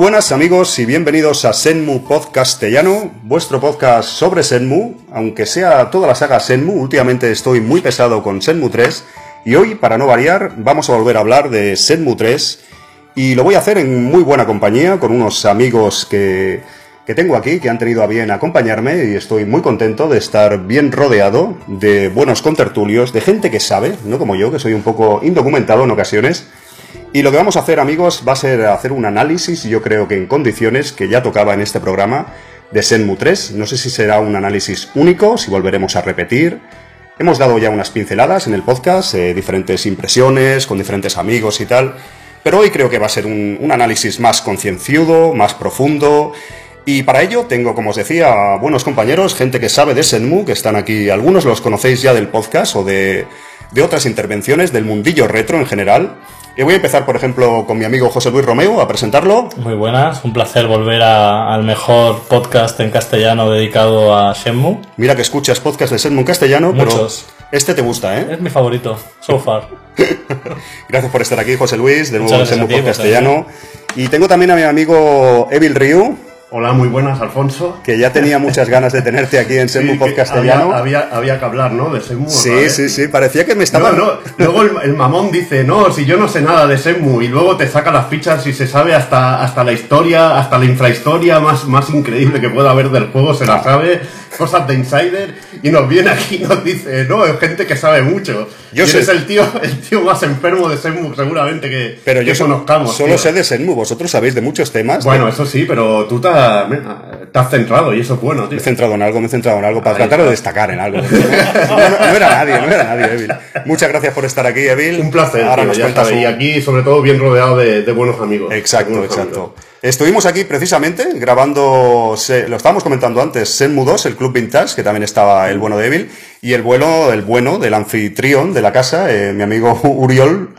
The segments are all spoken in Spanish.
Buenas amigos y bienvenidos a Senmu Podcastellano, vuestro podcast sobre Senmu, aunque sea toda la saga Senmu, últimamente estoy muy pesado con Senmu 3 y hoy, para no variar, vamos a volver a hablar de Senmu 3 y lo voy a hacer en muy buena compañía con unos amigos que, que tengo aquí, que han tenido a bien acompañarme y estoy muy contento de estar bien rodeado de buenos contertulios, de gente que sabe, no como yo, que soy un poco indocumentado en ocasiones. Y lo que vamos a hacer, amigos, va a ser hacer un análisis, yo creo que en condiciones, que ya tocaba en este programa, de Senmu 3. No sé si será un análisis único, si volveremos a repetir. Hemos dado ya unas pinceladas en el podcast, eh, diferentes impresiones, con diferentes amigos y tal. Pero hoy creo que va a ser un, análisis más concienciudo, más profundo. Y para ello tengo, como os decía, buenos compañeros, gente que sabe de Senmu, que están aquí. Algunos los conocéis ya del podcast o de otras intervenciones, del mundillo retro en general. Y voy a empezar, por ejemplo, con mi amigo José Luis Romeo a presentarlo. Muy buenas, un placer volver a- al mejor podcast en castellano dedicado a Shenmue. Mira que escuchas podcast de Senmu en castellano, Muchos. pero este te gusta, ¿eh? Es mi favorito, so far. Gracias por estar aquí, José Luis, de nuevo en ti, Podcast castellano. Y tengo también a mi amigo Evil Ryu, Hola, muy buenas, Alfonso. que ya tenía muchas ganas de tenerte aquí en Senmu Sí, Podcast castellano. Había, había, había que hablar, ¿no? De otra Sí, vez. sí, sí, parecía que me No, estaba... no, luego el, el mamón dice, no, si yo no sé nada de Senmu, y luego te saca las fichas y se sabe hasta, hasta la historia, hasta la infrahistoria más, más increíble que pueda haber del juego, se la sabe, cosas de insider, y nos viene aquí y nos dice, no, es gente que sabe mucho. Yo y sé- eres el tío, el tío más enfermo de Senmu, seguramente que, Pero yo que so- conozcamos. solo tío. sé de Senmu, vosotros sabéis de muchos temas. Bueno, eso sí, pero tú te has, te has centrado y eso es bueno, tío. Me he centrado en algo, me he centrado en algo para Ahí tratar de destacar en algo. No, no- era nadie, no era nadie, Evil. Muchas gracias por estar aquí, Evil. Un placer, Ahora tío, nos cuentas un- y aquí sobre todo bien rodeado de, de buenos amigos. Exacto, buenos exacto. amigos. Estuvimos aquí precisamente grabando, se- lo estábamos comentando antes, Senmu 2, el Club Vintage, que también estaba el bueno de Evil, y el bueno, el bueno del anfitrión de la casa, eh, mi amigo Uriol.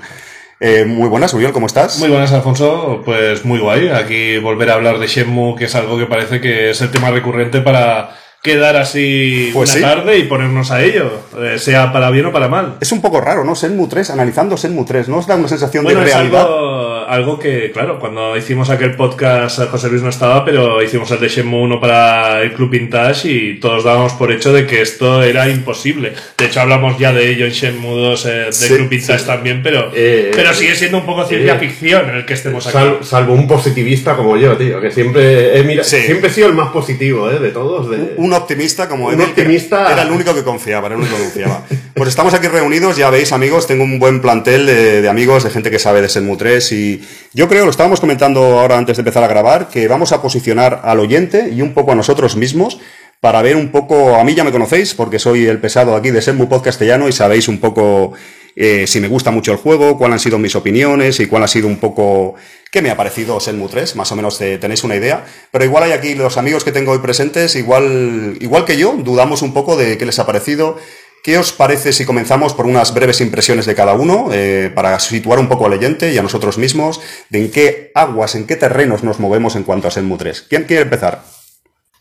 Eh, muy buenas, Uriol, ¿cómo estás? Muy buenas, Alfonso. Pues muy guay. Aquí volver a hablar de Shenmue, que es algo que parece que es el tema recurrente para quedar así Pues una sí. tarde y ponernos a ello, eh, sea para bien o para mal. Es un poco raro, ¿no? Senmu 3, analizando Senmu 3, ¿no os da una sensación Bueno, de es realidad? algo, algo que, claro, cuando hicimos aquel podcast, eh, José Luis no estaba, pero hicimos el de Shenmue 1 para el Club Vintage y todos dábamos por hecho de que esto era imposible. De hecho, hablamos ya de ello en Shenmue 2 eh, del Sí, Club Vintage también, pero, Eh, pero sigue siendo un poco ciencia eh, ficción el que estemos aquí. Sal- salvo un positivista como yo, tío, que siempre he, mira- Sí. siempre he sido el más positivo ¿eh? de todos. de- Un optimista como Un optimista. Era el único que confiaba, era el único que confiaba. Pues estamos aquí reunidos, ya veis, amigos, tengo un buen plantel de, de amigos, de gente que sabe de Senmu 3 y yo creo, lo estábamos comentando ahora antes de empezar a grabar, que vamos a posicionar al oyente y un poco a nosotros mismos para ver un poco, a mí ya me conocéis porque soy el pesado aquí de Senmu Podcastellano y sabéis un poco eh, si me gusta mucho el juego, cuáles han sido mis opiniones y cuál ha sido un poco qué me ha parecido Senmu 3, más o menos tenéis una idea. Pero igual hay aquí los amigos que tengo hoy presentes, igual, igual que yo, dudamos un poco de qué les ha parecido. ¿Qué os parece si comenzamos por unas breves impresiones de cada uno, eh, para situar un poco al oyente y a nosotros mismos, de en qué aguas, en qué terrenos nos movemos en cuanto a Senmu 3? ¿Quién quiere empezar?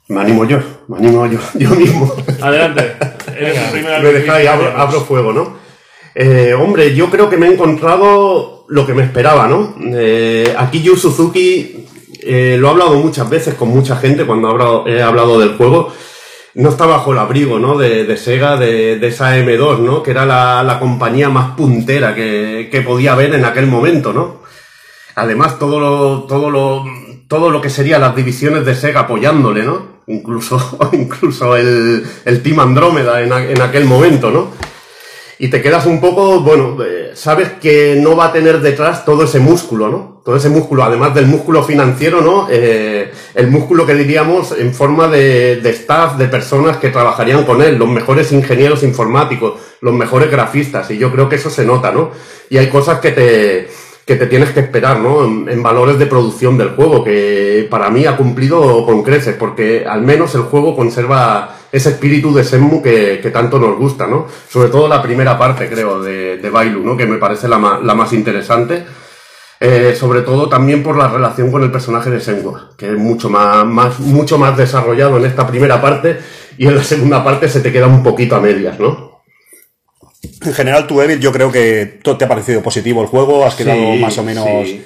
Me animo yo, me animo yo, yo mismo. Adelante. Eres el primero al me dejáis, abro, abro fuego, ¿no? Eh, hombre, yo creo que me he encontrado lo que me esperaba, ¿no? Eh, aquí Yu Suzuki, eh, lo he hablado muchas veces con mucha gente cuando he hablado, he hablado del juego, no está bajo el abrigo, ¿no? De, de Sega, de, de esa M2, ¿no? Que era la, la compañía más puntera que, que podía haber en aquel momento, ¿no? Además, todo lo, todo lo, todo lo que serían las divisiones de Sega apoyándole, ¿no? Incluso, incluso el, el Team Andrómeda en, en aquel momento, ¿no? Y te quedas un poco, bueno, eh, sabes que no va a tener detrás todo ese músculo, ¿no? Todo ese músculo, además del músculo financiero, ¿no? Eh, el músculo que diríamos en forma de, de staff, de personas que trabajarían con él, los mejores ingenieros informáticos, los mejores grafistas, y yo creo que eso se nota, ¿no? Y hay cosas que te, que te tienes que esperar, ¿no? En, valores de producción del juego, que para mí ha cumplido con creces, porque al menos el juego conserva ese espíritu de Senmu que, tanto nos gusta, ¿no? Sobre todo la primera parte, creo, de, de Bailu, ¿no? Que me parece la, la más interesante. Eh, sobre todo también por la relación con el personaje de Sengoa, que es mucho más, más, mucho más desarrollado en esta primera parte y en la segunda parte se te queda un poquito a medias, ¿no? En general, tú, Evil, yo creo que todo te ha parecido positivo el juego, has quedado Sí, más o menos... sí.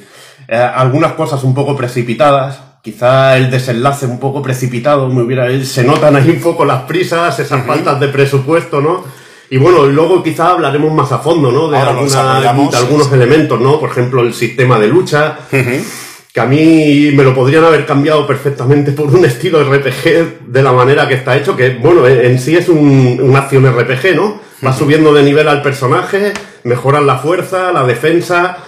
eh, algunas cosas un poco precipitadas, quizá el desenlace un poco precipitado, me hubiera, se notan ahí un poco las prisas, esas faltas de presupuesto, ¿no? Y bueno, luego quizá hablaremos más a fondo, ¿no? De, alguna- de algunos elementos, ¿no? Por ejemplo, el sistema de lucha, que a mí me lo podrían haber cambiado perfectamente por un estilo RPG de la manera que está hecho, que bueno, en sí es un, una acción RPG, ¿no? Va subiendo de nivel al personaje, mejoran la fuerza, la defensa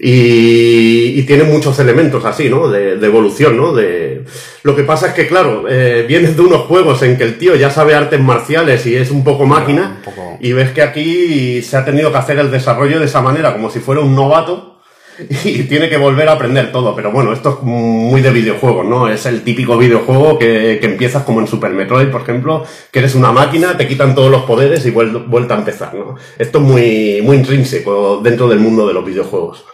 y, y tiene muchos elementos así, ¿no? De, de evolución, ¿no? De... Lo que pasa es que, claro, eh, vienes de unos juegos en que el tío ya sabe artes marciales y es un poco máquina un poco- y ves que aquí se ha tenido que hacer el desarrollo de esa manera, como si fuera un novato y tiene que volver a aprender todo. Pero bueno, esto es muy de videojuegos, ¿no? Es el típico videojuego que, que empiezas como en Super Metroid, por ejemplo, que eres una máquina, te quitan todos los poderes y vuel- vuelta a empezar, ¿no? Esto es muy, muy intrínseco dentro del mundo de los videojuegos.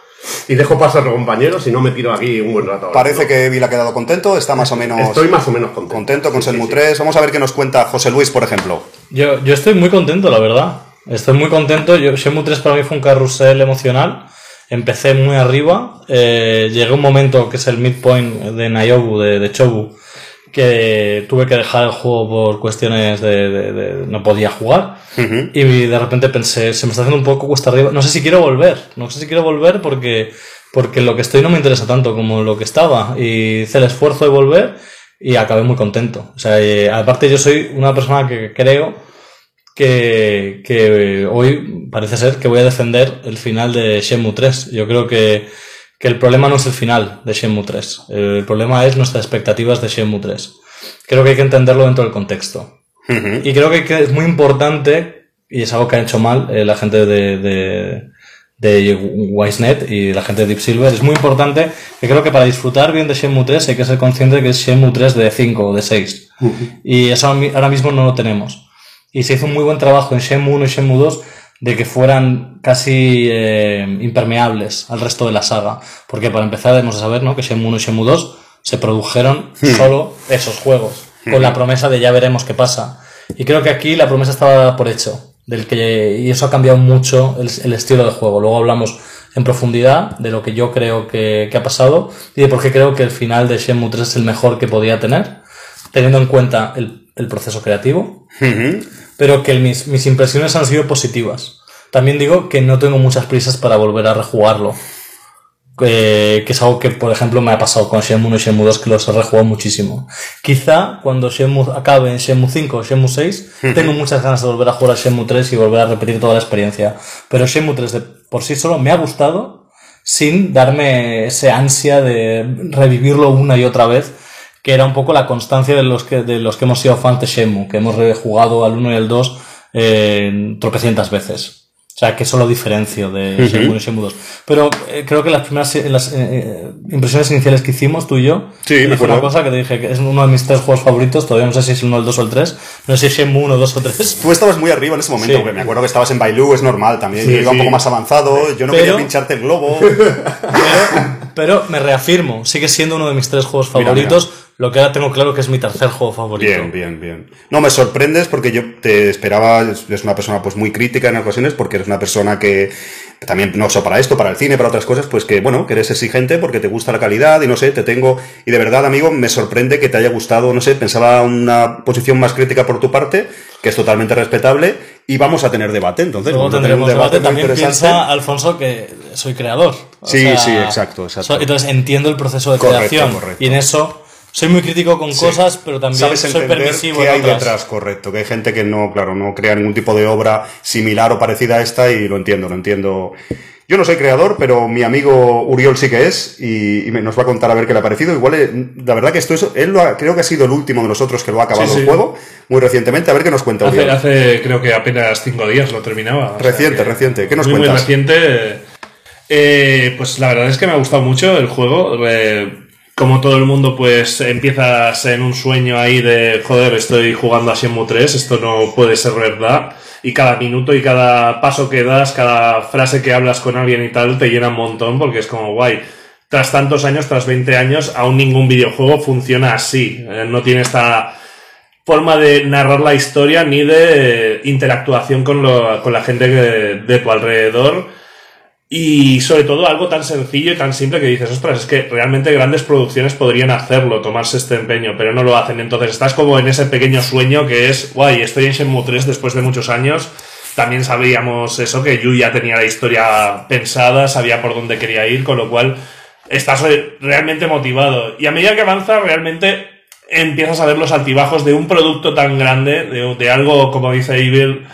Y dejo paso a otro compañero, si no me tiro aquí un buen rato. ahora, Parece ¿no? que Bill ha quedado contento, está más o menos Estoy más o menos contento. contento con Sí, sí, Shenmue sí. 3. Vamos a ver qué nos cuenta José Luis, por ejemplo. Yo, yo estoy muy contento, la verdad. Estoy muy contento. Yo, Shenmue 3 para mí fue un carrusel emocional. Empecé muy arriba. Eh, llegué a un momento que es el midpoint de Niobu, de, de Chobu, que tuve que dejar el juego por cuestiones de, de- de- no podía jugar. Y de repente pensé, se me está haciendo un poco cuesta arriba. No sé si quiero volver. No sé si quiero volver porque, porque lo que estoy no me interesa tanto como lo que estaba. Y hice el esfuerzo de volver y acabé muy contento. O sea, eh, aparte yo soy una persona que creo que, que hoy parece ser que voy a defender el final de Shenmue 3. Yo creo que, que el problema no es el final de Shenmue 3. El problema es nuestras expectativas de Shenmue 3. Creo que hay que entenderlo dentro del contexto. Y creo que, es muy importante, y es algo que han hecho mal eh, la gente de, de, de Wisenet y la gente de Deep Silver, es muy importante que creo que para disfrutar bien de Shenmue 3 hay que ser consciente de que es Shenmue 3 de 5 o de 6. Y eso ahora mismo no lo tenemos. Y se hizo un muy buen trabajo en Shenmue 1 y Shenmue 2 de que fueran casi eh, impermeables al resto de la saga. Porque para empezar debemos de saber ¿no? que Shenmue 1 y Shenmue 2 se produjeron solo esos juegos, con la promesa de ya veremos qué pasa. Y creo que aquí la promesa estaba por hecho. Del que, y eso ha cambiado mucho el, el estilo de juego. Luego hablamos en profundidad de lo que yo creo que, que ha pasado y de por qué creo que el final de Shenmue 3 es el mejor que podía tener, teniendo en cuenta el, el proceso creativo, pero que mis, mis impresiones han sido positivas. También digo que no tengo muchas prisas para volver a rejugarlo. Eh, que es algo que, por ejemplo, me ha pasado con Shenmue 1 y Shenmue 2, que los he rejugado muchísimo. Quizá cuando Shenmue acabe en Shenmue 5 o Shenmue 6, tengo muchas ganas de volver a jugar a Shenmue 3 y volver a repetir toda la experiencia. Pero Shenmue 3 de por sí solo me ha gustado sin darme ese ansia de revivirlo una y otra vez, que era un poco la constancia de los que, de los que hemos sido fans de Shenmue, que hemos rejugado al 1 y al 2 eh, tropecientas veces. O sea, que eso lo diferencio de Shenmue 1 y Shenmue 2. Pero eh, creo que las primeras eh, las, eh, impresiones iniciales que hicimos, tú y yo, Sí, me acuerdo. una cosa que te dije que es uno de mis tres juegos favoritos, todavía no sé si es el 1, el 2 o el 3, no sé si es Shenmue 1, 2 o 3. Tú estabas muy arriba en ese momento, Sí. porque me acuerdo que estabas en Bailu, es normal también. Sí, yo iba un poco más avanzado, yo no Pero- quería pincharte el globo. Pero, pero me reafirmo, sigue siendo uno de mis tres juegos Mira, favoritos, lo que ahora tengo claro que es mi tercer juego favorito. Bien, bien, bien. No me sorprendes porque yo te esperaba, es una persona pues muy crítica en ocasiones porque eres una persona que también no solo para esto, para el cine, para otras cosas, pues que bueno, que eres exigente porque te gusta la calidad y no sé, te tengo y de verdad, amigo, me sorprende que te haya gustado, no sé, pensaba una posición más crítica por tu parte, que es totalmente respetable y vamos a tener debate, entonces Luego vamos a tener tendremos debate. muy También piensa, Alfonso, que soy creador. O Sí, sea, sí, exacto, exacto. so- entonces entiendo el proceso de Correcto, creación. correcto. Y en eso soy muy crítico con cosas, pero también Sabes soy permisivo qué hay otras. detrás, correcto. Que hay gente que no, claro, no crea ningún tipo de obra similar o parecida a esta y lo entiendo, lo entiendo. Yo no soy creador, pero mi amigo Uriol sí que es y, y me- nos va a contar a ver qué le ha parecido. Igual, eh, la verdad que esto es, él lo ha- creo que ha sido el último de nosotros que lo ha acabado Sí, sí. el juego muy recientemente. A ver qué nos cuenta Hace, Uriol. hace creo que apenas cinco días lo terminaba. Reciente, que- reciente. ¿Qué nos muy, muy cuentas? reciente. Eh, pues la verdad es que me ha gustado mucho el juego. Eh, como todo el mundo, pues empiezas en un sueño ahí de, joder, estoy jugando a Shenmue 3, esto no puede ser verdad. Y cada minuto y cada paso que das, cada frase que hablas con alguien y tal, te llena un montón porque es como guay. Tras tantos años, tras 20 años, aún ningún videojuego funciona así. Eh, no tiene esta forma de narrar la historia ni de interactuación con, lo- con la gente de tu alrededor. Y sobre todo algo tan sencillo y tan simple que dices, ostras, es que realmente grandes producciones podrían hacerlo, tomarse este empeño, pero no lo hacen. Entonces estás como en ese pequeño sueño que es, guay, estoy en Shenmue 3 después de muchos años. También sabíamos eso, que Yu ya tenía la historia pensada, sabía por dónde quería ir, con lo cual estás realmente motivado. Y a medida que avanza, realmente empiezas a ver los altibajos de un producto tan grande, de, algo, como dice Evil,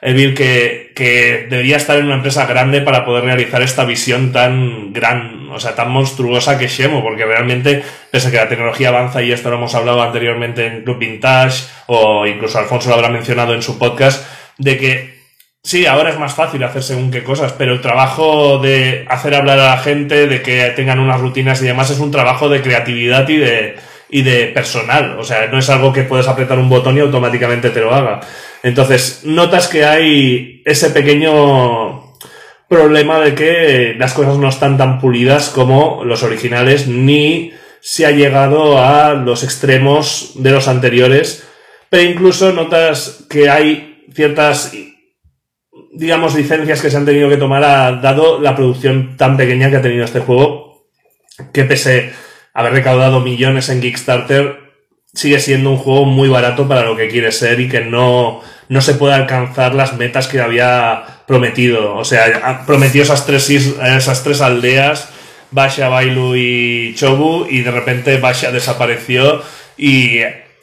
Evil que, que debería estar en una empresa grande para poder realizar esta visión tan gran, o sea, tan monstruosa que Shemo, porque realmente, pese a que la tecnología avanza, y esto lo hemos hablado anteriormente en Club Vintage, o incluso Alfonso lo habrá mencionado en su podcast, de que sí, ahora es más fácil hacer según qué cosas, pero el trabajo de hacer hablar a la gente, de que tengan unas rutinas y demás, es un trabajo de creatividad y de, y de personal. O sea, no es algo que puedes apretar un botón y automáticamente te lo haga. Entonces, notas que hay ese pequeño problema de que las cosas no están tan pulidas como los originales, ni se ha llegado a los extremos de los anteriores, pero incluso notas que hay ciertas, digamos, licencias que se han tenido que tomar dado la producción tan pequeña que ha tenido este juego, que pese haber recaudado millones en Kickstarter, sigue siendo un juego muy barato para lo que quiere ser y que no, no se puede alcanzar las metas que había prometido. O sea, prometió esas tres, esas tres aldeas, Basha, Bailu y Chobu, y de repente Basha desapareció y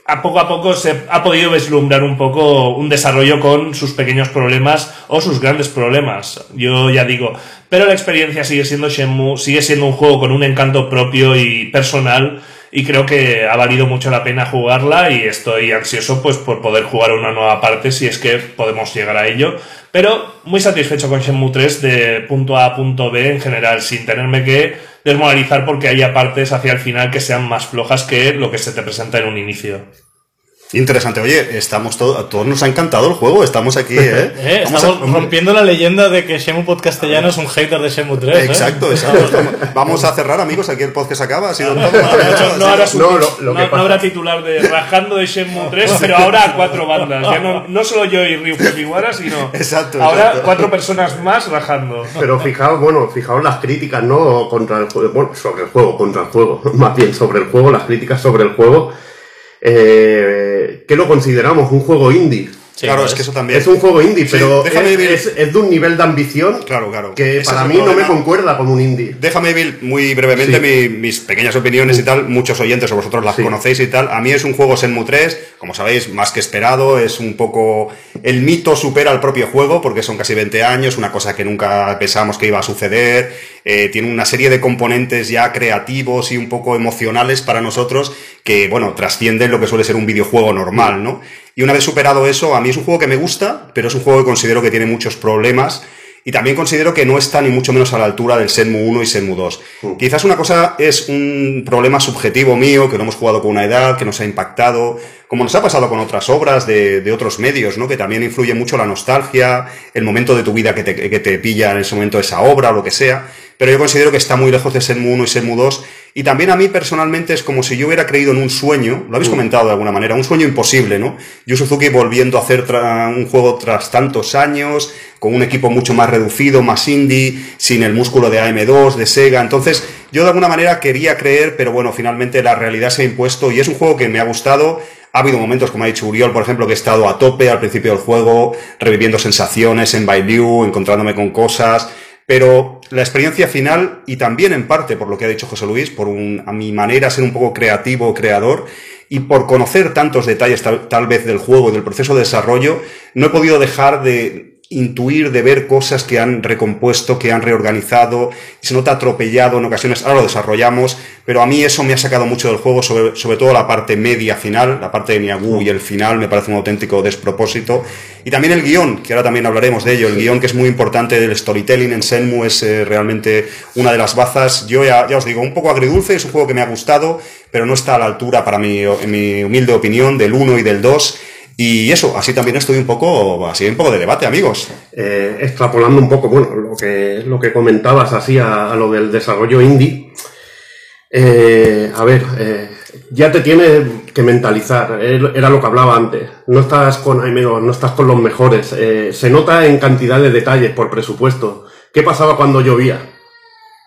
a poco a poco se ha podido vislumbrar un poco un desarrollo con sus pequeños problemas o sus grandes problemas. Yo ya digo, pero la experiencia sigue siendo Shenmue, sigue siendo un juego con un encanto propio y personal y creo que ha valido mucho la pena jugarla y estoy ansioso pues por poder jugar una nueva parte si es que podemos llegar a ello. Pero muy satisfecho con Shenmue 3 de punto A a punto B en general, sin tenerme que desmoralizar porque haya partes hacia el final que sean más flojas que lo que se te presenta en un inicio. Interesante, oye, estamos todos, a todos nos ha encantado el juego, estamos aquí, ¿eh? eh estamos rompiendo la leyenda de que Shemu Podcastellano es un hater de Shemu 3. ¿eh? Exacto, exacto. Vamos a cerrar, amigos, aquí el podcast acaba. Ha sido no, habrá titular de rajando de Shemu 3, pero ahora a cuatro bandas. Ya no, no solo yo y Ryu Fujiwara, sino exacto, ahora cuatro personas más rajando. Pero fijaos, bueno, fijaos las críticas, ¿no? Contra el juego, bueno, sobre el juego, contra el juego, más bien sobre el juego, las críticas sobre el juego eh, que lo consideramos un juego indie. Claro, es que eso también. Es un juego indie, pero es, es, de un nivel de ambición claro, claro. que para mí no me concuerda con un indie. Déjame, Bill, muy brevemente mis pequeñas opiniones y tal. Muchos oyentes o vosotros las conocéis y tal. A mí es un juego Senmu 3, como sabéis, más que esperado. Es un poco. El mito supera al propio juego porque son casi 20 años, una cosa que nunca pensábamos que iba a suceder. Eh, tiene una serie de componentes ya creativos y un poco emocionales para nosotros que, bueno, trascienden lo que suele ser un videojuego normal, ¿no? Y una vez superado eso, a mí es un juego que me gusta, pero es un juego que considero que tiene muchos problemas y también considero que no está ni mucho menos a la altura del Senmu 1 y Senmu 2. Mm. Quizás una cosa es un problema subjetivo mío, que no hemos jugado con una edad, que nos ha impactado, como nos ha pasado con otras obras de, de otros medios, ¿no? Que también influye mucho la nostalgia, el momento de tu vida que te, que te pilla en ese momento esa obra o lo que sea pero yo considero que está muy lejos de Senmu 1 y Senmu 2. Y también a mí personalmente es como si yo hubiera creído en un sueño, lo habéis mm. comentado de alguna manera, un sueño imposible, ¿no? Yu Suzuki volviendo a hacer un juego tras tantos años, con un equipo mucho más reducido, más indie, sin el músculo de AM2, de Sega. Entonces, yo de alguna manera quería creer, pero bueno, finalmente la realidad se ha impuesto y es un juego que me ha gustado. Ha habido momentos, como ha dicho Uriol, por ejemplo, que he estado a tope al principio del juego, reviviendo sensaciones en Bailu, encontrándome con cosas. Pero la experiencia final, y también en parte por lo que ha dicho José Luis, por a mi manera ser un poco creativo, creador, y por conocer tantos detalles tal, tal vez del juego y del proceso de desarrollo, no he podido dejar de intuir, de ver cosas que han recompuesto, que han reorganizado, se nota atropellado en ocasiones, ahora lo desarrollamos, pero a mí eso me ha sacado mucho del juego, sobre, sobre todo la parte media final, la parte de Niagu y el final me parece un auténtico despropósito, y también el guion, que ahora también hablaremos de ello, el guion que es muy importante del storytelling en Senmu es eh, realmente una de las bazas, yo ya, ya os digo, un poco agridulce, es un juego que me ha gustado, pero no está a la altura para mí, en mi humilde opinión, del 1 y del 2, y eso, así también estoy un poco, así un poco de debate, amigos. Eh, extrapolando un poco, bueno, lo que, lo que comentabas así a, lo del desarrollo indie. Eh, a ver, eh, ya te tiene que mentalizar, era lo que hablaba antes. No estás con no estás con los mejores. se nota en cantidad de detalles por presupuesto ¿qué pasaba cuando llovía?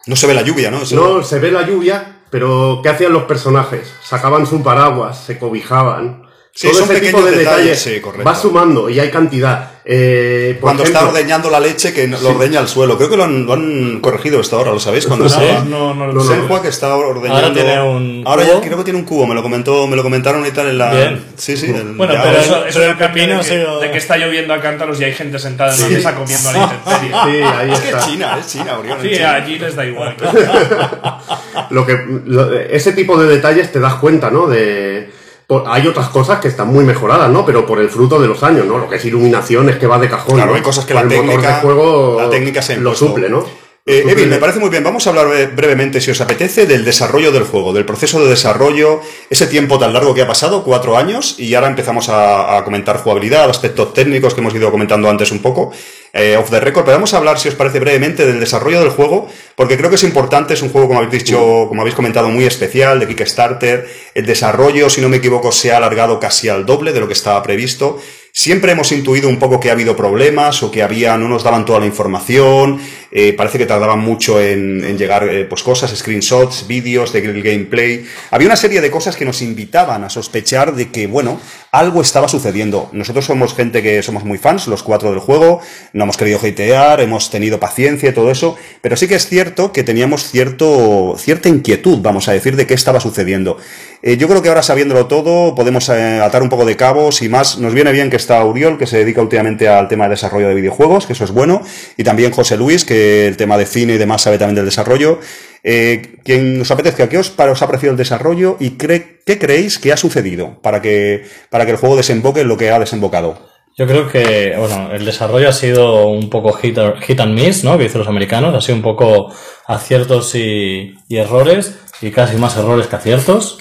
No se ve la lluvia, ¿no? Eso- No, se ve la lluvia, pero ¿qué hacían los personajes? Sacaban su paraguas, se cobijaban. Sí, Todo son ese tipo de pequeños detalles, detalles sí, correcto. va sumando y hay cantidad. Eh, por Cuando está ejemplo, ordeñando la leche, que lo ordeña al suelo. Creo que lo han, lo han corregido esto ahora, ¿lo sabéis? Cuando No, está... no, no, No, lo sé. no. Senhua que está ordeñando... Ahora tiene un Ahora cubo. ya creo que tiene un cubo, me lo comentó, me lo comentaron y tal en la... Bien. Sí, sí. el- Bueno, ya- pero Eso, eso- eso pero el depende pepino de que, de que está lloviendo a cántaros y hay gente sentada en la mesa comiendo a la intemperie. Sí, ahí Es que está. es China, es China, Orión. Sí, China. allí les da igual. Lo que, lo- ese tipo de detalles te das cuenta, ¿no? De, por- hay otras cosas que están muy mejoradas, ¿no? Pero por el fruto de los años, ¿no? Lo que es iluminación es que va de cajón. Claro, ¿no? hay cosas que Por la el motor técnica- de juego la técnica se lo suple, ¿no? Eh, Evil, me parece muy bien. Vamos a hablar eh, brevemente, si os apetece, del desarrollo del juego, del proceso de desarrollo, ese tiempo tan largo que ha pasado, cuatro años, y ahora empezamos a, a comentar jugabilidad, aspectos técnicos que hemos ido comentando antes un poco, eh, off the record. Pero vamos a hablar, si os parece, brevemente del desarrollo del juego, porque creo que es importante. Es un juego, como habéis dicho, como habéis comentado, muy especial, de Kickstarter. El desarrollo, si no me equivoco, se ha alargado casi al doble de lo que estaba previsto. Siempre hemos intuido un poco que ha habido problemas o que había, no nos daban toda la información, eh, parece que tardaban mucho en, llegar eh, pues cosas, screenshots, vídeos de gameplay. Había una serie de cosas que nos invitaban a sospechar de que, bueno, algo estaba sucediendo. Nosotros somos gente que somos muy fans, los cuatro del juego, no hemos querido hatear, hemos tenido paciencia y todo eso, pero sí que es cierto que teníamos cierto, cierta inquietud, vamos a decir, de qué estaba sucediendo. Eh, yo creo que ahora sabiéndolo todo podemos eh, atar un poco de cabos y más. Nos viene bien que está Uriol, que se dedica últimamente al tema de desarrollo de videojuegos, que eso es bueno, y también José Luis, que el tema de cine y demás sabe también del desarrollo. Eh, quien os apetezca, ¿qué os, para, os ha parecido el desarrollo y cree, qué creéis que ha sucedido para que, para que el juego desemboque lo que ha desembocado? Yo creo que, bueno, el desarrollo ha sido un poco hit, and miss, ¿no? Que dicen los americanos. Ha sido un poco aciertos y, errores, y casi más errores que aciertos,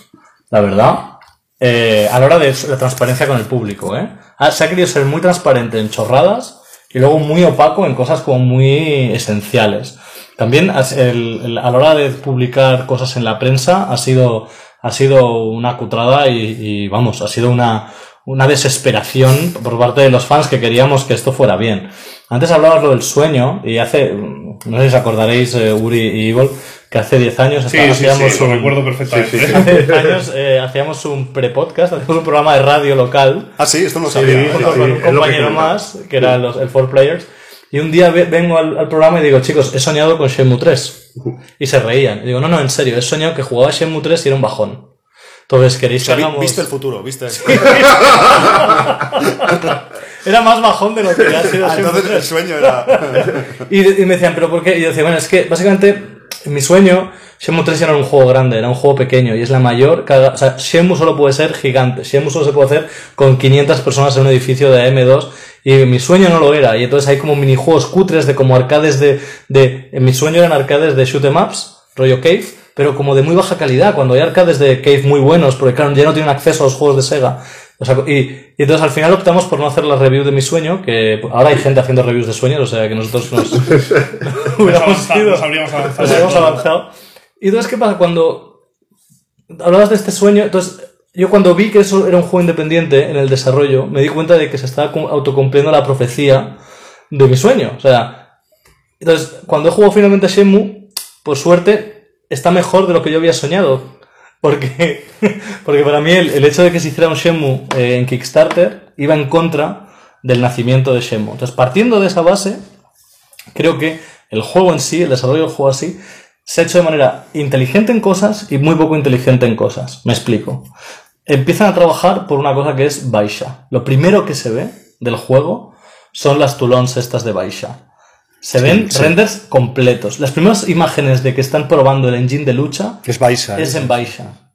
la verdad. Eh, a la hora de la transparencia con el público, ¿eh? Ha- se ha querido ser muy transparente en chorradas y luego muy opaco en cosas como muy esenciales. También el- el- a la hora de publicar cosas en la prensa ha sido, ha sido una cutrada y, y, vamos, ha sido una, una desesperación por parte de los fans que queríamos que esto fuera bien. Antes hablabas lo del sueño y hace, no sé si os acordaréis, eh, Uri y Evil, que hace 10 años Sí, está- sí, hacíamos sí, lo un- recuerdo perfectamente. Hace 10 años eh, hacíamos un pre-podcast, hacíamos un programa de radio local Ah, sí, esto no lo sabía. sí, con sí, un que compañero más, que era los- el Four Players, y un día ve- vengo al, al programa y digo, chicos, he soñado con Shenmue 3. Y se reían. Y digo, no, no, en serio, he soñado que jugaba Shenmue 3 y era un bajón. Entonces, ¿queréis O sea, que hagamos...? viste el futuro, viste. Era más bajón de lo que ha sido Ah, Shenmue entonces el 3. sueño era. Y, y me decían, ¿pero por qué? Y yo decía, bueno, es que básicamente en mi sueño, Shenmue 3 ya no era un juego grande, era un juego pequeño y es la mayor. Cada, o sea, Shenmue solo puede ser gigante. Shenmue solo se puede hacer con 500 personas en un edificio de M2 y mi sueño no lo era. Y entonces hay como minijuegos cutres de como arcades de. de en mi sueño eran arcades de shoot 'em ups, rollo Cave. Pero como de muy baja calidad, cuando hay arcades de Cave muy buenos, porque claro, ya no tienen acceso a los juegos de Sega. O sea, y, y entonces al final optamos por no hacer la review de mi sueño, que ahora hay gente haciendo reviews de sueños, o sea que nosotros nos Nos hubiéramos avanzamos, ido- nos habríamos avanzado. nos habríamos avanzado. Y entonces, ¿qué pasa? Cuando hablabas de este sueño, entonces yo cuando vi que eso era un juego independiente en el desarrollo, me di cuenta de que se estaba cum- autocumpliendo la profecía de mi sueño. O sea, entonces, cuando he jugado finalmente Shenmue, por suerte, está mejor de lo que yo había soñado. Porque, porque para mí el, el hecho de que se hiciera un Shenmue eh, en Kickstarter iba en contra del nacimiento de Shenmue. Entonces, partiendo de esa base, creo que el juego en sí, el desarrollo del juego así, se ha hecho de manera inteligente en cosas y muy poco inteligente en cosas. Me explico. Empiezan a trabajar por una cosa que es Baisha. Lo primero que se ve del juego son las tulons estas de Baisha. Se ven renders completos. Las primeras imágenes de que están probando el engine de lucha Es es en Baisha.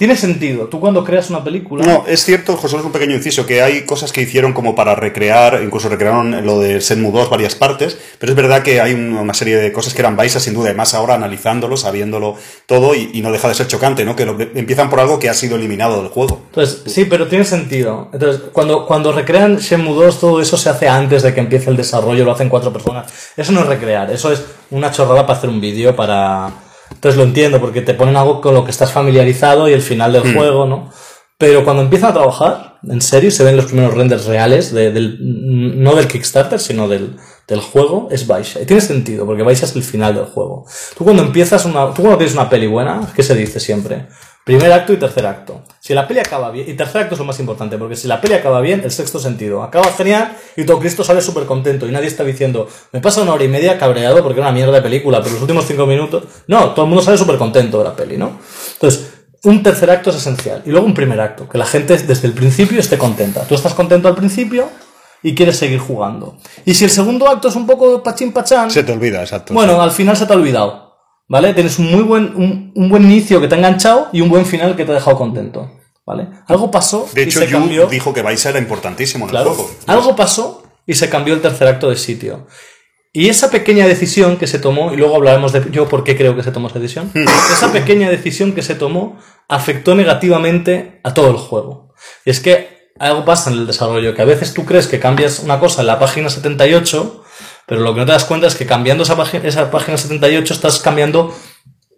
Tiene sentido. Tú cuando creas una película... No, es cierto, José Luis, un pequeño inciso, que hay cosas que hicieron como para recrear, incluso recrearon lo de Senmu 2 varias partes, pero es verdad que hay un- una serie de cosas que eran Baisa, sin duda, además ahora analizándolo, sabiéndolo todo, y, y no deja de ser chocante, ¿no? Que lo- empiezan por algo que ha sido eliminado del juego. Entonces, sí, pero tiene sentido. Entonces, cuando, cuando recrean Shenmue 2, todo eso se hace antes de que empiece el desarrollo, lo hacen cuatro personas. Eso no es recrear, eso es una chorrada para hacer un vídeo, para... Entonces lo entiendo, porque te ponen algo con lo que estás familiarizado y el final del juego, ¿no? Pero cuando empiezan a trabajar, en serio, se ven los primeros renders reales, de- del, no del Kickstarter, sino del, del juego es Baisha. Y tiene sentido, porque Baisha es el final del juego. Tú cuando empiezas una, tú cuando tienes una peli buena, ¿qué se dice siempre? Primer acto y tercer acto. Si la peli acaba bien, y tercer acto es lo más importante, porque si la peli acaba bien, el sexto sentido. Acaba genial y todo Cristo sale súper contento y nadie está diciendo, me pasa una hora y media cabreado porque era una mierda de película, pero los últimos cinco minutos... No, todo el mundo sale súper contento de la peli, ¿no? Entonces, un tercer acto es esencial. Y luego un primer acto, que la gente desde el principio esté contenta. Tú estás contento al principio y quieres seguir jugando. Y si el segundo acto es un poco pachín pachán... Se te olvida, exacto. Bueno, al final se te ha olvidado. ¿Vale? Tienes un muy buen, un, un buen inicio que te ha enganchado y un buen final que te ha dejado contento. ¿Vale? Algo pasó de y hecho, se Yu cambió. dijo que Baisa era importantísimo en Claro. el juego. Algo pasó y se cambió el tercer acto de sitio. Y esa pequeña decisión que se tomó, y luego hablaremos de yo por qué creo que se tomó esa decisión, esa pequeña decisión que se tomó afectó negativamente a todo el juego. Y es que algo pasa en el desarrollo, que a veces tú crees que cambias una cosa en la página 78, pero lo que no te das cuenta es que cambiando esa, página- esa página 78 estás cambiando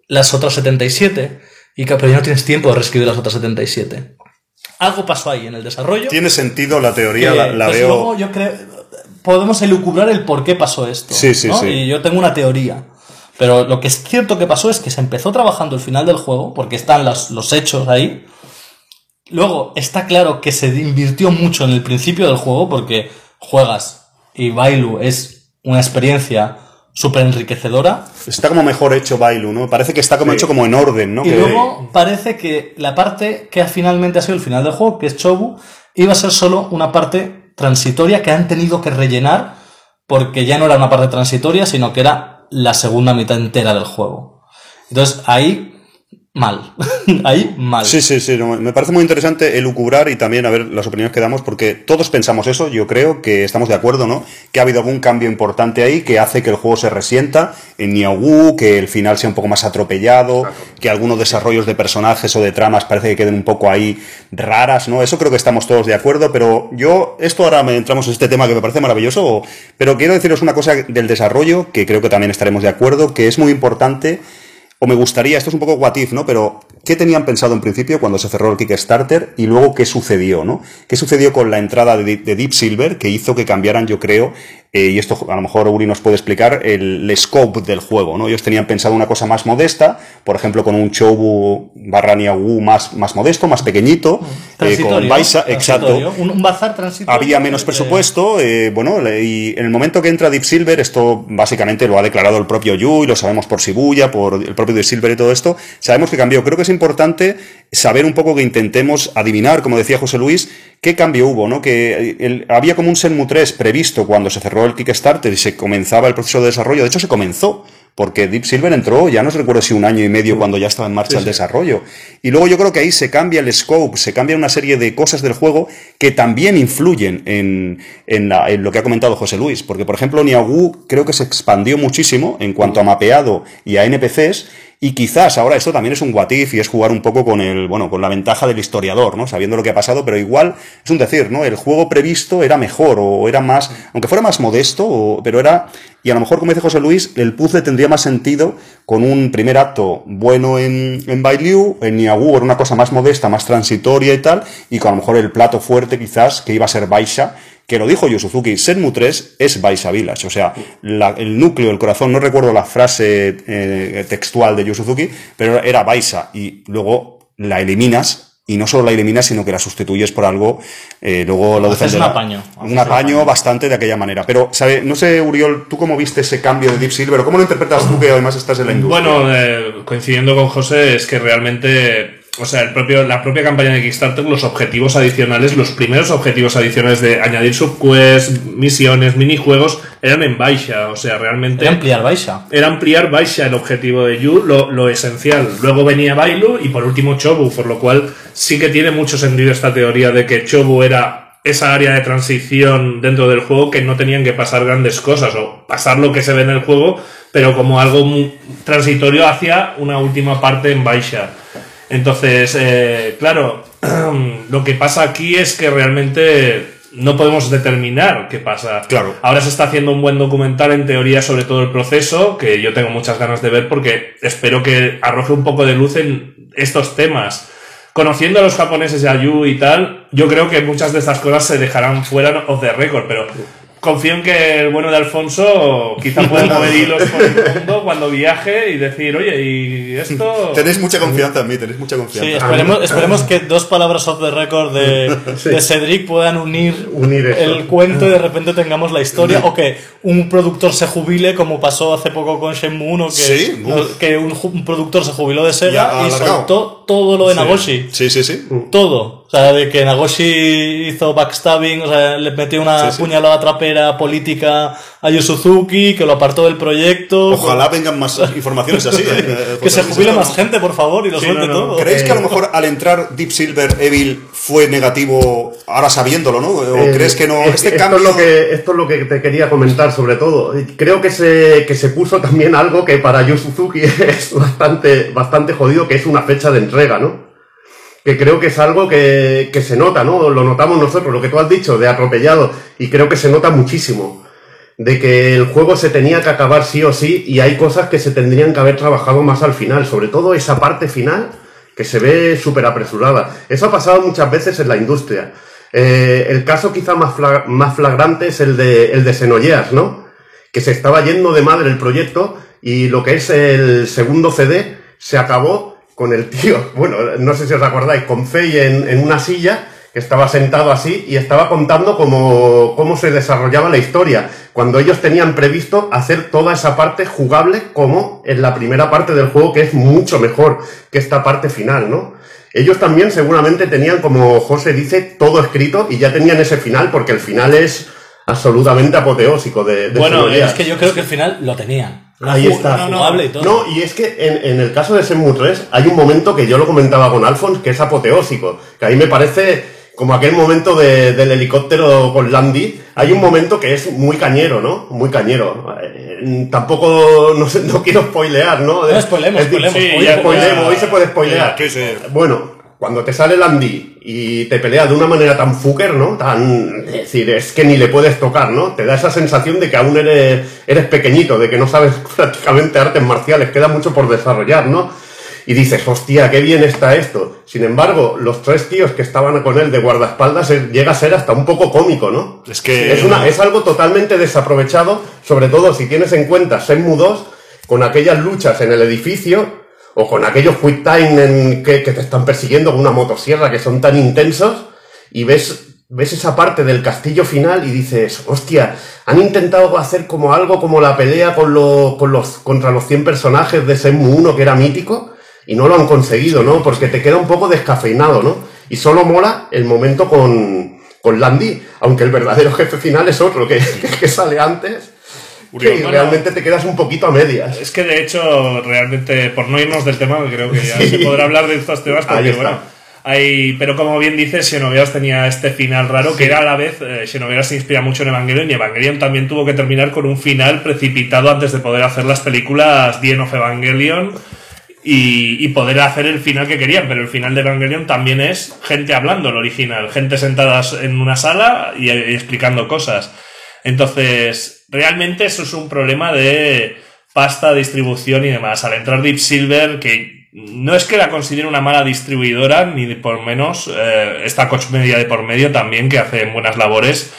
las otras 77, y que, pero ya no tienes tiempo de reescribir las otras 77. Algo pasó ahí en el desarrollo. Tiene sentido la teoría, Que, la, la pues, veo. luego yo creo, podemos elucubrar el por qué pasó esto. Sí, sí, ¿no? sí. Y yo tengo una teoría. Pero lo que es cierto que pasó es que se empezó trabajando el final del juego, porque están los, los hechos ahí. Luego está claro que se invirtió mucho en el principio del juego, porque juegas y Bailu es una experiencia súper enriquecedora. Está como mejor hecho Bailu, ¿no? Parece que está como Sí. hecho como en orden, ¿no? Y Que- luego parece que la parte que finalmente ha sido el final del juego, que es Chobu, iba a ser solo una parte transitoria que han tenido que rellenar porque ya no era una parte transitoria, sino que era la segunda mitad entera del juego. Entonces ahí, mal. ahí, mal. Sí, sí, sí. no, me parece muy interesante elucubrar y también a ver las opiniones que damos, porque todos pensamos eso, yo creo que estamos de acuerdo, ¿no? Que ha habido algún cambio importante ahí que hace que el juego se resienta en Niaogu, que el final sea un poco más atropellado, que algunos desarrollos de personajes o de tramas parece que queden un poco ahí raras, ¿no? Eso creo que estamos todos de acuerdo, pero yo, esto ahora me entramos en este tema que me parece maravilloso, pero quiero deciros una cosa del desarrollo, que creo que también estaremos de acuerdo, que es muy importante o me gustaría, esto es un poco what if, ¿no? Pero, ¿qué tenían pensado en principio cuando se cerró el Kickstarter y luego qué sucedió, ¿no? ¿Qué sucedió con la entrada de, de Deep Silver que hizo que cambiaran, yo creo, eh, y esto a lo mejor Uri nos puede explicar, el, el scope del juego, ¿no? Ellos tenían pensado una cosa más modesta, por ejemplo, con un Chobu barra Niagu más, más modesto, más pequeñito, eh, con Baisa, exacto. Un, un bazar transitorio. Había menos Eh, presupuesto, eh, bueno, y en el momento que entra Deep Silver, esto básicamente lo ha declarado el propio Yu y lo sabemos por Shibuya, por el propio Deep Silver y todo esto, sabemos que cambió. Creo que es importante saber un poco que intentemos adivinar, como decía José Luis, qué cambio hubo, ¿no? Que el- había como un Senmu 3 previsto cuando se cerró el Kickstarter y se comenzaba el proceso de desarrollo, de hecho se comenzó. Porque Deep Silver entró, ya no os recuerdo si un año y medio cuando ya estaba en marcha el desarrollo. Y luego yo creo que ahí se cambia el scope, se cambia una serie de cosas del juego que también influyen en, en, la- en lo que ha comentado José Luis. Porque, por ejemplo, Niagu creo que se expandió muchísimo en cuanto a mapeado y a NPCs. Y quizás ahora esto también es un what if y es jugar un poco con el, bueno, con la ventaja del historiador, ¿no? Sabiendo lo que ha pasado, pero igual es un decir, ¿no? El juego previsto era mejor o era más, aunque fuera más modesto, o- pero era, y a lo mejor, como dice José Luis, el puzzle tendría más sentido con un primer acto bueno en, en Bailiu, en Niagu una cosa más modesta, más transitoria y tal, y con a lo mejor el plato fuerte quizás que iba a ser Baisha, que lo dijo Yu Suzuki, Senmu 3 es Baisha Village, o sea, la- el núcleo, el corazón, no recuerdo la frase eh, textual de Yu Suzuki, pero era Baisha, y luego la eliminas, y no solo la eliminas, sino que la sustituyes por algo, eh, luego lo Haces defenderá. un apaño. Un Haces un apaño bastante de aquella manera. Pero, ¿sabe? no sé, Uriol, ¿tú cómo viste ese cambio de Deep Silver? ¿O cómo lo interpretas tú que además estás en la industria? Bueno, eh, coincidiendo con José, es que realmente, o sea, el propio, la propia campaña de Kickstarter, los objetivos adicionales, los primeros objetivos adicionales de añadir subquests, misiones, minijuegos, eran en Baixa, o sea, realmente... Era ampliar Baisha. era ampliar Baisha el objetivo de Yu, lo, lo esencial. Luego venía Bailu y por último Chobu, por lo cual sí que tiene mucho sentido esta teoría de que Chobu era esa área de transición dentro del juego que no tenían que pasar grandes cosas o pasar lo que se ve en el juego, pero como algo muy transitorio hacia una última parte en Baisha. Entonces, eh, claro, lo que pasa aquí es que realmente no podemos determinar qué pasa. Claro. Ahora se está haciendo un buen documental en teoría sobre todo el proceso, que yo tengo muchas ganas de ver porque espero que arroje un poco de luz en estos temas. Conociendo a los japoneses y a Yu y tal, yo creo que muchas de estas cosas se dejarán fuera of the record, pero confío en que el bueno de Alfonso quizá pueda mover hilos por el mundo cuando viaje y decir, oye, y esto... Tenéis mucha confianza en mí, tenéis mucha confianza. Sí, esperemos, esperemos que dos palabras off the record de, de Cedric puedan unir, Unir el cuento y de repente tengamos la historia o que un productor se jubile como pasó hace poco con Shenmue 1 que, Sí, que un, productor se jubiló de Sega y alargado. soltó todo lo de Nagoshi. Sí, sí, sí. Todo. O sea, de que Nagoshi hizo backstabbing, o sea, le metió una Sí, sí. puñalada trapera política a Yu Suzuki, que lo apartó del proyecto. Ojalá vengan más informaciones así. ¿eh? Que se José jubile más gente, por favor, y lo Sí, suelte no, no. todo. ¿Creéis que a lo mejor al entrar Deep Silver Evil fue negativo ahora sabiéndolo, no? ¿O Eh, crees que no? es- Este esto, cambio. es lo que, esto es lo que te quería comentar sobre todo. Creo que se, que se puso también algo que para Yu Suzuki es bastante, bastante jodido, que es una fecha de entrega, ¿no? Que creo que es algo que, que se nota, ¿no? Lo notamos nosotros, lo que tú has dicho, de atropellado, y creo que se nota muchísimo. De que el juego se tenía que acabar sí o sí, y hay cosas que se tendrían que haber trabajado más al final, sobre todo esa parte final que se ve súper apresurada. Eso ha pasado muchas veces en la industria. Eh, el caso quizá más, más flagrante es el de, el de Xenogears, ¿no? Que se estaba yendo de madre el proyecto y lo que es el segundo CD se acabó con el tío, bueno, no sé si os acordáis, con Fei en, en una silla, que estaba sentado así y estaba contando cómo, cómo se desarrollaba la historia, cuando ellos tenían previsto hacer toda esa parte jugable como en la primera parte del juego, que es mucho mejor que esta parte final, ¿no? Ellos también seguramente tenían, como José dice, todo escrito y ya tenían ese final, porque el final es absolutamente apoteósico de, de Bueno. Es que yo creo que al final lo tenían. Ahí está. Jugable y todo. No, y es que en, en el caso de Shenmue 3 hay un momento que yo lo comentaba con Alphonse que es apoteósico, que a mí me parece como aquel momento de- del helicóptero con Landy, hay un momento que es muy cañero, ¿no? Muy cañero. Eh, tampoco, no, sé, no quiero spoilear, ¿no? No, spoilemos, Es decir, spoilemos. sí, Hoy ya spoilemos, hoy se puede spoilear. Sí, sí. Bueno, cuando te sale Landy y te pelea de una manera tan fucker, ¿no? Tan, es decir, es que ni le puedes tocar, ¿no? Te da esa sensación de que aún eres, eres pequeñito, de que no sabes prácticamente artes marciales, queda mucho por desarrollar, ¿no? Y dices, hostia, qué bien está esto. Sin embargo, los tres tíos que estaban con él de guardaespaldas llega a ser hasta un poco cómico, ¿no? Es que- Es, una, es algo totalmente desaprovechado, sobre todo si tienes en cuenta Shenmue 2, con aquellas luchas en el edificio, o con aquellos quick time que, te están persiguiendo con una motosierra que son tan intensos, y ves, ves esa parte del castillo final y dices, hostia, han intentado hacer como algo como la pelea con con los, contra los 100 personajes de Shenmue 1 que era mítico, y no lo han conseguido, ¿no? Porque te queda un poco descafeinado, ¿no? Y solo mola el momento con, con Landy, aunque el verdadero jefe final es otro, que, que sale antes, que Bueno. realmente te quedas un poquito a medias. Es que de hecho, realmente, por no irnos del tema, creo que ya Sí. se podrá hablar de estos temas, Ahí porque está. bueno, hay, pero como bien dices, Xenogears tenía este final raro, que era a la vez, eh, se inspira mucho en Evangelion, y Evangelion también tuvo que terminar con un final precipitado antes de poder hacer las películas The End of Evangelion y, y poder hacer el final que querían, pero el final de Evangelion también es gente hablando, el original, gente sentadas en una sala y, y explicando cosas. Entonces, realmente eso es un problema de pasta, distribución y demás. Al entrar Deep Silver, que no es que la considere una mala distribuidora, ni de por menos, eh, está Coach Media de por medio también, que hace buenas labores,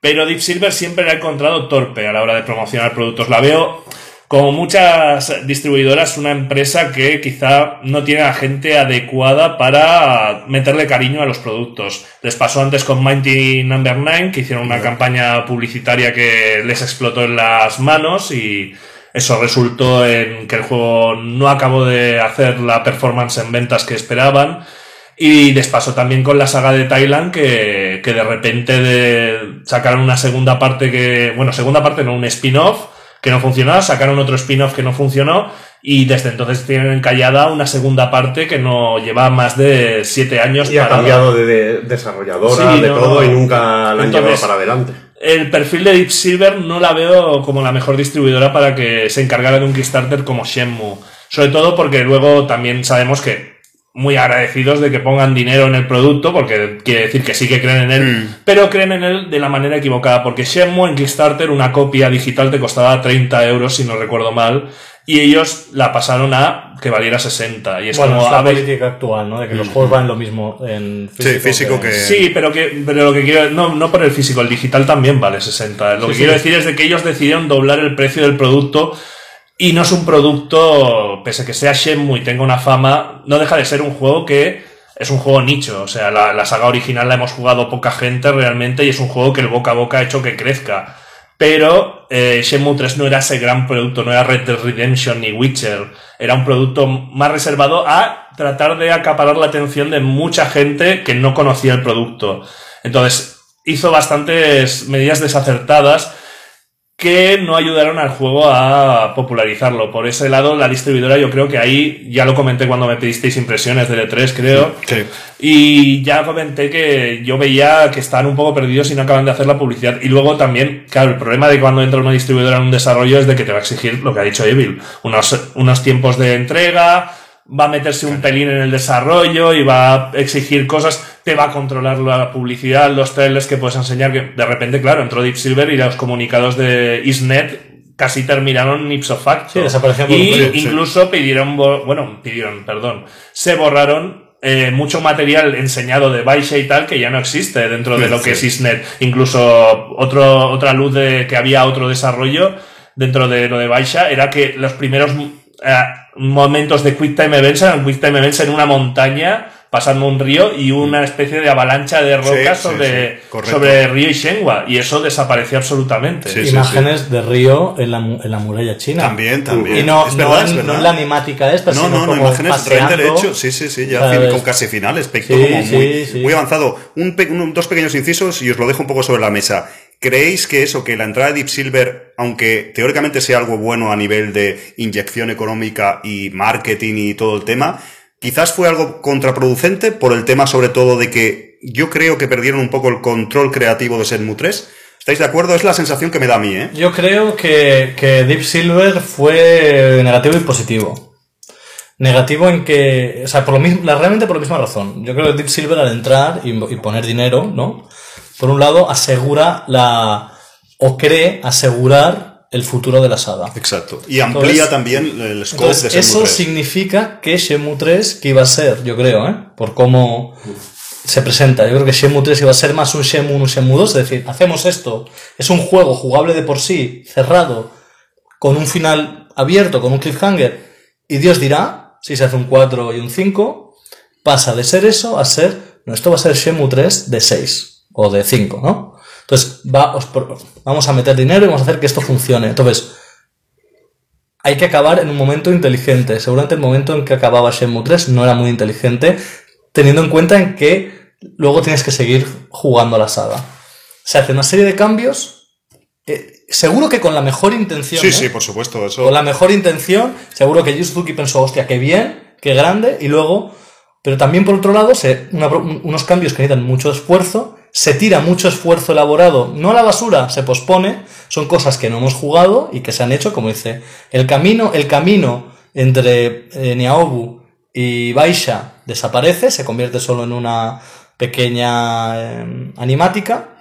pero Deep Silver siempre la he encontrado torpe a la hora de promocionar productos. La veo, como muchas distribuidoras, una empresa que quizá no tiene a gente adecuada para meterle cariño a los productos. Les pasó antes con Mighty Number 9, que hicieron una campaña publicitaria que les explotó en las manos y eso resultó en que el juego no acabó de hacer la performance en ventas que esperaban. Y les pasó también con la saga de Thailand que, que de repente de, sacaron una segunda parte que, bueno, segunda parte no, un spin-off que no funcionó, sacaron otro spin-off que no funcionó y desde entonces tienen encallada una segunda parte que no lleva más de siete años. Y ha parada. cambiado de, de desarrolladora, Sí, de no, todo, no. y nunca la han llevado para adelante. El perfil de Deep Silver no la veo como la mejor distribuidora para que se encargara de un Kickstarter como Shenmue. Sobre todo porque luego también sabemos que muy agradecidos de que pongan dinero en el producto, porque quiere decir que sí que creen en él, Mm. pero creen en él de la manera equivocada, porque Shenmue en Kickstarter una copia digital te costaba 30 euros, si no recuerdo mal, y ellos la pasaron a que valiera 60. Y es Bueno, como, es la ver, política actual, ¿no? De que los juegos valen lo mismo en físico, Sí, físico que- Sí, pero que pero lo que quiero no no por el físico, el digital también vale 60. Lo Sí, que sí. quiero decir es de que ellos decidieron doblar el precio del producto y no es un producto pese a que sea Shenmue y tenga una fama, no deja de ser un juego que es un juego nicho, o sea, la, saga original la hemos jugado poca gente realmente y es un juego que el boca a boca ha hecho que crezca. Pero eh, Shenmue 3 no era ese gran producto, no era Red Dead Redemption ni Witcher. Era un producto más reservado a tratar de acaparar la atención de mucha gente que no conocía el producto. Entonces, hizo bastantes medidas desacertadas que no ayudaron al juego a popularizarlo. Por ese lado, la distribuidora yo creo que ahí, ya lo comenté cuando me pedisteis impresiones del E3, creo, Sí. y ya comenté que yo veía que estaban un poco perdidos y no acaban de hacer la publicidad. Y luego también, claro, el problema de cuando entra una distribuidora en un desarrollo es de que te va a exigir lo que ha dicho Evil. Unos, unos tiempos de entrega, va a meterse un pelín en el desarrollo y va a exigir cosas, te va a controlar la publicidad, los trailers que puedes enseñar, que de repente, claro, entró Deep Silver y los comunicados de Isnet casi terminaron ipso facto. Sí, y sí. incluso pidieron, bueno, pidieron, perdón, se borraron eh, mucho material enseñado de Baisha y tal que ya no existe dentro de lo que es Isnet. Incluso otro, otra luz de que había otro desarrollo dentro de lo de Baisha era que los primeros eh, momentos de Quick Time Events eran Quick Time Events en una montaña pasando un río y una especie de avalancha de rocas sí, sobre, sí, correcto. sobre Río y Shenhua y eso desapareció absolutamente. Sí, sí, Imágenes de Río en la, mu- en la muralla china. También, también. Y no, es no, verdad, en, es no verdad. la animática esta, No, sino no, no, como imágenes paseando. derecho, sí, sí, sí, ya con casi final, aspecto Sí, como sí, muy, sí. muy avanzado. Un pe- un- dos pequeños incisos y os lo dejo un poco sobre la mesa. ¿Creéis que eso, que la entrada de Deep Silver, aunque teóricamente sea algo bueno a nivel de inyección económica y marketing y todo el tema, quizás fue algo contraproducente por el tema sobre todo de que yo creo que perdieron un poco el control creativo de Shenmue 3? ¿Estáis de acuerdo? Es la sensación que me da a mí, ¿eh? Yo creo que, que Deep Silver fue negativo y positivo. Negativo en que, o sea, por lo mismo, realmente por la misma razón. Yo creo que Deep Silver al entrar y poner dinero, ¿no? Por un lado, asegura la, o cree asegurar el futuro de la saga. Exacto. Y amplía Entonces- también el scope de Entonces, Shenmue eso 3. significa que Shenmue 3, que iba a ser, yo creo, ¿eh? por cómo se presenta, yo creo que Shenmue 3 iba a ser más un Shenmue 1, un Shenmue 2, es decir, hacemos esto, es un juego jugable de por sí, cerrado, con un final abierto, con un cliffhanger, y Dios dirá si se hace un 4 y un 5, pasa de ser eso a ser, no, esto va a ser Shenmue 3 de 6 o de 5, ¿no? Entonces, va, os vamos a meter dinero y vamos a hacer que esto funcione. Entonces, hay que acabar en un momento inteligente. Seguramente el momento en que acababa Shenmue 3 no era muy inteligente, teniendo en cuenta en que luego tienes que seguir jugando a la saga. Se hace una serie de cambios, eh, seguro que con la mejor intención. Sí, ¿eh? sí, por supuesto. Eso. Con la mejor intención, seguro que Yu Suzuki pensó, hostia, qué bien, qué grande, y luego, pero también por otro lado, se, una- unos cambios que necesitan mucho esfuerzo, se tira mucho esfuerzo elaborado, no a la basura, se pospone, son cosas que no hemos jugado y que se han hecho, como dice, el camino, el camino entre eh, Niaobu y Baisha desaparece, se convierte solo en una pequeña eh, animática,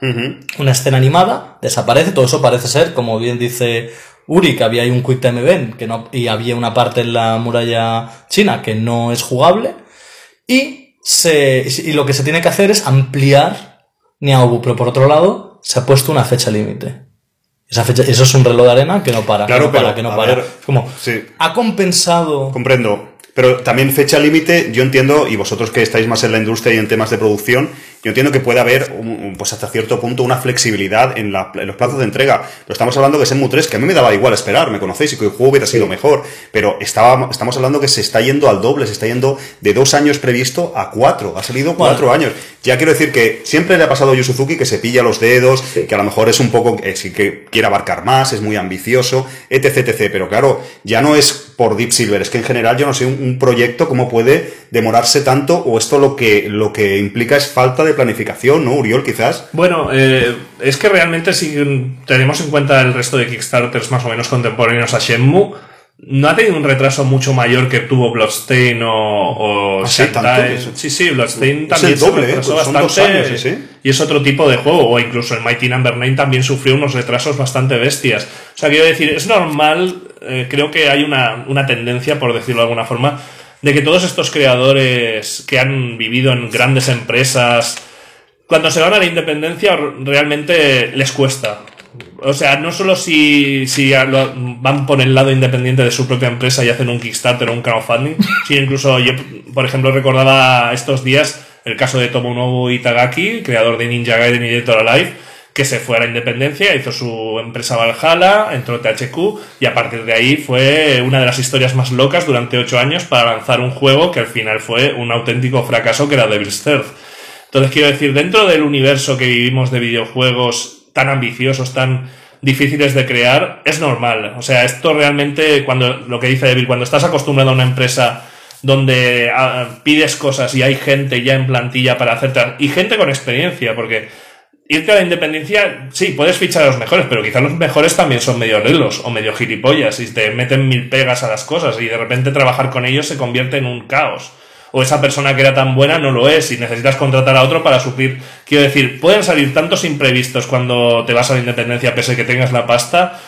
una escena animada, desaparece, todo eso parece ser, como bien dice Uri, que había ahí un Quick Time Event que no, y había una parte en la muralla china que no es jugable, y, se, y lo que se tiene que hacer es ampliar Niaobu, pero por otro lado se ha puesto una fecha límite. Esa fecha, eso es un reloj de arena que no para, Claro, que no para, que no a para. ver, como, sí. ha compensado... Comprendo. Pero también fecha límite, yo entiendo, y vosotros que estáis más en la industria y en temas de producción, yo entiendo que puede haber, un- pues hasta cierto punto, una flexibilidad en, la- en los plazos de entrega. Pero estamos hablando que Shenmue 3, que a mí me daba igual esperar, me conocéis, y que el juego hubiera sido mejor. Pero estaba, estamos hablando que se está yendo al doble, se está yendo de dos años previsto a cuatro. Ha salido cuatro años. Ya quiero decir que siempre le ha pasado a Yu Suzuki que se pilla los dedos, que a lo mejor es un poco, eh, que quiere abarcar más, es muy ambicioso, etc, etc. Pero claro, ya no es por Deep Silver, es que en general yo no sé un, un proyecto cómo puede demorarse tanto o esto lo que, lo que implica es falta de planificación, ¿no, Uriol, quizás? Bueno, eh, es que realmente si tenemos en cuenta el resto de Kickstarters más o menos contemporáneos a Shenmue, no ha tenido un retraso mucho mayor que tuvo Bloodstain o, o Ah, sí, Shantae. es- Sí, sí, Bloodstain Es también el se doble, ¿eh? retrasó Son dos bastante años, sí, sí. y es otro tipo de juego. O incluso el Mighty Number 9 también sufrió unos retrasos bastante bestias. O sea, quiero decir, es normal, eh, creo que hay una, una tendencia, por decirlo de alguna forma, de que todos estos creadores que han vivido en grandes empresas, cuando se van a la independencia realmente les cuesta. O sea, no solo si, si van por el lado independiente de su propia empresa y hacen un Kickstarter o un crowdfunding, sino incluso yo, por ejemplo, recordaba estos días el caso de Tomonobu Itagaki, creador de Ninja Gaiden y Dead or Alive, que se fue a la independencia, hizo su empresa Valhalla, entró THQ y a partir de ahí fue una de las historias más locas durante ocho años para lanzar un juego que al final fue un auténtico fracaso que era Devil's Third. Entonces quiero decir, dentro del universo que vivimos de videojuegos tan ambiciosos, tan difíciles de crear, es normal. O sea, esto realmente, cuando lo que dice Devil, cuando estás acostumbrado a una empresa donde ah, pides cosas y hay gente ya en plantilla para hacerte y gente con experiencia, porque irte a la independencia, sí, puedes fichar a los mejores, pero quizás los mejores también son medio reglos o medio gilipollas y te meten mil pegas a las cosas y de repente trabajar con ellos se convierte en un caos. O esa persona que era tan buena no lo es y necesitas contratar a otro para suplir. Quiero decir, pueden salir tantos imprevistos cuando te vas a la independencia, pese que tengas la pasta,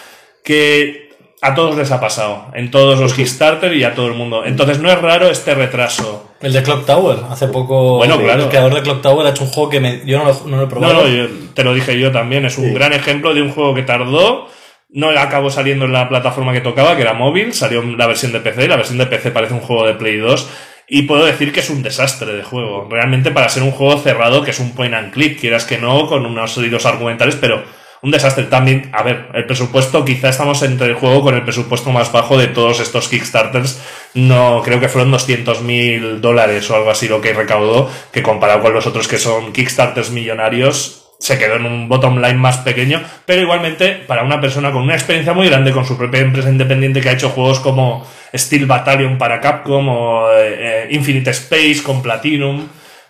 que a todos les ha pasado. En todos los Kickstarter y a todo el mundo. Entonces no es raro este retraso. El de Clock Tower, hace poco. Bueno, el claro. creador de Clock Tower ha hecho un juego que me- yo no lo, no lo he No, probado. no, yo- te lo dije yo también. Es un gran ejemplo de un juego que tardó. No acabó saliendo en la plataforma que tocaba, que era móvil. Salió la versión de PC. La versión de PC parece un juego de Play 2. Y puedo decir que es un desastre de juego. Realmente para ser un juego cerrado, que es un point and click, quieras que no, con unos hilos argumentales, pero un desastre también. A ver, el presupuesto, quizá estamos entre el juego con el presupuesto más bajo de todos estos Kickstarters. No, creo que fueron 200 mil dólares o algo así lo que recaudó, que comparado con los otros que son Kickstarters millonarios, se quedó en un bottom line más pequeño, pero igualmente para una persona con una experiencia muy grande con su propia empresa independiente que ha hecho juegos como Steel Battalion para Capcom o eh, eh, Infinite Space con Platinum,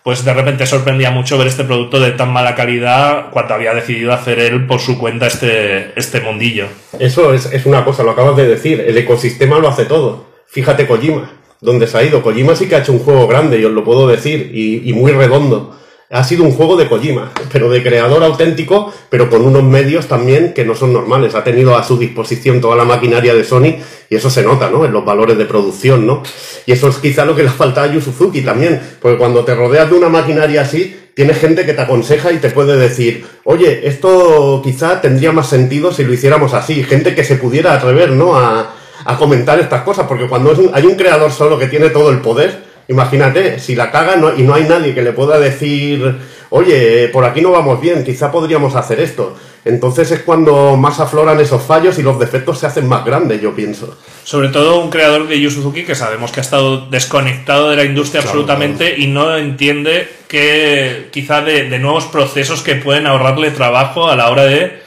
pues de repente sorprendía mucho ver este producto de tan mala calidad cuando había decidido hacer él por su cuenta este, este mundillo. Eso es, es una cosa, lo acabas de decir, el ecosistema lo hace todo. Fíjate Kojima, donde se ha ido. Kojima sí que ha hecho un juego grande, y os lo puedo decir, y, y muy redondo. Ha sido un juego de Kojima, pero de creador auténtico, pero con unos medios también que no son normales. Ha tenido a su disposición toda la maquinaria de Sony y eso se nota, ¿no? En los valores de producción, ¿no? Y eso es quizá lo que le falta a Yu Suzuki también, porque cuando te rodeas de una maquinaria así, tienes gente que te aconseja y te puede decir, oye, esto quizá tendría más sentido si lo hiciéramos así. Gente que se pudiera atrever, ¿no? A, a comentar estas cosas, porque cuando es un- hay un creador solo que tiene todo el poder, imagínate, si la caga no- y no hay nadie que le pueda decir, oye, por aquí no vamos bien, quizá podríamos hacer esto. Entonces es cuando más afloran esos fallos y los defectos se hacen más grandes, yo pienso. Sobre todo un creador de Yu Suzuki que sabemos que ha estado desconectado de la industria absolutamente y no entiende que quizá de, de nuevos procesos que pueden ahorrarle trabajo a la hora de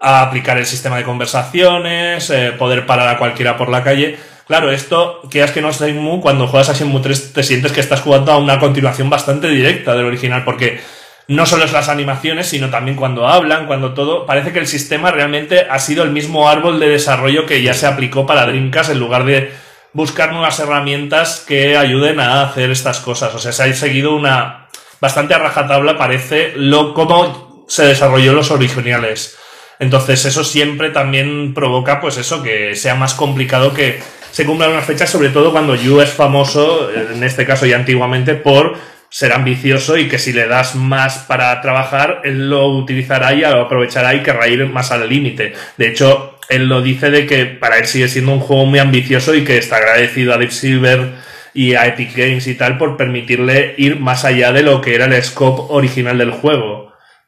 aplicar el sistema de conversaciones, eh, poder parar a cualquiera por la calle. Claro, esto, que es que no es Shenmue, cuando juegas a Shenmue 3 te sientes que estás jugando a una continuación bastante directa del original, porque no solo es las animaciones, sino también cuando hablan, cuando todo. Parece que el sistema realmente ha sido el mismo árbol de desarrollo que ya se aplicó para Dreamcast en lugar de buscar nuevas herramientas que ayuden a hacer estas cosas. O sea, se ha seguido una bastante a rajatabla, parece, lo cómo se desarrolló los originales. Entonces, eso siempre también provoca, pues eso, que sea más complicado que se cumplan unas fechas, sobre todo cuando Yu es famoso, en este caso ya antiguamente, por ser ambicioso y que si le das más para trabajar, él lo utilizará y lo aprovechará y querrá ir más al límite. De hecho, él lo dice de que para él sigue siendo un juego muy ambicioso y que está agradecido a Deep Silver y a Epic Games y tal por permitirle ir más allá de lo que era el scope original del juego.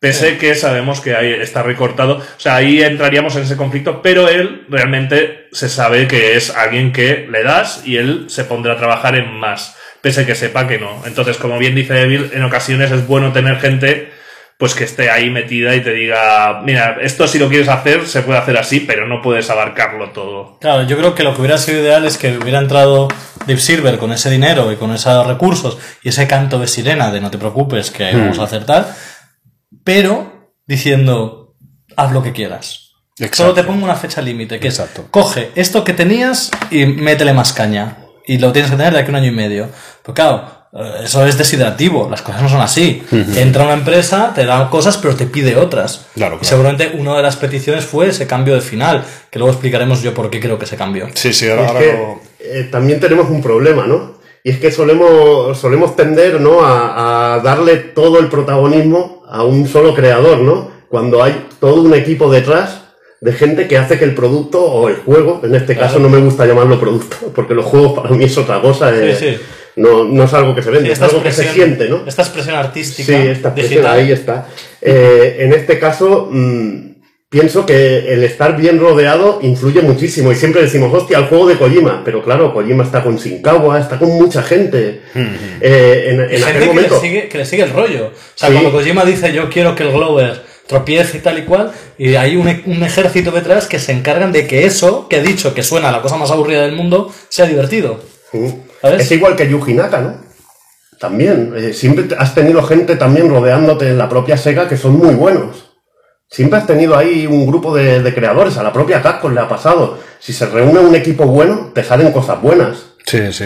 Pese que sabemos que ahí está recortado. O sea, ahí entraríamos en ese conflicto, pero él realmente se sabe que es alguien que le das y él se pondrá a trabajar en más. Pese que sepa que no. Entonces, como bien dice Devil, en ocasiones es bueno tener gente pues que esté ahí metida y te diga, mira, esto si lo quieres hacer, se puede hacer así, pero no puedes abarcarlo todo. Claro, yo creo que lo que hubiera sido ideal es que hubiera entrado Deep Silver con ese dinero y con esos recursos y ese canto de sirena de no te preocupes que vamos a hacer tal, pero diciendo, haz lo que quieras. Exacto. Solo te pongo una fecha límite, que Exacto. es, coge esto que tenías y métele más caña. Y lo tienes que tener de aquí a un año y medio. Pero claro, eh, eso es deshidratativo, las cosas no son así. Entra una empresa, te da cosas, pero te pide otras. Claro, Y claro. seguramente una de las peticiones fue ese cambio de final, que luego explicaremos yo por qué creo que se cambió. Sí, sí, Y ahora, es ahora que lo- eh, también tenemos un problema, ¿no? Y es que solemos, solemos tender, ¿no? A, a darle todo el protagonismo a un solo creador, ¿no? Cuando hay todo un equipo detrás de gente que hace que el producto o el juego, en este caso no me gusta llamarlo producto, porque los juegos para mí es otra cosa, eh, sí. No, no es algo que se vende, Sí, es algo que se siente, ¿no? esta expresión artística Sí, esta expresión, digital. ahí está. Eh, en este caso, mm, pienso que el estar bien rodeado influye muchísimo. Y siempre decimos, hostia, el juego de Kojima. Pero claro, Kojima está con Shinkawa, está con mucha gente. Eh, en, en gente aquel que momento. le, sigue, que le sigue el rollo. O sea, Sí. cuando Kojima dice yo quiero que el Glover tropiece y tal y cual, y hay un, un ejército detrás que se encargan de que eso que he dicho, que suena la cosa más aburrida del mundo, sea divertido. ¿Sabes? Es igual que Yuji Naka, ¿no? También. eh, siempre has tenido gente también rodeándote en la propia Sega que son muy buenos. Siempre has tenido ahí un grupo de, de creadores. A la propia Capcom le ha pasado. Si se reúne un equipo bueno, te salen cosas buenas. Sí, sí.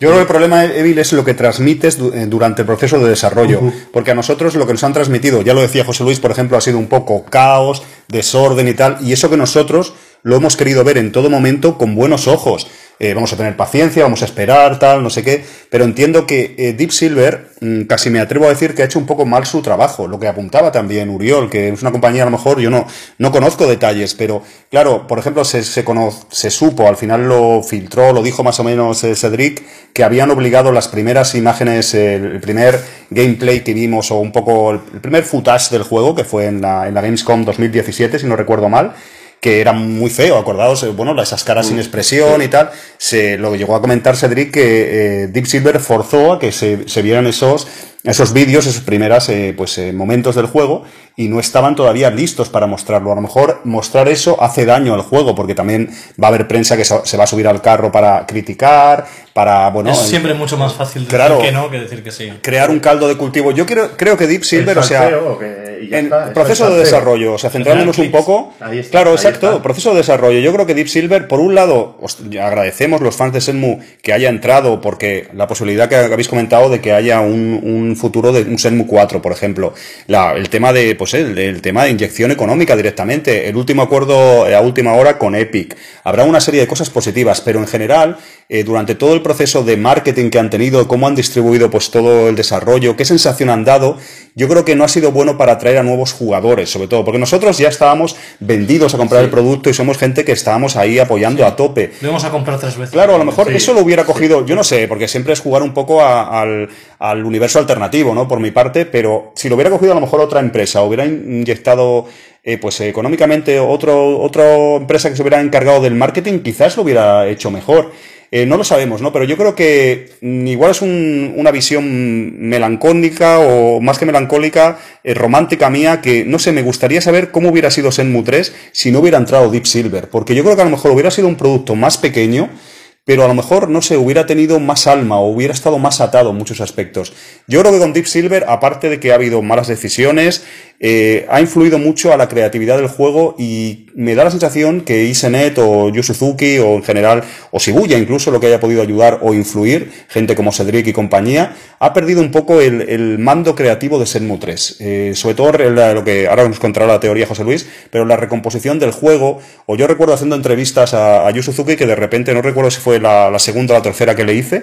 Yo creo que el problema, Evil, es lo que transmites eh, durante el proceso de desarrollo. Porque a nosotros lo que nos han transmitido, ya lo decía José Luis, por ejemplo, ha sido un poco caos, desorden y tal. Y eso que nosotros lo hemos querido ver en todo momento con buenos ojos. Eh, vamos a tener paciencia, vamos a esperar, tal, no sé qué. Pero entiendo que eh, Deep Silver, mm, casi me atrevo a decir que ha hecho un poco mal su trabajo. Lo que apuntaba también Uriol, que es una compañía a lo mejor, yo no, no conozco detalles, pero claro, por ejemplo, se, se, se supo, al final lo filtró, lo dijo más o menos eh, Cedric, que habían obligado las primeras imágenes, el, primer gameplay que vimos, o un poco el, el primer footage del juego, que fue en la, en la Gamescom 2017, si no recuerdo mal, que era muy feo, acordaos, eh, bueno, esas caras sin expresión y tal, se lo llegó a comentar Cedric que eh, Deep Silver forzó a que se, se vieran esos, esos vídeos, esos primeros eh, pues, eh, momentos del juego y no estaban todavía listos para mostrarlo. A lo mejor mostrar eso hace daño al juego porque también va a haber prensa que se va a subir al carro para criticar, para, bueno, es siempre mucho más fácil decir Claro. que no que decir que sí. crear un caldo de cultivo. Yo creo, creo que Deep Silver, El o sea, salseo, que- y ya en proceso de desarrollo, o sea, centrándonos un poco. Ahí está, claro, ahí exacto, proceso de desarrollo. Yo creo que Deep Silver, por un lado, os agradecemos los fans de Senmu que haya entrado, porque la posibilidad que habéis comentado de que haya un, un futuro de un Senmu 4, por ejemplo. La- el tema de, pues el, el tema de inyección económica directamente. El último acuerdo eh, a última hora con Epic. Habrá una serie de cosas positivas, pero en general, eh, durante todo el proceso de marketing que han tenido, cómo han distribuido pues todo el desarrollo, qué sensación han dado, yo creo que no ha sido bueno para atraer a nuevos jugadores, sobre todo, porque nosotros ya estábamos vendidos a comprar el producto y somos gente que estábamos ahí apoyando a tope. Lo íbamos a comprar tres veces. Claro, a lo mejor eso lo hubiera cogido, yo no sé, porque siempre es jugar un poco a- al, al universo alternativo, ¿no? Por mi parte, pero si lo hubiera cogido a lo mejor otra empresa, hubiera in- inyectado, eh, pues económicamente otro, otra empresa que se hubiera encargado del marketing, quizás lo hubiera hecho mejor. Eh, no lo sabemos, ¿no? Pero yo creo que igual es un- una visión melancólica o más que melancólica, eh, romántica mía, que no sé, me gustaría saber cómo hubiera sido Senmu 3 si no hubiera entrado Deep Silver, porque yo creo que a lo mejor hubiera sido un producto más pequeño, pero a lo mejor, no sé, hubiera tenido más alma o hubiera estado más atado en muchos aspectos. Yo creo que con Deep Silver, aparte de que ha habido malas decisiones, eh, ha influido mucho a la creatividad del juego y me da la sensación que Isenet o Yu Suzuki o en general, o Shibuya incluso, lo que haya podido ayudar o influir, gente como Cedric y compañía, ha perdido un poco el, el mando creativo de Senmu 3. Eh, sobre todo lo que ahora nos contará la teoría José Luis, pero la recomposición del juego, o yo recuerdo haciendo entrevistas a, a que de repente, no recuerdo si fue la, la segunda o la tercera que le hice,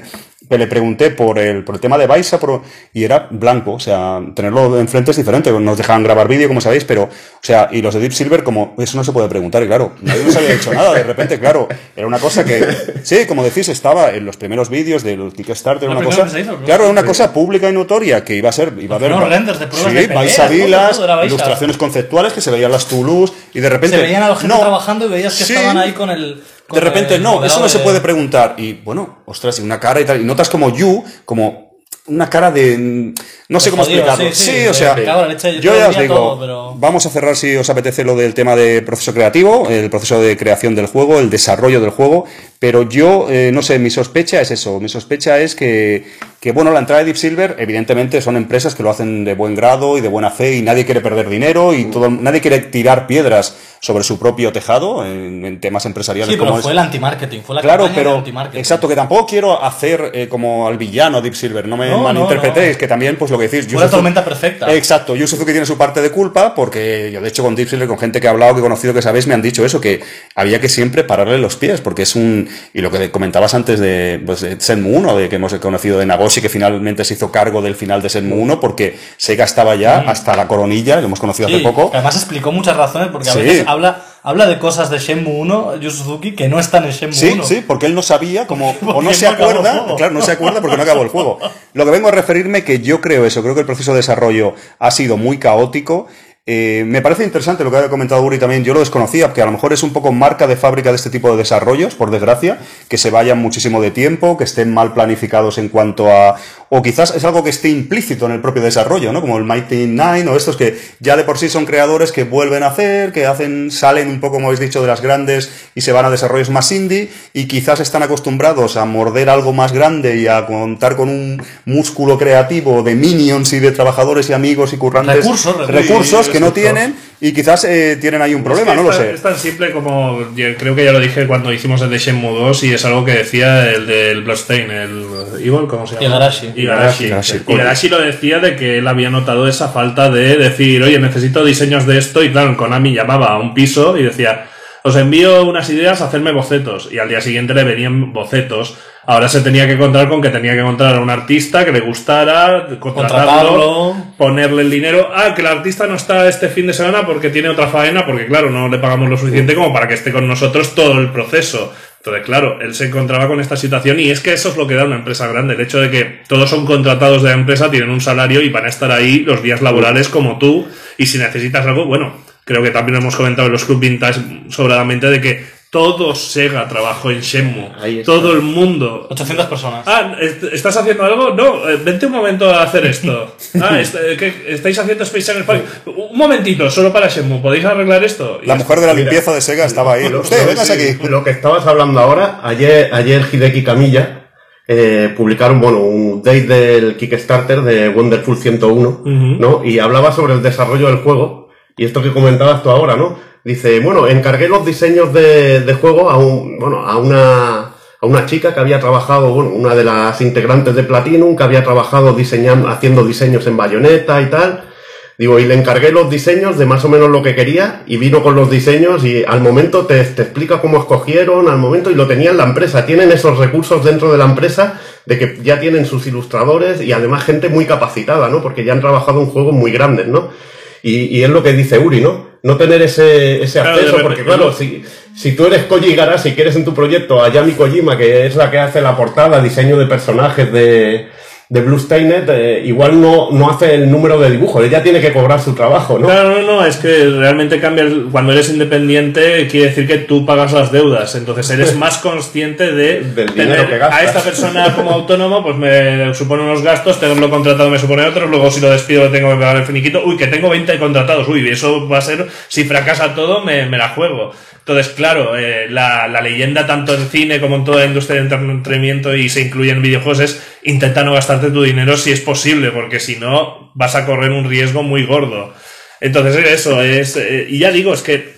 que le pregunté por el, por el tema de Baisa por- y era blanco, o sea, tenerlo enfrente es diferente, nos dejaban grabar vídeo, como sabéis, pero, o sea, y los de Deep Silver, como, eso no se puede preguntar, y claro, nadie nos había dicho nada, de repente, claro, era una cosa que, sí, como decís, estaba en los primeros vídeos del Kickstarter, Lo una cosa, hizo, claro, era una cosa pública y notoria, que iba a ser, iba a haber, primeros renders de pruebas sí, de Baisa. Vilas, era ilustraciones conceptuales que se veían las Toulouse, y de repente, Se veían a la gente no, trabajando y veías que sí, estaban ahí con el. De repente, no, eso no se de- puede preguntar. Y bueno, ostras, y una cara y tal. Y notas como You, como una cara de. No sé cómo jodido, explicarlo. sí, Sí, sí, o sea, leche, yo ya os digo, todo, pero- vamos a cerrar si os apetece lo del tema de proceso creativo, el proceso de creación del juego, el desarrollo del juego. Pero yo, eh, no sé, mi sospecha es eso. Mi sospecha es que, que bueno, la entrada de Deep Silver, evidentemente son empresas que lo hacen de buen grado y de buena fe y nadie quiere perder dinero y todo, nadie quiere tirar piedras sobre su propio tejado en, en temas empresariales. Sí, pero como fue es- el anti-marketing, fue la Claro, pero anti-marketing. exacto, que tampoco quiero hacer eh, como al villano Deep Silver, no me No, malinterpretéis, no. que también pues lo que decís. Fue la tormenta perfecta. Exacto, Yu Suzuki tiene su parte de culpa porque yo de hecho con Deep Silver, con gente que he hablado, que he conocido, que sabéis, me han dicho eso, que había que siempre pararle los pies porque es un... Y lo que comentabas antes de, pues, de Shenmue 1, de que hemos conocido de Nagoshi, que finalmente se hizo cargo del final de Shenmue 1 porque Sega estaba ya hasta la coronilla, que hemos conocido hace Sí, poco. Además explicó muchas razones porque a Sí. veces habla, habla de cosas de Shenmue 1, Yu Suzuki, que no están en Shenmue Sí, 1. sí, porque él no sabía como o no se no acuerda, claro, no se acuerda porque no acabó el juego. Lo que vengo a referirme que yo creo eso, creo que el proceso de desarrollo ha sido muy caótico. Eh, me parece interesante lo que ha comentado Uri también, yo lo desconocía, que a lo mejor es un poco marca de fábrica de este tipo de desarrollos, por desgracia, que se vayan muchísimo de tiempo, que estén mal planificados en cuanto a... O quizás es algo que esté implícito en el propio desarrollo, ¿no? Como el Mighty Nine o estos que ya de por sí son creadores que vuelven a hacer, que hacen, salen un poco, como habéis dicho, de las grandes y se van a desarrollos más indie y quizás están acostumbrados a morder algo más grande y a contar con un músculo creativo de minions y de trabajadores y amigos y currantes. Recursos, recursos. recursos que no tienen y quizás eh, tienen ahí un problema, Es que no lo es tan- sé. Es tan simple como. creo que ya lo dije cuando hicimos el de Shenmue 2 y es algo que decía el del Bloodstain, el Evil, ¿cómo se llama? Igarashi. Igarashi. Igarashi. Igarashi lo decía de que él había notado esa falta de decir, oye, necesito diseños de esto y claro, Konami llamaba a un piso y decía. Os envío unas ideas, hacerme bocetos. Y al día siguiente le venían bocetos. Ahora se tenía que encontrar con que tenía que encontrar a un artista que le gustara, contratarlo, Contratarlo. ponerle el dinero. Ah, que el artista no está este fin de semana porque tiene otra faena, porque claro, no le pagamos lo suficiente como para que esté con nosotros todo el proceso. Entonces, claro, él se encontraba con esta situación y es que eso es lo que da una empresa grande. El hecho de que todos son contratados de la empresa, tienen un salario y van a estar ahí los días laborales como tú. Y si necesitas algo, bueno, creo que también hemos comentado en los Club Vintage sobradamente de que todo Sega trabajó en Shenmue. Ahí está. Todo el mundo. 800 personas. Ah, ¿est- ¿estás haciendo algo? No, eh, vente un momento a hacer esto. Ah, est- eh, ¿qué- ¿estáis haciendo Space Jam Spy? Un momentito, solo para Shenmue, ¿podéis arreglar esto? Y La ya mujer de la Mira, limpieza de Sega estaba ahí. Lo- Usted, lo- vengas aquí. Lo que estabas hablando ahora, ayer, ayer Hideki Kamiya eh, publicaron, bueno, un update del Kickstarter de Wonderful 101, ¿no? Y hablaba sobre el desarrollo del juego, y esto que comentabas tú ahora, ¿no? Dice, bueno, encargué los diseños de, juego a un, bueno, a una, a una chica que había trabajado, bueno, una de las integrantes de Platinum, que había trabajado diseñando, haciendo diseños en bayoneta y tal. Digo, y le encargué los diseños de más o menos lo que quería y vino con los diseños y al momento te, te explica cómo escogieron, al momento y lo tenía en la empresa. Tienen esos recursos dentro de la empresa de que ya tienen sus ilustradores y además gente muy capacitada, ¿no? Porque ya han trabajado en juegos muy grandes, ¿no? Y, y es lo que dice Uri, ¿no? No tener ese, ese Claro, acceso, porque claro, si, si tú eres Koji Igarashi y quieres en tu proyecto a Yami Kojima, que es la que hace la portada, diseño de personajes de, de Blue Stainet, eh, igual no, no hace el número de dibujo, ella tiene que cobrar su trabajo, ¿no? Claro, no, no, es que realmente cambia. Cuando eres independiente, quiere decir que tú pagas las deudas. Entonces eres más consciente de Del dinero que a esta persona como autónomo, pues me supone unos gastos, tenerlo contratado me supone otros. Luego, si lo despido, tengo que pagar el finiquito. Uy, que tengo 20 contratados. Uy, eso va a ser, si fracasa todo, me, me la juego. Entonces, claro, eh, la, leyenda, tanto en cine como en toda la industria del entretenimiento y se incluye en videojuegos, es intenta no gastarte tu dinero si es posible, porque si no, vas a correr un riesgo muy gordo. Entonces, eso es. eh, y ya digo, es que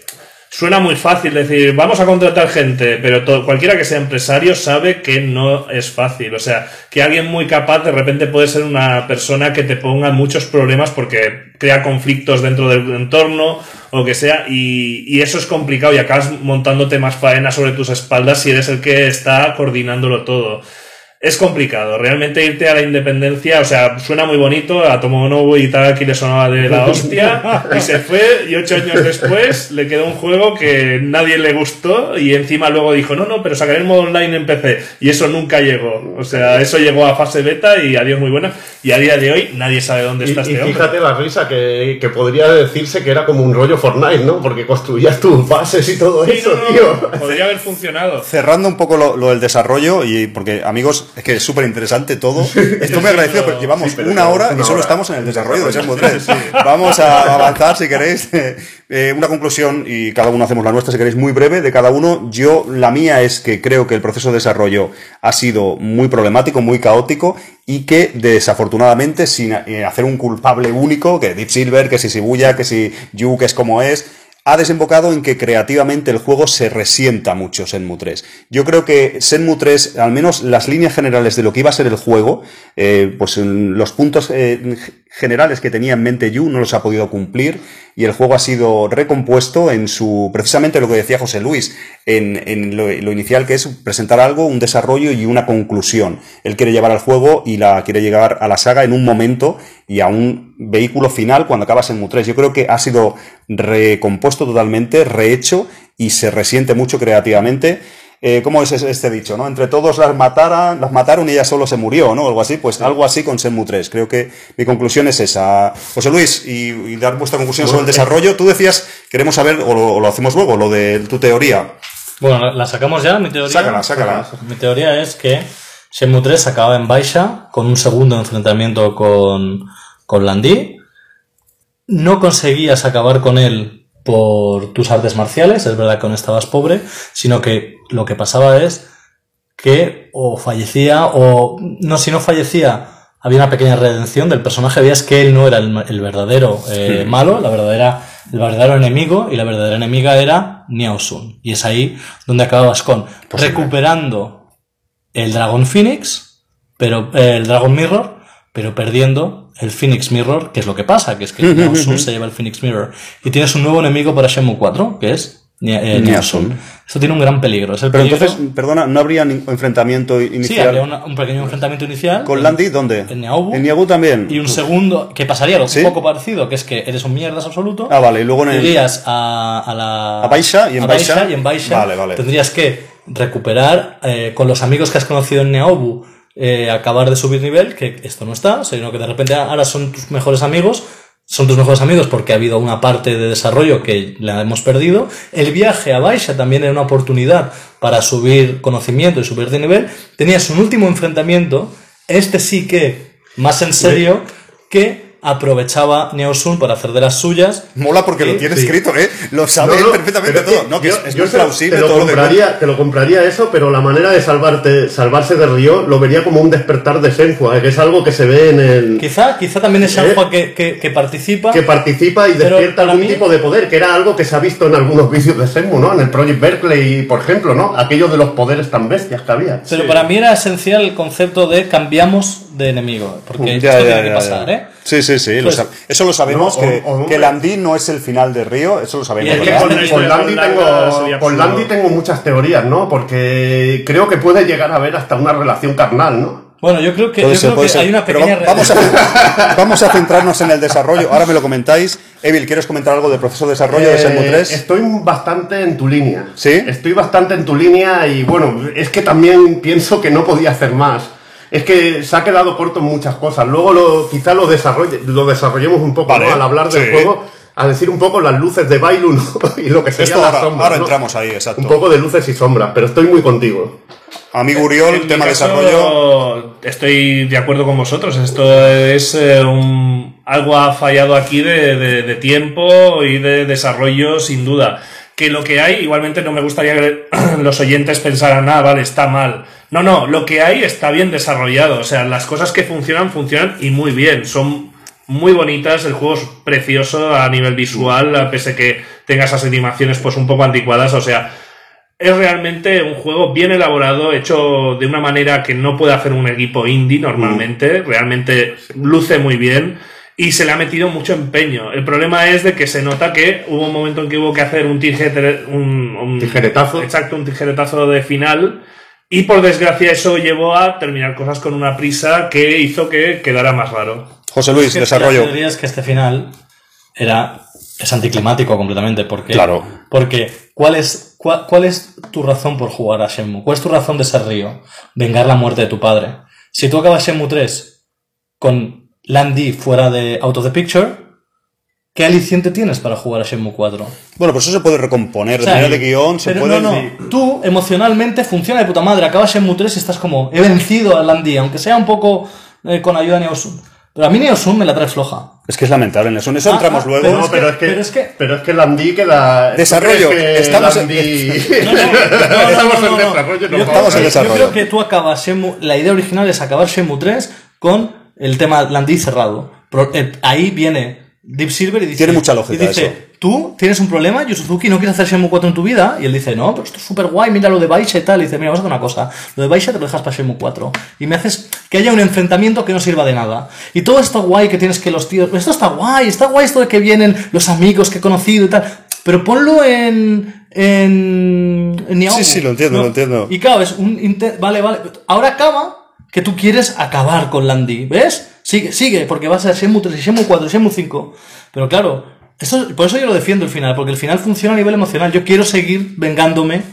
suena muy fácil decir, vamos a contratar gente, pero to- cualquiera que sea empresario sabe que no es fácil. O sea, que alguien muy capaz de repente puede ser una persona que te ponga muchos problemas porque crea conflictos dentro del entorno o que sea, y, y eso es complicado y acabas montándote más faena sobre tus espaldas si eres el que está coordinándolo todo. Es complicado, realmente irte a la independencia, o sea, suena muy bonito, a Tomonobu y Itagaki le sonaba de la hostia, y se fue, y ocho años después le quedó un juego que nadie le gustó, y encima luego dijo, no, no, pero sacaré el modo online en PC, y eso nunca llegó, o sea, eso llegó a fase beta y adiós muy buena, y a día de hoy nadie sabe dónde Y, está y este hombre. fíjate la risa que, que podría decirse que era como un rollo Fortnite, ¿no? Porque construías tus bases y todo Sí, eso, no, tío. podría haber funcionado. Cerrando un poco lo, lo del desarrollo, y porque amigos, es que es súper interesante todo. Estoy muy agradecido, pero llevamos sí, pero una hora una y solo hora. estamos en el desarrollo de Shenmue 3. Vamos a avanzar si queréis. Eh, una conclusión, y cada uno hacemos la nuestra si queréis, muy breve de cada uno. Yo, la mía es que creo que el proceso de desarrollo ha sido muy problemático, muy caótico, y que desafortunadamente sin eh, hacer un culpable único, que Deep Silver, que si Shibuya, que si Yu, que es como es, ha desembocado en que creativamente el juego se resienta mucho Senmu 3. Yo creo que Senmu 3, al menos las líneas generales de lo que iba a ser el juego, eh, pues los puntos eh, generales que tenía en mente Yu no los ha podido cumplir y el juego ha sido recompuesto en su, precisamente lo que decía José Luis, en, lo, inicial que es presentar algo, un desarrollo y una conclusión. Él quiere llevar al juego y la quiere llevar a la saga en un momento y a un vehículo final cuando acabas en Mu 3. Yo creo que ha sido recompuesto totalmente, rehecho y se resiente mucho creativamente eh, ¿cómo es este dicho? ¿no? Entre todos las mataran, las mataron y ella solo se murió, ¿no? Algo así, pues algo así con Senmu 3. Creo que mi conclusión es esa. José Luis, y, dar vuestra conclusión sobre el desarrollo. Tú decías, queremos saber, o lo, hacemos luego, lo de tu teoría. Bueno, la sacamos ya, mi teoría. Sácala, sácala. Mi teoría es que Shenmue 3 acababa en Baixa con un segundo enfrentamiento con, con Landí. No conseguías acabar con él por tus artes marciales, es verdad que no estabas pobre, sino que lo que pasaba es que o fallecía o no, si no fallecía, había una pequeña redención del personaje, veías que él no era el, verdadero eh, malo, la verdadera, el verdadero enemigo, y la verdadera enemiga era Sun. Y es ahí donde acababas con recuperando el Dragon Phoenix, pero eh, el Dragon Mirror, pero perdiendo el Phoenix Mirror, que es lo que pasa, que es que Neosun se lleva el Phoenix Mirror. Y tienes un nuevo enemigo para Shenmue 4, que es eh, Neosun. Esto tiene un gran peligro. Es el Pero entonces, perdona, ¿no habría un enfrentamiento inicial? Sí, habría un pequeño enfrentamiento inicial. ¿Con Landy dónde? En Niaubu. En Niaubu también. Y un segundo, que pasaría lo un poco parecido, que es que eres un mierdas absoluto. Ah, vale, y luego en el... Irías a, a la... A Baisha, y en Baisha... y en Baisha vale, vale. tendrías que recuperar eh, con los amigos que has conocido en Neobu eh, acabar de subir nivel, que esto no está, sino que de repente ahora son tus mejores amigos, son tus mejores amigos porque ha habido una parte de desarrollo que la hemos perdido. El viaje a Baixa también era una oportunidad para subir conocimiento y subir de nivel. Tenías un último enfrentamiento, este sí que más en serio, que aprovechaba Neosun para hacer de las suyas. Mola porque lo tiene escrito, ¿eh? Lo sabe perfectamente todo. No, que es, muy plausible te lo compraría, Te lo compraría eso, pero la manera de salvarte, salvarse de Río lo vería como un despertar de Senhua, ¿eh? que es algo que se ve en el... Quizá, quizá también es Senhua que, que, participa. Que participa y despierta algún tipo de poder, que era algo que se ha visto en algunos vídeos de Senhua, ¿no? En el Project Berkeley, por ejemplo, ¿no? Aquello de los poderes tan bestias que había. Pero para mí era esencial el concepto de cambiamos de enemigo, porque esto tiene que pasar, ¿eh? Sí, sí, sí. Pues, eso lo sabemos, que, que Landy no es el final de Río, eso lo sabemos. Y con, Landy tengo, con Landy tengo muchas teorías, ¿no? Porque creo que puede llegar a haber hasta una relación carnal, ¿no? Bueno, yo creo que, yo creo que hay una pequeña... Vamos a, vamos a centrarnos en el desarrollo. Ahora me lo comentáis. Evil, ¿quieres comentar algo del proceso de desarrollo de Senmu 3? Eh, estoy bastante en tu línea. ¿Sí? Estoy bastante en tu línea y bueno, es que también pienso que no podía hacer más es que se ha quedado corto en muchas cosas. Luego lo, quizá lo, desarrolle, lo desarrollemos un poco al hablar del juego, a decir un poco las luces de Bailun y lo que sería Esto ahora, Ahora entramos ahí, exacto. Un poco de luces y sombras, pero estoy muy contigo. Amigo Uriol, tema de desarrollo. Estoy de acuerdo con vosotros. Esto es eh, un, algo ha fallado aquí de, de tiempo y de desarrollo, sin duda que lo que hay, igualmente no me gustaría que los oyentes pensaran, ah, vale, está mal. No, no, lo que hay está bien desarrollado. O sea, las cosas que funcionan, funcionan y muy bien. Son muy bonitas, el juego es precioso a nivel visual, pese que tenga esas animaciones pues un poco anticuadas. O sea, es realmente un juego bien elaborado, hecho de una manera que no puede hacer un equipo indie normalmente. Realmente luce muy bien y se le ha metido mucho empeño. El problema es de que se nota que hubo un momento en que hubo que hacer un, un, tijeretazo. Exacto, un tijeretazo de final. Y por desgracia eso llevó a terminar cosas con una prisa que hizo que quedara más raro. José Luis, desarrollo. La es que este final era es anticlimático completamente. Porque, claro. Porque, ¿cuál es, cuál, es tu razón por jugar a Shenmue? ¿Cuál es tu razón de ser río? Vengar la muerte de tu padre. Si tú acabas Shenmue 3 con Landy fuera de Out of the Picture, ¿qué aliciente tienes para jugar a Shenmue 4? Bueno, pues eso se puede recomponer, de de guion, se puede... No, no, tú emocionalmente funciona de puta madre, acabas Shenmue 3 y estás como, he vencido a Landy, aunque sea un poco eh, con ayuda de Neosun. Pero a mí Neosun me la trae floja. Es que es lamentable, en eso, eso entramos luego. Pero, es pero, es que, pero, es que, pero es que Landy queda. Desarrollo. Estamos, en... No, no, no, estamos en desarrollo. Yo, estamos en desarrollo. Yo creo que tú acabas Shenmue, la idea original es acabar Shenmue 3 con el tema Landí cerrado. Eh, ahí viene Deep Silver y dice... Tiene mucha lógica y dice, eso. tú tienes un problema, Yu Suzuki, no quieres hacer Shenmue 4 en tu vida. Y él dice, no, pero esto es súper guay, mira lo de Baisha y tal. Y dice, mira, vamos a hacer una cosa. Lo de Baisha te lo dejas para Shenmue 4. Y me haces que haya un enfrentamiento que no sirva de nada. Y todo esto guay que tienes que los tíos... Esto está guay, está guay esto de que vienen los amigos que he conocido y tal. Pero ponlo en... En, en Niaogu, Sí, sí, lo entiendo, lo entiendo. Y claro, es un... Vale, vale. Ahora acaba que tú quieres acabar con Landy. ¿Ves? Sigue, sigue, porque va a ser Shenmue 3 y Shenmue 4 y Shenmue 5. Pero claro, eso, por eso yo lo defiendo el final, porque el final funciona a nivel emocional. Yo quiero seguir vengándome.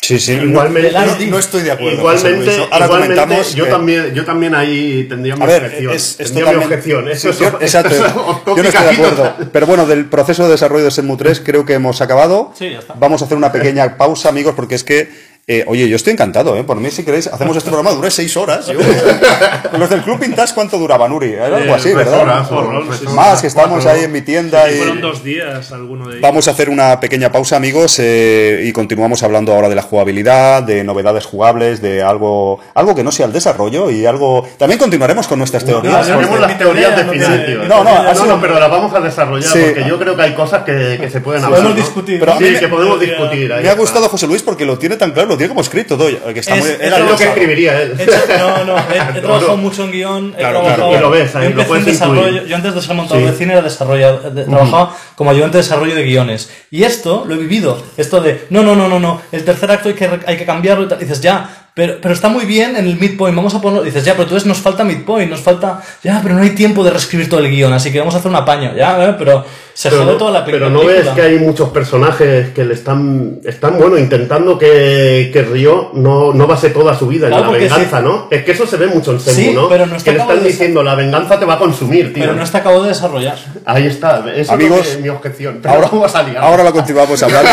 Sí, sí. Igualmente, no- no, no estoy de acuerdo. Igualmente. Ahora igualmente, comentamos. yo eh, también, yo también ahí tendría mi A ver, objeción. es, es tendría totalmente- mi objeción. Eso es, yo- exacto. eso es yo no estoy de acuerdo. Pero bueno, del proceso de desarrollo de Shenmue 3 creo que hemos acabado. Sí, ya está. Vamos a hacer una pequeña pausa, amigos, porque es que. Eh, oye, yo estoy encantado, ¿eh? Por mí, si queréis, hacemos este programa, dure seis horas. Yo- Los del Club Vintage, ¿cuánto duraba, Nuri? Era algo así, ¿verdad? horas, Por o rol, tres sí, horas, Más, que estamos ahí en mi tienda Y y. fueron dos días alguno de ellos. Vamos a hacer una pequeña pausa, amigos, eh, y continuamos hablando ahora de la jugabilidad, de novedades jugables, de algo, algo que no sea el desarrollo y algo. También continuaremos con nuestras teorías. no, Tenemos las teoría teorías no definitivas. No, no, no, ha pero las vamos a desarrollar Sí. porque yo creo que hay cosas que, que se pueden hablar. Podemos ¿no? discutir. Pero sí, me- que podemos discutir. ahí Me ha está. gustado José Luis porque lo tiene tan claro, lo tiene como escrito todo. Que está Es- muy, era Es lo que escribiría él. He hecho- no, no, he, he trabajado no. mucho en guion, he Claro, trabajado... claro. Y lo ves ahí, yo lo puedes desarrollo, yo antes de ser montador Sí. de cine era desarrollador, de- trabajaba como ayudante de desarrollo de guiones. Y esto lo he vivido, esto de, no, no, no, no, no, el tercer acto hay que, hay que cambiarlo y tal. Y dices, ya, pero, pero está muy bien en el midpoint, vamos a ponerlo, dices, ya, pero entonces nos falta midpoint, nos falta, ya, pero no hay tiempo de reescribir todo el guion, así que vamos a hacer un apaño, ya, eh, pero se Pero jode toda la pe- pero no ves película. que hay muchos personajes que le están, están bueno, intentando que, que Ryo no, no base toda su vida Claro, en la venganza, sí. ¿no? Es que eso se ve mucho en Semu, Sí, ¿no? pero no está que le están de diciendo, la venganza te va a consumir, tío. Pero no está acabado de desarrollar. Ahí está, eso Amigos, es mi objeción. Pero Ahora, vamos a liar. ahora lo continuamos hablando.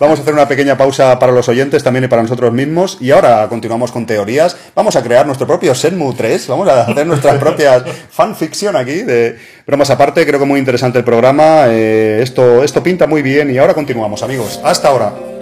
Vamos a hacer una pequeña pausa para los oyentes también y para nosotros mismos. Y ahora continuamos con teorías. Vamos a crear nuestro propio Shenmue 3. Vamos a hacer nuestras propias fanfiction aquí. De bromas aparte, creo que muy interesante el programa. Eh, esto, esto pinta muy bien. Y ahora continuamos, amigos. Hasta ahora.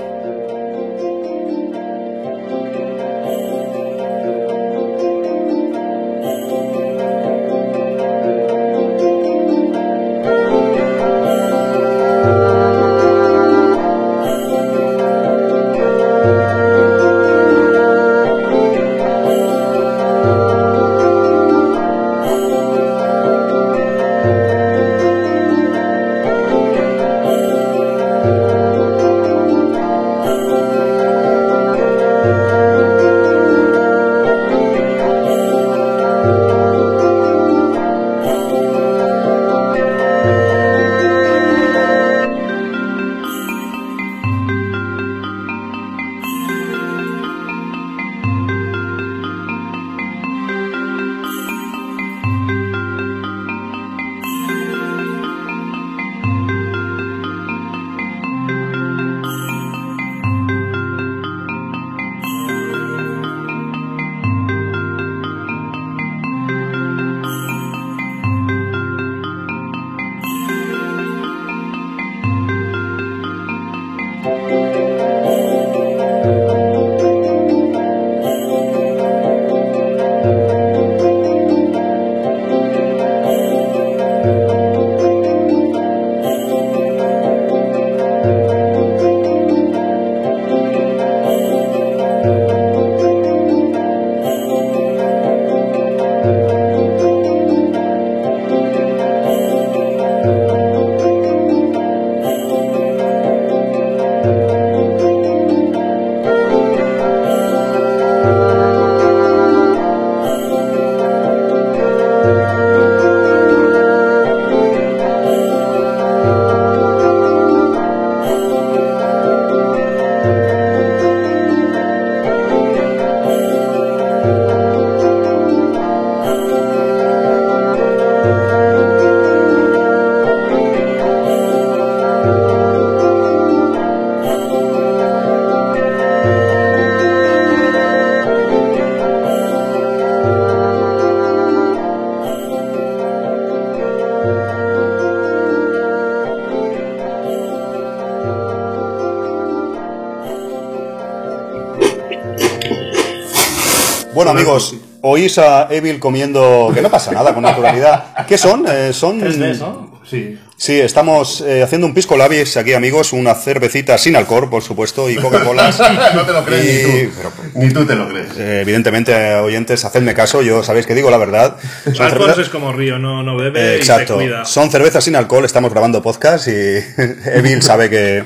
A Evil comiendo, que no pasa nada, con naturalidad. ¿Qué son? Eh, son... 3Ds, ¿no? Sí. Sí, estamos eh, haciendo un pisco labis aquí, amigos, una cervecita sin alcohol, por supuesto, y Coca-Cola. no te lo crees Y- ni tú. pero, Ni tú te lo crees. eh, evidentemente, oyentes, hacedme caso, yo sabéis que digo la verdad. Son cervezas- es como Río, no, no bebe Eh, y exacto, se cuida. son cervezas sin alcohol, estamos grabando podcast y Evil sabe que...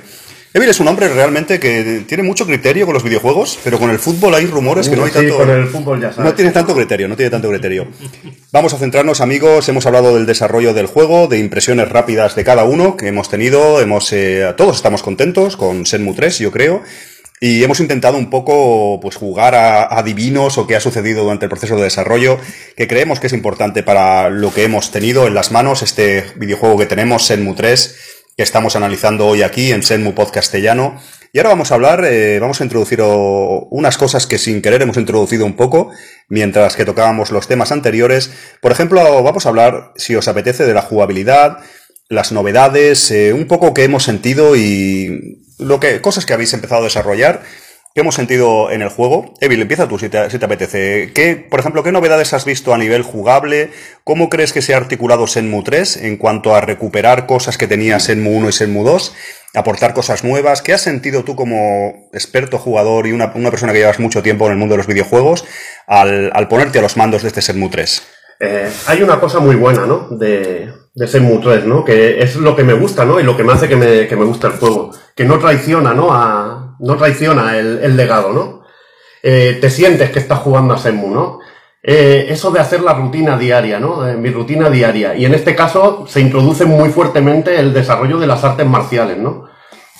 Evil es un hombre realmente que tiene mucho criterio con los videojuegos, pero con el fútbol hay rumores que no hay Sí, tanto... con el fútbol ya sabes. No tiene tanto criterio, no tiene tanto criterio. Vamos a centrarnos, amigos. Hemos hablado del desarrollo del juego, de impresiones rápidas de cada uno que hemos tenido. Hemos, eh, todos estamos contentos con Senmu 3, yo creo. Y hemos intentado un poco pues jugar a, a divinos o qué ha sucedido durante el proceso de desarrollo, que creemos que es importante para lo que hemos tenido en las manos, este videojuego que tenemos, Senmu 3, que estamos analizando hoy aquí en Senmu Podcastellano. Y ahora vamos a hablar, eh, vamos a introducir unas cosas que sin querer hemos introducido un poco, mientras que tocábamos los temas anteriores. Por ejemplo, vamos a hablar, si os apetece, de la jugabilidad, las novedades, eh, un poco que hemos sentido y lo que, cosas que habéis empezado a desarrollar, que hemos sentido en el juego. Evil, empieza tú si te, si te apetece. ¿Qué, por ejemplo, qué novedades has visto a nivel jugable? ¿Cómo crees que se ha articulado Senmu 3 en cuanto a recuperar cosas que tenía Senmu 1 y Senmu 2? Aportar cosas nuevas. ¿Qué has sentido tú como experto jugador y una, persona que llevas mucho tiempo en el mundo de los videojuegos al, ponerte a los mandos de este Senmu 3? Eh, hay una cosa muy buena, ¿no? De, de Shenmue 3, ¿no? Que es lo que me gusta, ¿no? Y lo que me hace que me, que me gusta el juego. Que no traiciona, ¿no? No traiciona el, el legado, ¿no? Eh, te sientes que estás jugando a Shenmue, ¿no? Eh, eso de hacer la rutina diaria, ¿no? Eh, mi rutina diaria. Y en este caso se introduce muy fuertemente el desarrollo de las artes marciales, ¿no?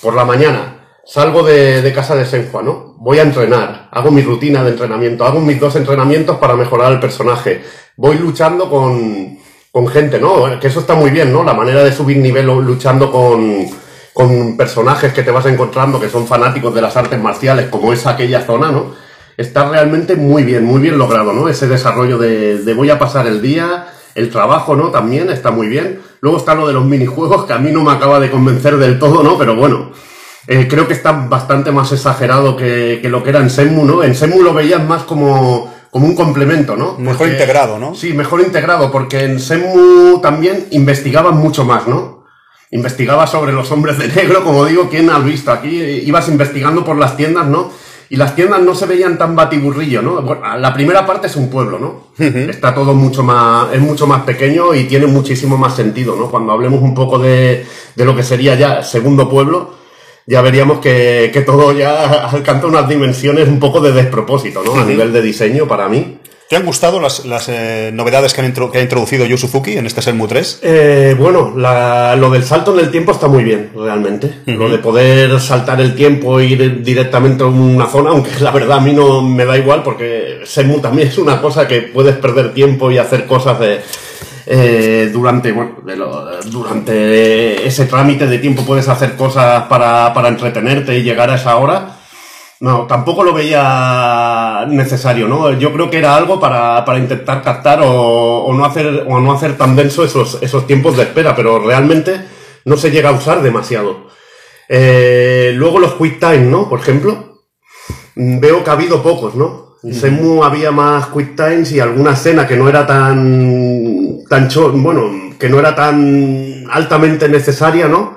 Por la mañana salgo de, casa de Senhua, ¿no? Voy a entrenar, hago mi rutina de entrenamiento, hago mis dos entrenamientos para mejorar el personaje. Voy luchando con, con gente, ¿no? Que eso está muy bien, ¿no? La manera de subir nivel luchando con, con personajes que te vas encontrando que son fanáticos de las artes marciales, como es aquella zona, ¿no? Está realmente muy bien, muy bien logrado, ¿no? Ese desarrollo de, de voy a pasar el día, el trabajo, ¿no? También está muy bien. Luego está lo de los minijuegos, que a mí no me acaba de convencer del todo, ¿no? Pero bueno, eh, creo que está bastante más exagerado que, que lo que era en Senmu, ¿no? En Senmu lo veías más como, como un complemento, ¿no? Mejor integrado, ¿no? Sí, mejor integrado, porque en Senmu también investigaban mucho más, ¿no? Investigaba sobre los hombres de negro, como digo, ¿quién has visto? Aquí ibas investigando por las tiendas, ¿no? Y las tiendas no se veían tan batiburrillo, ¿no? Bueno, la primera parte es un pueblo, ¿no? Está todo mucho más, es mucho más pequeño y tiene muchísimo más sentido, ¿no? Cuando hablemos un poco de, de lo que sería ya segundo pueblo, ya veríamos que, que todo ya alcanza unas dimensiones un poco de despropósito, ¿no? A nivel de diseño para mí. ¿Te han gustado las, las, eh, novedades que, han que ha introducido Yu Suzuki en este Senmu 3? Eh, bueno, la- lo del salto en el tiempo está muy bien, realmente. Lo de poder saltar el tiempo e ir directamente a una zona, aunque la verdad a mí no me da igual, porque Senmu también es una cosa que puedes perder tiempo y hacer cosas de, eh, durante, bueno, de lo- durante ese trámite de tiempo puedes hacer cosas para, para entretenerte y llegar a esa hora. No, tampoco lo veía necesario, ¿no? Yo creo que era algo para, para intentar captar o, o no hacer, o no hacer tan denso esos, esos tiempos de espera, pero realmente no se llega a usar demasiado. Eh, luego los quick time, ¿no? Por ejemplo, mm, veo que ha habido pocos, ¿no? En Shenmue había más quick times y alguna escena que no era tan, tan bueno, que no era tan altamente necesaria, ¿no?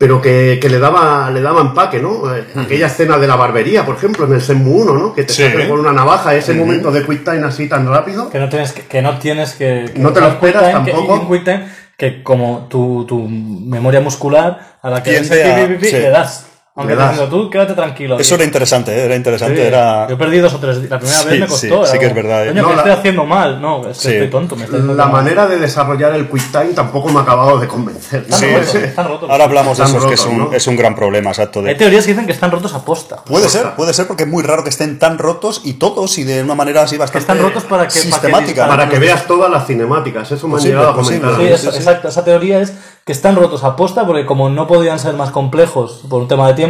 Pero que, que le daba le daba empaque, ¿no? Eh, Aquella escena de la barbería, por ejemplo, en el Senmu 1, ¿no? Que te Sí. sacan con una navaja, ese momento de quick time así tan rápido. Que no tienes que, que no tienes que. que No te lo esperas time, que- tampoco. un quick time que como tu, tu memoria muscular a la que pi, pi, pi, sí. le das. Aunque diciendo, tú quédate tranquilo. Eso tío". era interesante, ¿eh? era interesante. Sí, Era... Yo perdí dos o tres. La primera Sí, vez me costó. sí era que es verdad, ¿eh? Coño, No, ¿qué la- estoy haciendo mal? No, es que estoy tonto. Me estoy La mal. manera de desarrollar el quick time tampoco me ha acabado de convencer. Están Sí, rotos, sí. están rotos. Ahora hablamos de eso, que es un, ¿no? es un gran problema, exacto. de- Hay teorías que dicen que están rotos a posta. Puede ser, puede ser porque es muy raro que estén tan rotos y todos y de una manera así bastante están rotos para que- para que sistemática. Para que veas todas las cinemáticas, eso me han llegado a comentar. Sí. exacto. Esa teoría es que están rotos a posta porque como no podían ser más complejos por un tema de tiempo,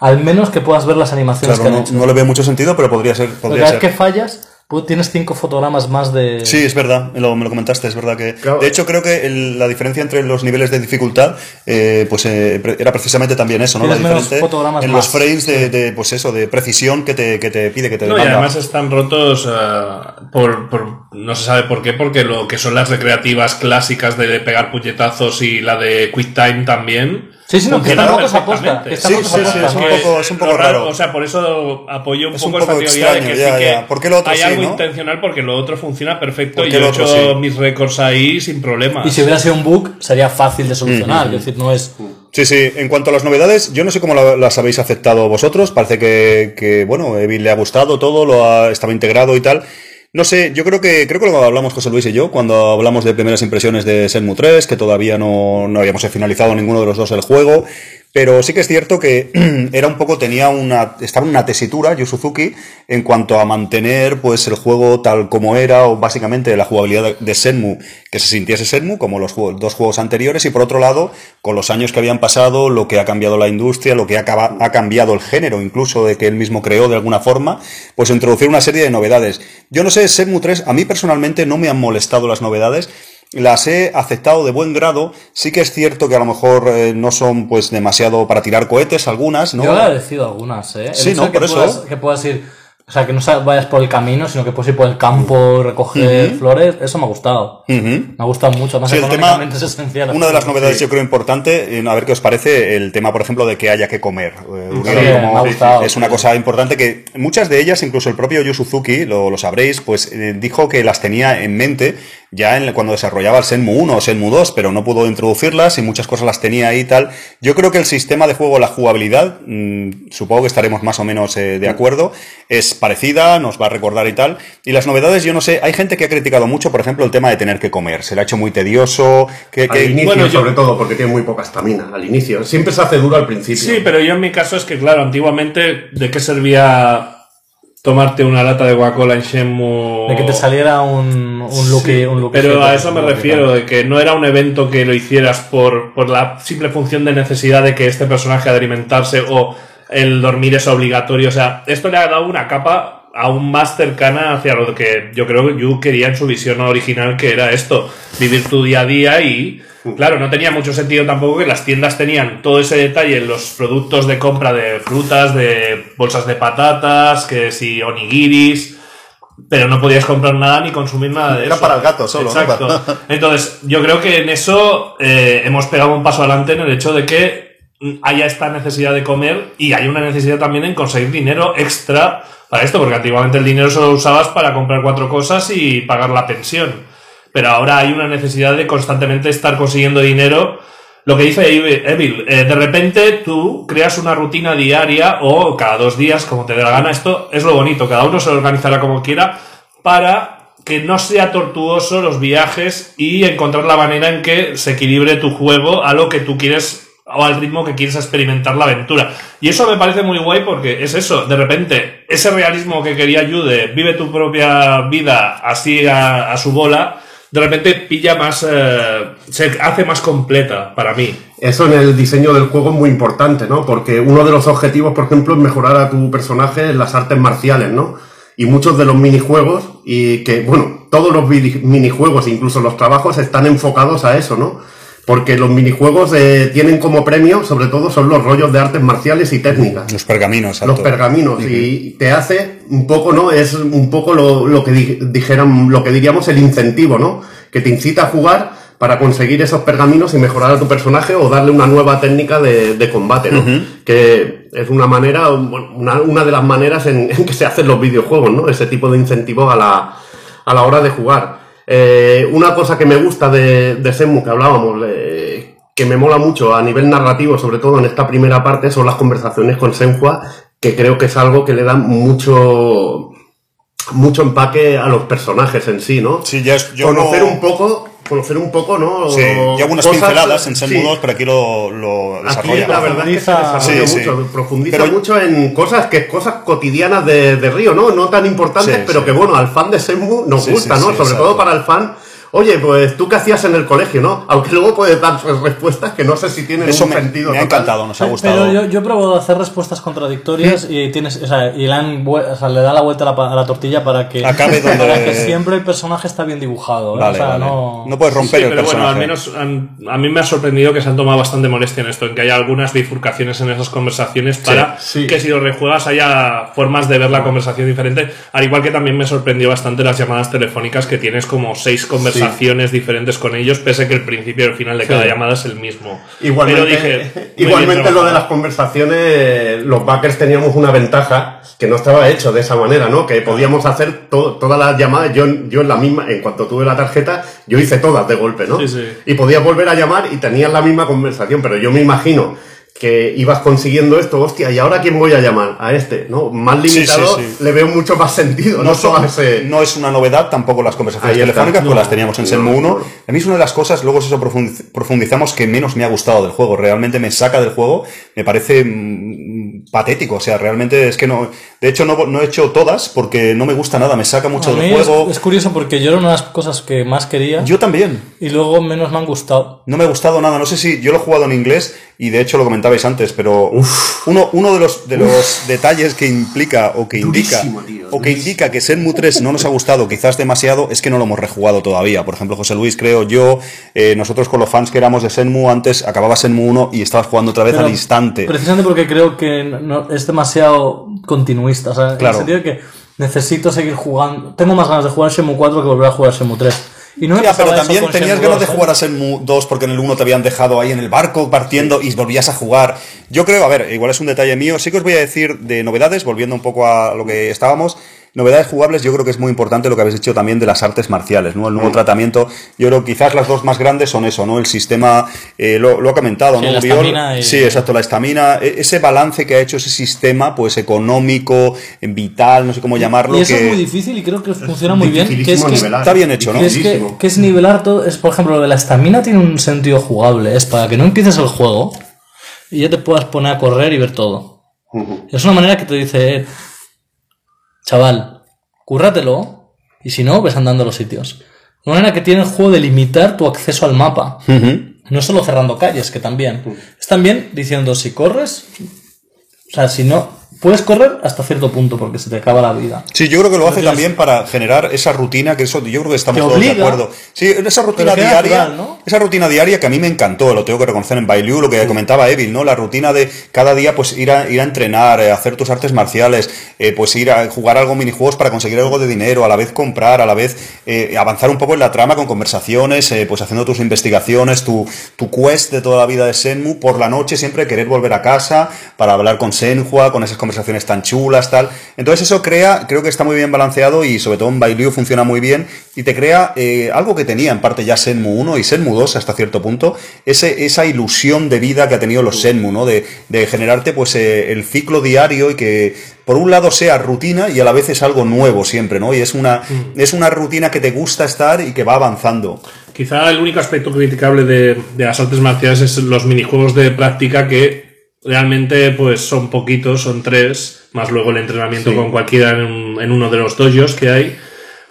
al menos que puedas ver las animaciones Claro, que han no, hecho. no le veo mucho sentido, pero podría ser. Podría cada vez que fallas, Pu- Tienes cinco fotogramas más de. Sí, es verdad, me lo, me lo comentaste, es verdad que... Claro. De hecho, creo que el- la diferencia entre los niveles de dificultad, eh, pues eh, era precisamente también eso, ¿no? La diferencia fotogramas en más. los frames de, de, pues eso, de precisión que te, que te pide, que te No, y además están rotos eh, por, por- no se sabe por qué, porque lo que son las recreativas clásicas de pegar puñetazos y la de Quick Time también. Sí, sí, no, que están funcionaron rotos a posta, perfectamente. que están Sí, sí, sí, es un poco- es un poco lo raro. O sea, por eso apoyo un Es un poco, poco esta teoría de que ya, sí que ya. ¿Por qué lo otro hay sí, algo no? intencional porque lo otro funciona perfecto ¿Por y yo he hecho sí? mis récords ahí sin problemas. Y si hubiera sido un bug, sería fácil de solucionar. Es decir, no es. Sí, sí. En cuanto a las novedades, yo no sé cómo la- las habéis aceptado vosotros. Parece que, que bueno, Evil le ha gustado todo, lo ha, estaba integrado y tal. No sé, yo creo que creo que lo hablamos José Luis y yo cuando hablamos de primeras impresiones de Shenmue 3, que todavía no, no habíamos finalizado ninguno de los dos el juego. Pero sí que es cierto que era un poco, tenía una, estaba en una tesitura, Yu Suzuki, en cuanto a mantener pues el juego tal como era, o básicamente la jugabilidad de- Shenmue, que se sintiese Shenmue, como los dos juegos anteriores, y por otro lado, con los años que habían pasado, lo que ha cambiado la industria, lo que ha, ha cambiado el género, incluso de que él mismo creó de alguna forma, pues introducir una serie de novedades. Yo no sé, Shenmue 3, a mí personalmente no me han molestado las novedades, las he aceptado de buen grado. Sí que es cierto que a lo mejor eh, no son pues demasiado para tirar cohetes algunas, ¿no? Yo he agradecido algunas, ¿eh? El Sí, hecho ¿no? que Por eso. Que puedas ir. O sea, que no vayas por el camino, sino que puedes ir por el campo, recoger flores. Eso me ha gustado. Me ha gustado mucho. Además, Sí, el tema, es esencial. una de las novedades yo creo importante, a ver qué os parece, el tema, por ejemplo, de que haya que comer. Eh, Sí, me ha gustado. es una cosa importante que muchas de ellas, incluso el propio Yu Suzuki, lo, lo sabréis, pues eh, dijo que las tenía en mente ya en, cuando desarrollaba el Shenmue 1 o Shenmue 2, pero no pudo introducirlas y muchas cosas las tenía ahí y tal. Yo creo que el sistema de juego, la jugabilidad, mm, supongo que estaremos más o menos eh, de acuerdo, es parecida, nos va a recordar y tal. Y las novedades, yo no sé, hay gente que ha criticado mucho, por ejemplo, el tema de tener que comer. Se le ha hecho muy tedioso. Que, que- Al inicio, bueno, yo- sobre todo, porque tiene muy poca estamina. Al inicio. Siempre se hace duro al principio. Sí, pero yo en mi caso es que, claro, antiguamente, ¿de qué servía tomarte una lata de Coca-Cola en Shenmue? De que te saliera un, un Lucky. Sí, un Lucky pero a eso me refiero, de que no era un evento que lo hicieras por, por la simple función de necesidad de que este personaje ha de alimentarse o el dormir es obligatorio. O sea, esto le ha dado una capa aún más cercana hacia lo que yo creo que Yu quería en su visión original, que era esto, vivir tu día a día y... Claro, no tenía mucho sentido tampoco que las tiendas tenían todo ese detalle en los productos de compra de frutas, de bolsas de patatas, que si onigiris, pero no podías comprar nada ni consumir nada de Era eso. para el gato solo, ¿no? Exacto. Entonces, yo creo que en eso eh, hemos pegado un paso adelante en el hecho de que haya esta necesidad de comer y hay una necesidad también en conseguir dinero extra para esto, porque antiguamente el dinero solo lo usabas para comprar cuatro cosas y pagar la pensión. Pero ahora hay una necesidad de constantemente estar consiguiendo dinero. Lo que dice Evil, eh, de repente tú creas una rutina diaria o cada dos días, como te dé la gana. Esto es lo bonito, cada uno se organizará como quiera para que no sea tortuoso los viajes y encontrar la manera en que se equilibre tu juego a lo que tú quieres o al ritmo que quieres experimentar la aventura. Y eso me parece muy guay porque es eso, de repente, ese realismo que quería Yude, vive tu propia vida así a su bola, de repente pilla más, eh, se hace más completa para mí. Eso en el diseño del juego es muy importante, ¿no? Porque uno de los objetivos, por ejemplo, es mejorar a tu personaje en las artes marciales, ¿no? Y muchos de los minijuegos, y que, bueno, todos los minijuegos, incluso los trabajos, están enfocados a eso, ¿no? Porque los minijuegos eh, tienen como premio, sobre todo, son los rollos de artes marciales y técnicas. Los pergaminos. los pergaminos y te hace un poco no es un poco lo, lo que di- dijeran lo que diríamos el incentivo no que te incita a jugar para conseguir esos pergaminos y mejorar a tu personaje o darle una nueva técnica de, de combate no que es una manera una, una de las maneras en, en que se hacen los videojuegos no ese tipo de incentivo a la a la hora de jugar Eh, una cosa que me gusta de, de Shenmue que hablábamos eh, que me mola mucho a nivel narrativo, sobre todo en esta primera parte, son las conversaciones con Senhua, que creo que es algo que le da mucho mucho empaque a los personajes en sí, ¿no? Sí, ya es- yo conocer no- un poco, conocer un poco, ¿no? Sí, y algunas Cosas- pinceladas en Shenmue sí. 2, pero aquí lo, lo Aquí desarrolla. la verdad es que se Profundiza- desarrolla Sí, sí. mucho, profundiza Pero- mucho en cosas que cosas cotidianas de, de Río, ¿no? No tan importantes, Sí, pero sí. que bueno, al fan de Shenmue nos Sí, gusta, sí, ¿no? sí, Sobre exacto. todo para el fan oye, pues tú qué hacías en el colegio, ¿no? Aunque luego puedes dar pues, respuestas que no sé si tienen Eso un me, sentido. me ha encantado, nos ha gustado. Pero yo, yo he probado hacer respuestas contradictorias y tienes, o sea, y le, han o sea, le da la vuelta a la, pa- a la tortilla para que, Acabe donde- para que siempre el personaje está bien dibujado. ¿eh? Vale, o sea, vale. no... No puedes romper Sí, el pero bueno, personaje. al menos han- a mí me ha sorprendido que se han tomado bastante molestia en esto, en que haya algunas bifurcaciones en esas conversaciones para sí. que si lo rejuegas haya formas de ver la conversación diferente. Al igual que también me sorprendió bastante las llamadas telefónicas que tienes como seis conversaciones diferentes con ellos, pese que el principio y el final de cada llamada es el mismo. Igualmente, Pero dije, igualmente lo de las conversaciones, los backers teníamos una ventaja que no estaba hecho de esa manera, ¿no? Que podíamos hacer to- todas las llamadas, yo, yo en la misma, en cuanto tuve la tarjeta, yo hice todas de golpe, ¿no? Sí, sí. Y podías volver a llamar y tenías la misma conversación, pero yo me imagino que ibas consiguiendo esto, hostia, ¿y ahora quién voy a llamar? A este, ¿no? Más sí, limitado, sí. le veo mucho más sentido, no, no, son- ese... no es una novedad tampoco las conversaciones Ahí telefónicas, pues No, las teníamos en no, Senmu 1. no. A mí es una de las cosas, luego eso profundiz- profundizamos, que menos me ha gustado del juego. Realmente me saca del juego, me parece mm, patético. O sea, realmente es que no. De hecho, no, no he hecho todas porque no me gusta nada, me saca mucho A del mí es, juego. es curioso porque yo era una de las cosas que más quería Yo también. y luego menos me han gustado. No me ha gustado nada. No sé si yo lo he jugado en inglés y de hecho lo comentabais antes, pero uno, uno de los, de los detalles que implica o que indica Durísimo, tío, o que indica que Senmu 3 no nos ha gustado quizás demasiado es que no lo hemos rejugado todavía. Por ejemplo, José Luis, creo yo, eh, nosotros con los fans que éramos de Senmu antes acababa Senmu 1 y estabas jugando otra vez Pero al instante. Precisamente porque creo que no- es demasiado continuista. O sea, en el sentido de que necesito seguir jugando. Tengo más ganas de jugar Shenmue 4 que volver a jugar Shenmue 3. Y no me Ya, pero también tenías Shenmue ganas de 2, jugar a Senmu 2 porque en el 1 te habían dejado ahí en el barco partiendo y volvías a jugar. Yo creo, a ver, igual es un detalle mío. Sí que os voy a decir de novedades, volviendo un poco a lo que estábamos. Novedades jugables, yo creo que es muy importante lo que habéis dicho también de las artes marciales, ¿no? El nuevo tratamiento. Yo creo que quizás las dos más grandes son eso, ¿no? El sistema, eh, lo, lo ha comentado, Sí, ¿no? la estamina y- Sí, exacto, la estamina. E- Ese balance que ha hecho ese sistema, pues económico, vital, no sé cómo llamarlo. Y eso que es muy difícil y creo que funciona muy bien. Que es dificilísimo que, nivelar. está bien hecho, ¿no? que es que, que es nivelar todo. Es, por ejemplo, lo de la estamina tiene un sentido jugable. Es para que no empieces el juego y ya te puedas poner a correr y ver todo. Es una manera que te dice, eh, chaval, cúrratelo y si no, ves andando a los sitios. Una manera que tiene el juego de limitar tu acceso al mapa. No solo cerrando calles, que también. Es también diciendo, si corres, o sea, si no, puedes correr hasta cierto punto porque se te acaba la vida. Sí, yo creo que lo hace Entonces- también para generar esa rutina, que eso yo creo que estamos todos de acuerdo. Sí, esa rutina diaria, natural, ¿no? esa rutina diaria que a mí me encantó, lo tengo que reconocer en Bailu, lo que comentaba Evil, ¿no? La rutina de cada día pues ir a, ir a entrenar, eh, hacer tus artes marciales, eh, pues ir a jugar algo minijuegos para conseguir algo de dinero, a la vez comprar, a la vez eh, avanzar un poco en la trama con conversaciones, eh, pues haciendo tus investigaciones, tu, tu quest de toda la vida de Senmu, por la noche siempre querer volver a casa para hablar con Senhua, con esas conversaciones tan chulas, tal. Entonces eso crea, creo que está muy bien balanceado y sobre todo en Bailu funciona muy bien y te crea eh, algo que tenía en parte ya Senmu 1 y Senmu 2 hasta cierto punto, ese, esa ilusión de vida que ha tenido los Senmu, ¿no? De, de generarte pues eh, el ciclo diario y que por un lado sea rutina y a la vez es algo nuevo siempre, ¿no? Y es una, es una rutina que te gusta estar y que va avanzando. Quizá el único aspecto criticable de, de las artes marciales es los minijuegos de práctica que realmente pues son poquitos, son tres, más luego el entrenamiento Sí. con cualquiera en, un- en uno de los dojos que hay.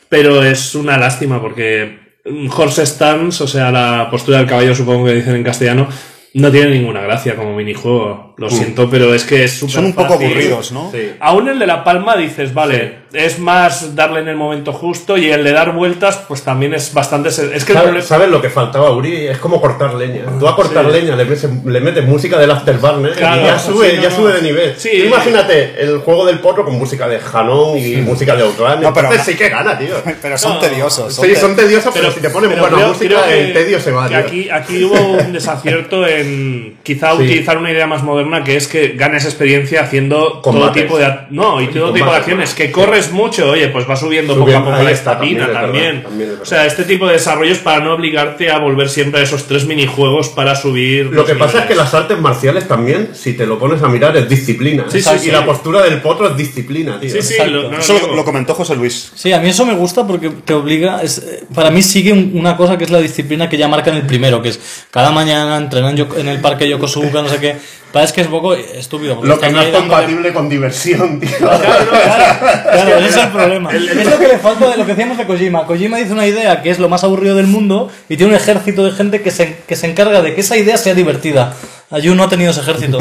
Pero es una lástima porque un horse stance, o sea, la postura del caballo, supongo que dicen en castellano, no tiene ninguna gracia como minijuego. Lo siento, pero es que es súper Son un poco fácil. aburridos, ¿no? Sí. Aún el de la palma dices, vale, es más darle en el momento justo y el de dar vueltas, pues también es bastante. Es que ¿Sabes, sabes lo que faltaba, Uri? Es como cortar leña. Tú a cortar leña le metes, le metes música del Afterburner Claro, y ya sube, sí, no, ya sube de nivel. Sí. Tú imagínate el juego del potro con música de Hanon y música de Outrun. No, pero sí que gana, tío. Pero son No, tediosos. Sí, son tediosos, pero, si te ponen pero buena creo- música, creo que- el tedio se va, tío. aquí, aquí hubo un desacierto en quizá Sí. utilizar una idea más moderna que es que ganes experiencia haciendo todo tipo de no y todo tipo de acciones que corres mucho oye pues va subiendo Subiendo, poco a poco la está, estamina también o sea este tipo de desarrollos para no obligarte a volver siempre a esos tres minijuegos para subir Lo que pasa es que las artes marciales también, si te lo pones a mirar, es disciplina. Sí, sí, y la postura del potro es disciplina, tío. sí sí lo, no Eso lo, comentó José Luis. Sí, a mí eso me gusta porque te obliga. Es, eh, para mí sigue un- una cosa que es la disciplina que ya marca en el primero, que es cada mañana entrenan yo- en el parque Yokosuka, no sé qué. Pasa es que es un poco estúpido. Lo que no es compatible con diversión, tío. Claro, claro, ese es el problema. Es lo que le falta de lo que decíamos de Kojima. Kojima dice una idea que es lo más aburrido del mundo y tiene un ejército de gente que se, que se encarga de que esa idea sea divertida. Ayu no ha tenido ese ejército.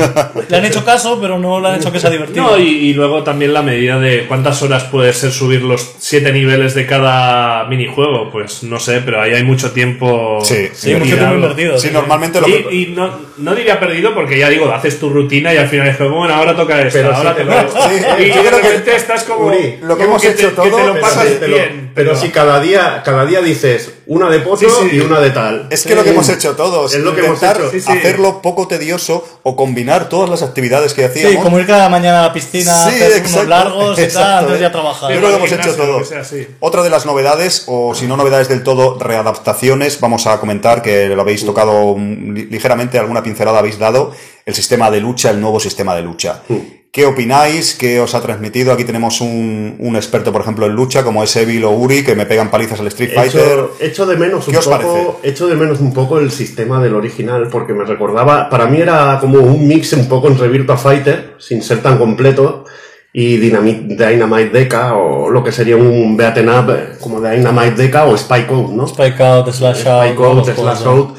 Le han hecho caso, pero no le han hecho que sea divertido. No, y, y luego también la medida de cuántas horas puede ser subir los siete niveles de cada minijuego. Pues no sé, pero ahí hay mucho tiempo. Sí, Sí, mucho tiempo invertido. Sí, sí. normalmente lo que... Y, y no, no diría perdido porque ya digo, haces tu rutina y al final es como, bueno, ahora toca esto, Pero ahora sí te lo- y yo de creo que- repente estás como. Uri, lo que como hemos te- hecho que te todo, pasas sí, te lo- bien. Pero si cada día, cada día dices una de Sí, sí. y una de tal. Es que lo que hemos hecho todos, Es lo que hemos intentar hecho. Sí, sí. hacerlo poco tedioso o combinar todas las actividades que hacíamos. Sí, como ir cada mañana a la piscina, Sí, hacer unos exacto, largos y exacto, tal, entonces eh. ya trabajar. Yo creo que hemos hecho todo. Otra de las novedades, o si no novedades del todo, readaptaciones, vamos a comentar que lo habéis tocado li- ligeramente, alguna pincelada habéis dado, el sistema de lucha, el nuevo sistema de lucha. ¿Qué opináis? ¿Qué os ha transmitido? Aquí tenemos un, un experto, por ejemplo, en lucha, como es Evil o Uri, que me pegan palizas al Street Fighter. Echo, echo de menos un ¿Qué os poco, echo de menos un poco el sistema del original porque me recordaba, para mí era como un mix un poco entre Virtua Fighter, sin ser tan completo, y Dynamite, Dynamite Deca o lo que sería un beaten up eh, como Dynamite Deca o Spike Out, ¿no? Spike Out, Slash Out. Spike todos Out, los Slash juegos, Out.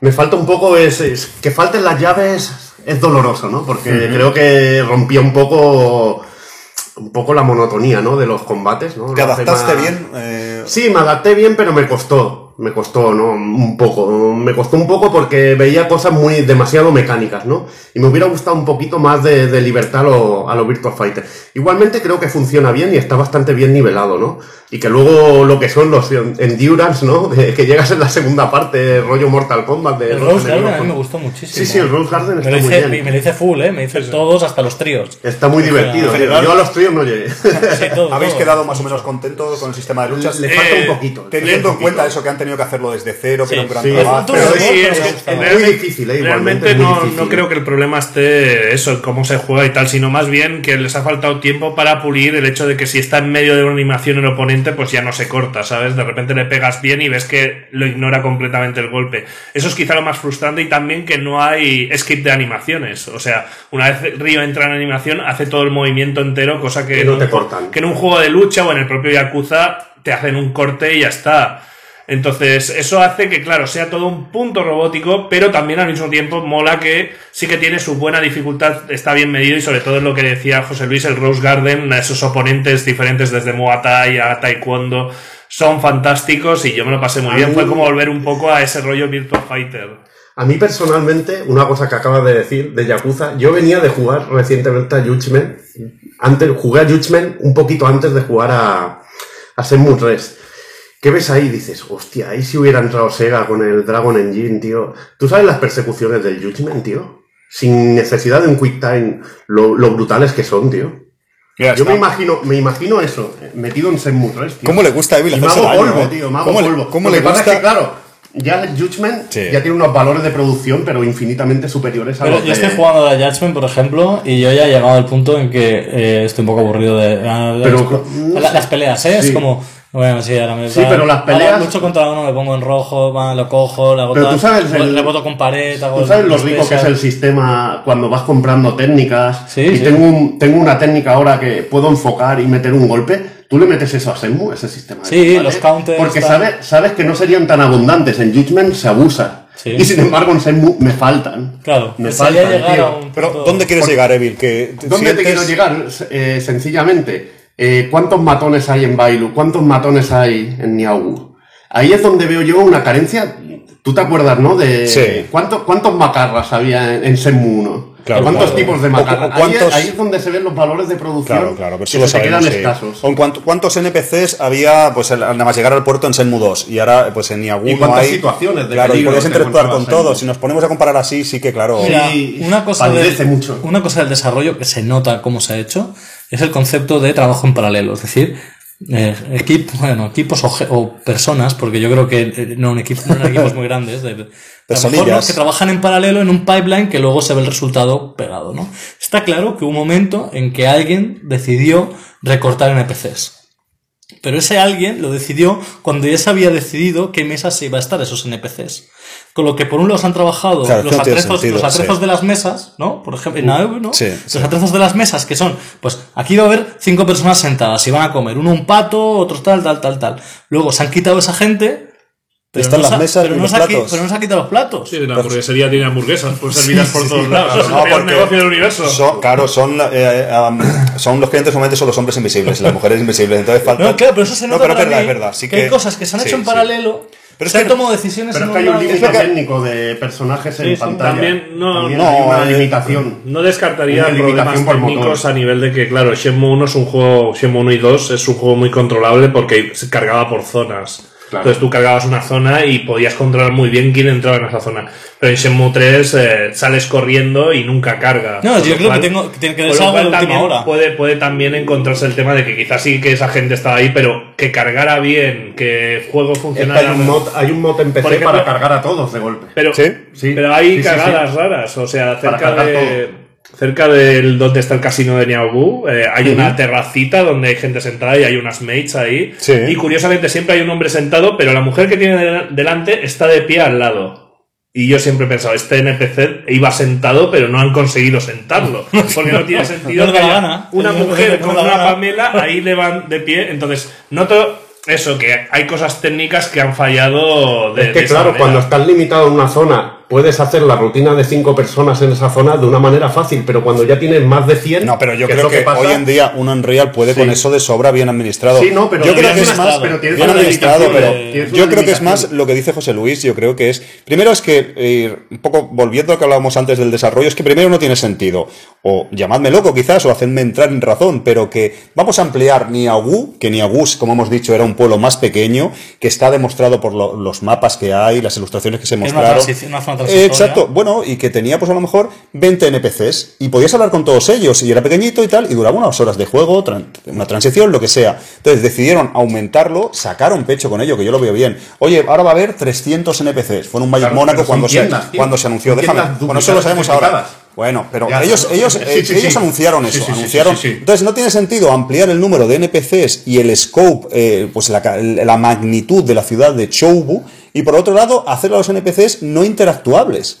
Me falta un poco es, es- que falten las llaves es doloroso, ¿no? Porque creo que rompía un poco un poco la monotonía, ¿no? De los combates, ¿no? ¿Te adaptaste más- bien? Eh, Sí, me adapté bien, pero me costó. Me costó, ¿no? Un poco. Me costó un poco porque veía cosas muy demasiado mecánicas, ¿no? Y me hubiera gustado un poquito más de, de libertad a lo, a lo Virtua Fighter. Igualmente creo que funciona bien y está bastante bien nivelado, ¿no? Y que luego lo que son los endurance, ¿no? De que llegas en la segunda parte, rollo Mortal Kombat. De El los Rose Garden a enemigos. mí me gustó muchísimo. Sí, sí, el Rose Garden me está lo, muy hice, bien. me lo hice full, ¿eh? Me hice todos hasta los tríos. Está muy divertido. Tío. Yo a los tríos no llegué. Sí, todo, ¿Habéis todo. quedado más o menos contentos con el sistema de luchas? Le falta Eh, un poquito. Teniendo en cuenta eso que han tenido que hacerlo desde cero, que Sí, era un gran sí, trabajo. pero es- Sí, es que gusta. Muy difícil, ¿eh? Realmente es muy no, difícil. no creo que el problema esté eso, cómo se juega y tal, sino más bien que les ha faltado tiempo para pulir el hecho de que si está en medio de una animación el oponente, pues ya no se corta, ¿sabes? De repente le pegas bien y ves que lo ignora completamente el golpe. Eso es quizá lo más frustrante y también que no hay skip de animaciones. O sea, una vez Río entra en animación, hace todo el movimiento entero, cosa que, no en te cortan. que en un juego de lucha o en el propio Yakuza te hacen un corte y ya está. Entonces, eso hace que, claro, sea todo un punto robótico, pero también al mismo tiempo mola que sí que tiene su buena dificultad, está bien medido y sobre todo es lo que decía José Luis, el Rose Garden, esos oponentes diferentes desde Muay Thai a Taekwondo, son fantásticos y yo me lo pasé muy A bien. mí- Fue como volver un poco a ese rollo Virtua Fighter. A mí personalmente, una cosa que acabas de decir de Yakuza, yo venía de jugar recientemente a Judgment, antes, jugué a Judgment un poquito antes de jugar a, a Shenmue 3. ¿Qué ves ahí? Dices, hostia, ahí si hubiera entrado Sega con el Dragon Engine, tío. ¿Tú sabes las persecuciones del Judgment, tío? Sin necesidad de un quick time, lo, lo brutales que son, tío. Mira, Yo está. me imagino, me imagino eso, eh, metido en Shenmue 3, tío. ¿Cómo le gusta a Evil Y me hacerse hago daño, polvo, eh? tío, me hago ¿Cómo le- polvo. cómo Lo le que pasa gusta? es que, claro, ya el Judgment Sí. ya tiene unos valores de producción, pero infinitamente superiores a Pero los yo de... estoy jugando a la Judgment, por ejemplo, y yo ya he llegado al punto en que eh, estoy un poco aburrido de. ah, Pero- las, la- las peleas, ¿eh? Es Sí. como. Bueno, sí, ahora me. Sí, pero las ahora peleas- lucho contra uno, me pongo en rojo, va, lo cojo, le hago Pero tú sabes el- reboto con pared, hago ¿Tú sabes lo el rico que es el sistema cuando vas comprando técnicas? Sí, y sí. Tengo, un- tengo una técnica ahora que puedo enfocar y meter un golpe. ¿Tú le metes eso a Senmu, ese sistema? de Sí, los counters, Porque tal. sabes, sabes que no serían tan abundantes. En Judgment se abusa. Sí. Y sin embargo en Senmu me faltan. Claro, me faltan, llegar tío. a un Pero, ¿dónde quieres llegar, Evil? Que ¿Dónde te quiero llegar? Eh, sencillamente, eh, ¿cuántos matones hay en Bailu? ¿Cuántos matones hay en Niaogu? Ahí es donde veo yo una carencia. ¿Tú te acuerdas, no? De Sí. ¿cuánto- ¿Cuántos macarras había en, en Senmu 1? Claro, ¿Cuántos claro. tipos de macarras? o cuántos- Ahí, es- ahí es donde se ven los valores de producción Claro, claro, pero que se sabemos. quedan sí. escasos. ¿Cuántos NPCs había pues al- nada más llegar al puerto en Senmu 2? Y ahora pues en Niagu ¿Y no cuántas hay... situaciones de Claro, y podías te interactuar con todos. Si nos ponemos a comparar así, sí que claro... Mira, Sí, una cosa, palidece del, mucho. una cosa del desarrollo que se nota cómo se ha hecho es el concepto de trabajo en paralelo. Es decir, eh, equipo, bueno, equipos o, o personas, porque yo creo que eh, no, un equipo, no eran equipos muy grandes, de, lo mejor, Personillas. ¿no? que trabajan en paralelo en un pipeline que luego se ve el resultado pegado. ¿no? Está claro que hubo un momento en que alguien decidió recortar NPCs. Pero ese alguien lo decidió cuando ya se había decidido qué mesas se iba a estar esos NPCs. Con lo que por un lado se han trabajado Claro, los no atrezos, sentido, los atrezos sí. de las mesas, ¿no? Por ejemplo, en Naev, ¿no? Sí, los sí. atrezos de las mesas que son, pues aquí va a haber cinco personas sentadas y van a comer. Uno un pato, otro tal, tal, tal, tal. Luego se han quitado esa gente. Pero Están no las mesas pero y no los platos. Pero no se ha quitado los platos. Sí, la hamburguesería tiene hamburguesas, pues servidas por todos lados. Es el No, peor porque negocio del universo. Son, claro, son, eh, am, son los clientes normalmente son los hombres invisibles, y las mujeres invisibles. Entonces falta. No, claro, pero eso se No, nota pero es verdad, es verdad. Sí que, que, hay cosas que se han sí, hecho en sí. paralelo, Pero es se que- han tomado decisiones Pero en es que hay un límite técnico de personajes en pantalla. también no- También no, hay una eh, limitación. No descartaría problemas limitación por técnicos motor. a nivel de que, claro, Shenmue 1 es un juego, Shenmue 1 y 2 es un juego muy controlable porque se cargaba por zonas. Claro. Entonces tú cargabas una zona y podías controlar muy bien quién entraba en esa zona. Pero en Shenmue 3 eh, sales corriendo y nunca carga. No, yo creo que cual- tengo- que tiene que algo última también hora. Puede, puede también encontrarse el tema de que quizás sí que esa gente estaba ahí, pero que cargara bien, que el juego Es que funcionara. hay un mod, hay un mod en PC Por ejemplo- para cargar a todos de golpe. Pero, ¿Sí? Sí. pero hay Sí, sí, cagadas raras, o sea, Para cerca cargar de cerca del donde está el casino de Niaobu, eh, hay una terracita donde hay gente sentada y hay unas mates ahí. Sí. Y curiosamente siempre hay un hombre sentado, pero la mujer que tiene del- delante está de pie al lado. Y yo siempre he pensado, este NPC iba sentado, pero no han conseguido sentarlo. Porque no tiene sentido No que haya una mujer con una. Pamela, ahí le van de pie. Entonces, noto eso, que hay cosas técnicas que han fallado de, Es que de claro, manera. cuando estás limitado en una zona, puedes hacer la rutina de cinco personas en esa zona de una manera fácil, pero cuando ya tienes más de 100... No, pero yo creo que, pasa, hoy en día un Unreal puede Sí. con eso de sobra bien administrado. Sí, no, pero yo creo que es más pero tienes bien una administrado, pero tienes yo creo que es más lo que dice José Luis. Yo creo que es primero es que eh, un poco volviendo a lo que hablábamos antes del desarrollo es que primero no tiene sentido o llamadme loco quizás o hacerme entrar en razón, pero que vamos a ampliar Niagu, que Niagu, como hemos dicho, era un pueblo más pequeño que está demostrado por lo- los mapas que hay, las ilustraciones que se una mostraron. una Eh, exacto, bueno, y que tenía pues a lo mejor 20 NPCs y podías hablar con todos ellos y era pequeñito y tal y duraba unas horas de juego, tran- una transición, lo que sea. Entonces decidieron aumentarlo, sacaron pecho con ello, que yo lo veo bien. Oye, ahora va a haber 300 NPCs. Fue en un Magic Claro, Mónaco cuando se, tío. cuando se anunció. Déjame. Bueno, eso lo sabemos ahora. Bueno, pero Ya, ellos, no, ellos, sí, eh, sí, ellos sí. anunciaron eso. anunciaron. Entonces no tiene sentido ampliar el número de NPCs y el scope, eh, pues la, la magnitud de la ciudad de Choubu y por otro lado hacer a los NPCs no interactuables.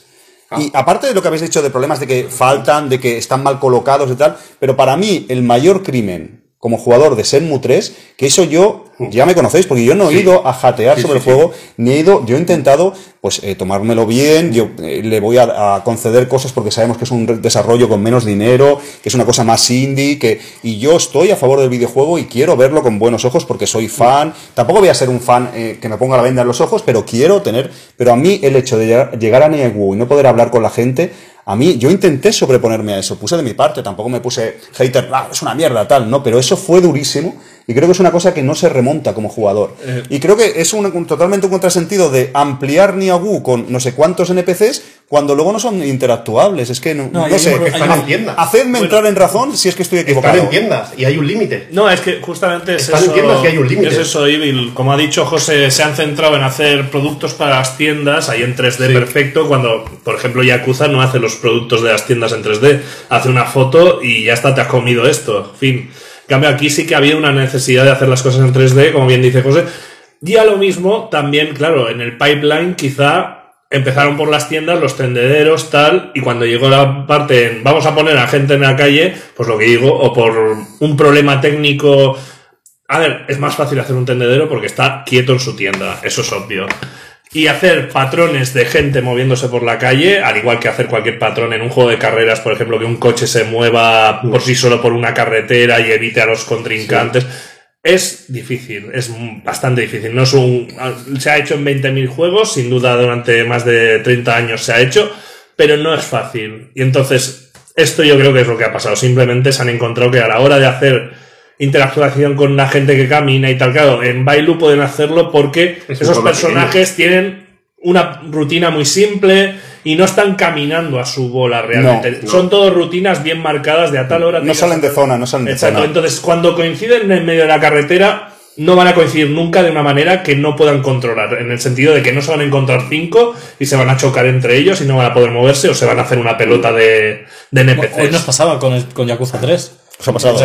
Ah. Y aparte de lo que habéis dicho de problemas de que faltan, de que están mal colocados y tal, pero para mí el mayor crimen como jugador de Shenmue 3, que eso yo, ya me conocéis, porque yo no he Sí. ido a jatear Sí, sobre sí, el juego, ni he ido, yo he intentado, pues, eh, tomármelo bien, yo eh, le voy a, a conceder cosas porque sabemos que es un desarrollo con menos dinero, que es una cosa más indie, que, y yo estoy a favor del videojuego y quiero verlo con buenos ojos porque soy fan, tampoco voy a ser un fan eh, que me ponga la venda en los ojos, pero quiero tener, pero a mí el hecho de llegar, llegar a Niagara y no poder hablar con la gente, a mí, yo intenté sobreponerme a eso, puse de mi parte, tampoco me puse hater, "Ah, es una mierda, tal, no, pero eso fue durísimo y creo que es una cosa que no se remonta como jugador. y creo que es un, un- totalmente un contrasentido de ampliar Niagu con no sé cuántos NPCs cuando luego no son interactuables, es que no, No, no sé. Están en tiendas. Hacedme entrar en razón si es que estoy Están equivocado. en tiendas y hay un límite. No, es que justamente es Están eso. entiendas que hay un límite. Es eso, Evil. Como ha dicho José, se han centrado en hacer productos para las tiendas, ahí en 3D Sí. perfecto, cuando, por ejemplo, Yakuza no hace los productos de las tiendas en 3D, hace una foto y ya está, te has comido esto. Fin. Cambio, aquí sí que había una necesidad de hacer las cosas en 3D, como bien dice José. Y a lo mismo, también, claro, en el pipeline quizá empezaron por las tiendas, los tendederos, tal, y cuando llegó la parte en vamos a poner a gente en la calle, pues lo que digo, o por un problema técnico. A ver, es más fácil hacer un tendedero porque está quieto en su tienda, eso es obvio. Y hacer patrones de gente moviéndose por la calle, al igual que hacer cualquier patrón en un juego de carreras, por ejemplo, que un coche se mueva por sí solo por una carretera y evite a los contrincantes. Es difícil, es bastante difícil. No es un, se ha hecho en 20.000 juegos, sin duda durante más de 30 años se ha hecho, pero no es fácil. Y entonces, esto yo creo que es lo que ha pasado. Simplemente se han encontrado que a la hora de hacer interactuación con la gente que camina y tal, claro, en Bailu pueden hacerlo porque Es esos personajes tienen una rutina muy simple y no están caminando a su bola realmente. No, no. Son todas rutinas bien marcadas de a tal hora. No salen de zona, no salen de Exacto. zona. Entonces, cuando coinciden en medio de la carretera, no van a coincidir nunca de una manera que no puedan controlar. En el sentido de que no se van a encontrar cinco y se van a chocar entre ellos y no van a poder moverse o se van a hacer una pelota de, de NPCs. Hoy nos pasaba con, el- con Yakuza 3. Os ha pasado.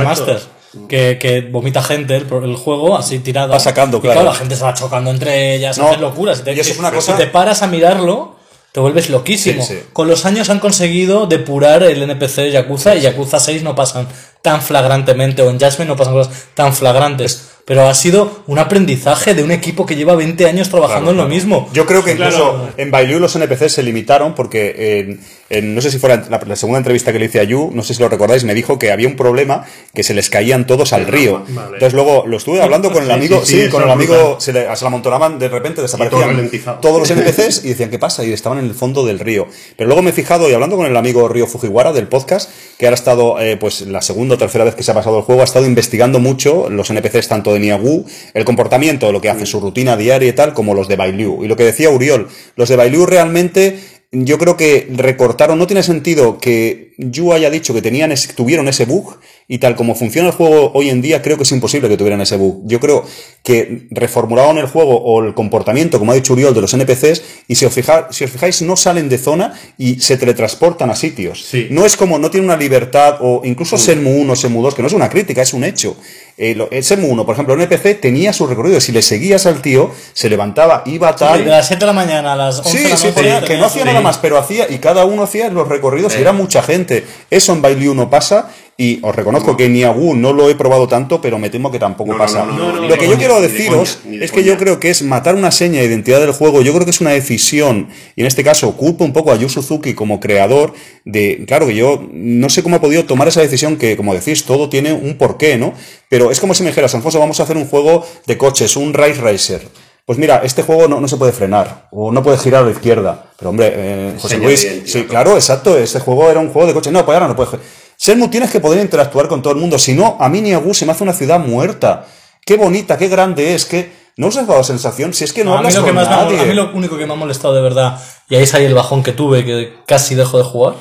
Que, que vomita gente el, el juego así tirada. Va sacando, Y claro. la gente se va chocando entre ellas, No, hace locuras. Te- y eso es una si cosa- te paras a mirarlo, te vuelves loquísimo. Sí, sí. Con los años han conseguido depurar el NPC de Yakuza y Yakuza 6 no pasan tan flagrantemente, o en Jasmine no pasan cosas tan flagrantes. Pero ha sido un aprendizaje de un equipo que lleva 20 años trabajando en lo mismo. Yo creo que incluso Claro. en Bailu los NPCs se limitaron porque en, en- no sé si fue la, segunda entrevista que le hice a Yu, no sé si lo recordáis, me dijo que había un problema que se les caían todos al río. Vale. Entonces luego lo estuve hablando con el amigo, sí, sí, sí, con el amigo, brutal. se, le, se la amontonaban de repente, desaparecían todos los NPCs y decían, ¿qué pasa? Y estaban en el fondo del río. Pero luego me he fijado y hablando con el amigo Río Fujiwara del podcast, que ahora ha estado, eh, pues la segunda o tercera vez que se ha pasado el juego, ha estado investigando mucho los NPCs tanto de Niagu, el comportamiento, lo que hace su rutina diaria y tal, como los de Bailu. Y lo que decía Uriol, los de Bailu realmente yo creo que recortaron, no tiene sentido que Yu haya dicho que tenían ese- tuvieron ese bug y tal como funciona el juego hoy en día, creo que es imposible que tuvieran ese bug. Yo creo que reformularon el juego o el comportamiento, como ha dicho Uriol, de los NPCs y si os, fija- si os fijáis no salen de zona y se teletransportan a sitios. Sí. No es como, no tiene una libertad o incluso Senmu 1, Senmu 2, que no es una crítica, es un hecho. Eh, lo- el Senmu 1, por ejemplo, el NPC tenía su recorrido. Si le seguías al tío, se levantaba, iba a tal. De las 7 de la mañana a las 11 Sí, de la sí, tenía- que no hacía nada más, pero hacía, y cada uno hacía los recorridos, y era mucha gente. Eso en Bailu no pasa, y os reconozco que en Niagu no lo he probado tanto, pero me temo que tampoco No, no, pasa. no, no, no, lo que yo quiero de deciros coña, es que yo creo que es matar una seña de identidad del juego, yo creo que es una decisión, y en este caso culpo un poco a Yu Suzuki como creador de, claro que yo no sé cómo ha podido tomar esa decisión que, como decís, todo tiene un porqué, ¿no? Pero es como si me dijeras, Alfonso, vamos a hacer un juego de coches, un Race Racer. Pues mira, este juego no, no se puede frenar, o no puede girar a la izquierda. Pero hombre, eh, José Luis, sí, claro, exacto, este juego era un juego de coches. No, pues ahora no puede. Senmu tienes que poder interactuar con todo el mundo, si no, a mí Niagu se me hace una ciudad muerta. Qué bonita, qué grande es, que no os has dado la sensación, si es que no, a, mí lo que me ha- a mí lo único que me ha molestado de verdad, y ahí es ahí el bajón que tuve, que casi dejo de jugar,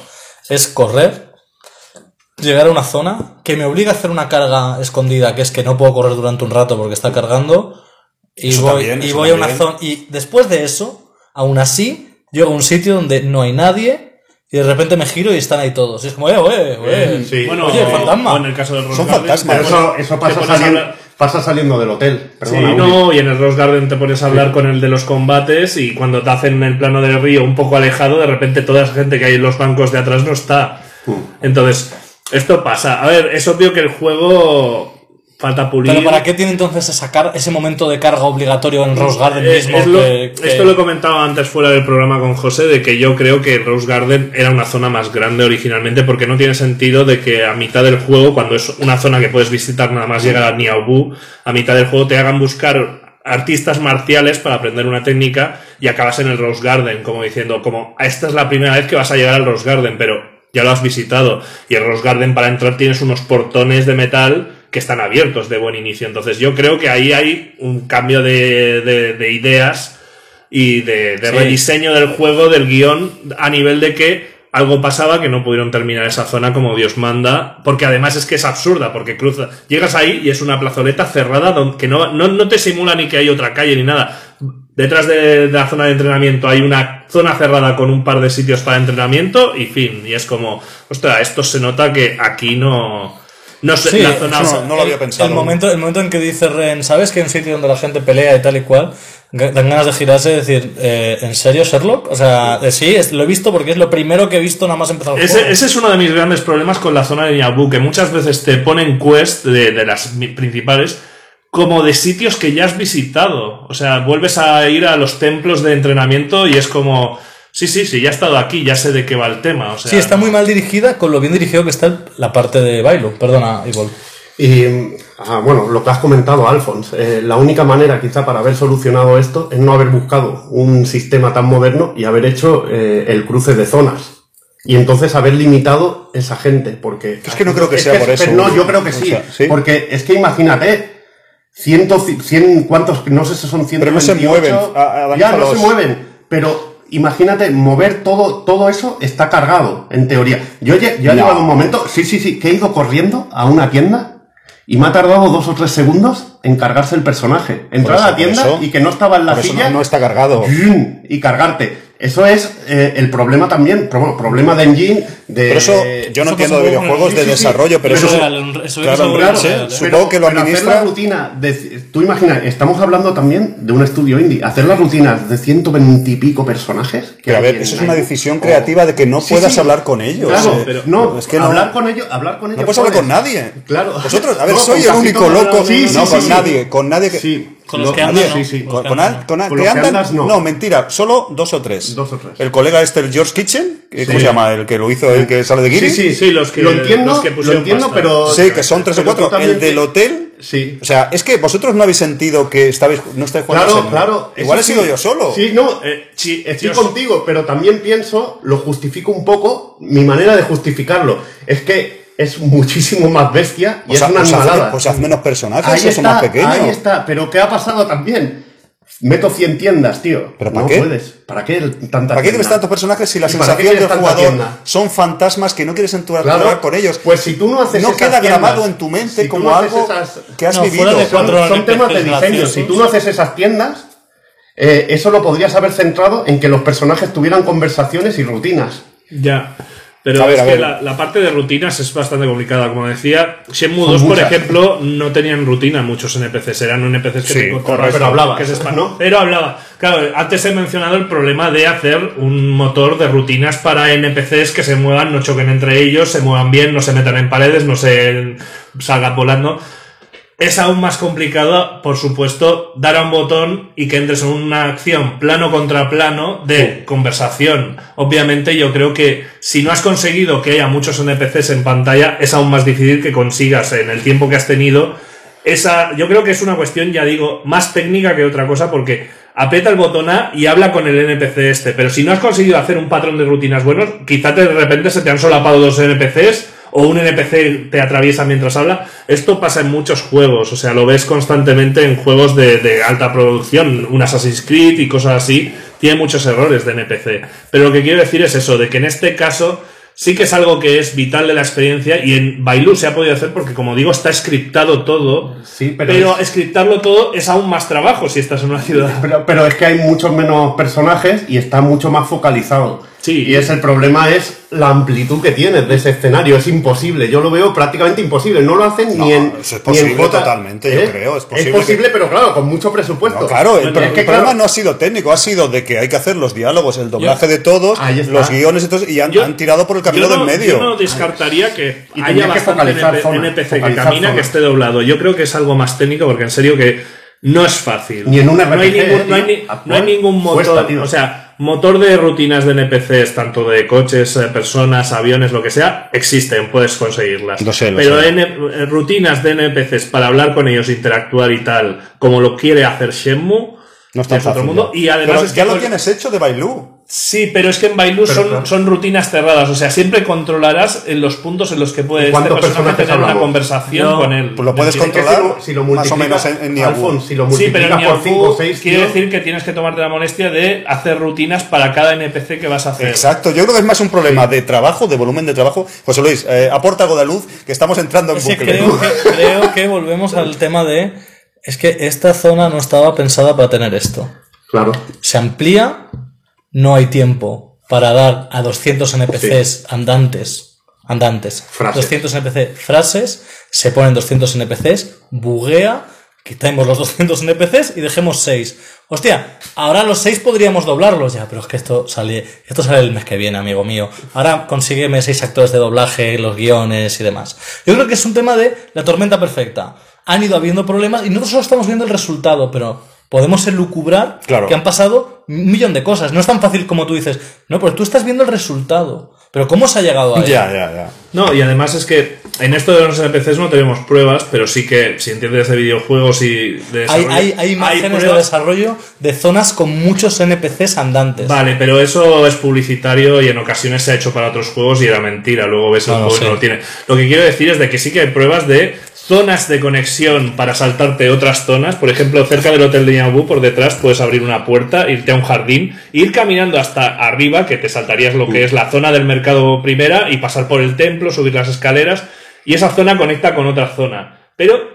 es correr, llegar a una zona que me obliga a hacer una carga escondida, que es que no puedo correr durante un rato porque está cargando, y Eso voy, también, y voy a una zona, y después de eso, aún así, llego a un sitio donde no hay nadie, y de repente me giro y están ahí todos. Y es como, eh, eh, eh. Sí. Bueno, Oye, fantasma. o en el caso del Rose Son Garden, fantasmas. Eso, eso pasa, saliendo, hablar- pasa saliendo del hotel. Sí, Perdona, Uli. no, y en el Rose Garden te pones a hablar con el de los combates y cuando te hacen el plano del río un poco alejado, de repente toda esa gente que hay en los bancos de atrás no está. Mm. Entonces, esto pasa. A ver, es obvio que el juego falta pulir. Pero ¿para qué tiene entonces esa car- ese momento de carga obligatorio en Rose Garden Eh, mismo? es lo- que- que- Esto lo he comentado antes fuera del programa con José, de que yo creo que Rose Garden era una zona más grande originalmente, porque no tiene sentido de que a mitad del juego, cuando es una zona que puedes visitar nada más llegar a Niaobu, a mitad del juego te hagan buscar artistas marciales para aprender una técnica y acabas en el Rose Garden, como diciendo, como esta es la primera vez que vas a llegar al Rose Garden, pero ya lo has visitado. Y el Rose Garden para entrar tienes unos portones de metal que están abiertos de buen inicio. Entonces yo creo que ahí hay un cambio de, de- de ideas y de, de Sí. rediseño del juego, del guion, a nivel de que algo pasaba que no pudieron terminar esa zona como Dios manda, porque además es que es absurda, porque cruza, llegas ahí y es una plazoleta cerrada donde que no, no, no te simula ni que hay otra calle ni nada. Detrás de, de la zona de entrenamiento hay una zona cerrada con un par de sitios para entrenamiento y fin. Y es como, ostras, esto se nota que aquí no, no sé, Sí, la zona, no, no lo había el- pensado. El momento, el momento en que dice Ren, ¿sabes que hay un sitio donde la gente pelea y tal y cual? Dan ganas de girarse y decir, eh, ¿en serio, Sherlock? O sea, eh, sí, es- lo he visto porque es lo primero que he visto nada más empezar el Ese, juego. ese es uno de mis grandes problemas con la zona de Niabu, que muchas veces te ponen quest de, de las principales como de sitios que ya has visitado. O sea, vuelves a ir a los templos de entrenamiento y es como, sí, sí, sí, ya he estado aquí, ya sé de qué va el tema. O sea, Sí, está muy mal dirigida con lo bien dirigido que está la parte de Bailo. Perdona, Ivol. Y ah, bueno, lo que has comentado, Alfons, eh, la única manera quizá para haber solucionado esto es no haber buscado un sistema tan moderno y haber hecho eh, el cruce de zonas. Y entonces haber limitado esa gente, porque... Es que no creo que sea por eso. No, yo creo que O sí, sea, ¿sí? Porque es que imagínate, ciento, cien, ¿cuántos? No sé si son 128. Pero no se mueven, a- a- ya, no se mueven, pero... Imagínate, mover todo, todo eso está cargado, en teoría. Yo ya he No. llegado un momento, sí, sí, sí, que he ido corriendo a una tienda y me ha tardado dos o tres segundos en cargarse el personaje. Entrar a la tienda eso. y que no estaba en la silla no, no está cargado. y cargarte. Eso es eh, el problema también, pro- problema de engine, de... Pero eso, yo no eso entiendo de videojuegos sí, de sí, sí. desarrollo, pero, Pero eso es... real, un- eso es claro, un claro, real, ¿eh? supongo que lo pero hacer administra... la rutina, de, tú imaginas, estamos hablando también de un estudio indie, hacer las rutinas de 120 y pico personajes. que Pero a hay ver, en eso es una decisión creativa de que no Sí, puedas sí. hablar con ellos. Claro, eh, pero no, es que no, hablar con ellos, hablar con ellos. no puedes hablar con nadie. Claro. Vosotros, a ver, No, soy con el único loco. sí, sí, no, sí, con sí. nadie, con nadie que... Sí. Con los Lo- que. Con, con con Con los andas, no. no, mentira, solo dos o tres. Dos o tres. El colega este, el George Kitchen, que- ¿cómo Sí. se llama? El que lo hizo, el que sale de Giri. Sí, sí, Sí, los que- lo entiendo, los que lo pusieron entiendo, pasta. pero... Sí, que son tres o cuatro. también El del te- hotel. Sí. O sea, es que vosotros no habéis sentido que estabais, no estáis jugando Claro, claro. Igual he sido sí. yo solo. Sí, no, Eh, sí, estoy contigo, pero también pienso, lo justifico un poco, mi manera de justificarlo es que es muchísimo más bestia y Pues, es una pues, haz, pues haz menos personajes, ahí o son está, más pequeños. ahí está, pero ¿qué ha pasado también? Meto 100 tiendas, tío. ¿Pero para no qué? puedes. ¿Para qué tantas ¿Para qué debes tiendas? tantos personajes si la ¿Y para qué sensación del tanta jugador tienda? son fantasmas que no quieres interactuar Claro, con ellos? Pues si tú no haces no esas queda tiendas, grabado en tu mente si como no haces algo esas- que has No, vivido. de son, son temas de diseño. Si tú no haces esas tiendas, eh, eso lo podrías haber centrado en que los personajes tuvieran conversaciones y rutinas. Ya. Pero A ver, es a que la, la parte de rutinas es bastante complicada. Como decía, Shenmue Son 2, por ejemplo, no tenían rutina muchos NPCs. Eran NPCs que Sí, te encontrabas, correcto. Pero hablaba, que se ¿no? Pero hablaba. Claro, antes he mencionado el problema de hacer un motor de rutinas para NPCs que se muevan, no choquen entre ellos, se muevan bien, no se metan en paredes, no se salgan volando. Es aún más complicado, por supuesto, dar a un botón y que entres en una acción plano contra plano de conversación. Obviamente yo creo que si no has conseguido que haya muchos NPCs en pantalla, es aún más difícil que consigas en el tiempo que has tenido. Esa, yo creo que es una cuestión, ya digo, más técnica que otra cosa porque aprieta el botón A y habla con el NPC este. Pero si no has conseguido hacer un patrón de rutinas buenos, quizá de repente se te han solapado dos NPCs o un NPC te atraviesa mientras habla. Esto pasa en muchos juegos, o sea, lo ves constantemente en juegos de, de alta producción, un Assassin's Creed y cosas así. Tiene muchos errores de NPC. Pero lo que quiero decir es eso, de que en este caso sí que es algo que es vital de la experiencia y en Bailu se ha podido hacer porque, como digo, está scriptado todo. Sí, pero pero es- scriptarlo todo es aún más trabajo si estás en una ciudad. Pero, pero es que hay muchos menos personajes y está mucho más focalizado. Sí. Y es el problema es la amplitud que tienes de ese escenario. Es imposible. Yo lo veo prácticamente imposible. No lo hacen No, ni en. eso es ni en posible J- totalmente, yo creo, es posible Es posible, pero claro, con mucho presupuesto. No, claro, el, que, el problema claro, no ha sido técnico, ha sido de que hay que hacer los diálogos, el doblaje Yo- de todos, los guiones y todo, y han, Yo- han tirado por el camino no, del medio. Yo no descartaría que Y haya tenía que bastante focalizar NP- zona, NPC que camina zona. que esté doblado. Yo creo que es algo más técnico porque en serio que no es fácil. Ni en un no hay ningún, no hay, no hay ningún motor. cuesta, o sea, motor de rutinas de NPCs, tanto de coches, eh, personas, aviones, lo que sea, existen, puedes conseguirlas. Lo sé, lo Pero sé. N- eh, rutinas de NPCs para hablar con ellos, interactuar y tal, como lo quiere hacer Shenmue, No es tan otro mundo. Y además Pero es que ya lo tienes hecho de Bailu. Sí, pero es que en Pero son, claro. son rutinas cerradas, o sea, siempre controlarás en los puntos en los que puede este ¿Cuántos personaje personajes tener una conversación con él. Pues lo puedes controlar si lo, si lo más o menos en, en si lo Sí, pero multiplicas en por 5 o Niaoku 6, quiere decir que tienes que tomarte la molestia de hacer rutinas para cada NPC que vas a hacer. Exacto, yo creo que es más un problema de trabajo, de volumen de trabajo. José Luis, eh, aporta algo de luz, que estamos entrando en bucle. creo, que, creo que volvemos al tema de. Es que esta zona no estaba pensada para tener esto. Claro. Se amplía, no hay tiempo para dar a 200 NPCs andantes. Andantes. Frases. 200 NPC frases, se ponen 200 NPCs, buguea, quitemos los 200 NPCs y dejemos 6. Hostia, ahora los 6 podríamos doblarlos ya, pero es que esto sale, esto sale el mes que viene, amigo mío. Ahora consígueme 6 actores de doblaje, los guiones y demás. Yo creo que es un tema de la tormenta perfecta. Han ido habiendo problemas y nosotros solo estamos viendo el resultado, pero podemos elucubrar Claro. que han pasado un millón de cosas. No es tan fácil como tú dices. No, pero tú estás viendo el resultado. Pero ¿cómo se ha llegado a ahí? Ya, ya, ya. No, y además es que en esto de los NPCs no tenemos pruebas, pero sí que si entiendes de videojuegos y de Hay, desarrollo, hay, hay imágenes de desarrollo de zonas con muchos NPCs andantes. Vale, pero eso es publicitario y en ocasiones se ha hecho para otros juegos y era mentira. Luego ves el No, no juego y sé. no lo tiene. Lo que quiero decir es de que sí que hay pruebas de zonas de conexión para saltarte otras zonas. Por ejemplo, cerca del hotel de Niabu, por detrás, puedes abrir una puerta, irte a un jardín, ir caminando hasta arriba, que te saltarías lo que es la zona del mercado primera, y pasar por el templo, subir las escaleras, y esa zona conecta con otra zona. Pero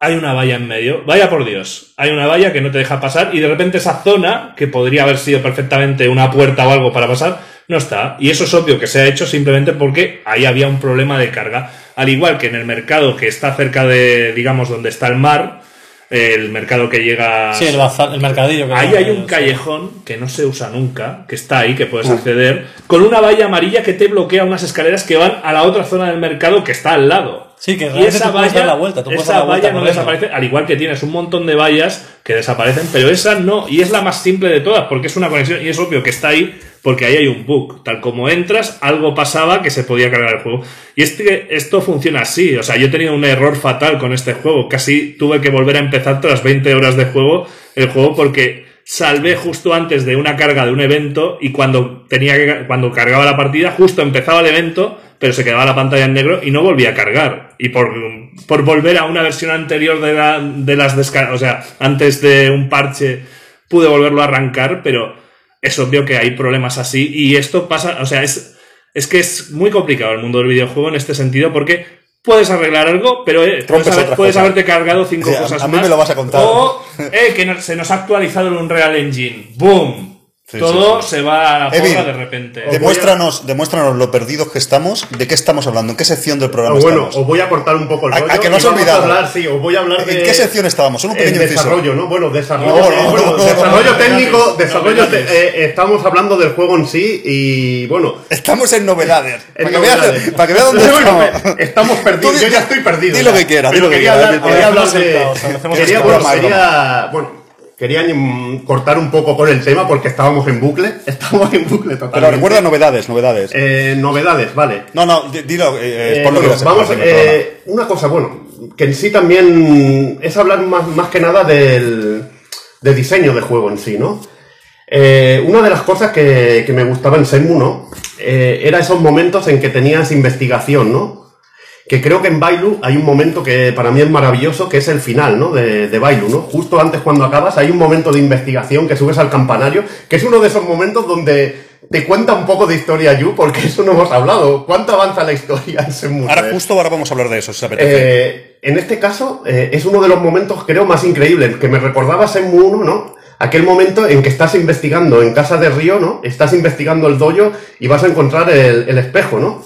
hay una valla en medio. Vaya por Dios. Hay una valla que no te deja pasar y de repente esa zona, que podría haber sido perfectamente una puerta o algo para pasar, no está. Y eso es obvio que se ha hecho simplemente porque ahí había un problema de carga. Al igual que en el mercado que está cerca de, digamos, donde está el mar, el mercado que llega... Sí, el, bazar- el mercadillo. que Ahí hay un ellos, callejón que no se usa nunca, que está ahí, que puedes acceder, con una valla amarilla que te bloquea unas escaleras que van a la otra zona del mercado que está al lado. Sí, que y realmente esa tú puedes valla, dar la vuelta, tú esa dar la vuelta valla no desaparece, al igual que tienes un montón de vallas que desaparecen, pero esa no, y es la más simple de todas, porque es una conexión, y es obvio que está ahí, porque ahí hay un bug. Tal como entras, algo pasaba que se podía cargar el juego. Y este, esto funciona así, o sea, yo he tenido un error fatal con este juego, casi tuve que volver a empezar tras 20 horas de juego, el juego, porque salvé justo antes de una carga de un evento y cuando tenía que, cuando cargaba la partida, justo empezaba el evento, pero se quedaba la pantalla en negro y no volvía a cargar. Y por, por volver a una versión anterior de, la- de las descargas, o sea, antes de un parche, pude volverlo a arrancar, pero es obvio que hay problemas así y esto pasa, o sea, es, es que es muy complicado el mundo del videojuego en este sentido porque puedes arreglar algo, pero eh, puedes, haber- puedes haberte cargado cinco Sí, a- cosas a mí más. me lo vas a contar. O eh, que no- se nos ha actualizado el Unreal Engine. ¡Boom! Sí, Todo sí, se va a la Evil, de repente. Demuéstranos, demuéstranos lo perdidos que estamos, de qué estamos hablando, en qué sección del programa Ah, bueno, estamos. os voy a cortar un poco el ¿A- rollo. a que no vamos olvidado? A hablar, sí, os voy a hablar de... ¿En qué sección estábamos? Solo un En pequeño inciso. desarrollo, ¿no? Bueno, desarrollo, eh, técnico, desarrollo eh, estamos hablando del juego en sí y bueno, Estamos en novedades. en Para que novedades. para que veas dónde Bueno, estamos. Estamos perdidos, yo ya estoy perdido. di lo que quieras, di lo que quería quieras, hablar, quería de... bueno. Quería, cortar un poco con el tema porque estábamos en bucle, estamos en bucle totalmente. Pero recuerda novedades, novedades. Eh, novedades, vale. No, no, di- dilo, eh, Eh, pon lo que bueno, a vamos, eh, una cosa, bueno, que en sí también es hablar más, más que nada del, del diseño del juego en sí, ¿no? Eh, una de las cosas que, que me gustaba en Shenmue, ¿no? Eh, era esos momentos en que tenías investigación, ¿no? Que creo que en Bailu hay un momento que para mí es maravilloso, que es el final, ¿no? De, de Bailu, ¿no? Justo antes cuando acabas hay un momento de investigación que subes al campanario, que es uno de esos momentos donde te cuenta un poco de historia Yu, porque eso no hemos hablado. ¿Cuánto avanza la historia en Shenmue Ahora, 3? justo ahora vamos a hablar de eso, si os apetece. Eh, en este caso, eh, es uno de los momentos, creo, más increíbles, que me recordaba a Shenmue 1, ¿no? Aquel momento en que estás investigando en casa de Río, ¿no? Estás investigando el dojo y vas a encontrar el, el espejo, ¿no?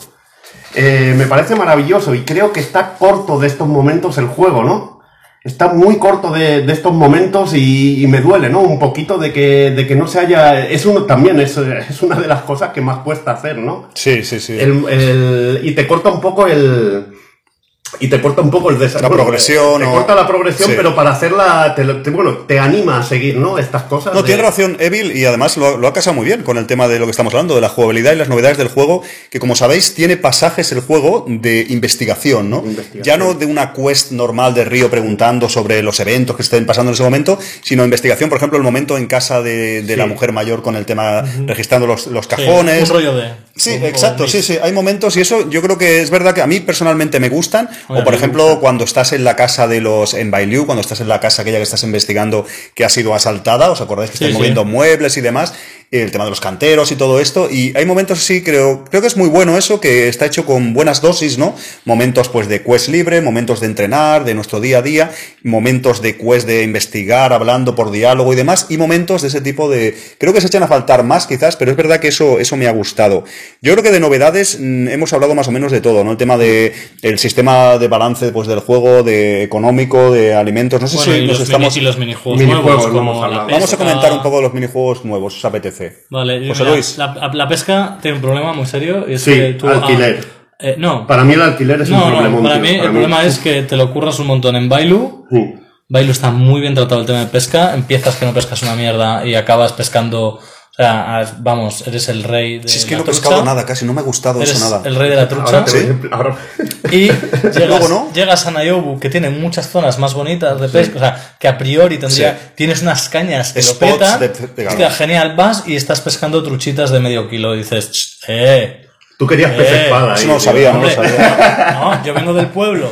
Eh, me parece maravilloso y creo que está corto de estos momentos el juego, ¿no? Está muy corto de, de estos momentos y, y me duele, ¿no? Un poquito de que, de que no se haya... Es uno también, es, es una de las cosas que más cuesta hacer, ¿no? sí, sí, sí. El- el- y te corta un poco el y te corta un poco el desarrollo. La progresión Te o- corta la progresión, Sí. pero para hacerla, te, lo- te- bueno, te anima a seguir, ¿no? Estas cosas. No, de- tiene razón Evil y además lo, lo ha casado muy bien con el tema de lo que estamos hablando, de la jugabilidad y las novedades del juego, que como sabéis tiene pasajes el juego de investigación, ¿no? Investigación. Ya no de una quest normal de Río preguntando sobre los eventos que estén pasando en ese momento, sino investigación, por ejemplo, el momento en casa de, de la mujer mayor con el tema registrando los, los Sí, cajones. un rollo de. Sí, un- exacto, un sí, sí, hay momentos y eso yo creo que es verdad que a mí personalmente me gustan, o por ejemplo cuando estás en la casa de los, en Bailiu, cuando estás en la casa aquella que estás investigando que ha sido asaltada, ¿os acordáis que Sí, están sí. moviendo muebles y demás? El tema de los canteros y todo esto, y hay momentos sí, creo, creo que es muy bueno eso, que está hecho con buenas dosis, ¿no? Momentos pues de quest libre, momentos de entrenar, de nuestro día a día, momentos de quest de investigar, hablando por diálogo y demás, y momentos de ese tipo de, creo que se echan a faltar más quizás, pero es verdad que eso, eso me ha gustado. Yo creo que de novedades mm, hemos hablado más o menos de todo, ¿no? El tema de el sistema de balance pues del juego, de económico, de alimentos, no sé Bueno, si y, nos los estamos... mini- y los minijuegos, Minijuegos, nuevos, como vamos a la hablar. Vamos a pesca. comentar un poco de los minijuegos nuevos, ¿os apetece? Vale, yo- José mira, Luis. La, la pesca tiene un problema muy serio. Y es Sí, que tú, alquiler. ah, eh, no, Para mí el alquiler es un no, problema. no, para mí el problema es que te lo curras un montón en Bailu. Bailu está muy bien tratado el tema de pesca. Empiezas que no pescas una mierda y acabas pescando. O sea, has- vamos, eres el rey de Si es que la no he trucha. pescado nada, casi no me ha gustado Eres eso nada. el rey de la trucha. Ahora te Sí. ahora- Y llegas, Luego, ¿no? llegas a Nayobu, que tiene muchas zonas más bonitas de pesca, o sea, que a priori tendría, Sí. tienes unas cañas que lo petan. de- de- Hostia, genial, vas y estás pescando truchitas de medio kilo. Y dices, "Ch, eh, Tú querías pez Eh, espada. eso no lo sabía, no lo sabía. no, yo vengo del pueblo.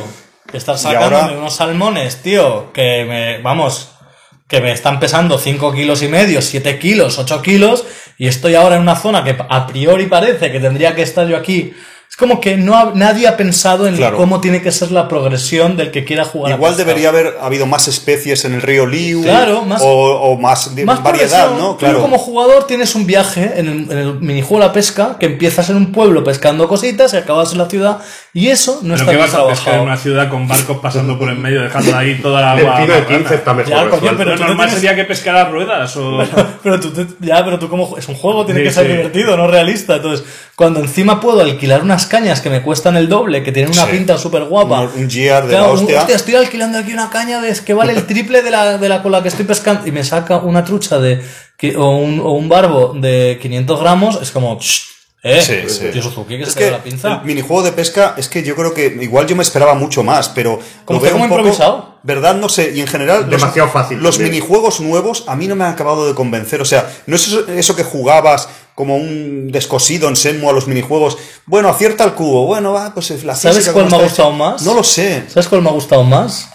Estar ahora- sacándome unos salmones, tío, que me, vamos, que me están pesando 5 kilos y medio, 7 kilos, 8 kilos, y estoy ahora en una zona que a priori parece que tendría que estar yo aquí Es como que no ha- nadie ha pensado en Claro. cómo tiene que ser la progresión del que quiera jugar. a Igual pesca. debería haber habido más especies en el río Liu. Claro, más- o, o más, Más variedad. ¿no? Tú Claro. como jugador tienes un viaje en el, en el minijuego de la pesca que empiezas en un pueblo pescando cositas y acabas en la ciudad y eso no Pero está que bien vas a pescar en trabajado. una ciudad con barcos pasando por en medio, dejando ahí toda la agua. Marrana. 15 está mejor. Ya, coño, pero Lo tú no normal tienes- sería que pescara ruedas o... pero tú, te- ya, pero tú como es un juego, tiene Sí, que ser sí. divertido, no realista. Entonces, cuando encima puedo alquilar unas cañas que me cuestan el doble, que tienen una Sí. pinta súper guapa. Un- un gear de la un- hostia. estoy alquilando aquí una caña de, que vale el triple de la, de la con la que estoy pescando y me saca una trucha de o, un, o un barbo de 500 gramos, es como, "Shh, eh, Sí, sí. tío Suzuki, que Es se que la pinza. el minijuego de pesca es que yo creo que igual yo me esperaba mucho más, pero Como veo como un poco- improvisado. ¿Verdad? No sé. Y en general. los- Demasiado fácil Los también. minijuegos nuevos a mí no me han acabado de convencer. O sea, no es eso, eso que jugabas como un descosido en Senmu a los minijuegos. Bueno, acierta el cubo. Bueno, va, pues la ¿Sabes cuál me ha gustado más? No lo sé. ¿Sabes cuál me ha gustado más?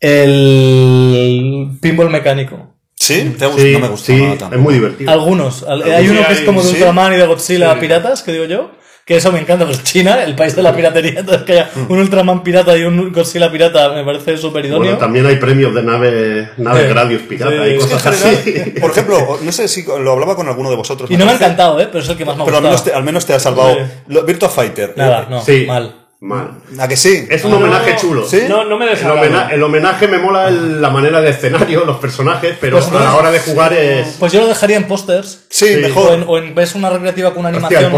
El pinball mecánico. ¿Sí? ¿Te ha gustado? Sí, no me gusta sí, nada es muy divertido. Algunos. Hay uno que es como de sí. Ultraman y de Godzilla Sí. piratas, que digo yo. Que eso me encanta, pues China, el país de la piratería, entonces que haya un Ultraman pirata y un Godzilla pirata me parece súper idóneo. Bueno, también hay premios de nave, nave Sí. Gradius pirata Sí. y Es que En cosas general, así. por ejemplo, no sé si lo hablaba con alguno de vosotros. y no me ha encantado, ¿eh? pero es el que más me ha Pero al gustado. menos, te, al menos te ha salvado. Virtua Fighter. Nada, no, Sí. mal. Mal. ¿A que sí? Es un homenaje chulo. ¿Sí? No, no me El, deja homena- hablar. el homenaje me mola el- la manera de escenario, los personajes, pero Pues a la hora de jugar es. Pues yo lo dejaría en pósters. Sí, Sí. O mejor. en, o en ves una recreativa con una Hostia, animación,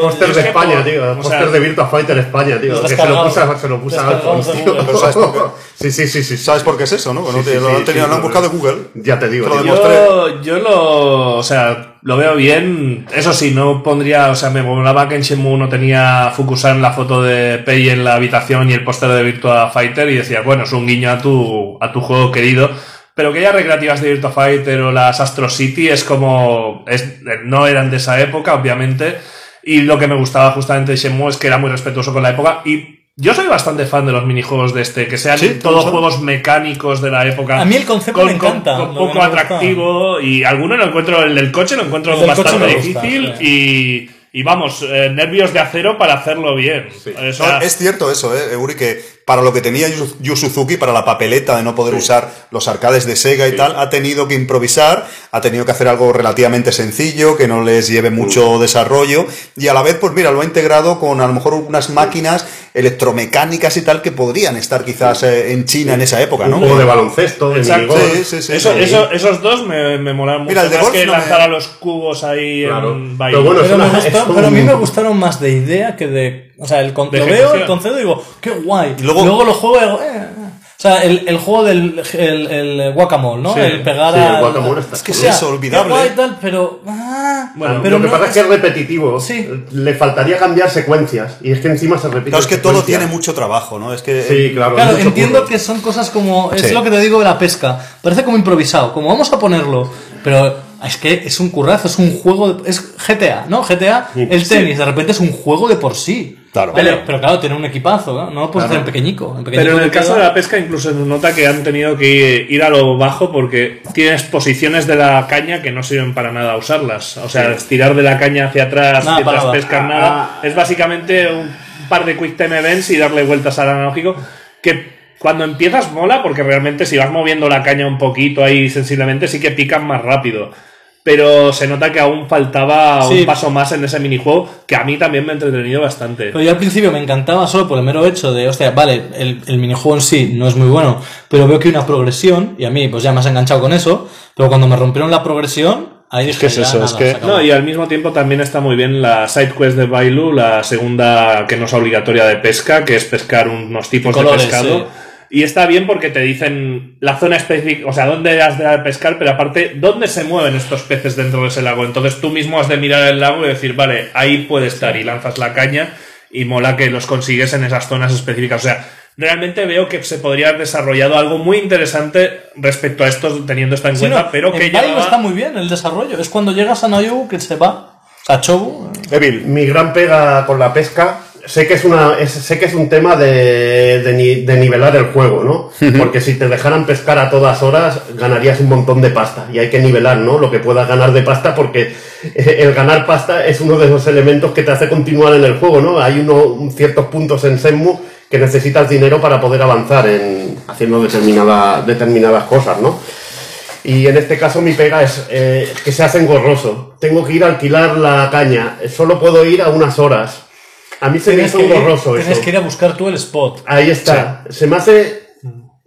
póster de, España, por- tío. O póster sea, de Virtua Fighter España, tío. Que se lo a, se lo puse a tío. Google. Pero ¿sabes por qué? Sí, sí, sí, sí. ¿Sabes por qué es eso, no? Que no Sí, te- sí, lo, sí, han tenido, sí, lo han lo- buscado de Google. Ya te digo. Te lo tío. demostré. Yo, yo lo, o sea, lo veo bien. Eso sí, no pondría, o sea, me molaba que en Shenmue no tenía Fukusan la foto de Pei en la habitación y el póster de Virtua Fighter y decía, bueno, es un guiño a tu, a tu juego querido. Pero que haya recreativas de Virtua Fighter o las Astro City es como, es, no eran de esa época, obviamente. Y lo que me gustaba justamente de Shenmue es que era muy respetuoso con la época y yo soy bastante fan de los minijuegos de este, que sean ¿Sí? ¿Te todos juegos mecánicos de la época. A mí el concepto me encanta, Con, poco me gusta. atractivo y alguno lo encuentro, el del coche lo encuentro bastante gusta, difícil sí. y, y vamos, eh, nervios de acero para hacerlo bien. O No, sea, es cierto eso, ¿eh, Uri? Que para lo que tenía Yu Yu Suzuki, para la papeleta de no poder usar los arcades de Sega y tal, ha tenido que improvisar, ha tenido que hacer algo relativamente sencillo, que no les lleve mucho desarrollo, y a la vez, pues mira, lo ha integrado con a lo mejor unas máquinas electromecánicas y tal que podrían estar quizás eh, en China en esa época, ¿no? Un juego de baloncesto, de Exacto. minigolf. Sí, sí, sí. eso, sí. eso- esos dos me, me molaron mucho. Mira, el de más golf que no me- lanzar a los cubos ahí Claro. en baile. Pero bueno, Pero, es me gustó- pero a mí me gustaron más de idea que de. O sea, el, con- lo veo, el concepto y digo, qué guay. Y luego- luego, lo juego y digo, eh, eh. O sea, el, el juego del el, el guacamole, ¿no? Sí. el pegar Sí, el guacamole está Es que sea, Eso, olvidable. guay y tal, pero. ah, Bueno, pero lo que no pasa es que es repetitivo. Sí. Le faltaría cambiar secuencias. Y es que encima se repite. Claro, es que todo tiene mucho trabajo, ¿no? Es que Sí, claro. Claro, entiendo curro. que son cosas como. Es Sí. lo que te digo de la pesca. Parece como improvisado. Como vamos a ponerlo. Pero es que es un currazo, es un juego. de- es GTA, ¿no? GTA, el tenis, de repente es un juego de por sí. Claro. Vale, pero claro, tiene un equipazo, ¿no? No lo puedes hacer en pequeñico. En pequeñico Pero en el caso queda- de la pesca incluso se nota que han tenido que ir a lo bajo porque tienes posiciones de la caña que no sirven para nada usarlas. O sea, estirar de la caña hacia atrás Nada, mientras para nada. pescas Ah, nada. Es básicamente un par de quick time events y darle vueltas al analógico que cuando empiezas mola porque realmente si vas moviendo la caña un poquito ahí sensiblemente sí que pican más rápido. Pero se nota que aún faltaba Sí. un paso más en ese minijuego que a mí también me ha entretenido bastante. Pero yo al principio me encantaba solo por el mero hecho de, hostia, vale, el, el minijuego en sí no es muy bueno, pero veo que hay una progresión, y a mí pues ya me has enganchado con eso, pero cuando me rompieron la progresión, ahí dije, que es eso, nada, es que-. No, y al mismo tiempo también está muy bien la side quest de Bailu, la segunda que no es obligatoria de pesca, que es pescar unos tipos Colores, de pescado. sí. Y está bien porque te dicen la zona específica, o sea, dónde has de pescar, pero aparte, dónde se mueven estos peces dentro de ese lago. Entonces tú mismo has de mirar el lago y decir, vale, ahí puede estar, y lanzas la caña, y mola que los consigues en esas zonas específicas. O sea, realmente veo que se podría haber desarrollado algo muy interesante respecto a esto, teniendo esto en Sí, cuenta, no, pero que llevaba- está muy bien el desarrollo. Es cuando llegas a Nayu que se va. Sea, Chobu. Evil. Mi gran pega con la pesca sé que es una es- sé que es un tema de, de, ni- de nivelar el juego, ¿no? Porque si te dejaran pescar a todas horas, ganarías un montón de pasta. Y hay que nivelar, ¿no? Lo que puedas ganar de pasta, porque el ganar pasta es uno de los elementos que te hace continuar en el juego, ¿no? Hay uno, ciertos puntos en Senmu que necesitas dinero para poder avanzar en haciendo determinada, determinadas cosas, ¿no? Y en este caso mi pega es eh, que se hace engorroso. Tengo que ir a alquilar la caña. Solo puedo ir a unas horas. A mí se me Tienes hizo engorroso tienes eso. que ir a buscar tú el spot. Ahí está. Se me hace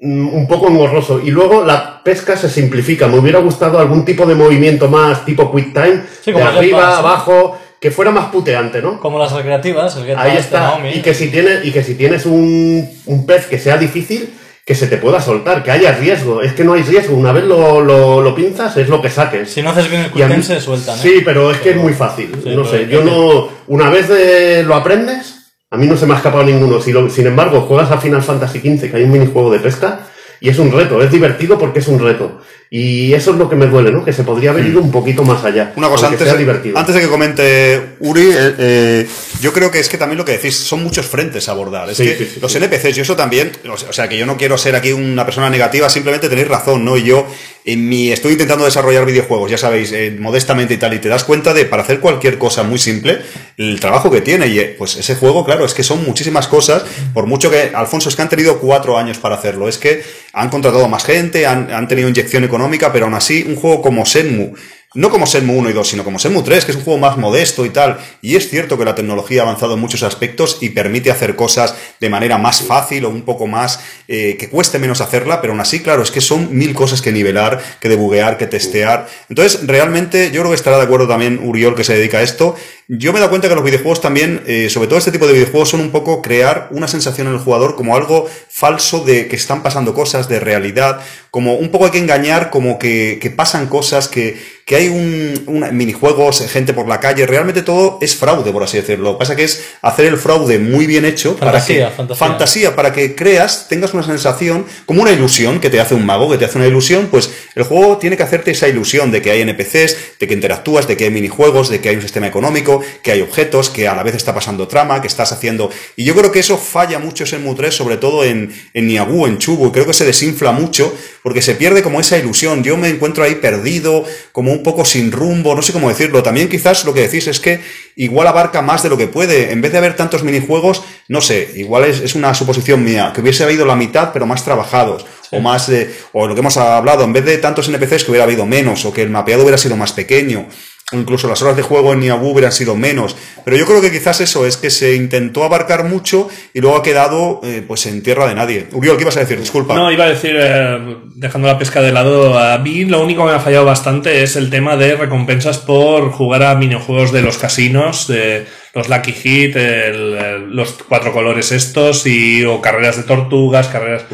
mm, un poco engorroso. Y luego la pesca se simplifica. Me hubiera gustado algún tipo de movimiento más tipo quick time. Sí, de como el arriba, abajo. Que fuera más puteante, ¿no? Como las recreativas, el Ahí de está. Naomi. Y que si tienes, y que si tienes un, un pez que sea difícil, que se te pueda soltar, que haya riesgo. Es que no hay riesgo. Una vez lo, lo, lo pinzas, es lo que saques. Si no haces bien el mí- se sueltan, ¿eh? Sí, pero es que es muy fácil. Sí, no sé, yo no. Una vez eh, lo aprendes, a mí no se me ha escapado ninguno. Si lo- sin embargo, juegas a Final Fantasy XV, que hay un minijuego de pesca, y es un reto. Es divertido porque es un reto. Y eso es lo que me duele, ¿no? Que se podría haber ido un poquito más allá. Una cosa, antes, sea divertido. antes de que comente Uri, eh, eh, yo creo que es que también lo que decís, son muchos frentes a abordar. Es Sí, que sí, sí, los. NPCs, y eso también, o sea- o sea, que yo no quiero ser aquí una persona negativa, simplemente tenéis razón, ¿no? Y yo en mi, estoy intentando desarrollar videojuegos, ya sabéis, eh, modestamente y tal, y te das cuenta de, para hacer cualquier cosa muy simple, el trabajo que tiene. Y eh, pues ese juego, claro, es que son muchísimas cosas, por mucho que, Alfonso, es que han tenido cuatro años para hacerlo, es que han contratado más gente, han, han tenido inyección económica, pero aún así, un juego como Senmu, no como Senmu 1 y 2, sino como Senmu 3, que es un juego más modesto y tal. Y es cierto que la tecnología ha avanzado en muchos aspectos y permite hacer cosas de manera más fácil o un poco más eh, que cueste menos hacerla, pero aún así, claro, es que son mil cosas que nivelar, que debuguear, que testear. Entonces, realmente, yo creo que estará de acuerdo también Uriol, que se dedica a esto. Yo me he dado cuenta que los videojuegos también, eh, sobre todo este tipo de videojuegos, son un poco crear una sensación en el jugador como algo falso de que están pasando cosas, de realidad, como un poco hay que engañar, como que, que pasan cosas, que, que hay un, una- minijuegos, gente por la calle, realmente todo es fraude, por así decirlo. Lo que pasa que es hacer el fraude muy bien hecho Fantasía, para que, fantasía. fantasía, para que creas, tengas una sensación, como una ilusión que te hace un mago, que te hace una ilusión, pues el juego tiene que hacerte esa ilusión de que hay NPCs, de que interactúas, de que hay minijuegos, de que hay un sistema económico, que hay objetos, que a la vez está pasando trama, que estás haciendo... Y yo creo que eso falla mucho en Mu 3, sobre todo en, en Niagu, en Chubu, y creo que se desinfla mucho, porque se pierde como esa ilusión. Yo me encuentro ahí perdido, como un poco sin rumbo, no sé cómo decirlo. También quizás lo que decís es que igual abarca más de lo que puede. En vez de haber tantos minijuegos, no sé, igual es, es una suposición mía, que hubiese habido la mitad, pero más trabajados. O más de, o lo que hemos hablado, en vez de tantos NPCs que hubiera habido menos, o que el mapeado hubiera sido más pequeño, incluso las horas de juego en Niabu hubieran sido menos. Pero yo creo que quizás eso es que se intentó abarcar mucho y luego ha quedado eh, pues en tierra de nadie. Uriol, ¿qué ibas a decir? Disculpa. No, iba a decir, eh, dejando la pesca de lado, a mí lo único que me ha fallado bastante es el tema de recompensas por jugar a minijuegos de los casinos, de los Lucky Hit, el- los cuatro colores estos, y, o carreras de tortugas, carreras...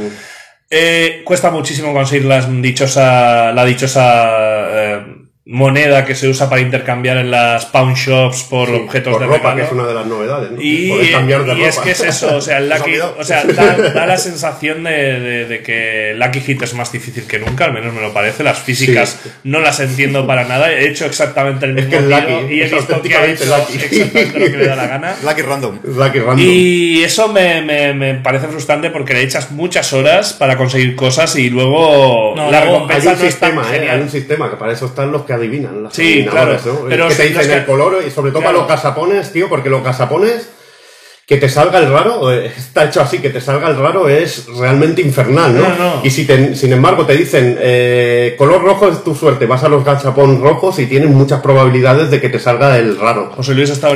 Eh, cuesta muchísimo conseguir las dichosa, la dichosa eh, moneda que se usa para intercambiar en las pawn shops por Sí, objetos por de ropa, regalo. que es una de las novedades. ¿no? Y, Poder cambiar de y es ropa. que es eso, o sea, el Lucky, o sea, da, da la sensación de, de- de que Lucky Hit es más difícil que nunca, al menos me lo parece. Las físicas Sí. no las entiendo para nada. He hecho exactamente el Es mismo que es tiro Lucky, y he es visto que ha hecho Lucky. exactamente lo que le da la gana. Lucky Random. Es Lucky Random. Y eso me, me- me parece frustrante porque le echas muchas horas para conseguir cosas y luego No, la luego hay recompensa un no es tan sistema, ¿eh? genial. Hay un sistema que para eso están los que adivinan. Las Sí, claro, ¿no? pero que te dicen el que- color y sobre todo Claro. para los gasapones, tío, porque los gasapones que te salga el raro, eh, está hecho así, que te salga el raro es realmente infernal, ¿no? No, no. Y si te- sin embargo te dicen eh, color rojo es tu suerte, vas a los gachapón rojos y tienes muchas probabilidades de que te salga el raro. José Luis está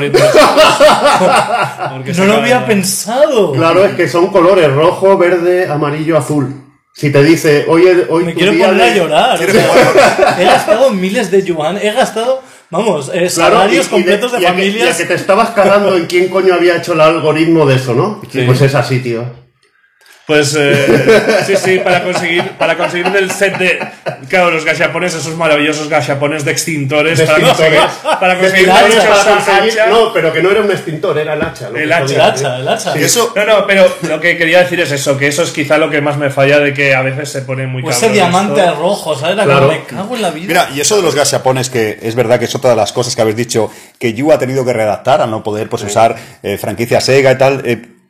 se No lo había pensado. Claro, es que son colores rojo, verde, amarillo, azul. Si te dice, hoy, hoy Me tu quiero día poner a llorar. o ¿Quieres sea, he gastado miles de yuan, he gastado, vamos, eh, salarios y completos de, y familias. que te estabas cagando en quién coño había hecho el algoritmo de eso, ¿no? Sí. Pues es así, tío. Pues eh, sí, sí, para conseguir, para conseguir el set de. Claro, los gachapones, esos maravillosos gachapones de extintores. De para extintores. conseguir- Para conseguir dichosa para conseguir- hacha. No, pero que no era un extintor, era el hacha. El hacha. podía El hacha, el hacha. Eso, No, no, pero lo que quería decir es eso, que eso es quizá lo que más me falla de que a veces se pone muy O ese diamante esto. rojo, ¿sabes? Claro. me cago en la vida. Mira, y eso de los gachapones, que es verdad que es otra de las cosas que habéis dicho que Yu ha tenido que redactar al no poder pues, usar eh, franquicia Sega y tal.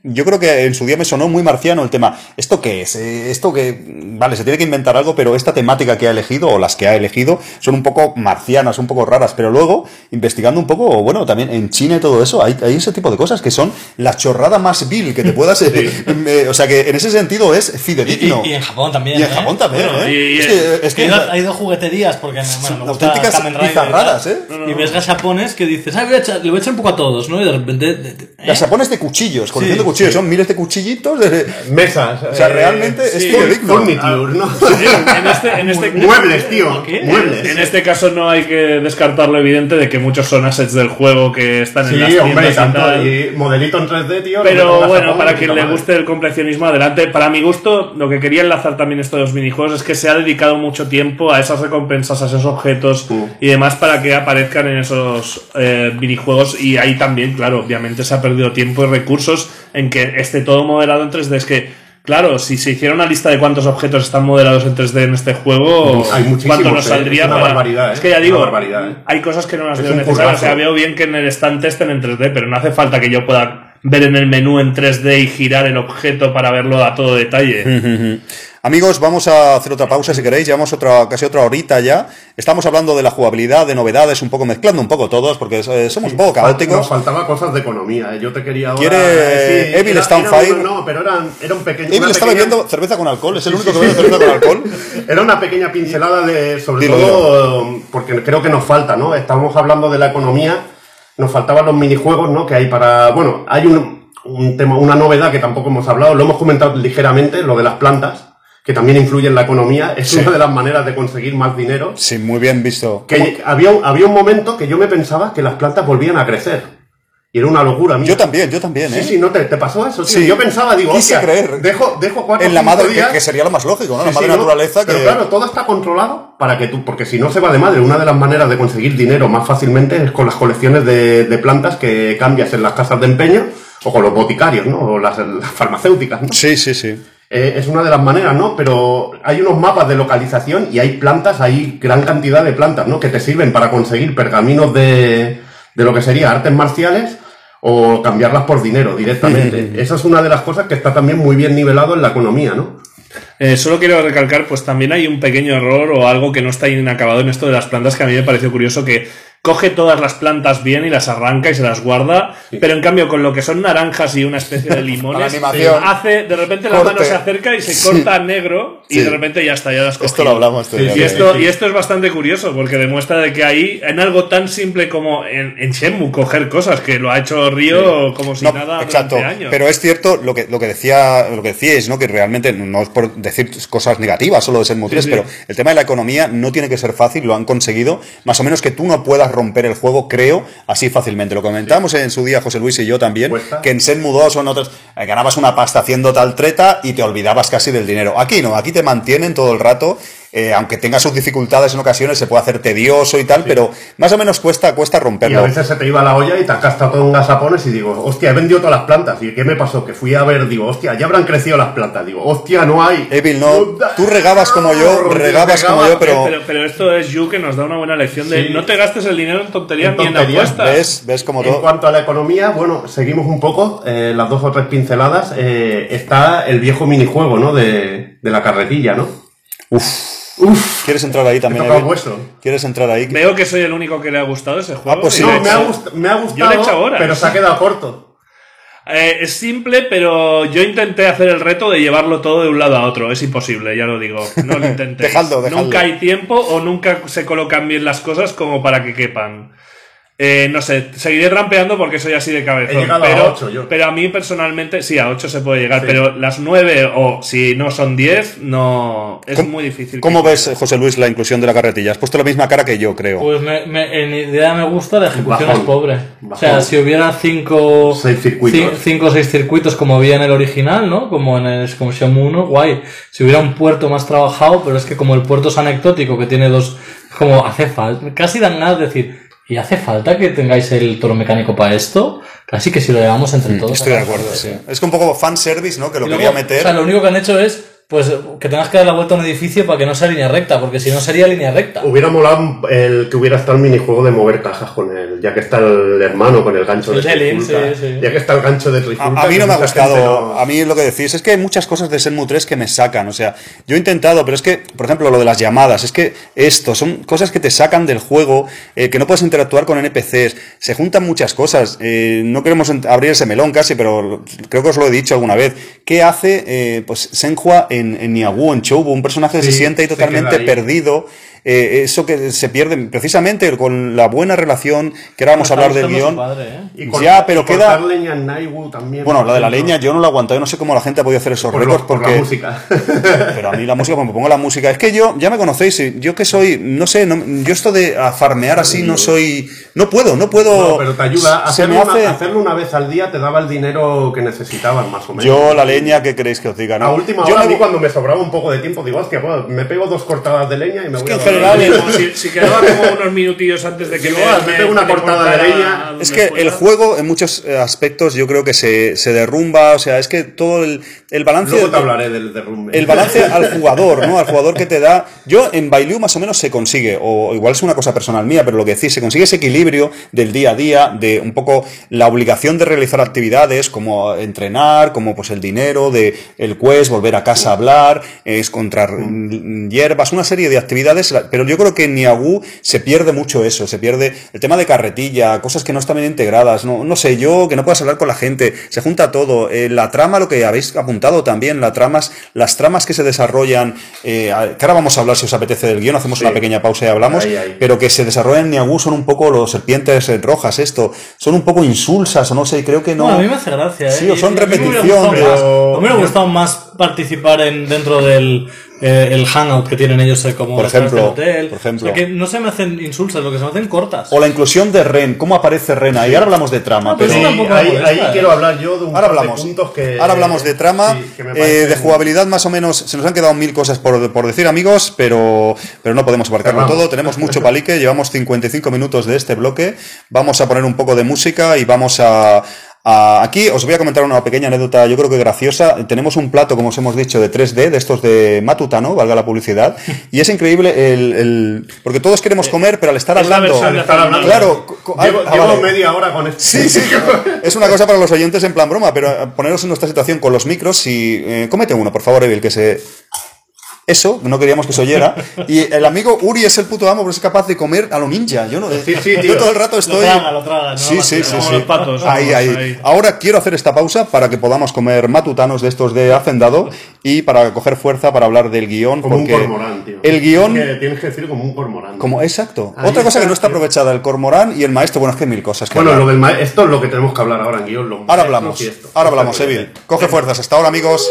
Yo creo que en su día me sonó muy marciano el tema. ¿Esto qué es? Eh, esto que, vale, se tiene que inventar algo, pero esta temática que ha elegido, o las que ha elegido, son un poco marcianas, un poco raras. Pero luego, investigando un poco, bueno, también en China y todo eso, hay, hay ese tipo de cosas que son la chorrada más vil que te puedas... eh, eh, o sea que en ese sentido es Y, fidedigno. y- y en Japón también. Y en ¿eh? Japón también, Bueno, ¿eh? y- y- es que, es Que ido- jugueterías porque bueno, me gusta auténticas y bizarradas, ¿eh? Y ves gachapones que dices, ay, voy a echar- le voy a echar un poco a todos, ¿no? Y de repente. de- ¿eh? De cuchillos, colección Sí, de cuchillos, sí. son miles de cuchillitos. De, Mesas. o sea, realmente es sí, fidedigno. Furniture, ¿no? En este, en este, Muebles, tío. ¿Qué? Muebles. En este caso no hay que descartar lo evidente de que muchos son assets del juego que están en las hombre, tiendas y tanto. tal. Y modelito en 3D, tío. Pero bueno, para quien le guste el coleccionismo, adelante. Para mi gusto, lo que quería enlazar también esto de los minijuegos es que se ha dedicado mucho tiempo a esas recompensas, a esos objetos Mm. y demás para que aparezcan en esos eh, minijuegos. Y ahí también, claro, obviamente se ha perdido tiempo y recursos en que esté todo modelado en 3D. Es que, claro, si se hiciera una lista de cuántos objetos están modelados en 3D en este juego, Hay muchísimos, cuánto nos eh, saldría es una para- barbaridad, Es eh, que ya digo, eh. hay cosas que no las Es veo necesarias. O sea, veo bien que en el stand estén en 3D, pero no hace falta que yo pueda ver en el menú en 3D y girar el objeto para verlo a todo detalle. Amigos, vamos a hacer otra pausa si queréis. Llevamos otra, casi otra horita ya. Estamos hablando de la jugabilidad, de novedades, un poco mezclando un poco todos, porque eh, somos un poco Nos caóticos. faltaba cosas de economía. eh. Yo te quería ahora. ¿Quiere eh, sí, Evil Fire? No, pero era, era un pequeño. Evil una está pequeña- bebiendo cerveza con alcohol, es el único que bebe cerveza con alcohol. Era una pequeña pincelada de, sobre Dilo, todo, porque creo que nos falta, ¿no? Estamos hablando de la economía, nos faltaban los minijuegos, ¿no? Que hay para, bueno, hay un, un tema, una novedad que tampoco hemos hablado, lo hemos comentado ligeramente, lo de las plantas, que también influye en la economía, es una de las maneras de conseguir más dinero. Sí, muy bien visto. Que había, había un momento que yo me pensaba que las plantas volvían a crecer. Y era una locura mía. Yo también, yo también, ¿eh? Sí, sí, ¿no te, te pasó eso? tío? Sí. Yo pensaba, digo, Quise creer. dejo, dejo cuatro En la madre, que, días, que sería lo más lógico, ¿no? la Sí, madre sí, ¿no? naturaleza que... Pero claro, todo está controlado para que tú, porque si no se va de madre, una de las maneras de conseguir dinero más fácilmente es con las colecciones de, de plantas que cambias en las casas de empeño o con los boticarios, ¿no? O las, las farmacéuticas, ¿no? Sí, sí, sí. Eh, es una de las maneras, ¿no? Pero hay unos mapas de localización y hay plantas, hay gran cantidad de plantas, ¿no? Que te sirven para conseguir pergaminos de, de lo que sería artes marciales o cambiarlas por dinero directamente. Esa es una de las cosas que está también muy bien nivelado en la economía, ¿no? Eh, solo quiero recalcar, pues también hay un pequeño error o algo que no está inacabado en esto de las plantas que a mí me pareció curioso que coge todas las plantas bien y las arranca y se las guarda, pero en cambio con lo que son naranjas y una especie de limones, hace, de repente la Corte. mano se acerca y se Sí. corta a negro y Sí. de repente ya está, ya las Esto lo hablamos. Sí, sí, Y esto, y esto es bastante curioso porque demuestra de que ahí, en algo tan simple como en, en Shenmue, coger cosas que lo ha hecho Río como si No, nada exacto. durante años. Pero es cierto lo que, lo que decía, lo que decíais, ¿no? Que realmente no es por decir cosas negativas solo de Shenmue 3, sí. pero el tema de la economía no tiene que ser fácil, lo han conseguido. Más o menos que tú no puedas romper el juego, creo, así fácilmente. Lo comentábamos en su día José Luis y yo también, Cuesta. que en Shenmue 2 o en otras eh, ganabas una pasta haciendo tal treta y te olvidabas casi del dinero. Aquí no, aquí te mantienen todo el rato. Eh, aunque tenga sus dificultades en ocasiones, se puede hacer tedioso y tal, pero más o menos cuesta, cuesta Y romperlo. a veces se te iba la olla y te has gastado todo en gasapones y digo, hostia, he vendido todas las plantas. ¿Y qué me pasó? Que fui a ver, digo, hostia, ya habrán crecido las plantas. Digo, hostia, no hay. Evil, no. Tú regabas como yo, regabas como yo, pero- pero, pero esto es Yu que nos da una buena lección de Sí. no te gastes el dinero en tonterías En ni en tonterías, apuestas. ¿Ves? ¿Ves como En todo? cuanto a la economía, bueno, seguimos un poco, eh, las dos o tres pinceladas. eh, está el viejo minijuego, ¿no? De, de la carretilla, ¿no? Uf. ¿Quieres entrar ahí también? ¿Quieres entrar ahí? Veo que soy el único que le ha gustado ese juego. Ah, pues sí, no, me ha, me ha Yo le he gustado, hecho horas. pero se ha quedado corto. eh, es simple, pero yo intenté hacer el reto de llevarlo todo de un lado a otro. Es imposible, ya lo digo. No lo intenté. Dejadlo, dejadlo. Nunca hay tiempo o nunca se colocan bien las cosas como para que quepan. Eh, no sé, seguiré rampeando porque soy así de cabezón. A pero, ocho yo. pero a mí personalmente, sí, a 8 se puede llegar, pero las 9 o si no son 10, no. Es ¿Cómo- muy difícil. ¿Cómo ves, José Luis, la inclusión de la carretilla? Has puesto la misma cara que yo, creo. Pues me, me- en idea me gusta, la ejecución Bajón. es pobre. O sea, si hubiera cinco, Seis circuitos. ci- cinco o seis circuitos como había en el original, ¿no? Como en el como Shenmue 1, guay. Si hubiera un puerto más trabajado, pero es que como el puerto es anecdótico, que tiene dos, como hace falta, casi dan ganas de decir, ¿y hace falta que tengáis el toro mecánico para esto? Casi que si lo llevamos entre todos. Mm, Estoy de acuerdo, de sí. hacer. Es que un poco fanservice, ¿no? Que lo luego, quería meter. O sea, lo único que han hecho es, pues, que tengas que dar la vuelta a un edificio para que no sea línea recta, porque si no sería línea recta. Hubiera molado el que hubiera estado el minijuego de mover cajas con él, ya que está el hermano con el gancho El de sí, sí. Ya que está el gancho de A, Trifulca. a mí no me ha gustado. no- A mí lo que decís es que hay muchas cosas de Shenmue 3 que me sacan. O sea, yo he intentado, pero es que, por ejemplo, lo de las llamadas, es que esto son cosas que te sacan del juego, eh, que no puedes interactuar con NPCs. Se juntan muchas cosas. Eh, no queremos abrir ese melón casi, pero creo que os lo he dicho alguna vez. ¿Qué hace eh, pues Senhua en, en Niagu, en Choubu? Un personaje que se siente ahí totalmente perdido. Eh, eso que se pierde precisamente con la buena relación que ahora vamos a hablar del guion. padre, ¿eh? Y Ya, pero y queda- leña en también. Bueno, la de la leña yo no lo aguanto, yo no sé cómo la gente ha podido hacer esos por, récords lo- por porque la música. pero a mí la música, cuando me pongo la música, es que yo, ya me conocéis, y yo que soy, no sé, no- yo esto de farmear así no soy, no puedo, no puedo. No, pero te ayuda. Se Hacerlo, me una, hace. hacerlo una vez al día te daba el dinero que necesitabas, más o menos. Yo la leña, ¿qué queréis que os diga? No? A última yo hora, me- a mí cuando me sobraba un poco de tiempo, digo, hostia, pues, me pego dos cortadas de leña y me voy que a en dormir". general- Como si, si quedaba como unos minutillos antes de que me pego una cortada de leña. Es que el juego, en muchos eh, aspectos, yo creo que se, se derrumba, o sea, es que todo el, el balance. Luego te hablaré del derrumbe. El balance al jugador, ¿no? Al jugador que te da. Yo en Bailu más o menos se consigue, o igual es una cosa personal mía, pero lo que decís, se consigue ese equilibrio del día a día, de un poco la obligación de realizar actividades como entrenar, como pues el dinero, de el quest, volver a casa a hablar, es encontrar mm, hierbas, una serie de actividades, la- pero yo creo que en Niagu se pierde mucho eso, se pierde el tema de carretilla, cosas que no están bien integradas, no, no sé, yo que no puedas hablar con la gente, se junta todo, eh, la trama, lo que habéis apuntado también, las tramas, las tramas que se desarrollan, eh, que ahora vamos a hablar si os apetece del guion, hacemos Sí. una pequeña pausa y hablamos, Ahí, ahí. pero que se desarrollan en Niagu son un poco los serpientes eh, rojas, esto, son un poco insulsas, o no sé, creo que no. No, a mí me hace gracia, ¿eh? Sí, o son mí me hubiera repetición, gustado más- me hubiera gustado más participar en, dentro del eh, el hangout que tienen ellos eh, como Por ejemplo, hotel. por ejemplo. O sea, que no se me hacen insulsas, lo que se me hacen cortas. O la inclusión de Ren, cómo aparece Ren ahí, ahora hablamos de trama, No, pero pero... Sí, ahí, molesta, ahí ¿eh? quiero hablar yo de un Ahora par de hablamos. puntos que... Ahora hablamos de trama, sí, que eh, de jugabilidad más o menos. Se nos han quedado mil cosas por, por decir, amigos, pero, pero no podemos abarcarlo todo. Tenemos mucho palique, llevamos 55 minutos de este bloque. Vamos a poner un poco de música y vamos a. a- aquí os voy a comentar una pequeña anécdota, yo creo que graciosa. Tenemos un plato, como os hemos dicho, de 3D, de estos de Matutano, valga la publicidad, y es increíble el, el- porque todos queremos comer, pero al estar Es la hablando, Estar hablando. claro, Llevo, ah, llevo vale. media hora con esto. Sí, sí. Es una cosa para los oyentes en plan broma, pero eh, poneros en nuestra situación con los micros y eh, cómete uno, por favor, Evil, que se... Eso, no queríamos que se oyera. Y el amigo Uri es el puto amo, pero es capaz de comer a lo ninja. Yo no. Sí, sí, yo todo el rato estoy. traga, lo traga, no sí, sí, sí, los patos, Ahí, ahí, ahí. Ahora quiero hacer esta pausa para que podamos comer matutanos de estos de hacendado y para coger fuerza para hablar del guion. Como un porque cormorán, tío. El guion. Tienes que, tienes que decir como un cormorán. Como, exacto. Ahí Otra cosa que no está aprovechada, el cormorán y el maestro. Bueno, es que mil cosas que Bueno, hablar. lo del ma- esto es lo que tenemos que hablar ahora en guion. los Ahora hablamos. Ahora hablamos, Evil. Coge fuerzas. Hasta ahora, amigos.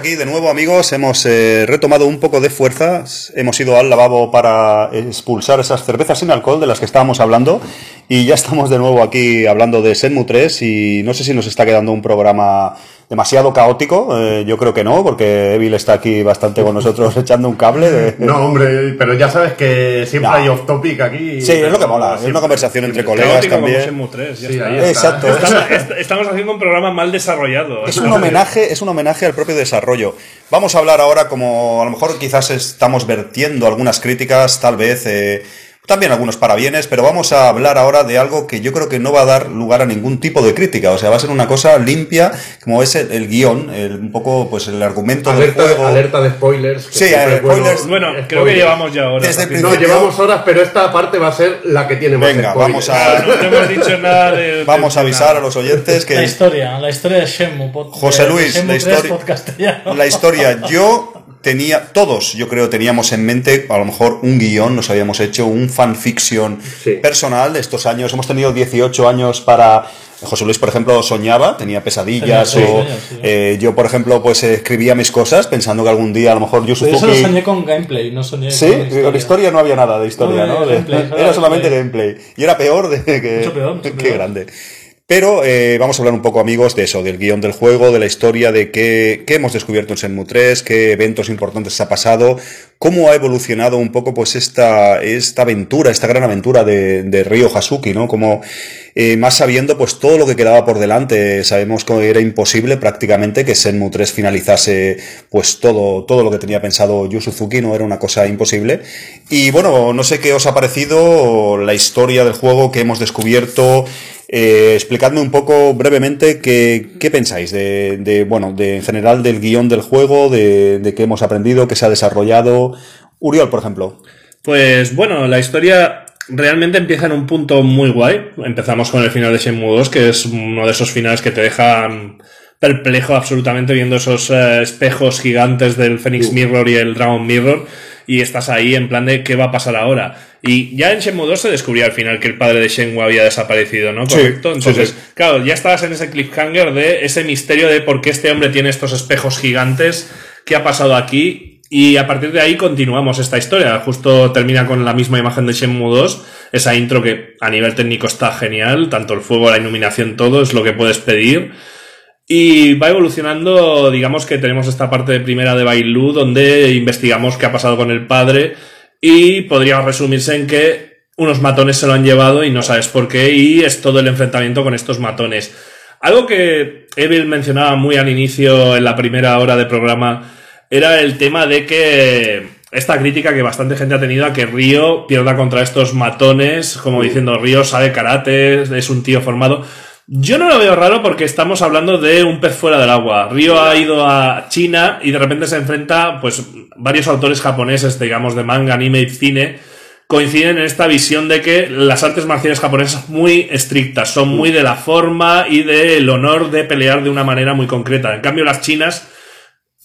Aquí de nuevo, amigos. Hemos eh, retomado un poco de fuerzas. Hemos ido al lavabo para expulsar esas cervezas sin alcohol de las que estábamos hablando. Y ya estamos de nuevo aquí hablando de Senmu 3. Y no sé si nos está quedando un programa demasiado caótico. Eh, yo creo que no, porque Evil está aquí bastante con nosotros echando un cable. de- No, hombre, pero ya sabes que siempre hay off topic aquí. Sí, es lo que mola. Es una conversación entre colegas Caótico como también. Shenmue 3, ya Sí, está. ahí está. Exacto. Estamos, est- estamos haciendo un programa mal desarrollado. Es un homenaje, es un homenaje al propio desarrollo. Vamos a hablar ahora como a lo mejor quizás estamos vertiendo algunas críticas, tal vez eh, también algunos parabienes, pero vamos a hablar ahora de algo que yo creo que no va a dar lugar a ningún tipo de crítica. O sea, va a ser una cosa limpia, como es el, el guion, el- un poco pues el argumento Alerta, del juego. alerta de spoilers. Sí, eh, es bueno- spoilers. Bueno, creo que spoilers. llevamos ya horas. Desde No, llevamos horas, pero esta parte va a ser la que tiene más Venga, spoilers. vamos a- No, no hemos dicho nada de. Vamos a avisar nada. a los oyentes La que historia, la historia de Shenmue. pod- José Luis, Shenmue la 3 historia-. La historia, yo tenía, todos yo creo teníamos en mente a lo mejor un guion, nos habíamos hecho un fanfiction Sí. personal de estos años, hemos tenido 18 años para... José Luis, por ejemplo, soñaba, tenía pesadillas Tenía o sí. eh, yo, por ejemplo, pues escribía mis cosas pensando que algún día a lo mejor yo Pero eso lo soñé con gameplay, no soñé Sí, con historia. historia. no había nada de historia, No, era solamente gameplay. Y era peor de que... Mucho peor, mucho Qué grande. Pero eh, vamos a hablar un poco, amigos, de eso, del guion del juego, de la historia, de qué, qué hemos descubierto en Shenmue 3, qué eventos importantes ha pasado, cómo ha evolucionado un poco pues esta, esta aventura, esta gran aventura de, de Ryo Hasuki, ¿no? Como eh, más sabiendo pues todo lo que quedaba por delante, sabemos que era imposible prácticamente que Shenmue 3 finalizase pues todo, todo lo que tenía pensado Yu Suzuki, no era una cosa imposible. Y bueno, no sé qué os ha parecido la historia del juego que hemos descubierto, eh, explicadme un poco brevemente qué, qué pensáis de, de, bueno, de en general del guion del juego, de, de qué hemos aprendido, qué se ha desarrollado. Uriol, por ejemplo. Pues bueno, la historia realmente empieza en un punto muy guay. Empezamos con el final de Shenmue 2, que es uno de esos finales que te dejan perplejo absolutamente viendo esos eh, espejos gigantes del Phoenix Mirror y el Dragon Mirror. Y estás ahí en plan de qué va a pasar ahora. Y ya en Shenmue 2 se descubrió al final que el padre de Shenmue había desaparecido, ¿no? Correcto. sí, Entonces, sí. claro, ya estabas en ese cliffhanger de ese misterio de por qué este hombre tiene estos espejos gigantes, qué ha pasado aquí. Y a partir de ahí continuamos esta historia. Justo termina con la misma imagen de Shenmue 2, esa intro que a nivel técnico está genial, tanto el fuego, la iluminación, todo es lo que puedes pedir. Y va evolucionando, digamos que tenemos esta parte de primera de Bailu, donde investigamos qué ha pasado con el padre, y podría resumirse en que unos matones se lo han llevado y no sabes por qué, y es todo el enfrentamiento con estos matones. Algo que Evil mencionaba muy al inicio, en la primera hora de programa, era el tema de que esta crítica que bastante gente ha tenido a que Río pierda contra estos matones, como diciendo Río sabe karate, es un tío formado. Yo no lo veo raro porque estamos hablando de un pez fuera del agua. Río ha ido a China y de repente se enfrenta, pues, varios autores japoneses, digamos, de manga, anime y cine, coinciden en esta visión de que las artes marciales japonesas son muy estrictas, son muy de la forma y del honor de pelear de una manera muy concreta. En cambio, las chinas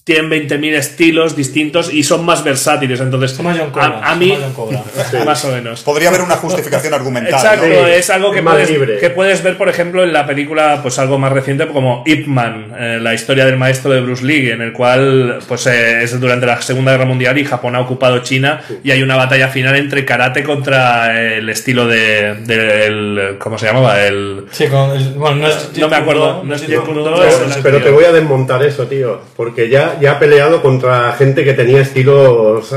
tienen 20.000 estilos distintos y son más versátiles. Entonces, Cobra, a, a mí, más o menos. Podría haber una justificación argumental. Exacto, es algo que puedes, libre. que puedes ver, por ejemplo, en la película, pues algo más reciente como Ip Man, eh, la historia del maestro de Bruce Lee, en el cual, pues eh, es durante la Segunda Guerra Mundial y Japón ha ocupado China y hay una batalla final entre karate contra el estilo de, del, ¿cómo se llamaba? El, Sí, con el, bueno, no es No me acuerdo, no es Pero te voy a desmontar eso, tío. Porque ya, ya ha peleado contra gente que tenía estilos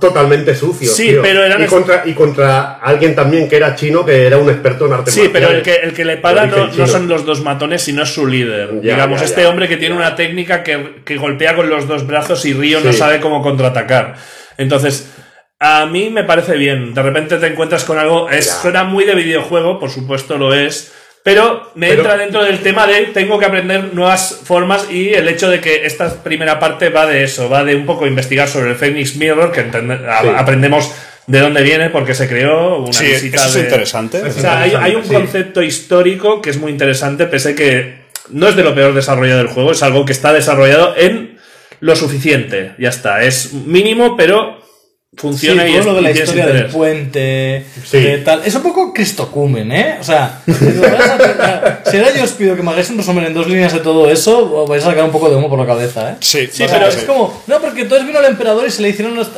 totalmente sucios. Sí, tío. pero eran y contra, y contra alguien también que era chino, que era un experto en arte Sí, pero el que, el que le origen no, son los dos matones, sino es su líder. Ya, Digamos, ya, este hombre que tiene una técnica que, que golpea con los dos brazos y Río no sabe cómo contraatacar. Entonces, a mí me parece bien. De repente te encuentras con algo. Es, suena muy de videojuego, por supuesto lo es. Pero me Pero- entra dentro del tema de tengo que aprender nuevas formas y el hecho de que esta primera parte va de eso, va de un poco investigar sobre el Phoenix Mirror, que entende- a- Sí. aprendemos de dónde viene, porque se creó una Sí, visita eso es de- interesante. o sea, hay, hay un Sí. concepto histórico que es muy interesante, pese que no es de lo peor desarrollado del juego, es algo que está desarrollado en lo suficiente. Ya está, es mínimo, pero funciona sí, y todo es- lo de la historia del puente, Sí. de tal. Es un poco Cristocumen, ¿eh? O sea, si ahora yo os pido que me hagáis un resumen en dos líneas de todo eso, os vais a sacar un poco de humo por la cabeza, ¿eh? Sí, Sí, bastante, pero sí. es como, no, porque entonces vino el emperador y se le hicieron los.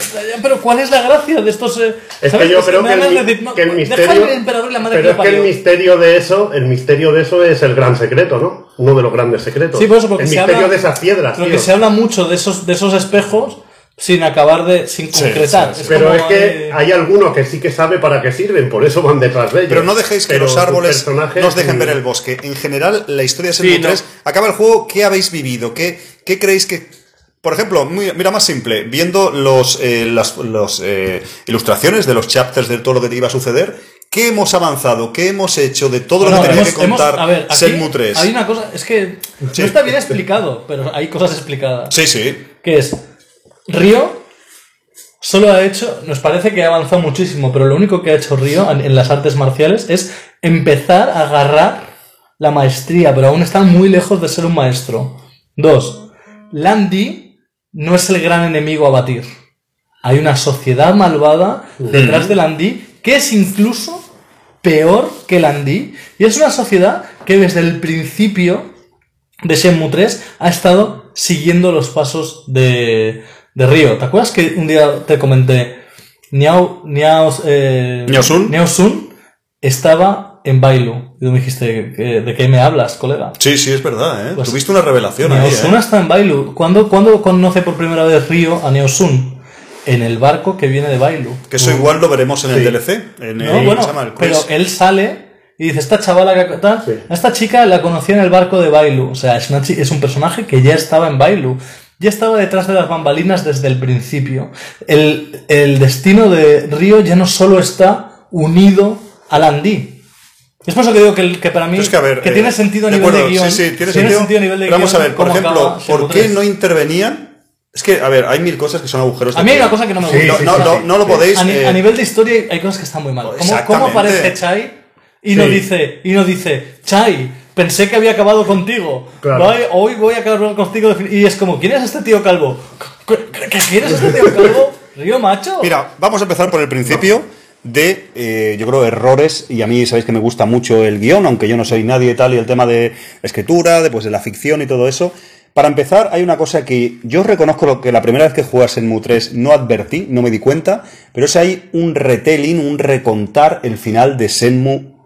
Pero ¿cuál es la gracia de estos.? eh, Es ¿sabes? que yo creo que el, mi- decir, no, que el misterio. el emperador y la madre pero que es lo que el misterio de eso, el misterio de eso es el gran secreto, ¿no? Uno de los grandes secretos. Sí, por eso, porque el misterio habla, de esas piedras, Porque tío. se habla mucho de esos, de esos espejos sin acabar de. sin concretar. sí, sí. Pero como, es que eh, hay algunos que sí que sabe para qué sirven, por eso van detrás de ellos. Pero no dejéis que Pero los árboles personajes, nos dejen mm, ver el bosque. En general, la historia de Sí, Shenmue no. 3 acaba el juego. ¿Qué habéis vivido? ¿Qué, qué creéis que.? Por ejemplo, muy- mira, más simple, viendo los, eh, las los, eh, ilustraciones de los chapters de todo lo que te iba a suceder, ¿qué hemos avanzado? ¿Qué hemos hecho de todo lo que tenía hemos- que contar hemos- a ver, aquí Shenmue 3? Hay una cosa, es que Sí. no está bien explicado, pero hay cosas explicadas. Sí, sí. Que es, Río solo ha hecho, nos parece que ha avanzado muchísimo, pero lo único que ha hecho Río en, en las artes marciales es empezar a agarrar la maestría, pero aún está muy lejos de ser un maestro. Dos, Landy no es el gran enemigo a batir. Hay una sociedad malvada detrás de Landy que es incluso peor que Landy y es una sociedad que desde el principio de Shenmue 3 ha estado siguiendo los pasos de, de Río. ¿Te acuerdas que un día te comenté Niao, Niao, eh, Niao-sun? Niao-sun estaba en Bailu? Y tú me dijiste, "¿Qué- ¿de qué me hablas, colega? Sí, sí, es verdad, ¿eh? Pues- Tuviste una revelación ahí, Neosun ¿eh? está en Bailu. ¿Cuándo, cuándo conoce por primera vez Río a Neosun? En el barco que viene de Bailu. Que eso igual lo veremos en el. DLC. En el, No, ¿cómo bueno? El pero él sale y dice, esta chavala que tal, Sí. a esta chica la conocía en el barco de Bailu. O sea, es, una es un personaje que ya estaba en Bailu. Ya estaba detrás de las bambalinas desde el principio. El, el destino de Río ya no solo está unido al Andí. Es por eso que digo que, que para mí Es que, a ver, que eh, tiene sentido a de nivel acuerdo, de guion. Sí, sí, tiene, sentido. a nivel de Pero vamos guion a ver, por ejemplo, acaba ¿por qué 3. no intervenían? Es que, a ver, hay mil cosas que son agujeros. A mí hay guion. una cosa que no me gusta. sí, no, sí, no, sí. no lo podéis. A, ni- eh, a nivel de historia hay cosas que están muy mal. ¿Cómo, cómo aparece Chai y no dice, y no dice, Chai, pensé que había acabado contigo. Claro. Voy- hoy voy a acabar contigo. Y es como, ¿quién es este tío calvo? ¿Qué- qué- ¿Quién es este tío calvo? ¿Río Macho? Mira, vamos a empezar por el principio de, eh, yo creo, errores, y a mí sabéis que me gusta mucho el guion, aunque yo no soy nadie y tal, y el tema de escritura, de, pues, de la ficción y todo eso. Para empezar, hay una cosa que yo reconozco lo que la primera vez que jugas en Mu 3 no advertí, no me di cuenta, pero es ahí un retelling, un recontar el final de Senmu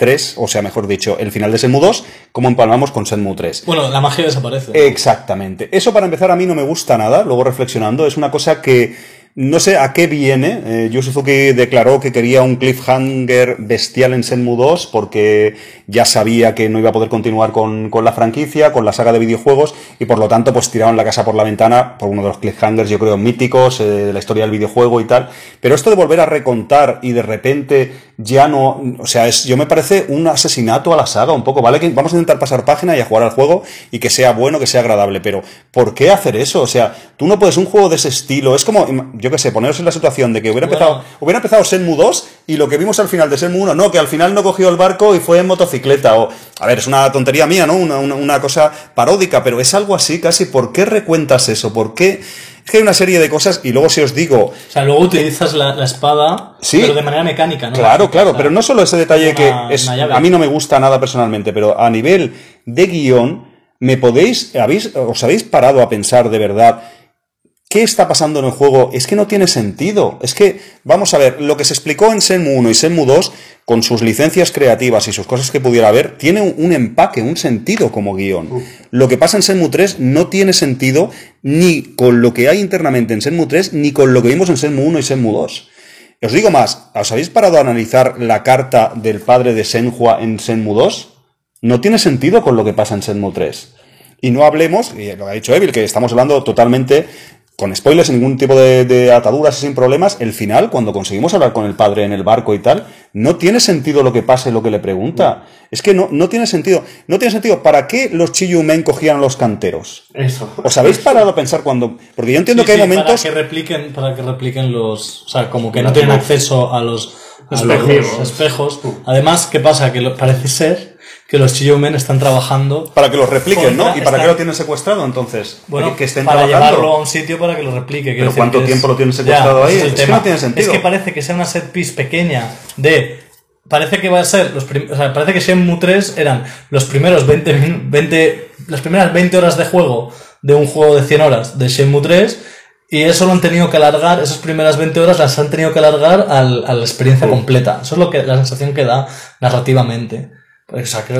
3, o sea, mejor dicho, el final de Senmu 2, como empalmamos con Senmu 3. Bueno, la magia desaparece. Exactamente. Eso para empezar a mí no me gusta nada, luego reflexionando, es una cosa que no sé a qué viene. Eh, Yu Suzuki declaró que quería un cliffhanger bestial en Senmu 2 porque ya sabía que no iba a poder continuar con, con la franquicia, con la saga de videojuegos y por lo tanto pues tiraron la casa por la ventana por uno de los cliffhangers yo creo míticos eh, de la historia del videojuego y tal. Pero esto de volver a recontar y de repente ya no, o sea, es, yo me parece un asesinato a la saga un poco, ¿vale? Que vamos a intentar pasar página y a jugar al juego y que sea bueno, que sea agradable, pero ¿por qué hacer eso? O sea, tú no puedes un juego de ese estilo, es como, yo qué sé, poneros en la situación de que hubiera Bueno. empezado, hubiera empezado Senmu 2 y lo que vimos al final de Senmu 1, no, que al final no cogió el barco y fue en motocicleta, o, a ver, es una tontería mía, ¿no? Una, una, una cosa paródica, pero es algo así casi, ¿por qué recuentas eso? ¿Por qué? Es que hay una serie de cosas y luego si os digo, O sea, luego utilizas la, la espada, Sí. pero de manera mecánica, ¿no? Claro, claro, pero no solo ese detalle una- que es, a mí no me gusta nada personalmente, pero a nivel de guion, me podéis, habéis, os habéis parado a pensar de verdad qué está pasando en el juego. Es que no tiene sentido. Es que, vamos a ver, lo que se explicó en Senmu 1 y Senmu 2, con sus licencias creativas y sus cosas que pudiera haber, tiene un, empaque, un sentido como guion. Lo que pasa en Senmu 3 no tiene sentido ni con lo que hay internamente en Senmu 3, ni con lo que vimos en Senmu 1 y Senmu 2. Os digo más, ¿os habéis parado a analizar la carta del padre de Senhua en Senmu 2? No tiene sentido con lo que pasa en Senmu 3. Y no hablemos, y lo ha dicho Evil, que estamos hablando totalmente con spoilers, sin ningún tipo de, de ataduras y sin problemas. El final, cuando conseguimos hablar con el padre en el barco y tal, no tiene sentido lo que pasa y lo que le pregunta. Es que no, no tiene sentido. No tiene sentido. ¿Para qué los Chiyumen cogían a los canteros? Eso. ¿Os habéis parado a pensar cuando.? Porque yo entiendo Sí, que hay sí, momentos. Para que repliquen, para que repliquen los. O sea, como que no tienen acceso a los, a los Espejos. espejos. Además, ¿qué pasa? Que lo- parece ser que los Chiyoumen están trabajando Para que los repliquen, ¿no? ¿Y para qué lo tienen secuestrado entonces? bueno, que, estén para trabajando. llevarlo a un sitio para que lo replique. Pero ¿cuánto tiempo lo tienen secuestrado Ya, ahí? Es que no tiene sentido. Es que parece que sea una set piece pequeña de... Parece que va a ser los prim- o sea, parece que Shenmue 3 eran los primeros 20, min- 20 las primeras 20 horas de juego de un juego de 100 horas de Shenmue 3 y eso lo han tenido que alargar, esas primeras 20 horas las han tenido que alargar al- a la experiencia completa. Eso es lo que la sensación que da narrativamente.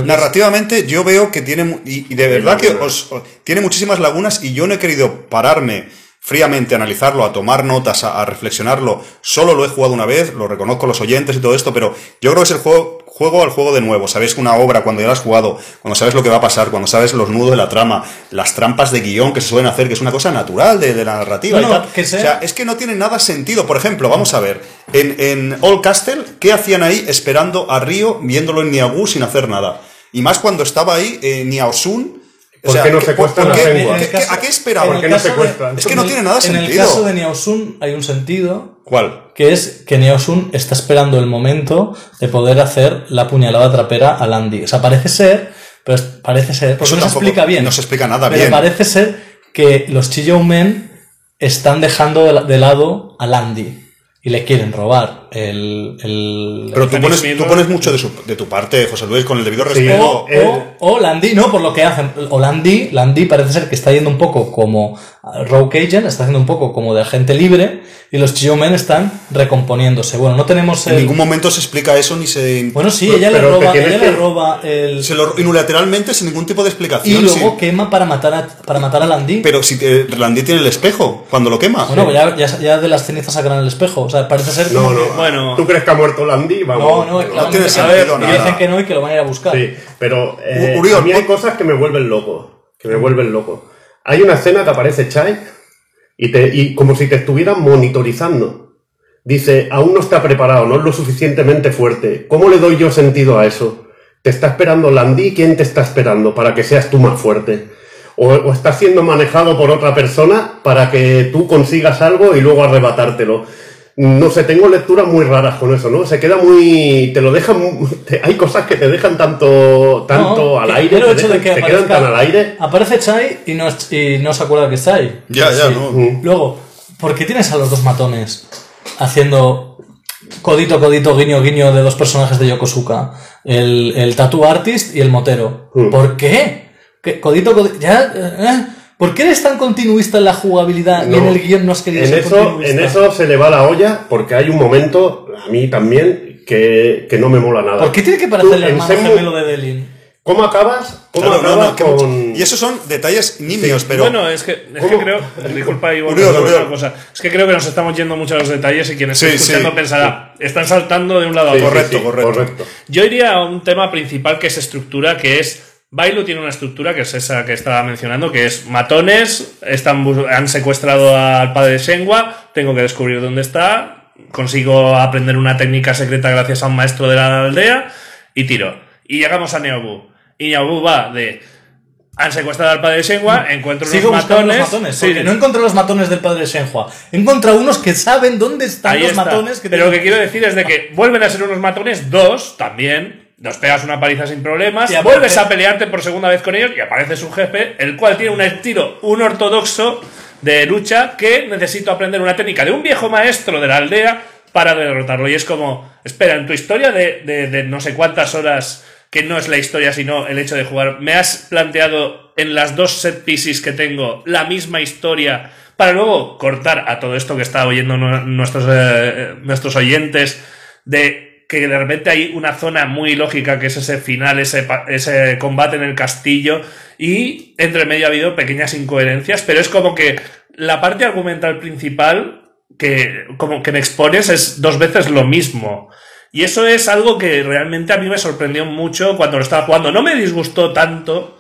Narrativamente yo veo que tiene, y, y de verdad que os, os- tiene muchísimas lagunas y yo no he querido pararme fríamente a analizarlo, a tomar notas, a, a reflexionarlo. Solo lo he jugado una vez, lo reconozco a los oyentes y todo esto, pero yo creo que es el juego, juego al juego de nuevo. Sabéis que una obra, cuando ya la has jugado, cuando sabes lo que va a pasar, cuando sabes los nudos de la trama, las trampas de guion que se suelen hacer, que es una cosa natural de, de la narrativa No, y no, tal. que sea- O sea, es que no tiene nada sentido. Por ejemplo, vamos a ver, en, en Old Castle, ¿qué hacían ahí esperando a Río, viéndolo en Niagu sin hacer nada? Y más cuando estaba ahí eh, Niaosun. ¿Por qué no ¿qué- a qué- Senwa? qué- qué- ¿A qué esperaban? ¿Por qué en no el caso secuestran? Es que no en el- tiene nada En el sentido. caso de Niaosun hay un sentido ¿Cuál? que es que Neosun está esperando el momento de poder hacer la puñalada trapera a Landy. O sea, parece ser, pero parece ser, porque Eso no se explica bien. no se explica nada pero bien. parece ser que los Chiyou Men están dejando de, la- de lado a Landy y le quieren robar el... el Pero tú pones, tú pones mucho de, su- de tu parte, José Luis, con el debido Sí. respeto. o, Eh, o, o Landy, no, por lo que hacen. O Landy, Landy parece ser que está yendo un poco como Rogue Agent, está haciendo un poco como de agente libre, y los Chiyou Men están recomponiéndose. Bueno, no tenemos En el- ningún momento se explica eso ni se. Bueno, sí, ella, le roba, ella que- le roba el... se lo unilateralmente sin ningún tipo de Y explicación. luego sí. quema para matar a, para matar a Landy. Pero si eh, Landy tiene el espejo cuando lo quema. bueno, ya, ya, ya de las cenizas sacarán el espejo. O sea, parece ser No, no. que- Bueno. ¿Tú crees que ha muerto Landy? No, Vamos. no, claramente tiene que sentido y nada. dicen que no y que lo van a ir a buscar. Sí, pero eh, Uriol, a mí hay cosas que me vuelven loco. Que me vuelven loco. Hay una escena que aparece Chai y, como si te estuvieran monitorizando. Dice, aún no está preparado, no es lo suficientemente fuerte. ¿Cómo le doy yo sentido a eso? ¿Te está esperando Landy? ¿Quién te está esperando para que seas tú más fuerte? ¿O, o estás siendo manejado por otra persona para que tú consigas algo y luego arrebatártelo? No sé, tengo lecturas muy raras con eso, ¿no? Se queda muy... Te lo dejan... te- hay cosas que te dejan tanto, tanto No, al aire, el hecho dejan- de que te quedan tan al aire. Aparece Chai y no, es- y no se acuerda que es Chai. Ya, ya, no. Luego, ¿por qué tienes a los dos matones haciendo codito, codito, guiño, guiño de dos personajes de Yokosuka? El, el tattoo artist y el motero. Mm. ¿Por qué? ¿Qué? Codito, codito. Ya, eh, ¿Por qué eres tan continuista en la jugabilidad y en el guion no has querido En ser eso, continuista? en eso se le va la olla porque hay un momento, a mí también, que, que no me mola nada. ¿Por qué tiene que parecer el en hermano gemelo de Delin? ¿Cómo acabas? ¿Cómo Claro, acabas no, con...? Y esos son detalles nimios, pero. Bueno, es que, es creo. Disculpa, Iván, Uriol, una cosa. Es que creo que nos estamos yendo mucho a los detalles y quien esté Sí, escuchando sí. pensará, están saltando de un lado a otro. correcto, sí, correcto. Yo iría a un tema principal que es estructura, que es. Bailu tiene una estructura que es esa que estaba mencionando, que es matones, están, han secuestrado al padre de Shenhua, tengo que descubrir dónde está, consigo aprender una técnica secreta gracias a un maestro de la aldea y tiro. Y llegamos a Neobu. Y Neobu va de. Han secuestrado al padre de Shenhua, encuentro unos Sigo matones. los matones. Sí, no encontré los matones del padre de Shenhua. He encontrado unos que saben dónde están Ahí los está. matones. Que Pero lo que quiero decir es de que vuelven a ser unos matones, dos también. Nos pegas una paliza sin problemas, Y aparte- vuelves a pelearte por segunda vez con ellos y aparece su jefe, el cual tiene un estilo, un ortodoxo de lucha que necesito aprender una técnica de un viejo maestro de la aldea para derrotarlo. Y es como, espera, en tu historia de, de- de no sé cuántas horas, que no es la historia sino el hecho de jugar, me has planteado en las dos set pieces que tengo la misma historia para luego cortar a todo esto que está oyendo nu- nuestros, eh, nuestros oyentes de que de repente hay una zona muy lógica que es ese final, ese, ese combate en el castillo y entre medio ha habido pequeñas incoherencias, pero es como que la parte argumental principal que como que me expones es dos veces lo mismo. Y eso es algo que realmente a mí me sorprendió mucho cuando lo estaba jugando. No me disgustó tanto,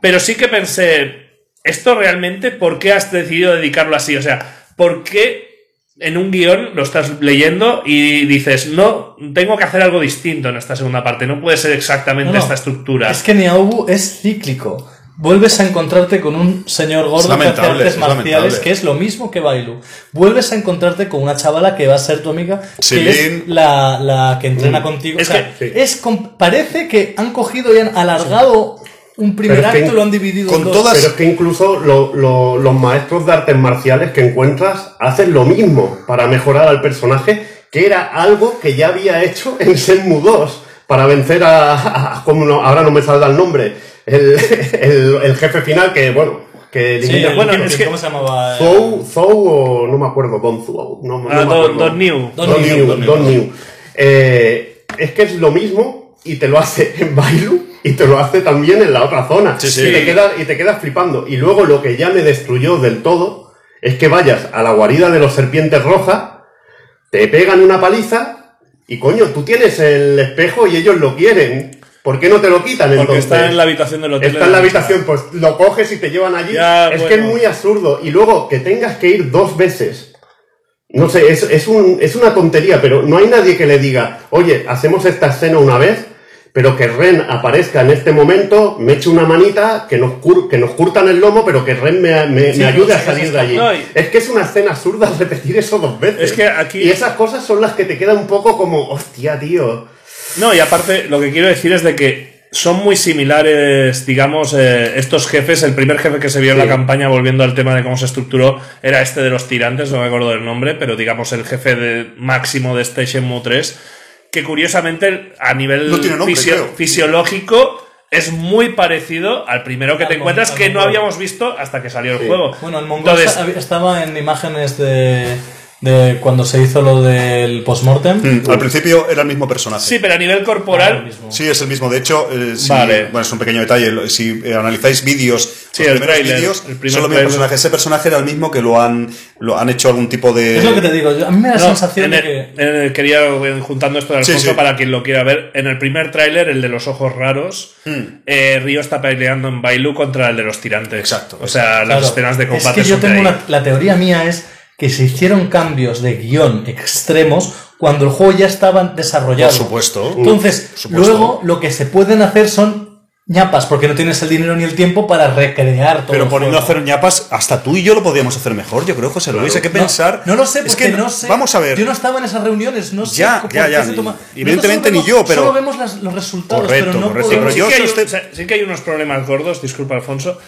pero sí que pensé, ¿esto realmente por qué has decidido dedicarlo así? O sea, ¿por qué en un guion lo estás leyendo y dices, no, tengo que hacer algo distinto en esta segunda parte, no puede ser exactamente No, esta estructura? Es que Niaobu es cíclico. Vuelves a encontrarte con un señor gordo que hace artes es marciales, que es lo mismo que Bailu. Vuelves a encontrarte con una chavala que va a ser tu amiga, que Silin. es la, la que entrena contigo. Es o sea, que- sí. es parece que han cogido y han alargado un primer que acto lo han dividido con en dos. todas- Pero es que incluso lo- lo- los maestros de artes marciales que encuentras hacen lo mismo para mejorar al personaje, que era algo que ya había hecho en Shenmue 2 para vencer a, a- como no- ahora no me salga el nombre, el, el- el jefe final que, bueno, que Sí, elimina- el bueno, es que- ¿cómo se llamaba? Zou, Zou o no me acuerdo, Don Zou, no, no Ah, me Don- acuerdo. Don New. Don Don New, New, Don New. Don New. Eh, es que es lo mismo y te lo hace en Bailu y te lo hace también en la otra zona. Sí, sí. Y, te quedas, y te quedas flipando. Y luego lo que ya me destruyó del todo es que vayas a la guarida de los serpientes rojas, te pegan una paliza y coño, tú tienes el espejo y ellos lo quieren. ¿Por qué no te lo quitan Porque entonces? está en la habitación del hotel. Está en la habitación, pues lo coges y te llevan allí. Ya, es bueno. que es muy absurdo. Y luego que tengas que ir dos veces. No sé, es, es, un, es una tontería, pero no hay nadie que le diga, oye, hacemos esta escena una vez, pero que Ren aparezca en este momento, me eche una manita, que nos, cur- que nos curtan el lomo, pero que Ren me, me- Sí, me ayude no a salir de allí. está- no, y- Es que es una escena absurda repetir eso dos veces. Es que aquí- Y esas cosas son las que te quedan un poco como, hostia, tío. No, y aparte, lo que quiero decir es de que son muy similares, digamos, eh, estos jefes. El primer jefe que se vio en la campaña, volviendo al tema de cómo se estructuró, era este de los tirantes, no me acuerdo del nombre, pero digamos el jefe de- máximo de este Shenmue 3, que curiosamente a nivel No tiene nombre, fisio- creo. fisiológico es muy parecido al primero que Al te encuentras al que no habíamos visto hasta que salió el juego. Bueno, el mongol Entonces, estaba en imágenes de, de cuando se hizo lo del postmortem. Mm, Al principio era el mismo personaje. sí, pero a nivel Ah, corporal, mismo. Sí, es el mismo. De hecho, eh, si- Vale. bueno, es un pequeño detalle. Si eh, analizáis vídeos, Sí, los el primeros vídeos, el primer son los mismos personajes. Ese personaje era el mismo que lo han, lo han hecho algún tipo de. Es lo que te digo, a mí me da la No, sensación en de el- que... en el- quería, juntando esto de Alfonso, sí. para quien lo quiera ver, en el primer tráiler, el de los ojos raros, Hmm. eh, Río está peleando en Bailu contra el de los tirantes. Exacto, O sea, las Claro, escenas de combate Es que yo tengo una, la teoría mía es que se hicieron cambios de guion extremos cuando el juego ya estaba desarrollado. Por supuesto. Entonces, Por supuesto. luego lo que se pueden hacer son ñapas, porque no tienes el dinero ni el tiempo para recrear todo Pero poniendo a hacer ñapas, hasta tú y yo lo podríamos hacer mejor, yo creo, José Luis. Hay que pensar. No, lo sé, Es porque que no sé. Vamos a ver. Yo no estaba en esas reuniones, no sé. Ya, por ya, qué ya, se toma- ni- evidentemente ni yo, pero- Solo vemos las- los resultados, Correcto, pero no correcto, podemos- pero yo- sí, que hay, usted- o sea, sí que hay unos problemas gordos, disculpa Alfonso,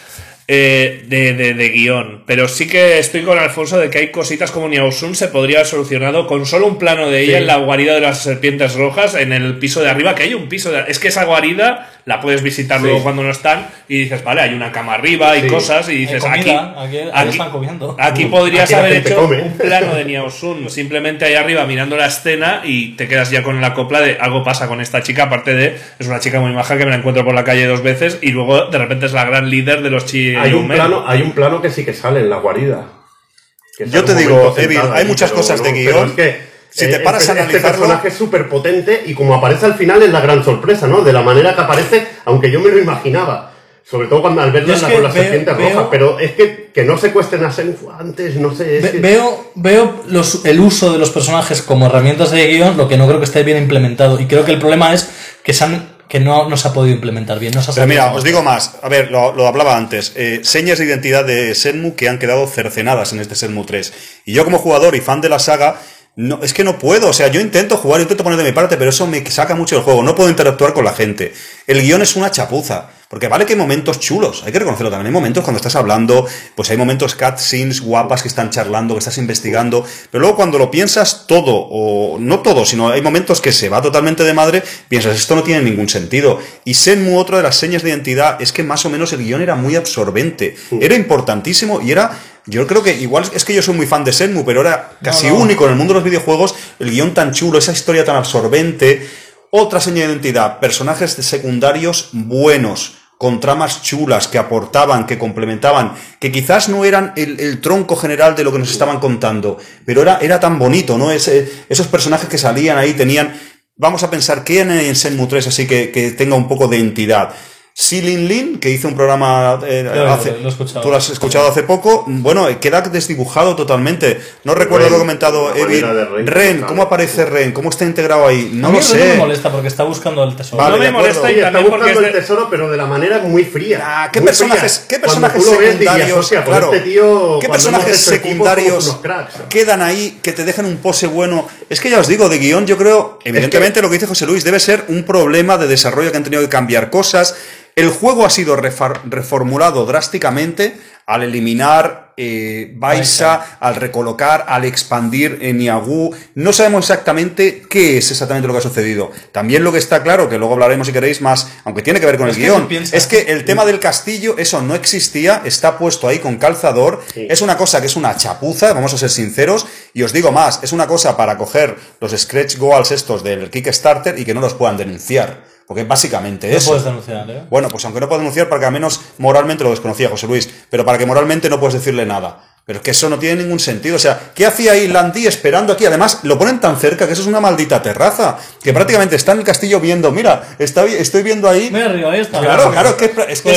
eh, de, de- de guion, pero sí que estoy con Alfonso de que hay cositas como Niausun se podría haber solucionado con solo un plano de ella Sí. en la guarida de las serpientes rojas en el piso de arriba, que hay un piso de... Es que esa guarida la puedes visitar Sí. luego cuando no están y dices, vale, hay una cama arriba y Sí. cosas y dices, comida, aquí, aquí, aquí están comiendo. aquí podrías Aquí haber hecho come. un plano de Niausun simplemente ahí arriba mirando la escena y te quedas ya con la copla de algo pasa con esta chica, aparte de es una chica muy maja que me la encuentro por la calle dos veces y luego de repente es la gran líder de los chi Hay un, plano, hay un plano que sí que sale en la guarida. Yo te digo, Evil, hay ahí, muchas pero cosas de guion. es que, Si te eh, paras a este, este analizarlo- personaje es súper potente y como aparece al final es la gran sorpresa, ¿no? De la manera que aparece, aunque yo me lo imaginaba. Sobre todo cuando al verla con las serpientes veo- rojas. Pero es que, que no secuestren a Senfu antes, no sé. es Ve- que- Veo, veo los- el uso de los personajes como herramientas de guion, lo que no creo que esté bien implementado. Y creo que el problema es que, se han- que no, no se ha podido implementar bien. No se ha Pero mira, os digo más. A ver, lo, lo hablaba antes. Eh, señas de identidad de Senmu que han quedado cercenadas en este Senmu 3. Y yo como jugador y fan de la saga, no, es que no puedo. O sea, yo intento jugar, intento poner de mi parte, pero eso me saca mucho del juego. No puedo interactuar con la gente. El guion es una chapuza. Porque vale que hay momentos chulos, hay que reconocerlo también. Hay momentos cuando estás hablando, pues hay momentos cutscenes guapas que están charlando, que estás investigando. Pero luego cuando lo piensas todo, o no todo, sino hay momentos que se va totalmente de madre, piensas, esto no tiene ningún sentido. Y Senmu, otra de las señas de identidad, es que más o menos el guion era muy absorbente. Era importantísimo y era. Yo creo que igual es que yo soy muy fan de Senmu, pero era casi no. único en el mundo de los videojuegos, el guion tan chulo, esa historia tan absorbente. Otra seña de identidad, personajes secundarios buenos, con tramas chulas que aportaban, que complementaban, que quizás no eran el, el tronco general de lo que nos estaban contando, pero era, era tan bonito, ¿no? Esos personajes que salían ahí tenían, vamos a pensar, ¿qué en Senmu 3 así que, que tenga un poco de entidad? Silin Lin, que hizo un programa eh, Lo- hace, lo he escuchado. tú lo has escuchado hace poco, bueno, queda desdibujado totalmente. No recuerdo Ren, lo que ha comentado Evil. Ren. ¿cómo aparece Ren? ¿Cómo está integrado ahí? No a mí lo Ren no me sé. molesta porque está buscando el tesoro. Vale, no me molesta y está buscando es el tesoro, pero de la manera muy fría. Ah, ¿qué muy personajes, fría. ¿qué personajes ves, secundarios, "Hostia, pues claro, este tío, qué personajes secundarios somos unos cracks"? quedan ahí que te dejan un pose bueno? Es que ya os digo, de guion yo creo, evidentemente lo que dice José Luis debe ser un problema de desarrollo que han tenido que cambiar cosas. El juego ha sido reformulado drásticamente al eliminar eh, Baisa, al recolocar, al expandir en Niagu. No sabemos exactamente qué es exactamente lo que ha sucedido. También lo que está claro, que luego hablaremos si queréis más, aunque tiene que ver con Es el guion, es que el tema del castillo, eso no existía, está puesto ahí con calzador. Sí. Es una cosa que es una chapuza, vamos a ser sinceros. Y os digo más, es una cosa para coger los scratch goals estos del Kickstarter y que no los puedan denunciar. Porque es básicamente No eso. puedes denunciar, ¿eh? Bueno, pues aunque no puedo denunciar, para que al menos moralmente lo desconocía José Luis, pero para que moralmente no puedes decirle nada. Pero es que eso no tiene ningún sentido. O sea, ¿qué hacía ahí Landy esperando aquí? Además, lo ponen tan cerca que eso es una maldita terraza. Que prácticamente está en el castillo viendo, mira, está, estoy viendo ahí. Río, ahí está. Claro, claro, es que, es, que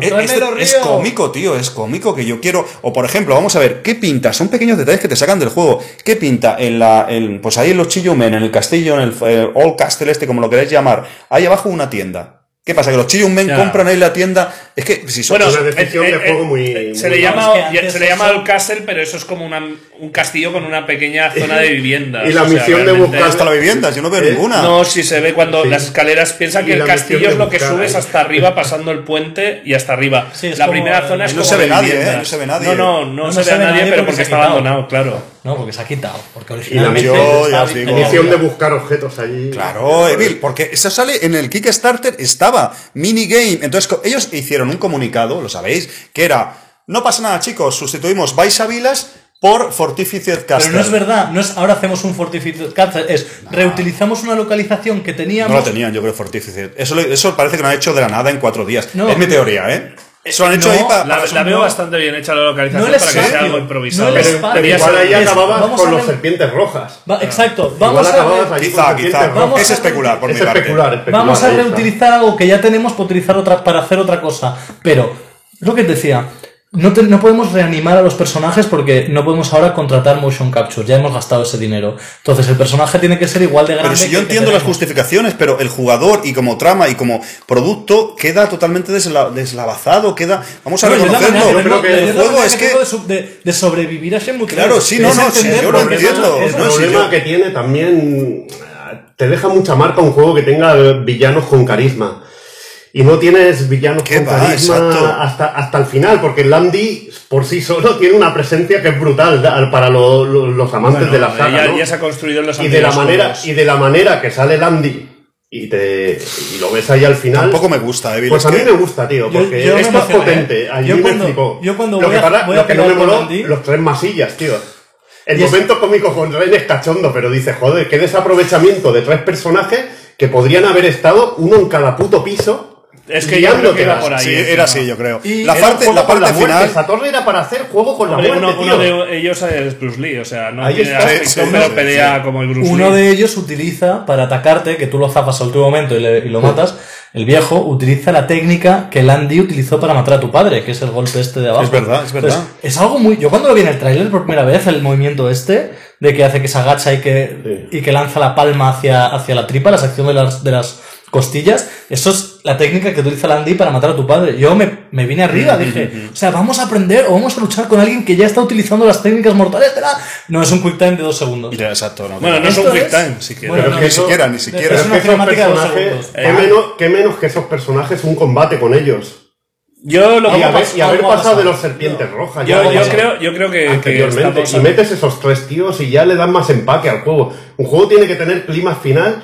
es, Mirror. es- cómico, tío, es cómico que yo quiero. O por ejemplo, vamos a ver, ¿qué pinta? Son pequeños detalles que te sacan del juego. ¿Qué pinta? En la, en- pues ahí en los Chillumen, en el castillo, en el eh, Old Castle este, como lo queréis llamar, ahí abajo una tienda. ¿Qué pasa? Que los Chillumen Ya. compran ahí la tienda. Es que si son. Bueno, una eh, de eh, juego muy- eh, se muy le llama. Es que se le llama el castle, pero eso es como una- un castillo con una pequeña zona de viviendas. Y la o sea, misión de buscar- hasta la vivienda, yo no veo Eh, ninguna. No, si se ve cuando Sí. las escaleras piensa que el castillo es lo que subes ahí. hasta arriba pasando el puente y hasta arriba. Sí, la como, primera zona eh, es no como se ve nadie, eh, no se ve nadie. No, no, no, No se, se ve a nadie, pero porque se está abandonado, claro. No, porque se ha quitado. Porque Y la originalmente. Yo ya estaba- os digo. tenía- Misión de buscar objetos allí. Claro, Evil, porque eso sale en el Kickstarter, estaba minigame. Entonces, ellos hicieron un comunicado, lo sabéis, que era: no pasa nada, chicos, sustituimos Vilas por Fortified Castle. Pero no es verdad, no es ahora hacemos un Fortified Castle, es reutilizamos una localización que teníamos. No lo tenían, yo creo, Fortified. Eso, lo- eso parece que lo han hecho de la nada en cuatro días. No. es mi teoría, ¿eh? Eso han hecho No, ahí pa- La, para. la veo bastante bien hecha la localización No para que sea algo improvisado. no Pero, pero igual ahí acababas vamos con a los ver- serpientes rojas. Va- exacto, vamos igual a, acababas allí Quizá, con quizá. es a- especular, por Es mi parte. especular, especular. Vamos a reutilizar algo que ya tenemos para utilizar otra, para hacer otra cosa. Pero, lo que te decía, no, te- no podemos reanimar a los personajes porque no podemos ahora contratar motion capture. Ya hemos gastado ese dinero. Entonces, el personaje tiene que ser igual de grande. Pero si yo entiendo las justificaciones, pero el jugador y como trama y como producto queda totalmente desla- deslavazado, queda... Vamos a No, reconocerlo. manera- Yo creo que es el juego es que... de, de- sobrevivir a Shenmue 3. Claro, sí, no, sí, yo lo entiendo. El No, problema yo- que tiene también te deja mucha marca un juego que tenga villanos con carisma. Y no tienes villanos ¿Qué con va? carisma hasta, hasta el final, porque Landy por sí solo tiene una presencia que es brutal para lo- lo- los amantes Bueno, de la saga. ya, ¿no? ya se ha construido en los y de la manera juegos. y de la manera que sale Landy y te y lo ves ahí al final Tampoco me gusta, Evil. pues es a mí que- me gusta tío porque yo es más potente Yo me cuando- flipó. yo cuando lo voy que, a- para- voy a lo que no me moló los tres masillas tío el Y es- momento cómico con Ren es cachondo pero dice joder qué desaprovechamiento de tres personajes que podrían haber estado uno en cada puto piso Es que yo creo que guiándotelas. por ahí. Sí, era así, yo creo. Y la Era parte, la parte muerte. final... Esa torre era para hacer juego con la muerte uno, de ellos es Bruce Lee, o sea, no Ahí tiene está. aspecto, Sí, sí, pero sí, pelea sí. como el Bruce Uno Lee. de ellos utiliza para atacarte, que tú lo zafas al último momento y, le- y lo matas. El viejo utiliza la técnica que Landy utilizó para matar a tu padre, que es el golpe este de abajo. Es verdad, es verdad. Entonces, es algo muy. Yo cuando lo vi en el tráiler por primera vez, el movimiento este, de que hace que se agacha y que, y que lanza la palma hacia, hacia la tripa, la sección de las, de las costillas, eso es la técnica que utiliza Landy para matar a tu padre. Yo me, me vine arriba, dije, o sea, vamos a aprender o vamos a luchar con alguien que ya está utilizando las técnicas mortales de la. No, es un quick time de dos segundos. Ya, exacto, no, Bueno, no es un quick es- time, siquiera. Bueno, Pero no, ni eso- siquiera, ni siquiera. es una que cinemática de dos personajes, segundos. qué, menos, qué menos que esos personajes un combate con ellos. Yo lo Y que haber, pas- y haber pasado de los serpientes rojas. yo, ya yo creo, yo creo que, que anteriormente. estamos Y metes esos tres tíos y ya le dan más empaque al juego. Un juego tiene que tener clima final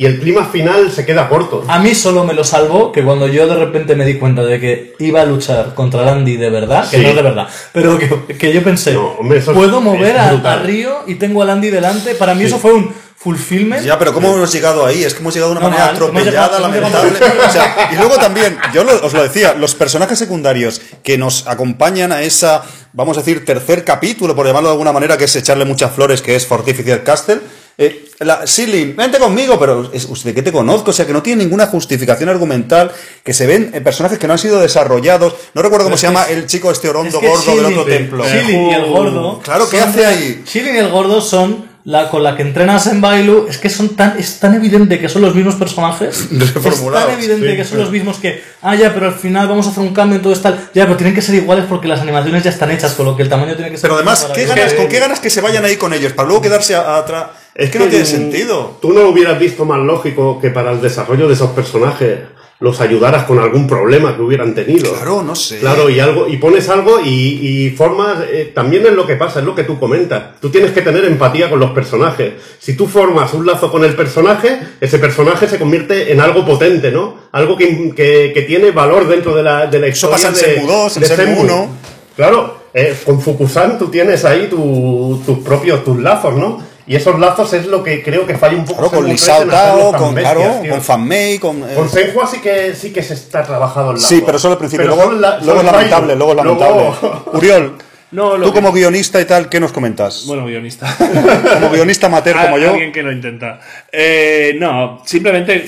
y el clima final se queda corto. A mí solo me lo salvó que cuando yo de repente me di cuenta de que iba a luchar contra Landy de verdad, que Sí. no es de verdad, pero que, que yo pensé, No, hombre, eso es- puedo mover es a, Río y tengo a Landy delante. Para mí eso fue un fulfillment. Ya, pero ¿cómo hemos llegado ahí? Es que hemos llegado de una No, manera atropellada, lamentable. llegado- O sea, y luego también, yo lo- os lo decía, los personajes secundarios que nos acompañan a esa, vamos a decir, tercer capítulo, por llamarlo de alguna manera, que es echarle muchas flores, que es Fortified Castle, Eh, la, Silly, vente conmigo, pero es, ¿usted que te conozco? O sea, que no tiene ninguna justificación argumental, que se ven eh, personajes que no han sido desarrollados. No recuerdo cómo se llama el chico este orondo Es que gordo del otro templo. Shilin y el gordo. Claro, ¿qué hace ahí? Shilin y el gordo son la con la que entrenas en Bailu. Es que son tan, es tan evidente que son los mismos personajes. es tan evidente sí, que son los mismos que, ah, ya, pero al final vamos a hacer un cambio en todo esto. Ya, pero tienen que ser iguales porque las animaciones ya están hechas, con lo que el tamaño tiene que ser. Pero además, ¿qué ganas, ¿con qué ganas que se vayan ahí con ellos? Para luego quedarse a- atrás. Es que no tiene sentido. Tú no lo hubieras visto más lógico que para el desarrollo de esos personajes los ayudaras con algún problema que hubieran tenido. Claro, no sé. Claro, y algo, y pones algo y, y formas, eh, también es lo que pasa, es lo que tú comentas. Tú tienes que tener empatía con los personajes. Si tú formas un lazo con el personaje, ese personaje se convierte en algo potente, ¿no? Algo que, que, que tiene valor dentro de la, de la Eso historia. pasa en de- Shenmue 2, en de Shenmue Shenmue. 1. Claro, eh, con Fukusan tú tienes ahí tu- tus propios, tus lazos, ¿no? Y esos lazos es lo que creo que falla un poco. Claro, con Lisao 3 en hacerlos Tao, con, tío. con Fanmei, con... eh, Con sí que, sí que se está trabajado el lazo. Sí, pero solo al principio. Pero luego la- luego es lamentable, luego es lamentable. Luego- Uriol, No, lo tú que- como guionista y tal, ¿qué nos comentas? Bueno, guionista. como guionista amateur como Al- yo. Alguien que lo intenta. Eh, no, simplemente,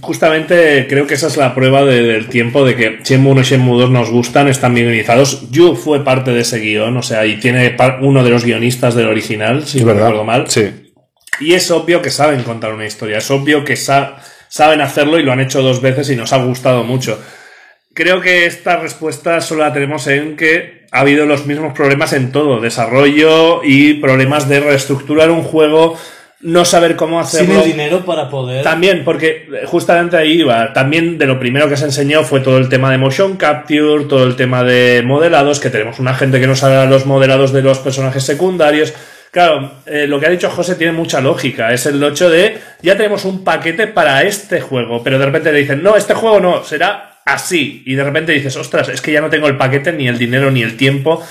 justamente creo que esa es la prueba de- del tiempo de que Shenmue 1 y Shenmue 2 nos gustan, están bien guionizados. Yu fue parte de ese guion, o sea, y tiene uno de los guionistas del original, si no recuerdo mal. Sí. Y es obvio que saben contar una historia, es obvio que sa- saben hacerlo y lo han hecho dos veces y nos ha gustado mucho. Creo que esta respuesta solo la tenemos en que ha habido los mismos problemas en todo, desarrollo y problemas de reestructurar un juego, no saber cómo Sin hacerlo. el dinero para poder. También, porque eh, justamente ahí iba. También de lo primero que se enseñó fue todo el tema de motion capture, todo el tema de modelados, que tenemos una gente que nos haga los modelados de los personajes secundarios. Claro, eh, lo que ha dicho José tiene mucha lógica. Es el hecho de ya tenemos un paquete para este juego, pero de repente le dicen, no, este juego no, será así. Y de repente dices, ostras, es que ya no tengo el paquete, ni el dinero, ni el tiempo.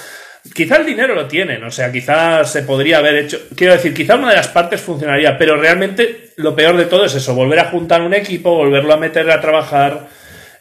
Quizá el dinero lo tienen, o sea, quizá se podría haber hecho. Quiero decir, quizá una de las partes funcionaría, pero realmente lo peor de todo es eso: volver a juntar un equipo, volverlo a meter a trabajar.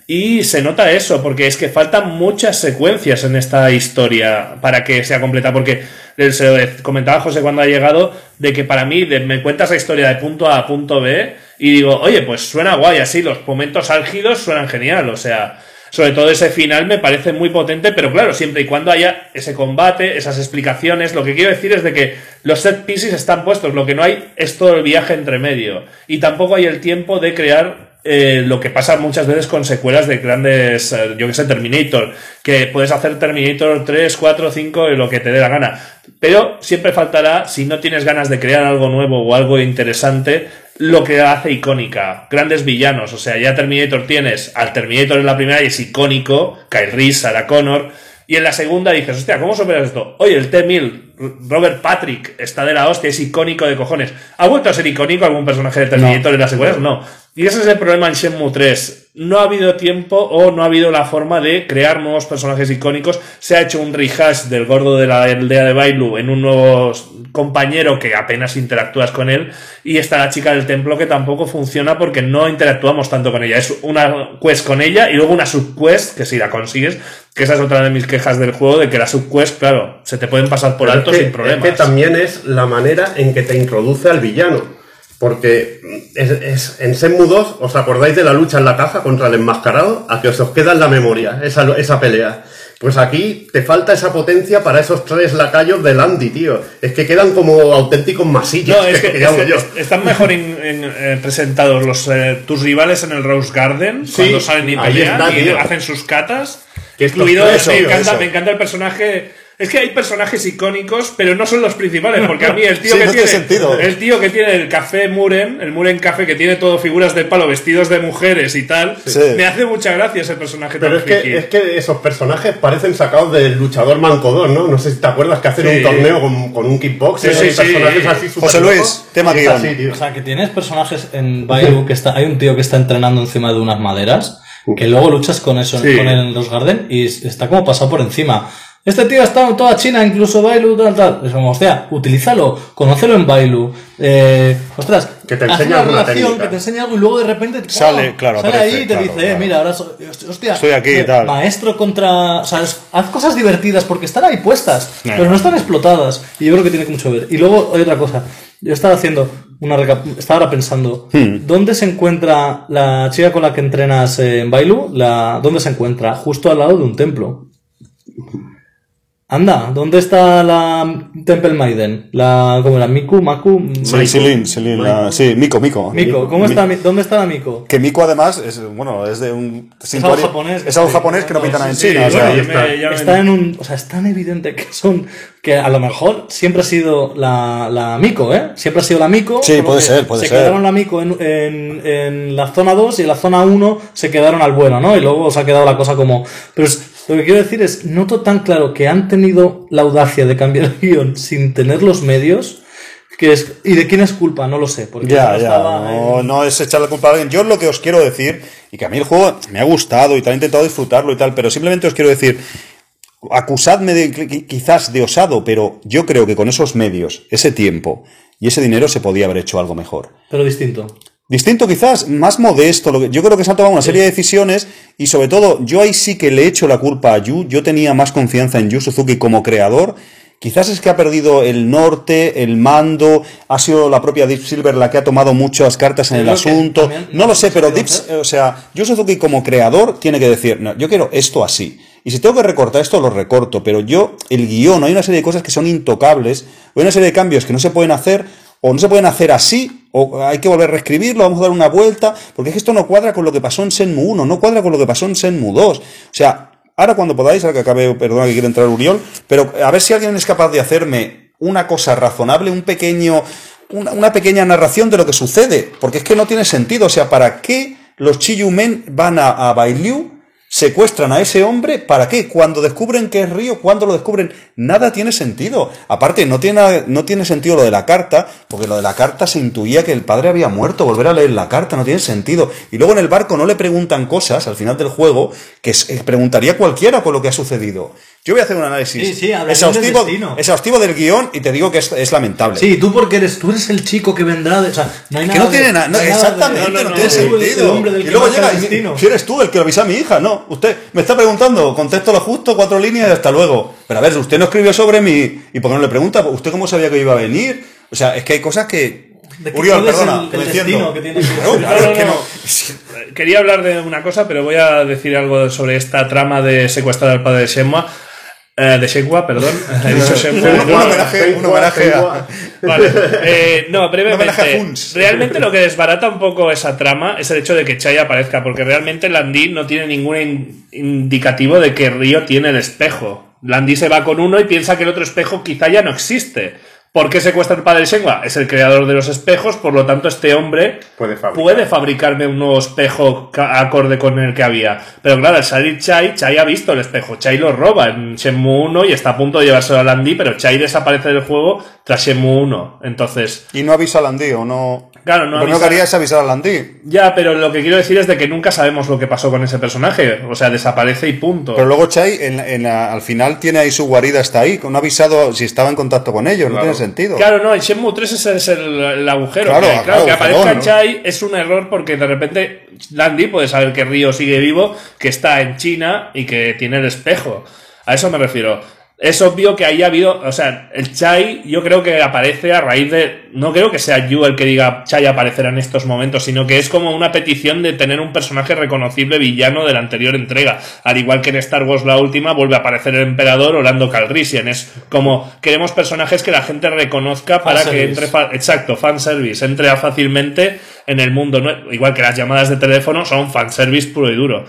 Y se nota eso, porque es que faltan muchas secuencias en esta historia para que sea completa. Porque eh, se lo comentaba José cuando ha llegado, de que para mí me cuentas la historia de punto A a punto B y digo, oye, pues suena guay, así los momentos álgidos suenan genial. O sea, sobre todo ese final me parece muy potente, pero claro, siempre y cuando haya ese combate, esas explicaciones, lo que quiero decir es de que los set pieces están puestos, lo que no hay es todo el viaje entre medio. Y tampoco hay el tiempo de crear eh, lo que pasa muchas veces con secuelas de grandes, eh, yo que sé, Terminator, que puedes hacer Terminator 3, 4, 5, y lo que te dé la gana. Pero siempre faltará, si no tienes ganas de crear algo nuevo o algo interesante, lo que hace icónica. Grandes villanos, o sea, ya Terminator tienes al Terminator en la primera y es icónico, Kyle Reese, Sarah Connor, y en la segunda dices, hostia, ¿cómo superas esto? Oye, el T-1000, Robert Patrick, está de la hostia, es icónico de cojones. ¿Ha vuelto a ser icónico algún personaje de Terminator en las secuelas? No. Y ese es el problema en Shenmue 3. No ha habido tiempo o no ha habido la forma de crear nuevos personajes icónicos. Se ha hecho un rehash del gordo de la aldea de Bailu en un nuevo compañero que apenas interactúas con él. Y está la chica del templo que tampoco funciona porque no interactuamos tanto con ella. Es una quest con ella y luego una subquest que si la consigues, que esa es otra de mis quejas del juego, de que la subquest, claro, se te pueden pasar por Pero alto es que- sin problemas. Es que también es la manera en que te introduce al villano. Porque es, es- en Shenmue 2, ¿os acordáis de la lucha en la caja contra el enmascarado? A que os, os queda en la memoria esa, esa pelea. Pues aquí te falta esa potencia para esos tres lacayos del Andy, tío. Es que quedan como auténticos masillos. No, es que, es llamo que yo. est- están mejor in- eh, presentados los eh, tus rivales en el Rose Garden Sí, cuando salen y pelean está, y tío. hacen sus catas. Que Incluido, tres, me, encanta, eso. me encanta el personaje. Es que hay personajes icónicos, pero no son los principales, porque a mí el tío Sí, que no tiene tiene sentido. el tío que tiene el café Muren, el Muren Café que tiene todo figuras de palo vestidos de mujeres y tal, Sí. me hace mucha gracia ese personaje Pero tan es que, es que esos personajes parecen sacados del luchador mancodón, ¿no? No sé si te acuerdas que hacen Sí. un torneo con, con un kickboxer Sí, personajes sí. así súper José Luis, locos. tema Y es guion. así, tío. O sea, que tienes personajes en Bailu que está, hay un tío que está entrenando encima de unas maderas, que luego luchas con eso, Sí. con él en los Garden y está como pasado por encima. Este tío ha estado en toda China, incluso Bailu, tal, tal. Es como, hostia, utilízalo, conócelo en Bailu. Eh, ostras, Que te haz enseña una alguna relación, que te enseña algo y luego de repente Sale, claro, sale aparece, ahí y te claro, dice, eh, mira, ahora soy, hostia, Estoy aquí y eh, tal. maestro contra, o sea, es- haz cosas divertidas porque están ahí puestas, Eh. pero no están explotadas. Y yo creo que tiene mucho que ver. Y luego hay otra cosa. Yo estaba haciendo una reca- estaba ahora pensando, Hmm. ¿dónde se encuentra la chica con la que entrenas en Bailu? La, ¿Dónde se encuentra? Justo al lado de un templo. Anda, ¿dónde está la Temple Maiden? La, ¿cómo era? ¿Miku? ¿Maku? Sí. Silin, Silin, la- sí, Miko, Miko. Miko, ¿cómo está, Mi- ¿dónde está la Miko? Que Miko además es, bueno, es de un... algo japonés, Es algo japonés que no pinta nada en Sí, China. o sea, me- me- Está en un. O sea, es tan evidente que son. Que a lo mejor siempre ha sido la, la Miko, ¿eh? Siempre ha sido la Miko. Sí, puede ser, puede se ser. quedaron la Miko en, en, en la zona 2 y en la zona 1 se quedaron al bueno, ¿no? Y luego se ha quedado la cosa como. Pero es- lo que quiero decir es, noto tan claro que han tenido la audacia de cambiar el guion sin tener los medios. Que es, ¿Y de quién es culpa? No lo sé. Porque Ya, no ya, no, en- no es echar la culpa a alguien. Yo lo que os quiero decir, y que a mí el juego me ha gustado y tal, he intentado disfrutarlo y tal, pero simplemente os quiero decir, acusadme de, qui- quizás de osado, pero yo creo que con esos medios, ese tiempo y ese dinero se podía haber hecho algo mejor. Pero distinto. Distinto quizás, más modesto. Lo que, yo creo que se han tomado una serie de decisiones y sobre todo yo ahí sí que le echo la culpa a Yu. Yo tenía más confianza en Yu Suzuki como creador. Quizás es que ha perdido el norte, el mando, ha sido la propia Deep Silver la que ha tomado muchas cartas en el asunto. No lo sé, pero Deep, o sea, Yu Suzuki como creador tiene que decir, no, yo quiero esto así. Y si tengo que recortar esto, lo recorto. Pero yo, el guion, hay una serie de cosas que son intocables, hay una serie de cambios que no se pueden hacer, o no se pueden hacer así, o hay que volver a reescribirlo, vamos a dar una vuelta, porque es que esto no cuadra con lo que pasó en Senmu 1, no cuadra con lo que pasó en Senmu 2. O sea, ahora cuando podáis, ahora que acabe, perdona que quiere entrar Uriol, pero a ver si alguien es capaz de hacerme una cosa razonable, un pequeño, una, una pequeña narración de lo que sucede, porque es que no tiene sentido. O sea, ¿para qué los Chiyumen van a, a Bailiu? Secuestran a ese hombre, ¿para qué? Cuando descubren que es Río, cuando lo descubren, nada tiene sentido. Aparte, no tiene, no tiene sentido lo de la carta, porque lo de la carta se intuía que el padre había muerto, volver a leer la carta, no tiene sentido. Y luego en el barco no le preguntan cosas al final del juego que se- preguntaría cualquiera con lo que ha sucedido. Yo voy a hacer un análisis Sí, sí, hablarín del exhaustivo, exhaustivo del guion y te digo que es, es lamentable. Sí, tú porque eres, tú eres el chico que vendrá de. O sea, no hay Que nada. no tiene de- nada, no, exactamente, no, no, no, tiene sentido. el hombre del y luego llega el y destino. si eres tú el que lo avisa a mi hija, no. Usted me está preguntando, contesto lo justo, cuatro líneas y hasta luego. Pero a ver, usted no escribió sobre mí y por qué no le pregunta, ¿usted cómo sabía que iba a venir? O sea, es que hay cosas que. ¿De qué Uriol, perdona, el- el destino que tiene Claro, claro, No, es que no. no. Quería hablar de una cosa, pero voy a decir algo sobre esta trama de secuestrar al padre de Shenmue. Eh, de Shenhua, perdón. He dicho Shenmue. Un homenaje, un homenaje a. Vale. Eh, no, brevemente. Realmente lo que desbarata un poco esa trama es el hecho de que Chai aparezca, porque realmente Landy no tiene ningún in- indicativo de que Río tiene el espejo. Landy se va con uno y piensa que el otro espejo quizá ya no existe. ¿Por qué secuestra el padre de Shenhua? Es el creador de los espejos, por lo tanto este hombre Puede fabricar. puede fabricarme un nuevo espejo acorde con el que había. Pero claro, al salir Chai, Chai ha visto el espejo. Chai lo roba en Shenmue 1 y está a punto de llevárselo a Landy, pero Chai desaparece del juego tras Shenmue 1. Entonces, Y no avisa a Landí, o no. Claro, no Lo primero que haría es avisar a Landí. ya, pero lo que quiero decir es de que nunca sabemos lo que pasó con ese personaje. O sea, desaparece y punto. Pero luego Chai, en, en la- al final, tiene ahí su guarida, está ahí, no ha avisado si estaba en contacto con ellos, no tiene sentido. Claro, no, en Shenmue 3 ese es el, el agujero. Claro, que, claro, que aparezca. Chai es un error porque de repente Landy puede saber que Río sigue vivo, que está en China y que tiene el espejo. A eso me refiero. Es obvio que ahí ha habido, o sea, el Chai yo creo que aparece a raíz de, no creo que sea Yu el que diga Chai aparecerá en estos momentos, sino que es como una petición de tener un personaje reconocible villano de la anterior entrega. Al igual que en Star Wars la última vuelve a aparecer el emperador Orlando Calrissian. Es como queremos personajes que la gente reconozca para que entre, exacto, fanservice, entre fácilmente en el mundo. Igual que las llamadas de teléfono son fanservice puro y duro.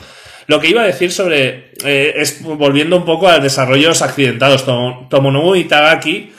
Lo que iba a decir sobre. eh, es volviendo un poco a desarrollos accidentados. Tomo- Tomonobu Itagaki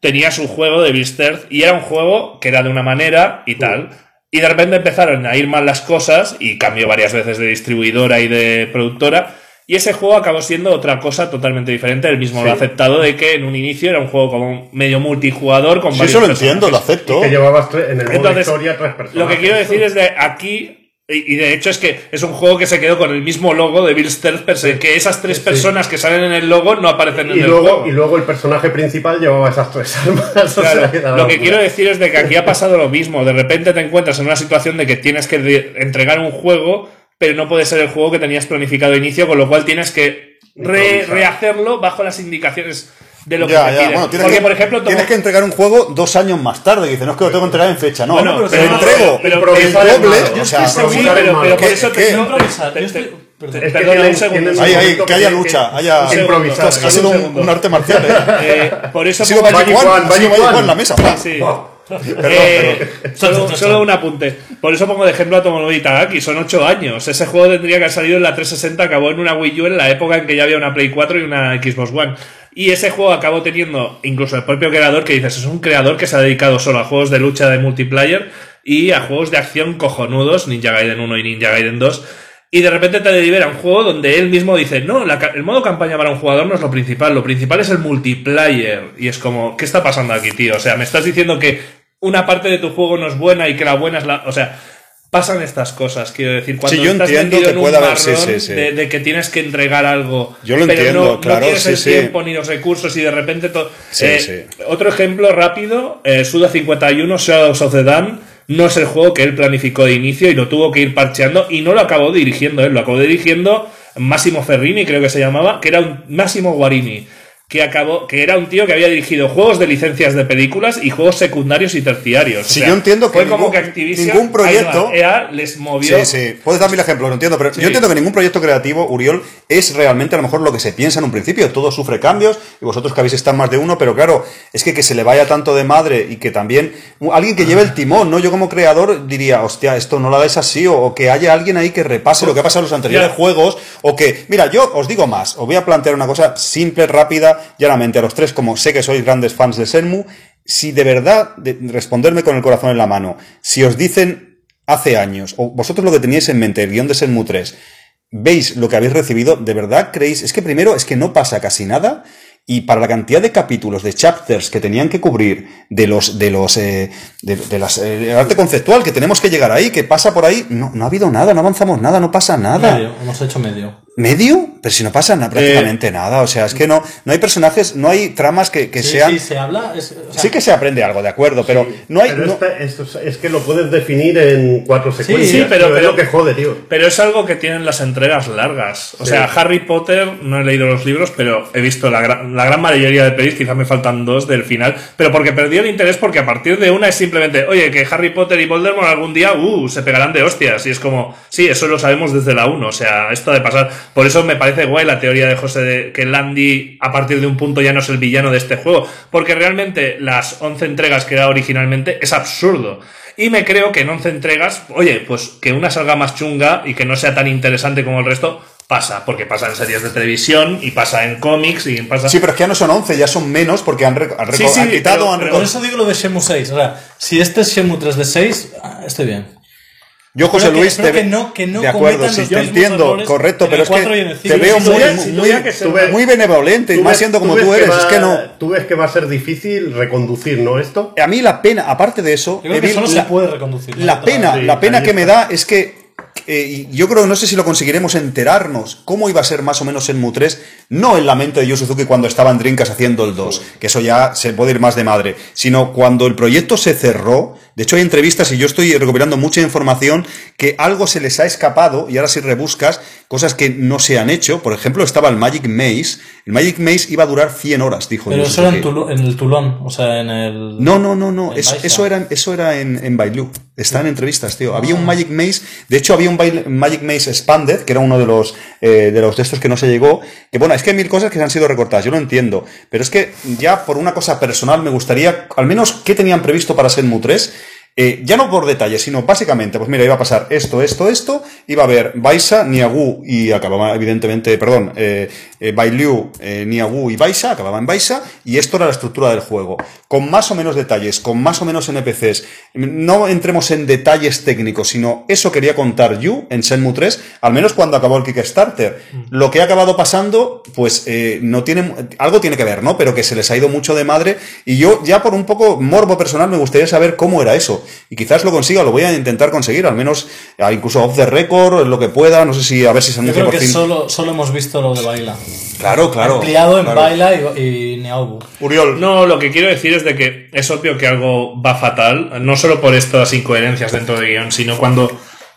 tenía su juego de Beast Earth y era un juego que era de una manera y tal. Y de repente empezaron a ir mal las cosas y cambió varias veces de distribuidora y de productora. Y ese juego acabó siendo otra cosa totalmente diferente. Él mismo lo ha aceptado de que en un inicio era un juego como medio multijugador con Sí, varios eso lo personajes. entiendo, lo acepto. Y que llevabas en el modo Entonces, historia tres personas. Lo que quiero decir es de aquí, y y de hecho es que es un juego que se quedó con el mismo logo de Bill Stealth se, que esas tres Sí, sí. personas que salen en el logo no aparecen en Y el luego, juego. y luego el personaje principal llevaba esas tres armas. o Claro, sea, lo que quiero decir es de que aquí ha pasado lo mismo. De repente te encuentras en una situación de que tienes que entregar un juego, pero no puede ser el juego que tenías planificado de inicio, con lo cual tienes que re- rehacerlo bajo las indicaciones. De lo que Ya, te ya, piden. bueno, tienes, Porque, que, por ejemplo, tomo- tienes que entregar un juego dos años más tarde. Dices, no es que lo tengo que entregar en fecha. No, Bueno, no, pero- lo entrego. pero- improvisar el es doble. O sea, Sí, pero, pero por ¿Qué- eso qué? te, no, perdón. Es que un segundo. Ahí, ahí, que que haya lucha, que- haya. que improvisar. Ha sido un, un arte marcial, ¿eh? Eh, por eso Ha sido pongo- Magic Magic One, One, ha sido Magic Magic One. One en la mesa. Sí. Perdón, Eh, solo, solo un apunte. Por eso pongo de ejemplo a Tomonobu Itagaki. Son 8 años. Ese juego tendría que haber salido en la 360. Acabó en una Wii U en la época en que ya había una Play 4 y una Xbox One. Y ese juego acabó teniendo incluso el propio creador que dices, es un creador que se ha dedicado solo a juegos de lucha de multiplayer y a juegos de acción cojonudos, Ninja Gaiden 1 y Ninja Gaiden 2. Y de repente te libera un juego donde él mismo dice, no, el modo campaña para un jugador no es lo principal, lo principal es el multiplayer. Y es como, ¿qué está pasando aquí, tío? O sea, me estás diciendo que una parte de tu juego no es buena y que la buena es la... O sea, pasan estas cosas, quiero decir. Cuando Sí, yo estás entiendo que en un puede haber- sí, marrón sí, sí. De, de que tienes que entregar algo, Yo lo pero entiendo, no, no claro, tienes sí, el tiempo ni los recursos y de repente todo... Sí, Eh, sí. Otro ejemplo rápido, eh, Suda 51, Shadows of the Dam, no es el juego que él planificó de inicio y lo tuvo que ir parcheando y no lo acabó dirigiendo él, lo acabó dirigiendo Massimo Ferrini, creo que se llamaba, que era un Massimo Guarini, que acabó, que era un tío que había dirigido juegos de licencias de películas y juegos secundarios y terciarios. Sí, yo entiendo que fue como ningún- que Activision, ningún proyecto- EA les movió. Sí, sí. Puedes dar mil ejemplos, lo entiendo, pero yo entiendo que ningún proyecto creativo, Uriol, es realmente a lo mejor lo que se piensa en un principio. Todo sufre cambios y vosotros que habéis estado más de uno, pero claro, es que que se le vaya tanto de madre y que también alguien que lleve el timón, ¿no? Yo como creador diría, hostia, esto no lo hagáis así, o, o que haya alguien ahí que repase lo que ha pasado en los anteriores juegos, o que, mira, yo os digo más, os voy a plantear una cosa simple, rápida, llanamente a los tres, como sé que sois grandes fans de Senmu, si de verdad, de- responderme con el corazón en la mano, si os dicen hace años, o vosotros lo que teníais en mente, el guion de Senmu 3, veis lo que habéis recibido, ¿de verdad creéis? Es que primero es que no pasa casi nada. Y para la cantidad de capítulos, de chapters que tenían que cubrir, de los, de los, eh, de, de las, eh, el arte conceptual que tenemos que llegar ahí, que pasa por ahí, no, no ha habido nada, no avanzamos nada, no pasa nada. Medio, hemos hecho medio. ¿Medio? Pero si no pasa nada, prácticamente nada. O sea, es que no, no hay personajes, no hay tramas que, que Sí, sean. sí, se habla. es- o sea, Sí que se aprende algo, de acuerdo, pero no hay. Pero no- esta- esto es, es que lo puedes definir en cuatro secuencias. sí, pero- es pero- lo que jode, tío. Pero es algo que tienen las entregas largas. O Sí. sea, Harry Potter, no he leído los libros, pero he visto la, gran- la gran mayoría de pelis, quizás me faltan dos del final, pero porque perdí el interés porque a partir de una es simplemente, oye, que Harry Potter y Voldemort algún día, uh, se pegarán de hostias. Y es como, sí, eso lo sabemos desde la 1, o sea, esto de pasar. Por eso me parece guay la teoría de José de que Landy a partir de un punto ya no es el villano de este juego, porque realmente las 11 entregas que era originalmente es absurdo. Y me creo que en 11 entregas, oye, pues que una salga más chunga y que no sea tan interesante como el resto, pasa, porque pasa en series de televisión y pasa en cómics y pasa... Sí, pero es que ya no son 11, ya son menos porque han, han Sí, sí, han quitado, pero- han pero reco- Por eso digo lo de Shenmue 6. O sea, si este es Shenmue 3 de 6, ah, estoy bien. Yo, José que- Luis, espero te que no- que no de acuerdo, sí, te entiendo, correcto, en pero es que 4 y en el te 5. veo Si muy, muy, que ser- muy- muy benevolente y Tú más siendo tú como tú que eres, va- es que no. Tú ves que va a ser difícil reconducir, ¿no? Esto. A mí la pena, aparte de eso, Yo creo que solo se la- puede reconducir. La Otra pena. Sí, la pena que me da es que eh, yo creo, no sé si lo conseguiremos enterarnos cómo iba a ser más o menos en Mu 3, no en la mente de Yu Suzuki cuando estaba en Drinkas haciendo el 2, que eso ya se puede ir más de madre, sino cuando el proyecto se cerró. De hecho, hay entrevistas y yo estoy recuperando mucha información que algo se les ha escapado y ahora si rebuscas cosas que no se han hecho. Por ejemplo, estaba el Magic Maze. El Magic Maze iba a durar 100 horas, dijo Pero Yu eso era en, el Toulon, o sea, en el. No, no, no, no. Eso, eso era, eso era en, en Bailu. Está en entrevistas, tío. Había Ah. un Magic Maze. De hecho, había un Magic Maze Expanded, que era uno de los, eh, de los de estos que no se llegó. Que bueno, es que hay mil cosas que se han sido recortadas. Yo lo entiendo. Pero es que ya por una cosa personal me gustaría, al menos, ¿qué tenían previsto para Senmu 3? Eh, ya no por detalles, sino básicamente, pues mira, iba a pasar esto, esto, esto, iba a haber Baisa, Niagu y acababa, evidentemente, perdón, eh, eh, Bailiu, eh, Niagu y Baisa, acababa en Baisa, y esto era la estructura del juego. Con más o menos detalles, con más o menos NPCs. No entremos en detalles técnicos, sino eso quería contar Yu en Shenmue 3, al menos cuando acabó el Kickstarter. Lo que ha acabado pasando, pues eh, no tiene, algo tiene que ver, ¿no? Pero que se les ha ido mucho de madre, y yo ya por un poco morbo personal me gustaría saber cómo era eso. Y quizás lo consiga, lo voy a intentar conseguir, al menos ah, incluso off the record, lo que pueda, no sé si a ver si se Yo anuncia creo por que fin. solo, solo hemos visto lo de Baila. Claro, claro. Ampliado en claro. Baila y, y Neobu. Uriol. No, lo que quiero decir es de que es obvio que algo va fatal, no solo por estas incoherencias dentro del guion, sino cuando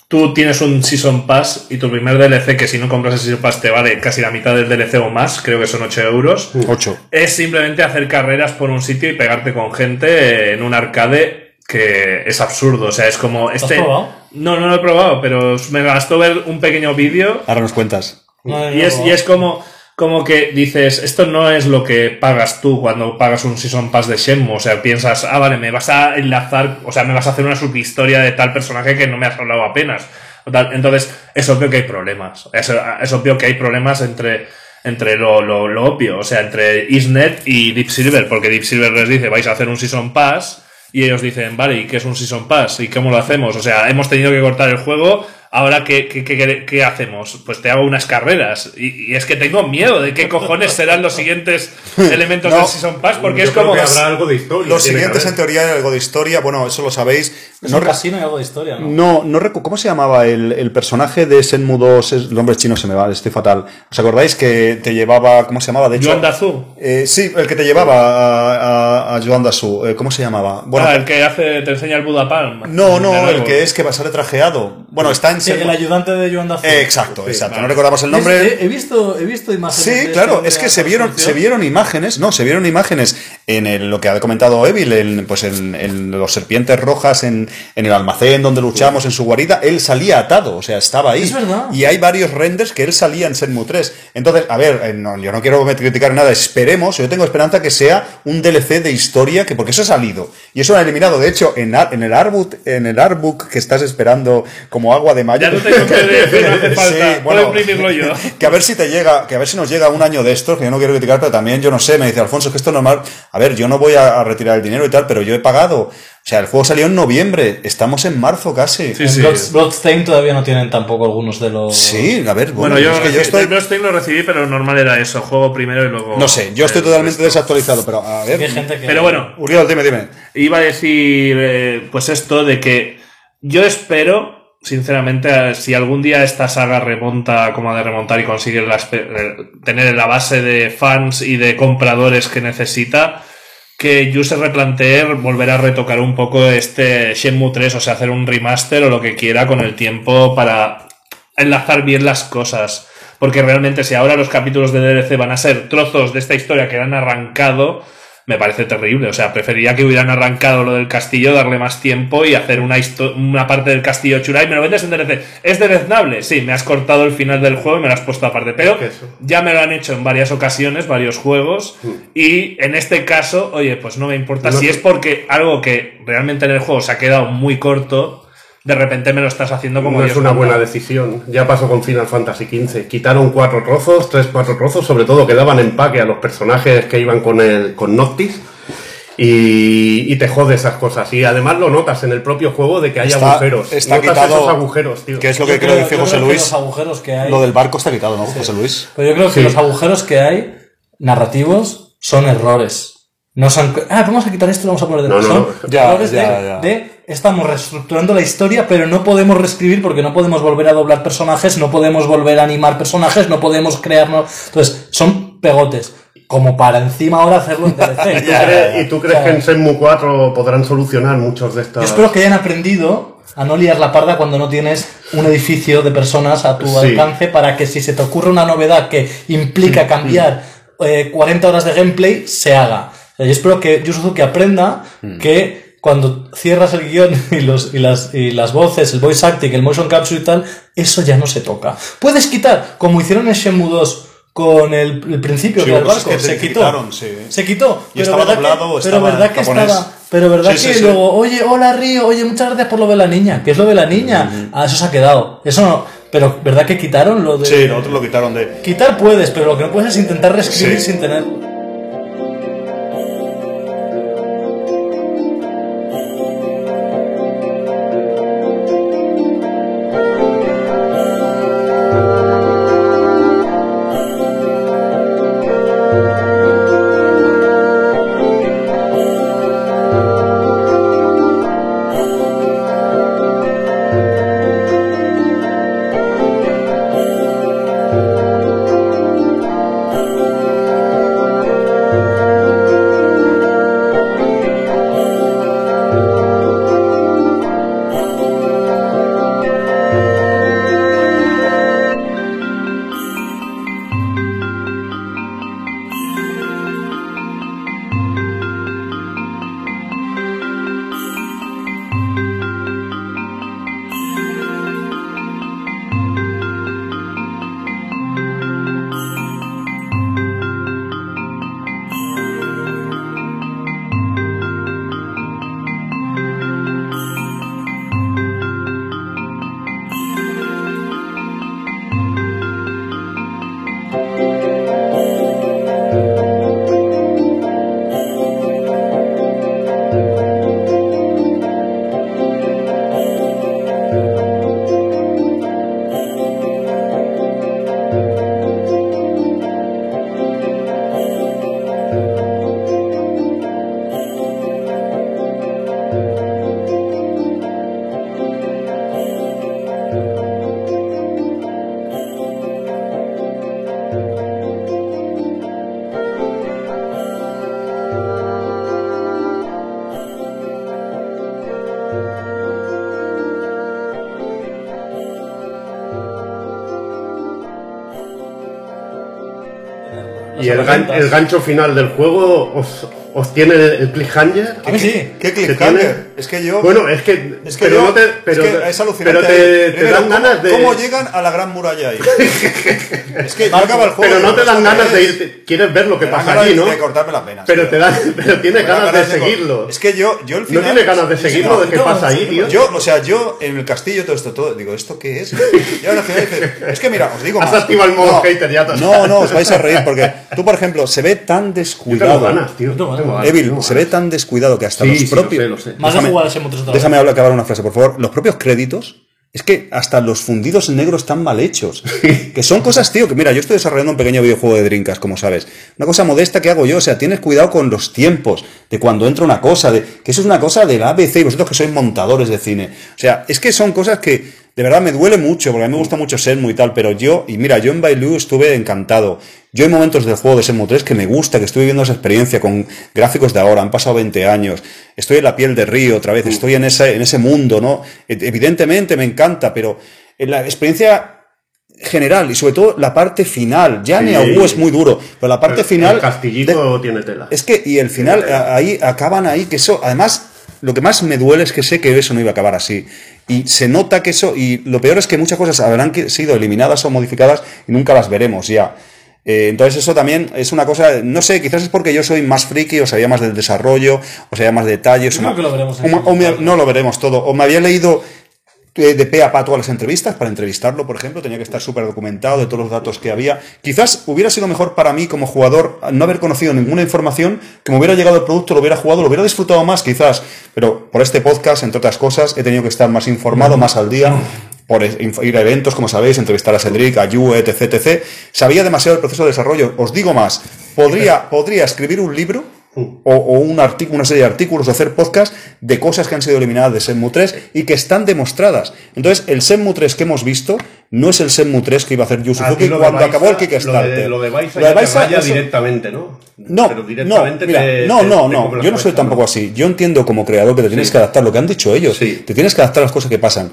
tú tienes un Season Pass y tu primer DLC, que si no compras el Season Pass te vale casi la mitad del DLC o más, creo que son 8 euros, 8. es simplemente hacer carreras por un sitio y pegarte con gente en un arcade que es absurdo. O sea, es como... Este... probado? No, no lo he probado, pero me bastó ver un pequeño vídeo Ahora nos cuentas. No, y no, es, y es como, como que dices, esto no es lo que pagas tú cuando pagas un Season Pass de Shenmue. O sea, piensas, ah, vale, me vas a enlazar, o sea, me vas a hacer una subhistoria de tal personaje que no me has hablado apenas. O tal. Entonces, es obvio que hay problemas. Es, es obvio que hay problemas entre, entre lo, lo, lo obvio, o sea, entre Isnet y Deep Silver, porque Deep Silver les dice, vais a hacer un Season Pass. Y ellos dicen, vale, ¿y qué es un Season Pass? ¿Y cómo lo hacemos? O sea, hemos tenido que cortar el juego, ahora ¿qué, qué, qué, qué hacemos? Pues te hago unas carreras. Y, y, es que tengo miedo de qué cojones serán los siguientes elementos No, del Season Pass, porque Yo es creo como... que habrá algo de historia. Los siguientes, en teoría, algo de historia, bueno, eso lo sabéis. Es No, un casino y algo de historia, ¿no? no, no recu- ¿Cómo se llamaba el, el personaje de Senmu 2? Es- El nombre chino se me va, estoy fatal. ¿Os acordáis que te llevaba, ¿cómo se llamaba? De hecho, Yuan Dazu. Eh, sí, el que te llevaba a, a, a Joan Dasu. Eh, ¿Cómo se llamaba? Bueno, Ah, el que hace, te enseña el Buda Palm. no, no, el que es que va a ser trajeado. Bueno, está en El ayudante de Joan Dafoe. Eh, exacto, exacto. No recordamos el nombre. He, he visto, he visto imágenes. Sí, de claro, este es que se vieron, se vieron imágenes, no, se vieron imágenes en el- lo que ha comentado Evil, en, pues en, en los serpientes rojas, en, en el almacén donde luchamos, en su guarida, él salía atado, o sea, estaba ahí. Es verdad. Y hay varios renders que él salía en Senmu 3. Entonces, a ver, eh, no, yo no quiero criticar nada, esperemos, yo tengo esperanza que sea un DLC de historia, que porque eso ha salido. Y eso lo han eliminado, de hecho, en, en el artbook, en el artbook que estás esperando como agua de mayo. Ya no tengo PDF, no hace falta. Sí, Puedo imprimirlo yo. que a ver si te llega, que a ver si nos llega un año de estos, que yo no quiero criticar, pero también yo no sé, me dice Alfonso, es que esto es normal. A ver, yo no voy a, retirar el dinero y tal, pero yo he pagado. O sea, el juego salió en noviembre, estamos en marzo casi. Sí, En sí. Blood- Bloodstain todavía no tienen tampoco algunos de los. Sí, a ver, bueno, Bueno, yo, es que yo estoy... el Bloodstained lo recibí, pero normal era eso. Juego primero y luego... No sé, yo estoy totalmente resto. desactualizado, pero a ver... Hay gente que. Pero bueno, Uriel, dime, dime. Iba a decir, eh, pues esto de que yo espero, sinceramente, si algún día esta saga remonta como ha de remontar y consigue eh, tener la base de fans y de compradores que necesita, que yo se replantee volver a retocar un poco este Shenmue 3, o sea, hacer un remaster o lo que quiera con el tiempo para enlazar bien las cosas. Porque realmente si ahora los capítulos de DLC van a ser trozos de esta historia que han arrancado, me parece terrible. O sea, preferiría que hubieran arrancado lo del castillo, darle más tiempo y hacer una, una parte del castillo chula y me lo vendes en DLC. ¿Es deleznable? Sí, me has cortado el final del juego y me lo has puesto aparte. Pero ya me lo han hecho en varias ocasiones, varios juegos. Y en este caso, oye, pues no me importa. No si es porque algo que realmente en el juego se ha quedado muy corto, de repente me lo estás haciendo como no es una manda. buena decisión. Ya pasó con Final Fantasy XV. Quitaron cuatro trozos, tres, cuatro trozos, sobre todo que daban empaque a los personajes que iban con el con Noctis. Y, y te jode esas cosas. Y además lo notas en el propio juego de que hay Está- agujeros. está notas quitado- esos agujeros, tío. Que es lo Yo que creo, que dice yo José creo que Luis. los agujeros que hay. Lo del barco está quitado, ¿no, José Luis? Pero yo creo que Sí. los agujeros que hay narrativos son errores. No son. Ah, vamos a quitar esto y vamos a poner de No, no, son no. Ya, errores ya, de, ya. de estamos reestructurando la historia, pero no podemos reescribir porque no podemos volver a doblar personajes, no podemos volver a animar personajes, no podemos crearnos. Entonces, son pegotes. Como para encima ahora hacerlo en DLC. ¿Y tú crees, y tú crees que en Shenmue 4 podrán solucionar muchos de estos? Yo espero que hayan aprendido a no liar la parda cuando no tienes un edificio de personas a tu Sí. alcance para que si se te ocurre una novedad que implica cambiar eh, 40 horas de gameplay, se haga. O sea, yo espero que Yu Suzuki aprenda que cuando cierras el guion y, los, y, las, y las voces, el voice acting, el motion capture y tal, eso ya no se toca. Puedes quitar, como hicieron en Shenmue 2 con el, el principio Sí, que era el es barco, que se quitó. quitaron, sí. Se quitó. Y estaba verdad doblado, que, pero estaba verdad que japonés. estaba pero verdad Sí, que sí, sí. luego, oye, hola Río, oye, muchas gracias por lo de la niña. ¿Qué es lo de la niña? Ah, eso se ha quedado. Eso no. Pero ¿verdad que quitaron lo de. Sí, nosotros lo quitaron de... Quitar puedes, pero lo que no puedes es intentar reescribir Sí. sin tener. Y el, gan- el gancho final del juego os, os tiene el, cliffhanger. A mí sí. ¿Qué ¿Se cliffhanger? Es que yo. Bueno, es que, es que pero yo- no te, pero, es que es alucinante. pero te, ahí. te Primero, dan ¿cómo- ganas de ¿Cómo llegan a la gran muralla ahí? es que no acaba el juego. pero no te dan ¿esto qué ganas de ir, quieres ver lo que pasa allí, ¿no? de cortarme las venas. Pero te dan, pero tienes ganas de seguirlo. Es que yo, yo el No final. tienes ganas de seguirlo, de qué no, pasa ahí, tío. Yo, o sea, yo en el castillo todo esto, todo, digo, ¿esto qué es? Y ahora al final dices, es que mira, os digo Has activado el modo no, hater ya. No, no, os vais a reír porque tú, por ejemplo, se ve tan Yo tengo descuidado. ganas, tío. tengo ganas. ganas, Evil, se ve tan descuidado que hasta Sí, los sí, lo propios. sé, lo sé. Más de jugar a Shenmue 3 otra vez. Déjame hablar- acabar una frase, por favor. Los propios créditos, es que hasta los fundidos negros están mal hechos. que son cosas, tío, que mira, yo estoy desarrollando un pequeño videojuego de Drinkas, como sabes. Una cosa modesta que hago yo, o sea, tienes cuidado con los tiempos, de cuando entra una cosa, de que eso es una cosa del ABC y vosotros que sois montadores de cine. O sea, es que son cosas que de verdad me duele mucho, porque a mí me gusta mucho Shenmue y tal, pero yo, y mira, yo en Bailu estuve encantado. Yo hay momentos del juego de Shenmue 3 que me gusta, que estoy viviendo esa experiencia con gráficos de ahora, han pasado 20 años, estoy en la piel de Río otra vez, estoy en ese, en ese mundo, ¿no? E- Evidentemente me encanta, pero en la experiencia general y sobre todo la parte final, ya Sí. Neogu es muy duro, pero la parte El- final... El castillito tiene tela. Es que, y el final, ahí acaban ahí, que eso, además, lo que más me duele es que sé que eso no iba a acabar así. Y se nota que eso, y lo peor es que muchas cosas habrán sido eliminadas o modificadas y nunca las veremos ya. Eh, entonces eso también es una cosa, no sé, quizás es porque yo soy más friki, o sabía más del desarrollo, o sabía más detalles. O que lo veremos o o me- no lo veremos todo. O me había leído de pe a todas las entrevistas para entrevistarlo, por ejemplo, tenía que estar súper documentado de todos los datos que había. Quizás hubiera sido mejor para mí como jugador no haber conocido ninguna información, que me hubiera llegado el producto, lo hubiera jugado, lo hubiera disfrutado más quizás, pero por este podcast, entre otras cosas, he tenido que estar más informado, más al día. Por ir a eventos, como sabéis, entrevistar a Cedric, a Yu, etc, etc. Sabía demasiado el proceso de desarrollo. Os digo más, podría, podría escribir un libro o, o un artículo, una serie de artículos o hacer podcast de cosas que han sido eliminadas de Shenmue 3 y que están demostradas. Entonces, el Shenmue 3 que hemos visto no es el Shenmue 3 que iba a hacer Yu A ti Suzuki lo de cuando acabó el Lo de, Kickstarter. lo de Baisa Lo de ya te eso- directamente, ¿no? no, Pero no, directamente mira, te- no, te- no, te no, la yo no soy cabeza, tampoco ¿no? así. Yo entiendo como creador que te tienes que adaptar lo que han dicho ellos. Sí. Te tienes que adaptar a las cosas que pasan.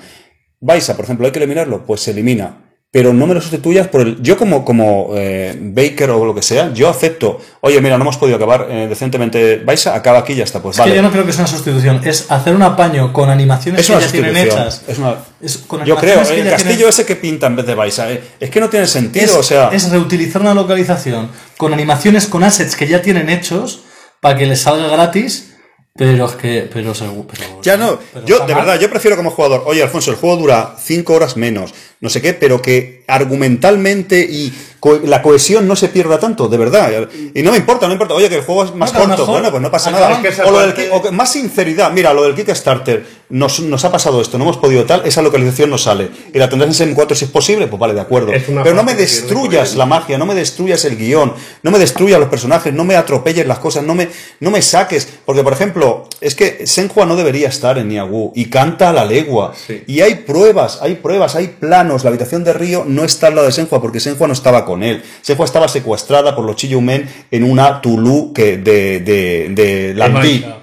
Baisa, por ejemplo, hay que eliminarlo, pues se elimina. Pero no me lo sustituyas por el. Yo, como, como eh, Baker o lo que sea, yo acepto. Oye, mira, no hemos podido acabar eh, decentemente. Baisa, acaba aquí y ya está. Pues Es vale. que yo no creo que sea una sustitución, es hacer un apaño con animaciones Es que ya tienen hechas. Es una- Es con Yo creo, animaciones que el castillo tienen- ese que pinta en vez de Baisa. eh, Es que no tiene sentido, o sea. es reutilizar una localización con animaciones, con assets que ya tienen hechos para que les salga gratis, pero es que. Pero, segu- pero- Ya no, pero yo de verdad, yo prefiero como jugador, oye Alfonso, el juego dura 5 horas menos, no sé qué, pero que argumentalmente y co- la cohesión no se pierda tanto, de verdad. Y no me importa, no me importa, oye, que el juego es más No, corto, mejor bueno, pues no pasa nada. Es que esa O lo del o más sinceridad, mira, lo del Kickstarter, nos, nos ha pasado esto, no hemos podido tal, esa localización no sale. Y la tendrás en SEM 4 si es posible, pues vale, de acuerdo. Pero no me destruyas la magia, no me destruyas el guion, no me destruyas los personajes, no me atropelles las cosas, no me, no me saques. Porque, por ejemplo, es que Senhua no debería estar en Niagu y canta a la legua. Sí. Y hay pruebas, hay pruebas, hay planos. La habitación de Río no está al lado de Senhua porque Senhua no estaba con él. Senhua estaba secuestrada por los Chiyumen en una Tulu que de, de, de.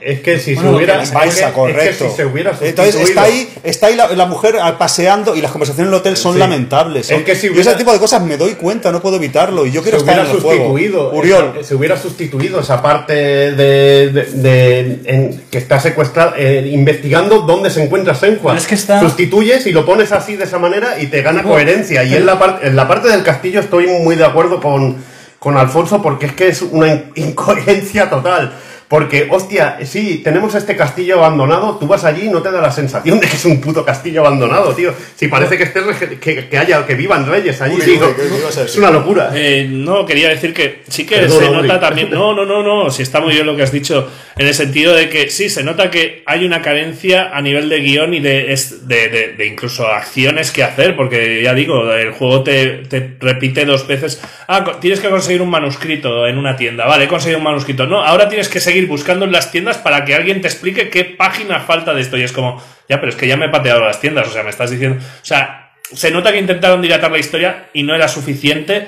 Es que si Bueno, se hubiera. Baisa, correcto. Es que si se hubiera Entonces está ahí, está ahí la, la mujer paseando y las conversaciones en el hotel son Sí. lamentables. son- Es que si hubiera- ese tipo de cosas me doy cuenta, no puedo evitarlo y yo quiero se estar hubiera en el juego. sustituido esa- se hubiera sustituido esa parte de, de- de- en- que está secuestrada eh, investigando dónde se encuentra Senhua es que está- sustituyes y lo pones así de esa manera y te gana Bueno, coherencia y en la parte en la parte del castillo estoy muy de acuerdo con con Alfonso porque es que es una in- incoherencia total porque, hostia, sí, tenemos este castillo abandonado, tú vas allí y no te da la sensación de que es un puto castillo abandonado, tío. Si parece que esté rege- que, que haya, que vivan reyes allí, Uy, tío. uy, ¿qué- qué ibas a Es una locura. Eh, no, quería decir que sí que se nota también. No, no, no, no. Si está muy bien lo que has dicho. En el sentido de que sí, se nota que hay una carencia a nivel de guion y de, es- de, de- de incluso acciones que hacer. Porque ya digo, el juego te, te repite dos veces. Ah, tienes que conseguir un manuscrito en una tienda. Vale, he conseguido un manuscrito. No, ahora tienes que seguir buscando en las tiendas para que alguien te explique qué página falta de esto. Y es como, ya, pero es que ya me he pateado las tiendas. O sea, me estás diciendo. O sea, se nota que intentaron dilatar la historia y no era suficiente.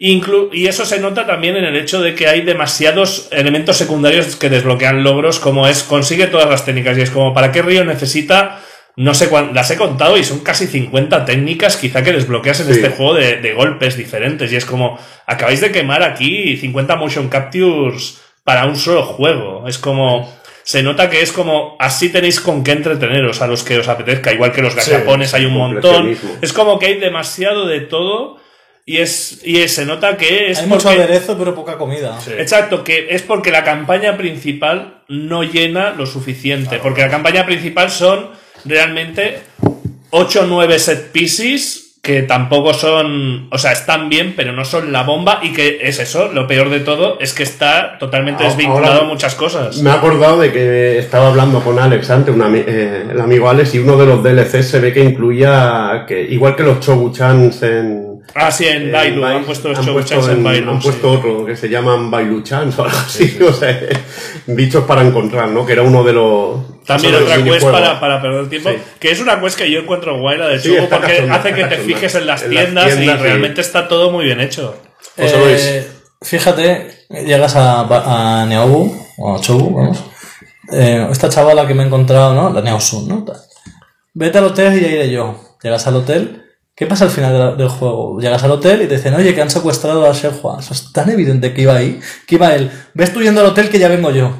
Inclu- y eso se nota también en el hecho de que hay demasiados elementos secundarios que desbloquean logros, como es consigue todas las técnicas. Y es como, ¿para qué Río necesita no sé cuántas, las he contado y son casi 50 técnicas quizá que desbloqueas en Sí. este juego de, de golpes diferentes. Y es como, acabáis de quemar aquí 50 motion captures para un solo juego. Es como, se nota que es como, así tenéis con qué entreteneros a los que os apetezca. Igual que los gachapones sí, hay un montón. Es como que hay demasiado de todo y es, y se nota que es Hay mucho aderezo, pero poca comida. Exacto, que es porque la campaña principal no llena lo suficiente. Porque la campaña principal son realmente 8 o 9 set pieces que tampoco son, o sea, están bien, pero no son la bomba y que es eso, lo peor de todo es que está totalmente Ahora- desvinculado a muchas cosas. Me he acordado de que estaba hablando con Alex antes, un ami- eh, el amigo Alex, y uno de los DLCs se ve que incluía, que igual que los Choguchans en... Ah, sí, en en Bailu, Bai- han puesto han puesto en en- Bailu. Han sí. puesto otro que se llaman Bailuchans o algo así, o sea, bichos para encontrar, ¿no? Que era uno de los... También otra los quest para, para perder tiempo, Sí. que es una quest que yo encuentro guay la de Sí, está porque cachonda, hace que te cachonda. fijes en las En las tiendas, y sí. realmente está todo muy bien hecho. José Eh, Luis. Fíjate, llegas a, a Neobu, o a Chobu, vamos. Eh, esta chavala que me he encontrado, ¿no? La Neosun, ¿no? Vete al hotel y ya iré yo. Llegas al hotel. ¿Qué pasa al final del juego? Llegas al hotel y te dicen, oye, que han secuestrado a Shenhua. Eso es tan evidente que iba ahí, que iba él. Ves tú yendo al hotel que ya vengo yo.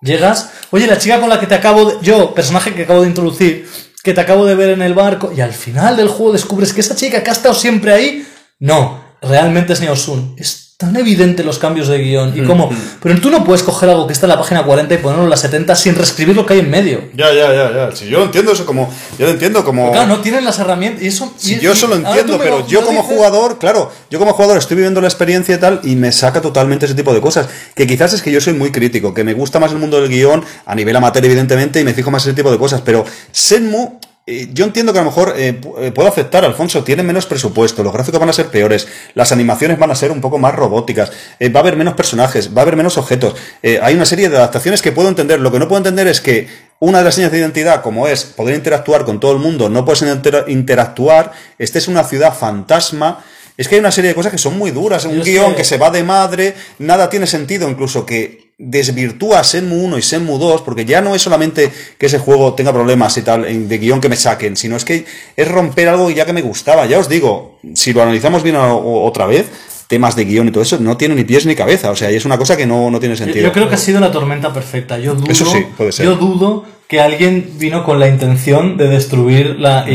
Llegas, oye, la chica con la que te acabo de... Yo, personaje que acabo de introducir, que te acabo de ver en el barco, y al final del juego descubres que esa chica que ha estado siempre ahí, no, realmente es Neosun. Es tan evidente los cambios de guion y cómo... Pero tú no puedes coger algo que está en la página 40 y ponerlo en la 70 sin reescribir lo que hay en medio. Ya, ya, ya, ya. Si yo lo entiendo eso como. Yo lo entiendo como. Claro, no tienen las herramientas y eso... Si y- yo eso lo entiendo, pero lo- yo lo como dices- jugador, claro, yo como jugador estoy viviendo la experiencia y tal, y me saca totalmente ese tipo de cosas. Que quizás es que yo soy muy crítico, que me gusta más el mundo del guion, a nivel amateur, evidentemente, y me fijo más en ese tipo de cosas. Pero Senmu, eh, yo entiendo que a lo mejor eh, eh, puedo aceptar, Alfonso, tiene menos presupuesto, los gráficos van a ser peores, las animaciones van a ser un poco más robóticas, eh, va a haber menos personajes, va a haber menos objetos. Hay una serie de adaptaciones que puedo entender. Lo que no puedo entender es que una de las señas de identidad, como es poder interactuar con todo el mundo, no puedes inter- interactuar, estés en una ciudad fantasma. Es que hay una serie de cosas que son muy duras. Un Yo es guion que se va de madre, nada tiene sentido, incluso que desvirtúa Senmu 1 y Senmu 2, porque ya no es solamente que ese juego tenga problemas y tal de guion que me saquen, sino es que es romper algo ya que me gustaba. Ya os digo, si lo analizamos bien otra vez, temas de guion y todo eso no tiene ni pies ni cabeza, o sea, y es una cosa que no, no tiene Yo, sentido. yo creo que ha sido la tormenta perfecta. Yo dudo, Eso sí, puede ser. Yo dudo que alguien vino con la intención de destruir la. Y,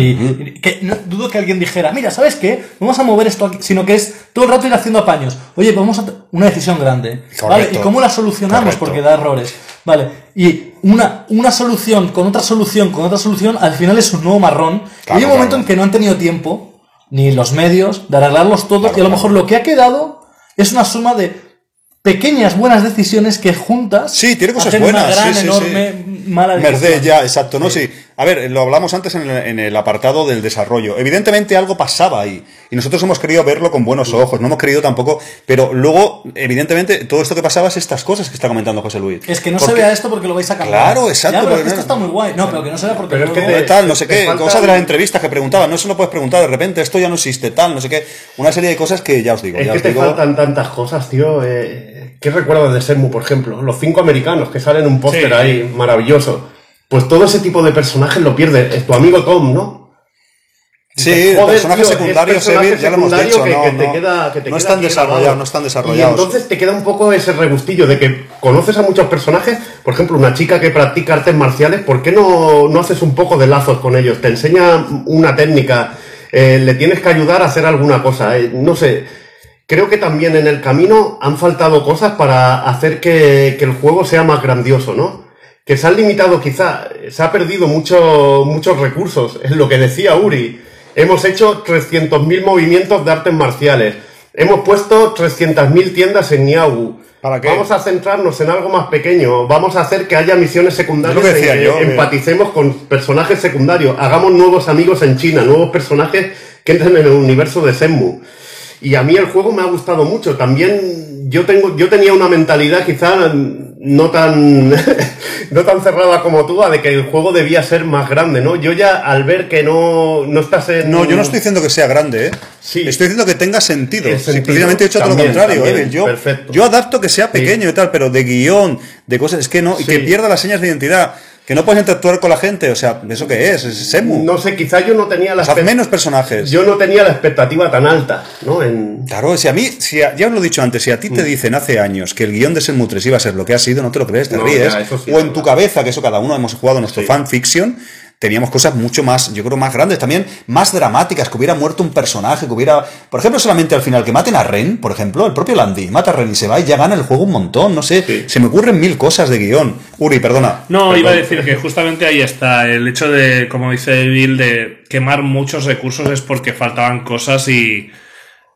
y que, no, dudo que alguien dijera, mira, ¿sabes qué? Vamos a mover esto aquí. Sino que es todo el rato ir haciendo apaños. Oye, vamos a. Una decisión grande. ¿Vale? Correcto. ¿Y cómo la solucionamos? Correcto. Porque da errores. Vale. Y una, una solución con otra solución con otra solución, al final es un nuevo marrón. y hay un Claro, momento claro. en que no han tenido tiempo, ni los medios, de arreglarlos todos. y a lo mejor lo que ha quedado es una suma de pequeñas buenas decisiones que juntas Sí, tiene cosas hacen buenas. una gran, sí, sí, enorme, sí. mala Merced, ya, exacto, ¿no? Sí. A ver, lo hablamos antes en el, en el apartado del desarrollo. Evidentemente algo pasaba ahí. Y nosotros hemos querido verlo con buenos ojos. No hemos querido tampoco. Pero luego, evidentemente, todo esto que pasaba es estas cosas que está comentando José Luis. Es que no Porque- se vea esto porque lo vais a cambiar. Claro, exacto, Ya, pero pero es que no- esto está muy guay. No, pero que no se vea porque Pero es que te- tal, no sé te qué, falta cosas de las entrevistas que preguntaban, no se lo puedes preguntar de repente, esto ya no existe, tal, no sé qué, una serie de cosas que ya os digo, Es ya que os te digo, faltan tantas cosas, tío. Eh, ¿Qué recuerdas de Senmu, por ejemplo? Los cinco americanos que salen en un póster Sí. ahí, maravilloso. Pues todo ese tipo de personajes lo pierde. Es tu amigo Tom, ¿no? sí, Joder, tío, personaje Evil, ya lo hemos secundario dicho, que- no, que te no, queda- que te no queda están desarrollados, no están Y desarrollados. entonces te queda un poco ese regustillo de que conoces a muchos personajes, por ejemplo, una chica que practica artes marciales, ¿por qué no, no haces un poco de lazos con ellos? Te enseña una técnica, eh, le tienes que ayudar a hacer alguna cosa, eh, no sé. Creo que también en el camino han faltado cosas para hacer que, que el juego sea más grandioso, ¿no? Que se han limitado quizá, se ha perdido mucho, muchos recursos, es lo que decía Uri. Hemos hecho 300.000 movimientos de artes marciales. Hemos puesto 300.000 tiendas en Niagu. ¿Para qué? Vamos a centrarnos en algo más pequeño. Vamos a hacer que haya misiones secundarias que en decía que yo, que- empaticemos con personajes secundarios. Hagamos nuevos amigos en China, nuevos personajes que entren en el universo de Senmu. Y a mí el juego me ha gustado mucho. También yo tengo, yo tenía una mentalidad quizá no tan, no tan cerrada como tú, a de que el juego debía ser más grande, ¿no? Yo ya al ver que no, no estás en... No, yo no estoy diciendo que sea grande, ¿eh? Sí. Estoy diciendo que tenga sentido. Precisamente he hecho todo lo contrario, también. Evil. Yo, Perfecto. yo adapto que sea pequeño y tal, pero de guion, de cosas, es que no, y que pierda las señas de identidad. Que no puedes interactuar con la gente. O sea, ¿eso qué es? Es Shenmue. No sé, quizás yo no tenía la O sea, menos personajes. yo no tenía la expectativa tan alta, ¿no? En... Claro, si a mí, si a- ya os lo he dicho antes, si a ti te dicen hace años que el guion de Shenmue 3 iba a ser lo que ha sido, no te lo crees, te No, ríes. ya, eso sí, o en tu cabeza, que eso cada uno hemos jugado nuestro Sí. fanfiction, teníamos cosas mucho más, yo creo, más grandes, también más dramáticas, que hubiera muerto un personaje, que hubiera, por ejemplo, solamente al final, que maten a Ren, por ejemplo, el propio Landy, mata a Ren y se va y ya gana el juego un montón, no sé, Sí. se me ocurren mil cosas de guion. Uri, perdona. No, Perdón. iba a decir que justamente ahí está. El hecho de, como dice Bill, de quemar muchos recursos es porque faltaban cosas y.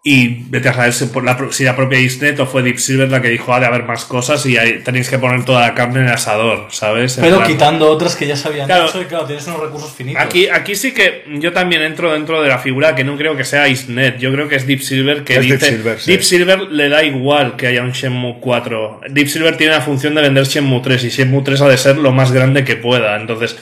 Y vete a saber si, por la, pro- si la propia Isnet o fue Deep Silver la que dijo, ha de haber más cosas y ahí tenéis que poner toda la carne en el asador, ¿sabes? En Pero plan- quitando otras que ya se habían Claro. hecho y claro, tienes unos recursos finitos. Aquí, aquí sí que yo también entro dentro de la figura que no creo que sea Isnet, yo creo que es Deep Silver que Es Deep dice Silver, sí. Deep Silver le da igual que haya un Shenmue 4. Deep Silver tiene la función de vender Shenmue 3 y Shenmue 3 ha de ser lo más grande que pueda. Entonces,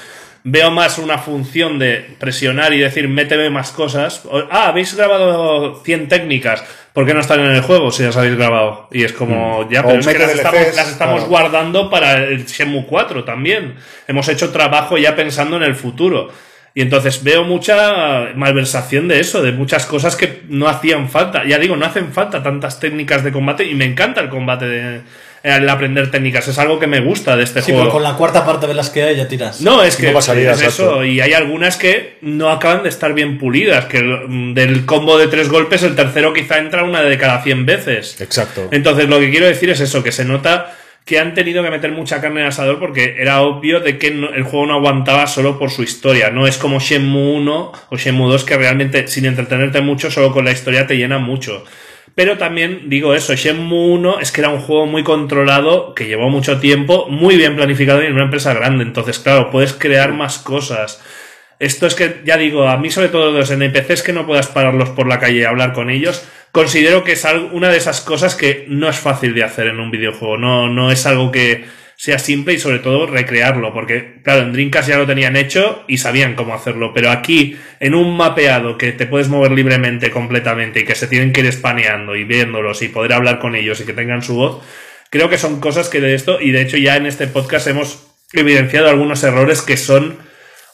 veo más una función de presionar y decir, méteme más cosas. O, ah, habéis grabado 100 técnicas. ¿Por qué no están en el juego si las habéis grabado? Y es como, ya, O pero es que las estamos, las estamos claro. guardando para el Shenmue 4 también. Hemos hecho trabajo ya pensando en el futuro. Y entonces veo mucha malversación de eso, de muchas cosas que no hacían falta. Ya digo, no hacen falta tantas técnicas de combate y me encanta el combate, de, el aprender técnicas. Es algo que me gusta de este Sí, juego. pero con la cuarta parte de las que hay ya tiras. No, es que No pasaría, es exacto. eso, y hay algunas que no acaban de estar bien pulidas, que del combo de tres golpes el tercero quizá entra una de cada 100 veces. Exacto. Entonces lo que quiero decir es eso, que se nota que han tenido que meter mucha carne en el asador porque era obvio de que el juego no aguantaba solo por su historia. No es como Shenmue 1 o Shenmue 2 que realmente sin entretenerte mucho, solo con la historia te llena mucho. Pero también digo eso, Shenmue 1 es que era un juego muy controlado, que llevó mucho tiempo, muy bien planificado y en una empresa grande. Entonces, claro, puedes crear más cosas. Esto es que, ya digo, a mí sobre todo los NPCs que no puedas pararlos por la calle y hablar con ellos, considero que es una de esas cosas que no es fácil de hacer en un videojuego. No, no es algo que sea simple y sobre todo recrearlo, porque claro, en Dreamcast ya lo tenían hecho y sabían cómo hacerlo, pero aquí, en un mapeado que te puedes mover libremente completamente y que se tienen que ir espaneando y viéndolos y poder hablar con ellos y que tengan su voz, creo que son cosas que de esto, y de hecho ya en este podcast hemos evidenciado algunos errores que son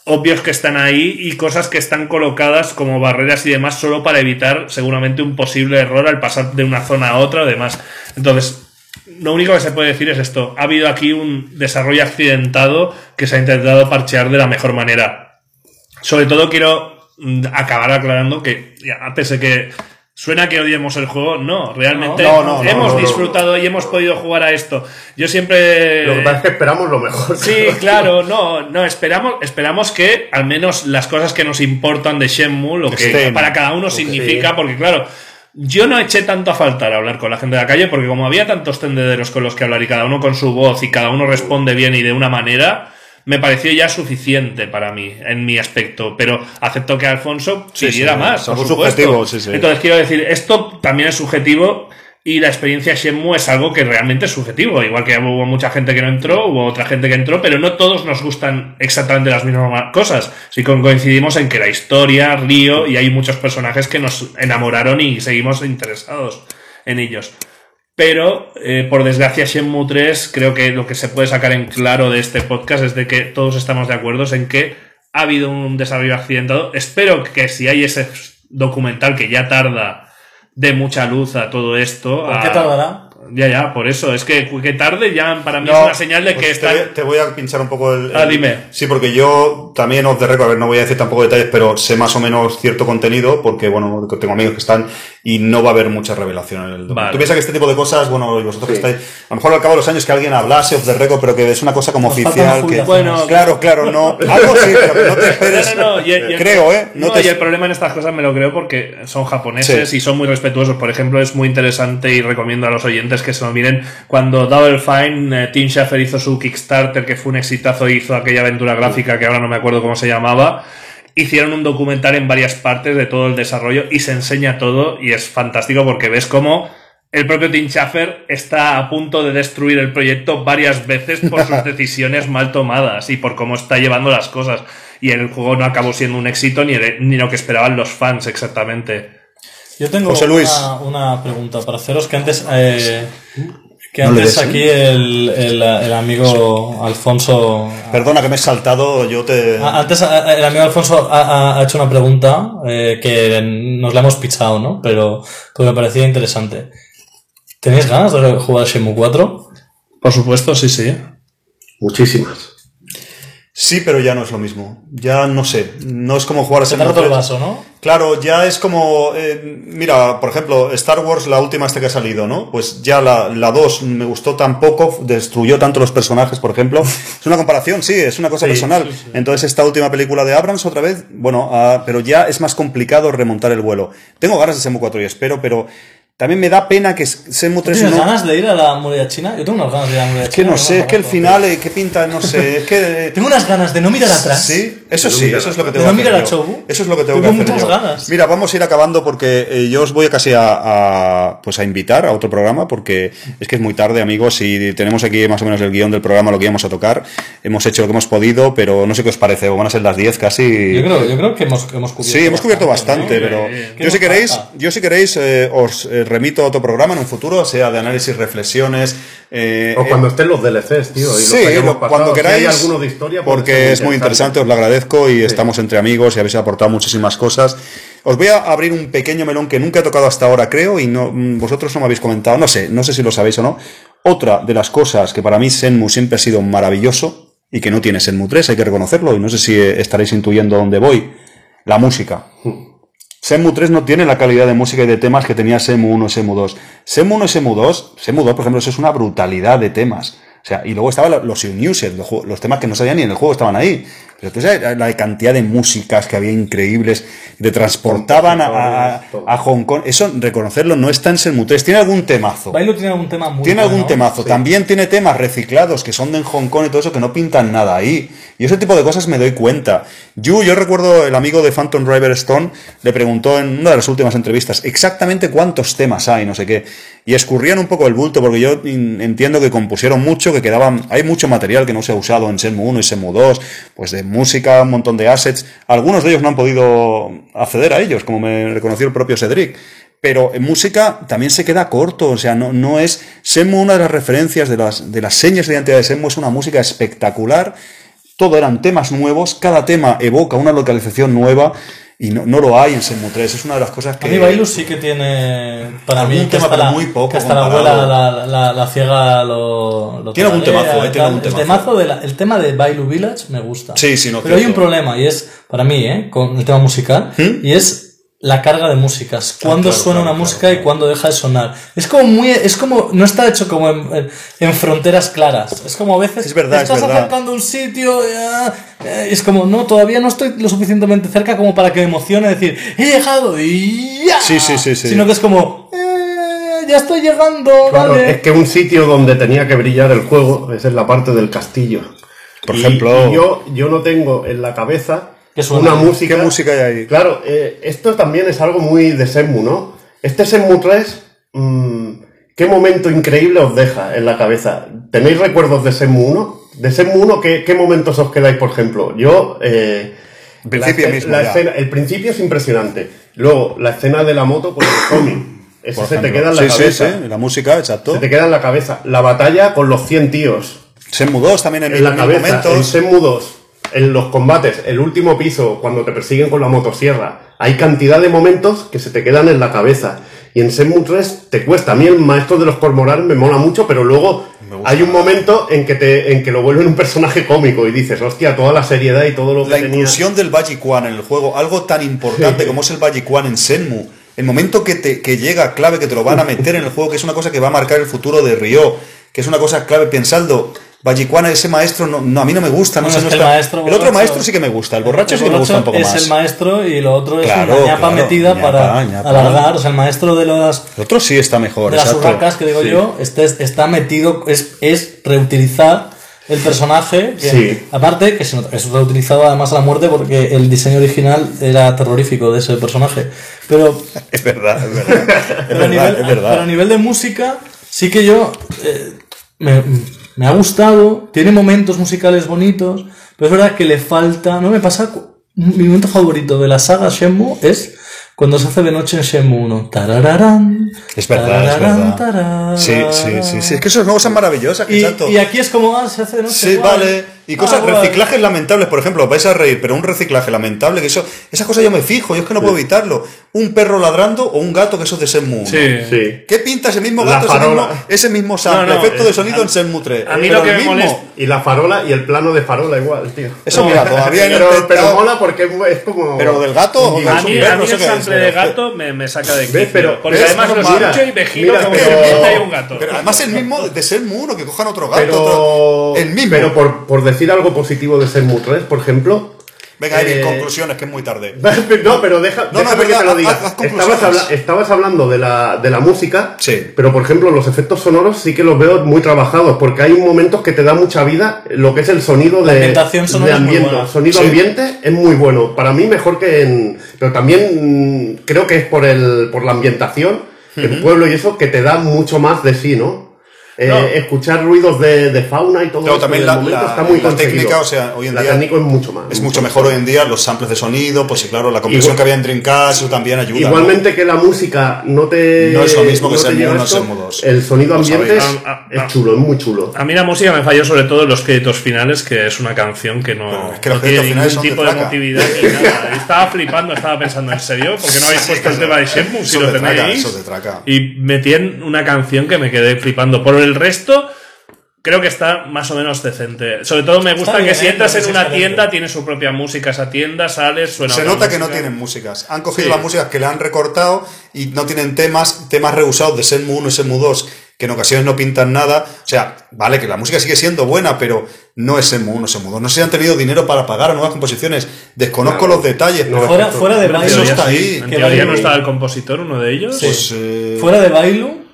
obvios que están ahí y cosas que están colocadas como barreras y demás solo para evitar seguramente un posible error al pasar de una zona a otra o demás. Entonces, lo único que se puede decir es esto. Ha habido aquí un desarrollo accidentado que se ha intentado parchear de la mejor manera. Sobre todo quiero mm, acabar aclarando que, ya, pese que suena que odiemos el juego, no, realmente No, no, no, hemos disfrutado y hemos podido jugar a esto. Yo siempre... Lo que pasa es que esperamos lo mejor. Sí, claro, no, no, esperamos, esperamos que al menos las cosas que nos importan de Shenmue, lo que Estén. para cada uno significa, porque claro, yo no eché tanto a faltar hablar con la gente de la calle, porque como había tantos tendederos con los que hablar y cada uno con su voz y cada uno responde bien y de una manera, me pareció ya suficiente para mí, en mi aspecto. Pero acepto que Alfonso Sí, pidiera sí, más. por supuesto. subjetivo, sí, sí. Entonces quiero decir, esto también es subjetivo y la experiencia Shenmue es algo que realmente es subjetivo. Igual que hubo mucha gente que no entró, hubo otra gente que entró, pero no todos nos gustan exactamente las mismas cosas. Co- coincidimos en que la historia, Río, y hay muchos personajes que nos enamoraron y seguimos interesados en ellos. Pero, eh, por desgracia, Shenmue 3, creo que lo que se puede sacar en claro de este podcast es de que todos estamos de acuerdo en que ha habido un desarrollo accidentado. Espero que si hay ese documental que ya tarda de mucha luz a todo esto. ¿Por a- qué tardará? Ya, ya, por eso. Es que que tarde ya para mí No, es una señal de pues que te, está. voy, te voy a pinchar un poco el, Ah, el- dime. Sí, porque yo también os de récord, a ver, no voy a decir tampoco detalles, pero sé más o menos cierto contenido, porque bueno, tengo amigos que están y no va a haber mucha revelación en el documento. Vale. Tú piensas que este tipo de cosas, bueno, y vosotros que estáis, a lo mejor al cabo de los años que alguien hablase off the record, pero que es una cosa como Nos oficial. Que. Bueno, claro, claro, no. Algo sí, pero no te esperes. No, no, no, y- creo, ¿eh? No No, te y el problema en estas cosas me lo creo porque son japoneses Sí. y son muy respetuosos. Por ejemplo, es muy interesante y recomiendo a los oyentes que se lo miren. Cuando Double Fine, eh, Tim Schafer hizo su Kickstarter, que fue un exitazo, hizo aquella aventura gráfica que ahora no me acuerdo cómo se llamaba. Hicieron un documental en varias partes de todo el desarrollo y se enseña todo y es fantástico porque ves cómo el propio Tim Schafer está a punto de destruir el proyecto varias veces por sus decisiones mal tomadas y por cómo está llevando las cosas. Y el juego no acabó siendo un éxito ni, el- ni lo que esperaban los fans exactamente. Yo tengo José Luis. Una, una pregunta para haceros que antes eh, Que No antes des, ¿eh? aquí el, el, el amigo Alfonso. Perdona que me he saltado, yo te... Ah, Antes ah, el amigo Alfonso ha, hecho una pregunta eh, que nos la hemos pichado, ¿no? Pero pues me parecía interesante. ¿Tenéis ganas de jugar a Shenmue 4? Por supuesto, sí, sí. Muchísimas. Sí, pero ya no es lo mismo. Ya no sé, no es como jugar a Se te ha Shenmue roto el 3. vaso, ¿no? Claro, ya es como, eh, mira, por ejemplo, Star Wars, la última este que ha salido, ¿no? Pues ya la, la 2 me gustó tan poco, destruyó tanto los personajes, por ejemplo. Es una comparación, sí, es una cosa personal. Entonces esta última película de Abrams otra vez, bueno, ah, pero ya es más complicado remontar el vuelo. Tengo ganas de Shenmue 4 y espero, pero también me da pena que Shenmue 3 ¿Tienes no... ganas de ir a la muralla china? Yo tengo unas ganas de ir a la muralla Es que china. no sé, es que el final, eh, qué pinta, no sé, es que... eh, Tengo unas ganas de no mirar atrás. Sí, eso sí, eso es lo que ¿De tengo no que mirar a yo. Chobu? Eso es lo que tengo Tengo que hacer muchas yo. ganas. Mira, vamos a ir acabando porque eh, yo os voy casi a, a, pues a invitar a otro programa porque es que es muy tarde, amigos, y tenemos aquí más o menos el guion del programa, lo que íbamos a tocar. Hemos hecho lo que hemos podido, pero no sé qué os parece, o van a ser las 10 casi. Yo creo, yo creo que hemos, que hemos cubierto Sí, hemos cubierto bastante, ¿no? pero ¿Qué yo si queréis, yo si queréis eh, os eh, remito a otro programa en un futuro, sea de análisis, reflexiones. eh, O eh, cuando estén los DLCs, tío. Y los Sí, hayamos lo- cuando Si queráis, hay alguno de historia, puede porque es muy interesante, os lo agradezco y estamos entre amigos y habéis aportado muchísimas cosas. Os voy a abrir un pequeño melón que nunca he tocado hasta ahora, creo, y no, mm, vosotros no me habéis comentado, no sé, no sé si lo sabéis o no. Otra de las cosas que para mí Senmu siempre ha sido maravilloso y que no tiene Senmu 3, hay que reconocerlo, y no sé si eh, estaréis intuyendo dónde voy, la música. Semu 3 no tiene la calidad de música y de temas que tenía Semu 1 y Semu 2. Semu 1 y Semu 2, Semu 2, por ejemplo, eso es una brutalidad de temas. O sea, y luego estaban los unused, los, juegos- los temas que no sabían ni en el juego estaban ahí. Pero tú sabes la cantidad de músicas que había increíbles, te transportaban a, a- a Hong Kong. Eso, reconocerlo, no está en Semu 3. Tiene algún temazo. Bailo tiene algún tema muy Tiene algún bueno. temazo. También tiene temas reciclados que son de Hong Kong y todo eso que no pintan nada ahí. Y ese tipo de cosas me doy cuenta. Yu, yo recuerdo el amigo de Phantom Driver Stone, le preguntó en una de las últimas entrevistas exactamente cuántos temas hay, no sé qué. Y escurrían un poco el bulto porque yo entiendo que compusieron mucho, que quedaban, hay mucho material que no se ha usado en Shenmue 1 y Shenmue 2, pues de música, un montón de assets. Algunos de ellos no han podido acceder a ellos, como me reconoció el propio Cedric. Pero en música también se queda corto, o sea, no, no es. Semu, una de las referencias de las, de las señas de identidad de Semu es una música espectacular. Todo eran temas nuevos, cada tema evoca una localización nueva y no, no lo hay en Semu 3. Es una de las cosas que. A mí Bailus sí que tiene, para mí, que tema, hasta, la, muy poco que hasta la abuela, la, la, la ciega lo, lo Tiene algún temazo, eh, tiene algún El, temazo. temazo de la- el tema de Bailu Village me gusta. Sí, sí, no, Pero hay un problema y es, para mí, ¿eh? con el tema musical, y es la carga de músicas. Cuándo ¿Mm? Ah, claro, suena claro, una claro, música y cuándo deja de sonar. Es como muy, es como, no está hecho como en, en- en fronteras claras. Es como a veces Es verdad, te es estás verdad. acercando a un sitio, eh, eh, es como, no, todavía no estoy lo suficientemente cerca como para que me emocione decir, he llegado y ya. Sí, sí, sí, sí. Sino que es como, eh, ya estoy llegando, Claro, vale. es que un sitio donde tenía que brillar el juego, esa es la parte del castillo. Por Y- ejemplo- y yo, yo no tengo en la cabeza ¿Qué suena? una música. ¿Qué música hay ahí? Claro, eh, esto también es algo muy de Senmu, ¿no? Este Senmu 3, mm, ¿qué momento increíble os deja en la cabeza? ¿Tenéis recuerdos de Senmu 1? De Senmu 1, ¿qué, qué momentos os quedáis, por ejemplo? Yo... Eh, El principio la escena- mismo, la ya. escena- el principio es impresionante. Luego, la escena de la moto con el cómic. Eso se te queda en la sí, cabeza. Sí, sí, la música, exacto. Se te queda en la cabeza. La batalla con los 100 tíos. Shenmue 2 también en, En la mil cabeza. En momentos. Senmu 2. En los combates. El último piso. Cuando te persiguen con la motosierra. Hay cantidad de momentos que se te quedan en la cabeza. Y en Senmu 3 te cuesta. A mí el maestro de los cormorán me mola mucho, pero luego hay un momento en que te, en que lo vuelven un personaje cómico y dices, hostia, toda la seriedad y todo lo que La tenía. inclusión del One en el juego, algo tan importante como es el One en Senmu, el momento que, te, que llega clave, que te lo van a meter en el juego, que es una cosa que va a marcar el futuro de Ryo, que es una cosa clave pensando. One, ese maestro, no, no, a mí no me gusta. No sé, es no el maestro el otro maestro sí que me gusta, el borracho El sí que me gusta un poco es más. el maestro y lo otro es Claro, una ñapa claro, metida ñapa, para ñapa. alargar. O sea, el maestro de las, El otro sí está mejor, de las urracas que digo Sí. yo, este es- está metido, es, es reutilizar el personaje. que- Sí. Aparte, que es reutilizado además a la muerte porque el diseño original era terrorífico de ese personaje. Pero Es verdad, es verdad. Es pero, a nivel, es verdad. pero a nivel de música, sí que yo eh, me, me ha gustado, tiene momentos musicales bonitos, pero es verdad que le falta, no me pasa, mi momento favorito de la saga Shenmue es cuando se hace de noche en Shenmue 1. Tarararán, Es verdad, es tarararán, verdad. tararán. Sí, sí, sí, sí. Es que esos juegos son maravillosos. Y, y aquí es como, ah, se hace de noche. Sí, guay. vale. Y Ah, cosas, guay. reciclajes lamentables, por ejemplo, os vais a reír, pero un reciclaje lamentable, que eso, esas cosas yo me fijo, yo es que no puedo evitarlo. Un perro ladrando o un gato que eso es de Shenmue 1. Sí. Sí. ¿Qué pinta ese mismo gato, ese mismo, farola. ese mismo sample, No, no, efecto eh, de sonido a- en Shenmue 3? a mí Pero lo que me mismo. molesta- Y la farola y el plano de farola igual, tío. Eso, mira, todavía pero, pero intentado- mola porque es, como. Pero lo del gato, o del A mí, perro, a no mí sé el sample de pero- gato me, me saca de quicio. Pero- porque ¿ves? además lo escucho y me giro pero- hay un gato. Pero además el mismo de Shenmue 1, que cojan otro gato. Pero, otro- el mismo. pero por, por decir algo positivo de Shenmue 3, por ejemplo. Venga, eh, conclusiones, que es muy tarde. No, pero deja, No, no, déjame que te lo diga. haz. Estabas, habla- estabas hablando de la, de la música, Sí. pero por ejemplo los efectos sonoros sí que los veo muy trabajados, porque hay momentos que te da mucha vida lo que es el sonido de, ambiente. Sonido Sí. ambiente es muy bueno. Para mí mejor que en... Pero también mm, creo que es por, el, por la ambientación, el pueblo y eso, que te da mucho más de sí, ¿no? Eh, No. Escuchar ruidos de, de fauna y todo Pero eso también la- momento la- está muy la técnica, o sea, hoy en la día técnica es mucho más. Es mucho mejor hoy en día los samples de sonido, pues sí, claro, la compresión Igual- que había en Dreamcast, eso también ayuda. ¿no? Igualmente que la música no te. No es lo mismo que esto, Shenmue dos. El sonido ambiente es, es chulo, es muy chulo. A mí la música me falló sobre todo en los créditos finales, que es una canción que no, es que no los tiene créditos finales ningún de tipo de emotividad ni nada. Y Estaba flipando, estaba pensando, ¿en serio? ¿Por qué no habéis puesto el tema de Shenmue si lo tenéis? Y metí en una canción que me quedé flipando. Por el resto, creo que está más o menos decente. Sobre todo me gusta bien, que si ¿eh? entras en una tienda, tiene su propia música esa tienda, sales, suena Se nota que no tienen músicas. Han cogido Sí. las músicas que le han recortado y no tienen temas, temas reusados de Shenmue 1 y Shenmue 2, que en ocasiones no pintan nada. O sea, vale, que la música sigue siendo buena, pero no es Shenmue 1, Shenmue 2. No sé si han tenido dinero para pagar a nuevas composiciones. Desconozco Claro. los detalles, No, pero Fuera, fuera de Bailu, teoría, está sí. ahí. En teoría no estaba el compositor, uno de ellos. pues, eh, fuera de Bailu,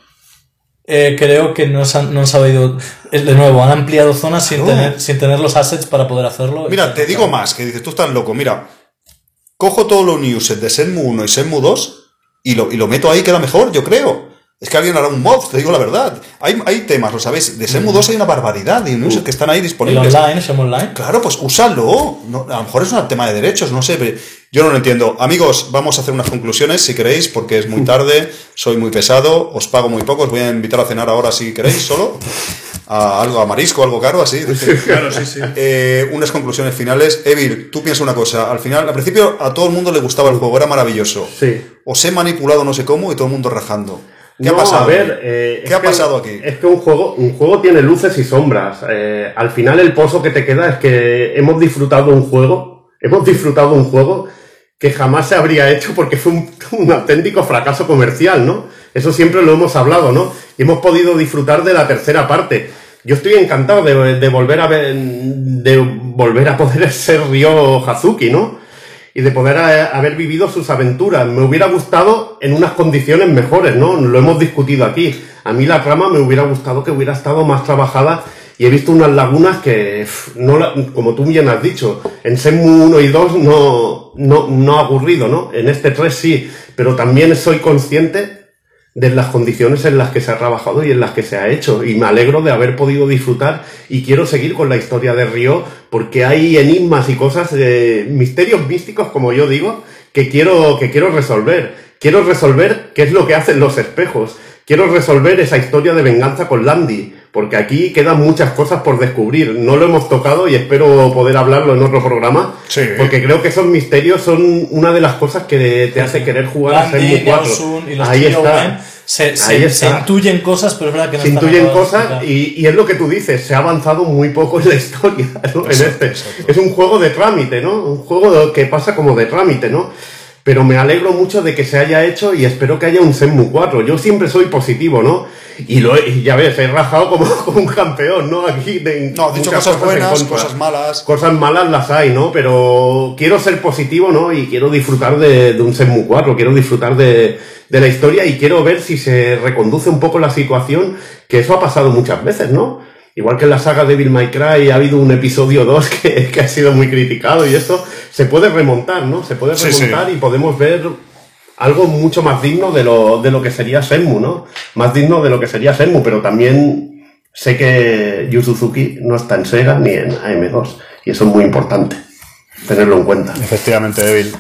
eh, creo que no, se han, no han sabido. eh, De nuevo, han ampliado zonas sin, tener, sin tener los assets para poder hacerlo. Mira, te digo más, que dices, tú estás loco. Mira, cojo todos los newsets de Shenmue 1 y Shenmue 2 y lo, y lo meto ahí, queda mejor, yo creo. Es que alguien hará un mod, te digo la verdad. Hay, hay temas, lo sabéis. De Shenmue 2 hay una barbaridad de newsets que están ahí El disponibles. online, Shenmue Online. Claro, pues úsalo. No, a lo mejor es un tema de derechos, no sé. pero yo no lo entiendo. Amigos, vamos a hacer unas conclusiones si queréis, porque es muy tarde, soy muy pesado, os pago muy poco, os voy a invitar a cenar ahora si queréis, solo. A algo, a marisco, algo caro, así. Claro, sí, sí. Eh, unas conclusiones finales. Evil, tú piensas una cosa. Al final, al principio a todo el mundo le gustaba el juego, era maravilloso. Sí. Os he manipulado no sé cómo y todo el mundo rajando. ¿Qué No, ha pasado? A ver, eh, ¿Qué ha que- pasado aquí? Es que un juego, un juego tiene luces y sombras. Eh, al final el pozo que te queda es que hemos disfrutado un juego, hemos disfrutado un juego que jamás se habría hecho porque fue un, un auténtico fracaso comercial, ¿no? Eso siempre lo hemos hablado, ¿no? Y hemos podido disfrutar de la tercera parte. Yo estoy encantado de, de volver a ver, de volver a poder ser Ryo Hazuki, ¿no? Y de poder haber vivido sus aventuras. Me hubiera gustado en unas condiciones mejores, ¿no? Lo hemos discutido aquí. A mí la trama me hubiera gustado que hubiera estado más trabajada y he visto unas lagunas que, como tú bien has dicho, en Shenmue 1 y 2 no, no, no ha ocurrido, ¿no? En este 3 sí, pero también soy consciente de las condiciones en las que se ha trabajado y en las que se ha hecho. Y me alegro de haber podido disfrutar y quiero seguir con la historia de Río porque hay enigmas y cosas, eh, misterios místicos, como yo digo, que quiero, que quiero resolver. Quiero resolver qué es lo que hacen los espejos. Quiero resolver esa historia de venganza con Landy, porque aquí quedan muchas cosas por descubrir. No lo hemos tocado y espero poder hablarlo en otro programa, Sí. porque creo que esos misterios son una de las cosas que te hace querer jugar a Shenmue 4. Neosun y los Ahí está. se, se, Ahí se está. intuyen cosas, pero es verdad que no Se intuyen cosas y, y es lo que tú dices, se ha avanzado muy poco en la historia, ¿no? En este. Es un juego de trámite, ¿no? Un juego que pasa como de trámite, ¿no? Pero me alegro mucho de que se haya hecho y espero que haya un Shenmue 4. Yo siempre soy positivo, ¿no? Y, lo he- y ya ves, he rajado como, como un campeón, ¿no? Aquí de No, dicho cosas en buenas, cosas malas. Cosas malas las hay, ¿no? Pero quiero ser positivo, ¿no? Y quiero disfrutar de, de un Shenmue 4, quiero disfrutar de, de la historia y quiero ver si se reconduce un poco la situación, que eso ha pasado muchas veces, ¿no? Igual que en la saga Devil May Cry ha habido un episodio 2 que, que ha sido muy criticado y esto se puede remontar, ¿no? Se puede remontar sí. y podemos ver algo mucho más digno de lo, de lo que sería Shenmue, ¿no? Más digno de lo que sería Shenmue, pero también sé que Yu Suzuki no está en Sega ni en AM2 y eso es muy importante tenerlo en cuenta. Efectivamente, Evil.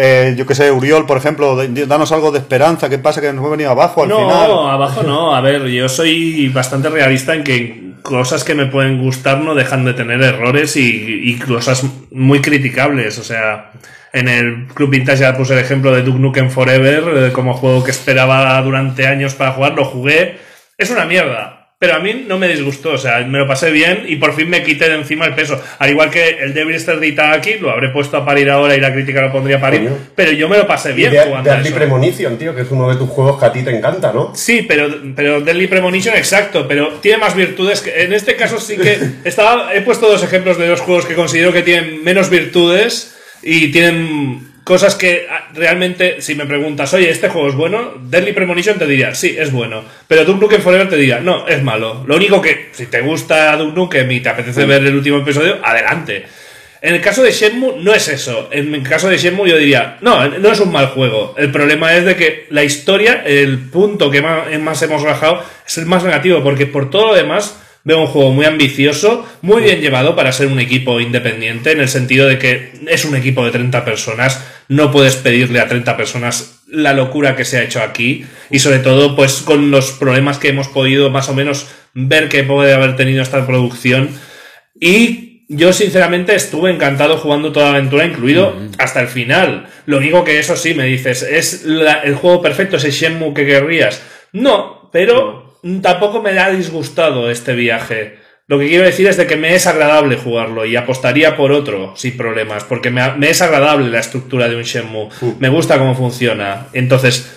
Eh, yo que sé, Uriol, por ejemplo, danos algo de esperanza. ¿Qué pasa? Que nos hemos venido abajo al no, final. abajo no. A ver, yo soy bastante realista en que cosas que me pueden gustar no dejan de tener errores y, y cosas muy criticables. O sea, en el Club Vintage ya puse el ejemplo de Duke Nukem Forever eh, como juego que esperaba durante años para jugar. Lo jugué. Es una mierda. Pero a mí no me disgustó, o sea, me lo pasé bien y por fin me quité de encima el peso. Al igual que el Devil Star de Itagaki, lo habré puesto a parir ahora y la crítica lo pondría a parir, Coño. pero yo me lo pasé Y bien de, jugando de a Early eso. Premonition, tío, que es uno de tus juegos que a ti te encanta, ¿no? Sí, pero, pero Deadly Premonition, exacto, pero tiene más virtudes. Que, en este caso sí que estaba, he puesto dos ejemplos de dos juegos que considero que tienen menos virtudes y tienen cosas que ah, realmente, si me preguntas, oye, ¿este juego es bueno? Deadly Premonition te diría, sí, es bueno. Pero Duke Nukem Forever te diría, no, es malo. Lo único que, si te gusta Duke Nukem y te apetece ver el último episodio, adelante. En el caso de Shenmue no es eso. En el caso de Shenmue yo diría, no, no es un mal juego. El problema es de que la historia, el punto que más, más hemos bajado, es el más negativo, porque por todo lo demás veo un juego muy ambicioso, muy bien llevado para ser un equipo independiente, en el sentido de que es un equipo de 30 personas, no puedes pedirle a 30 personas la locura que se ha hecho aquí, y sobre todo pues con los problemas que hemos podido más o menos ver que puede haber tenido esta producción. Y yo sinceramente estuve encantado jugando toda la aventura, incluido hasta el final. Lo único que eso sí me dices, ¿es la- el juego perfecto, ese Shenmue que querrías? No, pero tampoco me ha disgustado este viaje. Lo que quiero decir es de que me es agradable jugarlo y apostaría por otro sin problemas, porque me, es agradable la estructura de un Shenmue. Me gusta cómo funciona. Entonces,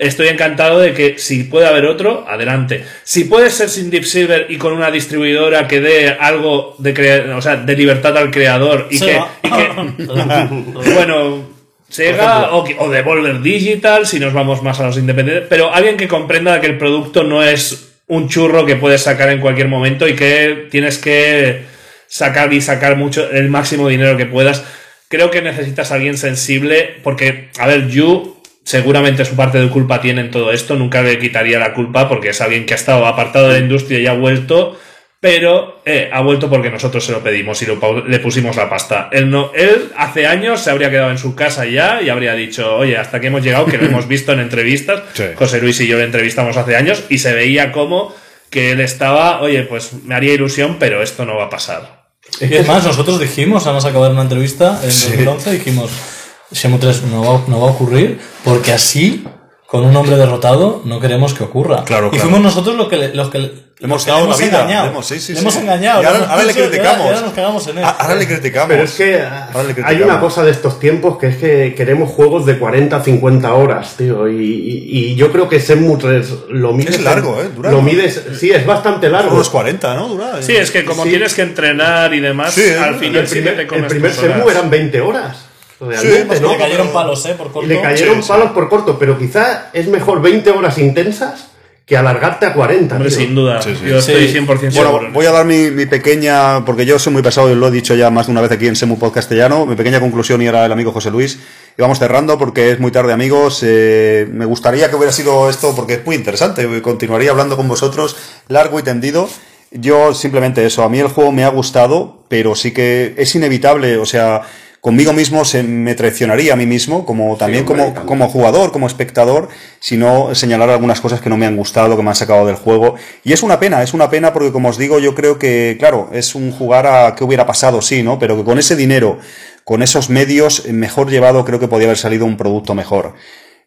Estoy encantado de que si puede haber otro, adelante. Si puede ser sin Deep Silver y con una distribuidora que dé algo de, crea- o sea, de libertad al creador y que, y que- bueno, Sega o, o Devolver Digital, si nos vamos más a los independientes, pero alguien que comprenda que el producto no es un churro que puedes sacar en cualquier momento y que tienes que sacar y sacar mucho, el máximo dinero que puedas. Creo que necesitas a alguien sensible porque, a ver, Yu seguramente su parte de culpa tiene en todo esto, nunca le quitaría la culpa porque es alguien que ha estado apartado de la industria y ha vuelto, pero eh, ha vuelto porque nosotros se lo pedimos y lo le pusimos la pasta. Él, no, él hace años se habría quedado en su casa ya y habría dicho, oye, hasta aquí hemos llegado, que lo hemos visto en entrevistas, Sí. José Luis y yo le entrevistamos hace años y se veía como que él estaba, oye, pues me haría ilusión, pero esto no va a pasar. Y es más, nosotros dijimos, vamos a acabar una entrevista en 2011, dijimos, Shenmue 3 no va, no va a ocurrir porque así, con un hombre derrotado, no queremos que ocurra. Claro, y claro. fuimos nosotros los que los que le- hemos dado la vida. engañado. le hemos- sí, sí, Le sí. hemos engañado. Y ahora, ahora le ahora- criticamos. y ahora nos cagamos en él. Ah, Ahora le criticamos. Pero es que Ahora le hay criticamos. una cosa de estos tiempos que es que queremos juegos de 40, 50 horas, tío. Y, y- y yo creo que Shenmue 3 lo mides. Es largo, ¿eh? Dura- Lo mides, sí, es bastante largo. Unos 40, ¿no? Dura. Sí, es que como Sí. tienes que entrenar y demás, Sí, al el final el sí primer, te el comes primer tus horas. Shenmue eran 20 horas. Realmente, más ¿no? le cayeron palos, ¿eh? Por Y corto. le cayeron Sí, sí. palos por corto, pero quizá es mejor 20 horas intensas que alargarte a 40. Hombre, tío. sin duda. Sí, sí. Yo estoy 100% Bueno, seguro. voy a dar mi, mi pequeña, porque yo soy muy pesado y lo he dicho ya más de una vez aquí en Semu Podcastellano, mi pequeña conclusión y era el amigo José Luis. Y vamos cerrando porque es muy tarde, amigos. Eh, me gustaría que hubiera sido esto porque es muy interesante. Continuaría hablando con vosotros largo y tendido. Yo simplemente eso, a mí el juego me ha gustado, pero sí que es inevitable, o sea, conmigo mismo se me traicionaría a mí mismo, como también como, jugador, como espectador, sino señalar algunas cosas que no me han gustado, que me han sacado del juego. Y es una pena, es una pena porque, como os digo, yo creo que, claro, es un jugar a qué hubiera pasado, sí, ¿no? Pero que con ese dinero, con esos medios, eh, mejor llevado, creo que podía haber salido un producto mejor.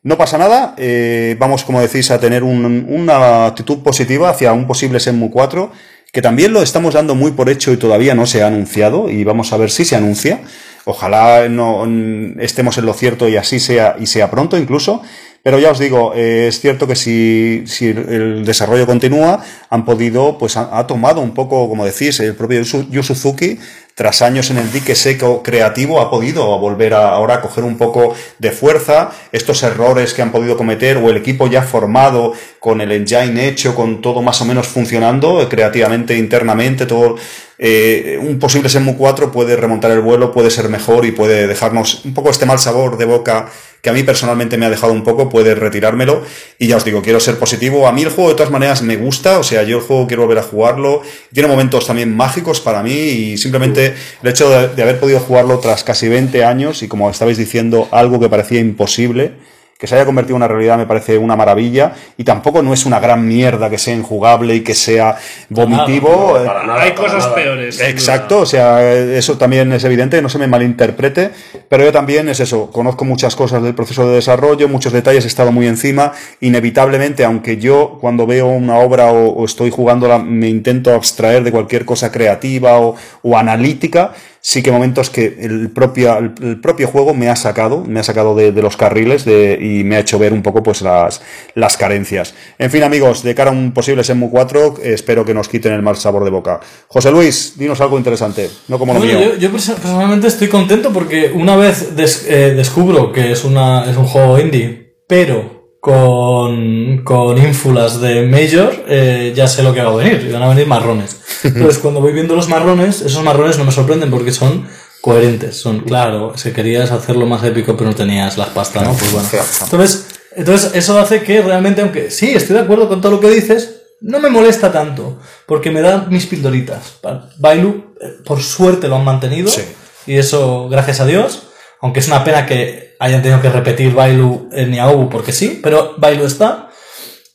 No pasa nada, eh, vamos, como decís, a tener un- una actitud positiva hacia un posible Shenmue 4, que también lo estamos dando muy por hecho y todavía no se ha anunciado, y vamos a ver si se anuncia. Ojalá no mm, estemos en lo cierto y así sea, y sea pronto incluso. Pero ya os digo, eh, es cierto que si, si el desarrollo continúa, han podido, pues ha, ha tomado un poco, como decís, el propio Yu Suzuki, tras años en el dique seco creativo, ha podido volver a, ahora a coger un poco de fuerza. Estos errores que han podido cometer, o el equipo ya formado, con el engine hecho, con todo más o menos funcionando, eh, creativamente, internamente, todo, eh, un posible Shenmue 4 puede remontar el vuelo, puede ser mejor y puede dejarnos un poco este mal sabor de boca que a mí personalmente me ha dejado un poco, puede retirármelo. Y ya os digo, quiero ser positivo. A mí el juego de todas maneras me gusta, o sea, yo el juego quiero volver a jugarlo. Tiene momentos también mágicos para mí y simplemente el hecho de, de haber podido jugarlo tras casi 20 años y como estabais diciendo, algo que parecía imposible que se haya convertido en una realidad me parece una maravilla y tampoco no es una gran mierda que sea injugable y que sea vomitivo. Nada, Hay cosas nada. peores. Exacto, o sea, eso también es evidente, no se me malinterprete, pero yo también es eso, conozco muchas cosas del proceso de desarrollo, muchos detalles, he estado muy encima, inevitablemente, aunque yo cuando veo una obra o, o estoy jugándola me intento abstraer de cualquier cosa creativa o, o analítica, sí que momentos que el propio, el, propio juego me ha sacado, me ha sacado de, de los carriles de- y me ha hecho ver un poco pues las, las carencias. En fin, amigos, de cara a un posible Shenmue 4, eh, espero que nos quiten el mal sabor de boca. José Luis, dinos algo interesante, no como lo mío. yo, yo perso- personalmente estoy contento porque una vez des- eh, descubro que es, una, es un juego indie, pero con, con ínfulas de Major, eh, ya sé lo que va a venir, y van a venir marrones. Entonces, cuando voy viendo los marrones, esos marrones no me sorprenden porque son coherentes. Son, claro, si querías hacerlo más épico pero no tenías las pastas, ¿no? Pues bueno. Entonces, entonces, eso hace que realmente, aunque sí, estoy de acuerdo con todo lo que dices, no me molesta tanto, porque me da mis pildoritas. Bailu, eh, por suerte lo han mantenido, Sí. y eso, gracias a Dios, aunque es una pena que hayan tenido que repetir Bailu en Niaobu, porque sí, pero Bailu está.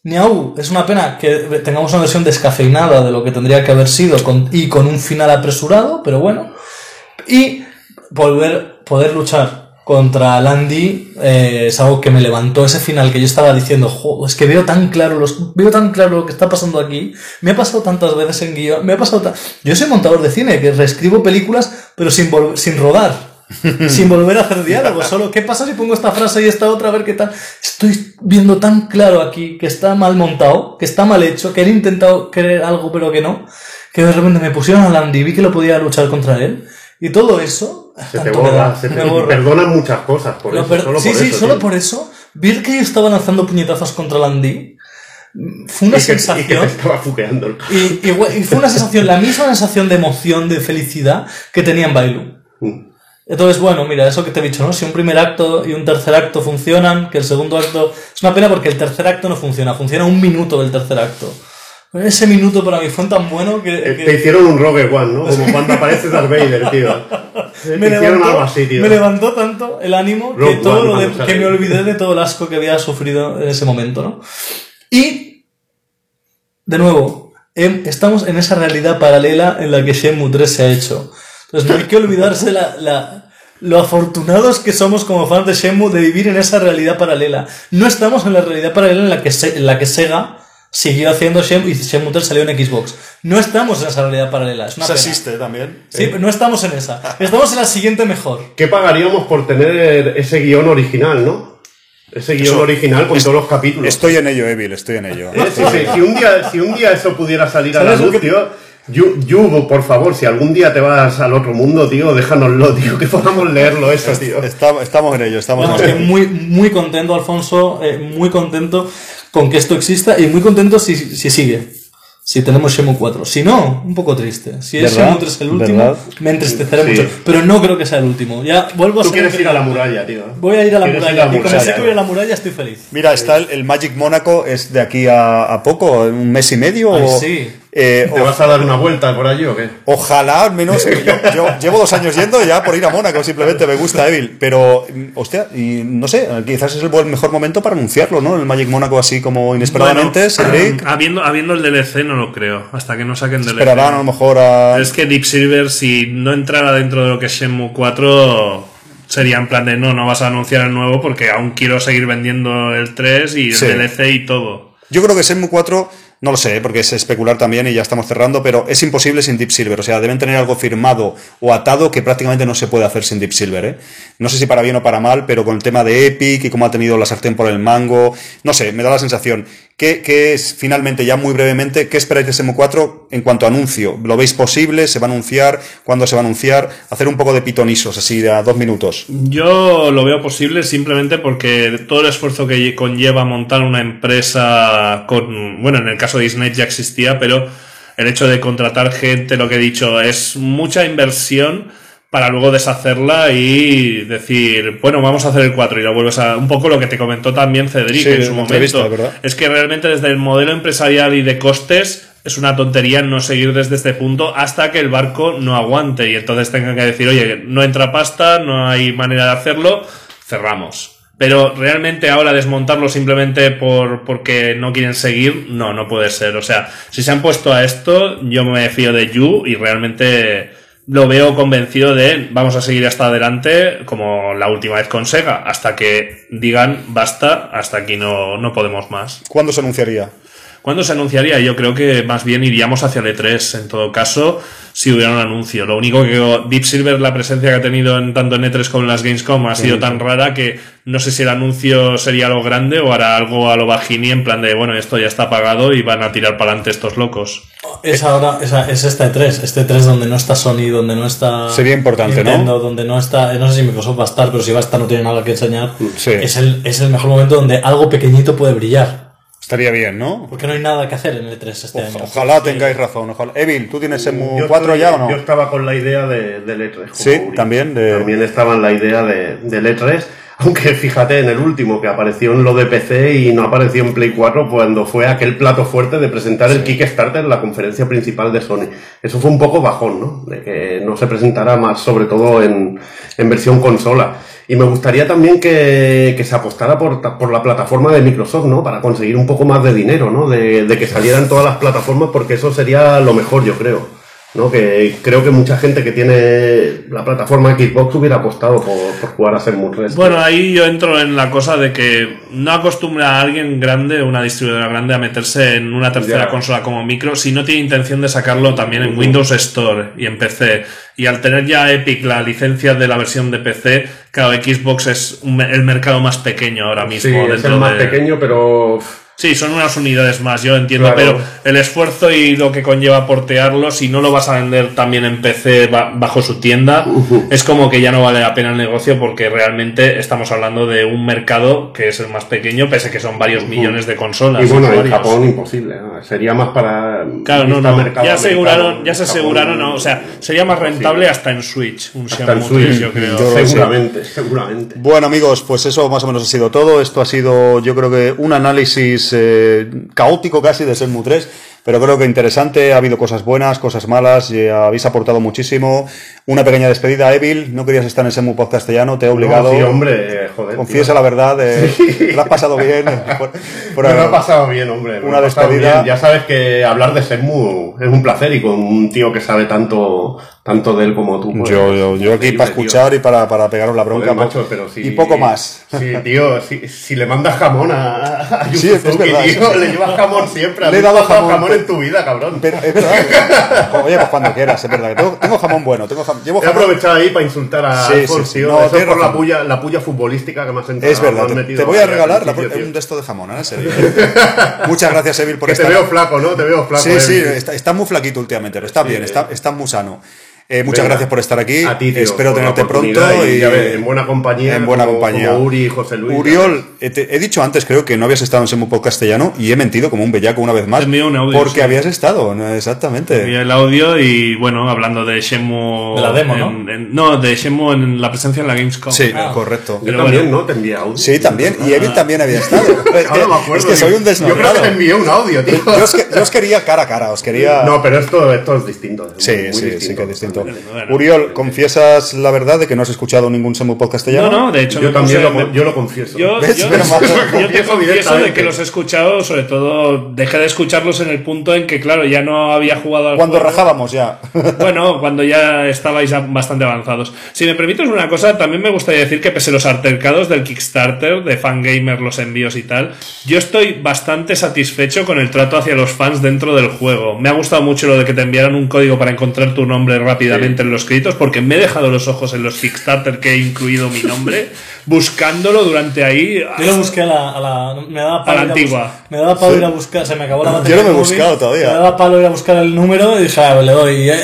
Niaobu, es una pena que tengamos una versión descafeinada de lo que tendría que haber sido y con un final apresurado, pero bueno. Y volver, poder luchar contra Landy eh, es algo que me levantó ese final que yo estaba diciendo, "Jo, es que veo tan claro los, veo tan claro lo que está pasando aquí. Me ha pasado tantas veces en guion, me ha pasado ta- Yo soy montador de cine, que reescribo películas, pero sin, sin rodar. sin volver a hacer diálogos, solo ¿qué pasa si pongo esta frase y esta otra a ver qué tal? Estoy viendo tan claro aquí que está mal montado, que está mal hecho, que han intentado querer algo pero que no, que de repente me pusieron a Landy y vi que lo podía luchar contra él. Y todo eso... Se te me borra, da, se te me borra. perdonan muchas cosas por Lo eso. per- solo sí, por sí, eso, solo tío. por eso. Ver que yo estaba lanzando puñetazos contra Landy fue una Y que, y que te sensación. estaba fuqueando el Y, y- y fue una sensación, la misma sensación de emoción, de felicidad que tenía en Bailu. Mm. Entonces, bueno, mira, eso que te he dicho, ¿no? Si un primer acto y un tercer acto funcionan, que el segundo acto. Es una pena porque el tercer acto no funciona, funciona un minuto del tercer acto. Pero ese minuto para mí fue tan bueno que. Eh, que- Te hicieron un Rogue One, ¿no? Como cuando aparece Darth Vader, tío. Me hicieron levantó, algo así, tío. me levantó tanto el ánimo que, todo One, lo de- que me olvidé de todo el asco que había sufrido en ese momento, ¿no? Y, de nuevo, em- estamos en esa realidad paralela en la que Shenmue 3 se ha hecho. Entonces no hay que olvidarse la, la- lo afortunados que somos como fans de Shenmue de vivir en esa realidad paralela. No estamos en la realidad paralela en la que, Se- en la que Sega siguió haciendo Shenmue y Shenmue 3 salió en Xbox. No estamos en esa realidad paralela. Es una pena. existe también. Sí, pero no estamos en esa. Estamos en la siguiente mejor. ¿Qué pagaríamos por tener ese guion original, no? Ese guion Eso- original con es- todos los capítulos. Estoy en ello, Evil, estoy en ello. Eh, sí, sí, Si, un día, si un día eso pudiera salir a la ¿Sabes lo luz, que- tío. Yu- Yugo, por favor, si algún día te vas al otro mundo, tío, déjanoslo, tío, que podamos leerlo eso, tío. Está- estamos en ello, estamos Vamos, en ello. muy, muy contento, Alfonso, eh, muy contento con que esto exista y muy contento si, si sigue. Si tenemos Shenmue 4. Si no, un poco triste. Si es. Shenmue 3 el último, ¿Verdad? me entristeceré Sí. mucho. Pero no creo que sea el último. Ya vuelvo a Tú quieres ir a la muralla, tío. Voy a ir a la ir muralla. a la Y como sé que voy a la muralla, estoy feliz. Mira, está el, el Magic Mónaco, es de aquí a, a poco, un mes y medio. Ay, o- sí. Eh, ¿Te o- vas a dar una vuelta por allí o qué? Ojalá, al menos, que yo, yo llevo dos años yendo ya por ir a Mónaco, simplemente me gusta Evil, pero, mm, hostia, y no sé, quizás es el mejor momento para anunciarlo, ¿no? El Magic Mónaco así como inesperadamente, Bueno, habiendo, habiendo el DLC no lo creo, hasta que no saquen DLC. esperarán a lo mejor a... Es que Deep Silver, si no entrara dentro de lo que es Shenmue 4, sería en plan de no, no vas a anunciar el nuevo porque aún quiero seguir vendiendo el 3 y el Sí. DLC y todo. Yo creo que Shenmue 4, no lo sé, porque es especular también y ya estamos cerrando, pero es imposible sin Deep Silver. O sea, deben tener algo firmado o atado que prácticamente no se puede hacer sin Deep Silver. ¿eh? No sé si para bien o para mal, pero con el tema de Epic y cómo ha tenido la sartén por el mango, no sé, me da la sensación. ¿Qué, es, finalmente, ya muy brevemente, qué esperáis de Shenmue 4 en cuanto a anuncio? ¿Lo veis posible? ¿Se va a anunciar? ¿Cuándo se va a anunciar? Hacer un poco de pitonisos, así, de a dos minutos. Yo lo veo posible simplemente porque todo el esfuerzo que conlleva montar una empresa con, bueno, en el caso de Disney ya existía, pero el hecho de contratar gente, lo que he dicho, es mucha inversión para luego deshacerla y decir, bueno, vamos a hacer el 4 y lo vuelves a... Un poco lo que te comentó también Cedric Sí, en su momento. Es que realmente desde el modelo empresarial y de costes es una tontería no seguir desde este punto hasta que el barco no aguante y entonces tengan que decir, oye, no entra pasta, no hay manera de hacerlo, cerramos. Pero realmente ahora desmontarlo simplemente por, porque no quieren seguir, no, no puede ser. O sea, si se han puesto a esto, yo me fío de Yu y realmente lo veo convencido de vamos a seguir hasta adelante como la última vez con Sega, hasta que digan basta, hasta aquí no, no podemos más. ¿Cuándo se anunciaría? ¿Cuándo se anunciaría? Yo creo que más bien iríamos hacia el E3, en todo caso, si hubiera un anuncio. Lo único que Deep Silver, la presencia que ha tenido en tanto en E3 como en las Gamescom, ha sido tan rara que no sé si el anuncio sería algo grande o hará algo a lo bajini en plan de, bueno, esto ya está pagado y van a tirar para adelante estos locos. Es ahora, esa- es este 3, este 3 donde no está Sony, donde no está. Sería importante, ¿no? Donde no está. No sé si Microsoft va a estar, pero si va a estar no tiene nada que enseñar. Sí. Es, el, es el mejor momento donde algo pequeñito puede brillar. Estaría bien, ¿no? Porque no hay nada que hacer en el 3 este año. Ojalá tengáis razón. Ojalá. Evil, ¿tú tienes Yo 4 estoy- ya o no? Yo estaba con la idea de, del E3. como Sí, Uri. también de- También estaba en la idea de, del E3. Aunque fíjate en el último que apareció en lo de PC y no apareció en Play 4 cuando fue aquel plato fuerte de presentar el Kickstarter en la conferencia principal de Sony. Eso fue un poco bajón, ¿no? De que no se presentara más, sobre todo en, en versión consola. Y me gustaría también que, que se apostara por, por la plataforma de Microsoft, ¿no? Para conseguir un poco más de dinero, ¿no? De, de que salieran todas las plataformas porque eso sería lo mejor, yo creo. ¿No? Que creo que mucha gente que tiene la plataforma Xbox hubiera apostado por, por jugar a Shenmue 3. Bueno, ahí yo entro en la cosa de que no acostumbra a alguien grande, una distribuidora grande, a meterse en una tercera Ya. consola como micro si no tiene intención de sacarlo también en Windows Store y en PC. Y al tener ya Epic la licencia de la versión de PC, claro, Xbox es un el mercado más pequeño ahora mismo. sí, es dentro el más de- pequeño, pero Sí, son unas unidades más, yo entiendo, Claro. pero el esfuerzo y lo que conlleva portearlo, si no lo vas a vender también en PC ba- bajo su tienda, es como que ya no vale la pena el negocio porque realmente estamos hablando de un mercado que es el más pequeño, pese que son varios millones de consolas. y bueno, en. Japón imposible. ¿no? Sería más para. Claro, no, no. mercado Ya aseguraron, ya se Japón, aseguraron, no, o sea, sería más rentable hasta en Switch, un hasta en Xiaomi 3, Switch, yo creo. Yo seguramente, seguramente. Bueno amigos, pues eso más o menos ha sido todo. Esto ha sido yo creo que un análisis eh, caótico casi de Shenmue 3, pero creo que interesante. Ha habido cosas buenas, cosas malas, y habéis aportado muchísimo. Una pequeña despedida, Evil. No querías estar en Shenmue Pod castellano, te he obligado. No, sí, hombre, eh, joder. Confiesa tío. la verdad, eh, te lo has pasado bien. Por- por- Me lo he pasado bien, hombre. Una despedida. Ya sabes que hablar de Shenmue es un placer y con un tío que sabe tanto, tanto de él como tú. pues, yo, yo, yo aquí increíble, para tío. escuchar y para, para pegaros la bronca. Joder, macho, pero si- Y poco más. Sí, tío, si, si le mandas jamón a, a Sí, es Suzuki, verdad, tío, sí. le llevas jamón siempre. Le he ¿Has dado visto jamón, en tu vida, cabrón. Pero, es verdad. Oye, pues cuando quieras, es verdad. que Tengo, tengo jamón bueno, tengo jam- llevo He jamón. aprovechado ahí para insultar a Sí, sí, Alfons, tío. No, Eso por la puya, la puya futbolística que me has entrado. Es verdad, te, te voy a regalar la- tío. un de esto de jamón, ¿eh? Serio. Muchas gracias, Evil, por Que te estar veo flaco, ¿no? Te veo flaco. Sí, eh. sí, está, está muy flaquito últimamente, pero está bien, está, está muy sano. Eh, muchas Venga. gracias por estar aquí. A ti, tío, Espero tenerte pronto y, ya ves, en buena compañía. en buena como- compañía. como Uri y José Luis. Uriol, eh, te- he dicho antes, creo que no habías estado en Semu castellano y he mentido como un bellaco una vez más. Un audio, porque sí. habías estado, exactamente. Y el audio y bueno, hablando de. De la demo, en- ¿no? en- no, de Shenmue en la presencia en la Gamescom. Sí, Ah. correcto. Yo Pero también, bueno. ¿no? Te envié audio. Sí, también. Y Evil también había estado. Es Ahora que, me acuerdo. es que soy un Yo creo que te envié un audio, tío. Yo os, que- yo os quería cara a cara, os quería... No, pero esto, esto es distinto. es Sí, muy- muy sí, sí que es distinto. Bueno. Uriol, ¿confiesas la verdad de que no has escuchado ningún Semu castellano? No, no, de hecho... Yo también puse- lo, yo lo confieso. Yo, ¿Ves? yo, más- yo te Confieso de que los he escuchado, sobre todo dejé de escucharlos en el punto en que, claro, ya no había jugado al Cuando juego. rajábamos ya. Bueno, cuando ya estabais bastante avanzados. Si me permites una cosa, también me gustaría decir que pese a los altercados del Kickstarter, de Fangamer, los envíos y tal, yo estoy bastante satisfecho con el trato hacia los fans dentro del juego. Me ha gustado mucho lo de que te enviaran un código para encontrar tu nombre rápidamente en los créditos, porque me he dejado los ojos en los Kickstarter que he incluido mi nombre, buscándolo durante ahí. Yo lo busqué a la, a la- me daba palo A la antigua. me daba palo ir a buscar, se me acabó la batería. Yo no me he buscado todavía. Me daba palo ir a buscar el número y dije, ah, le doy, eh,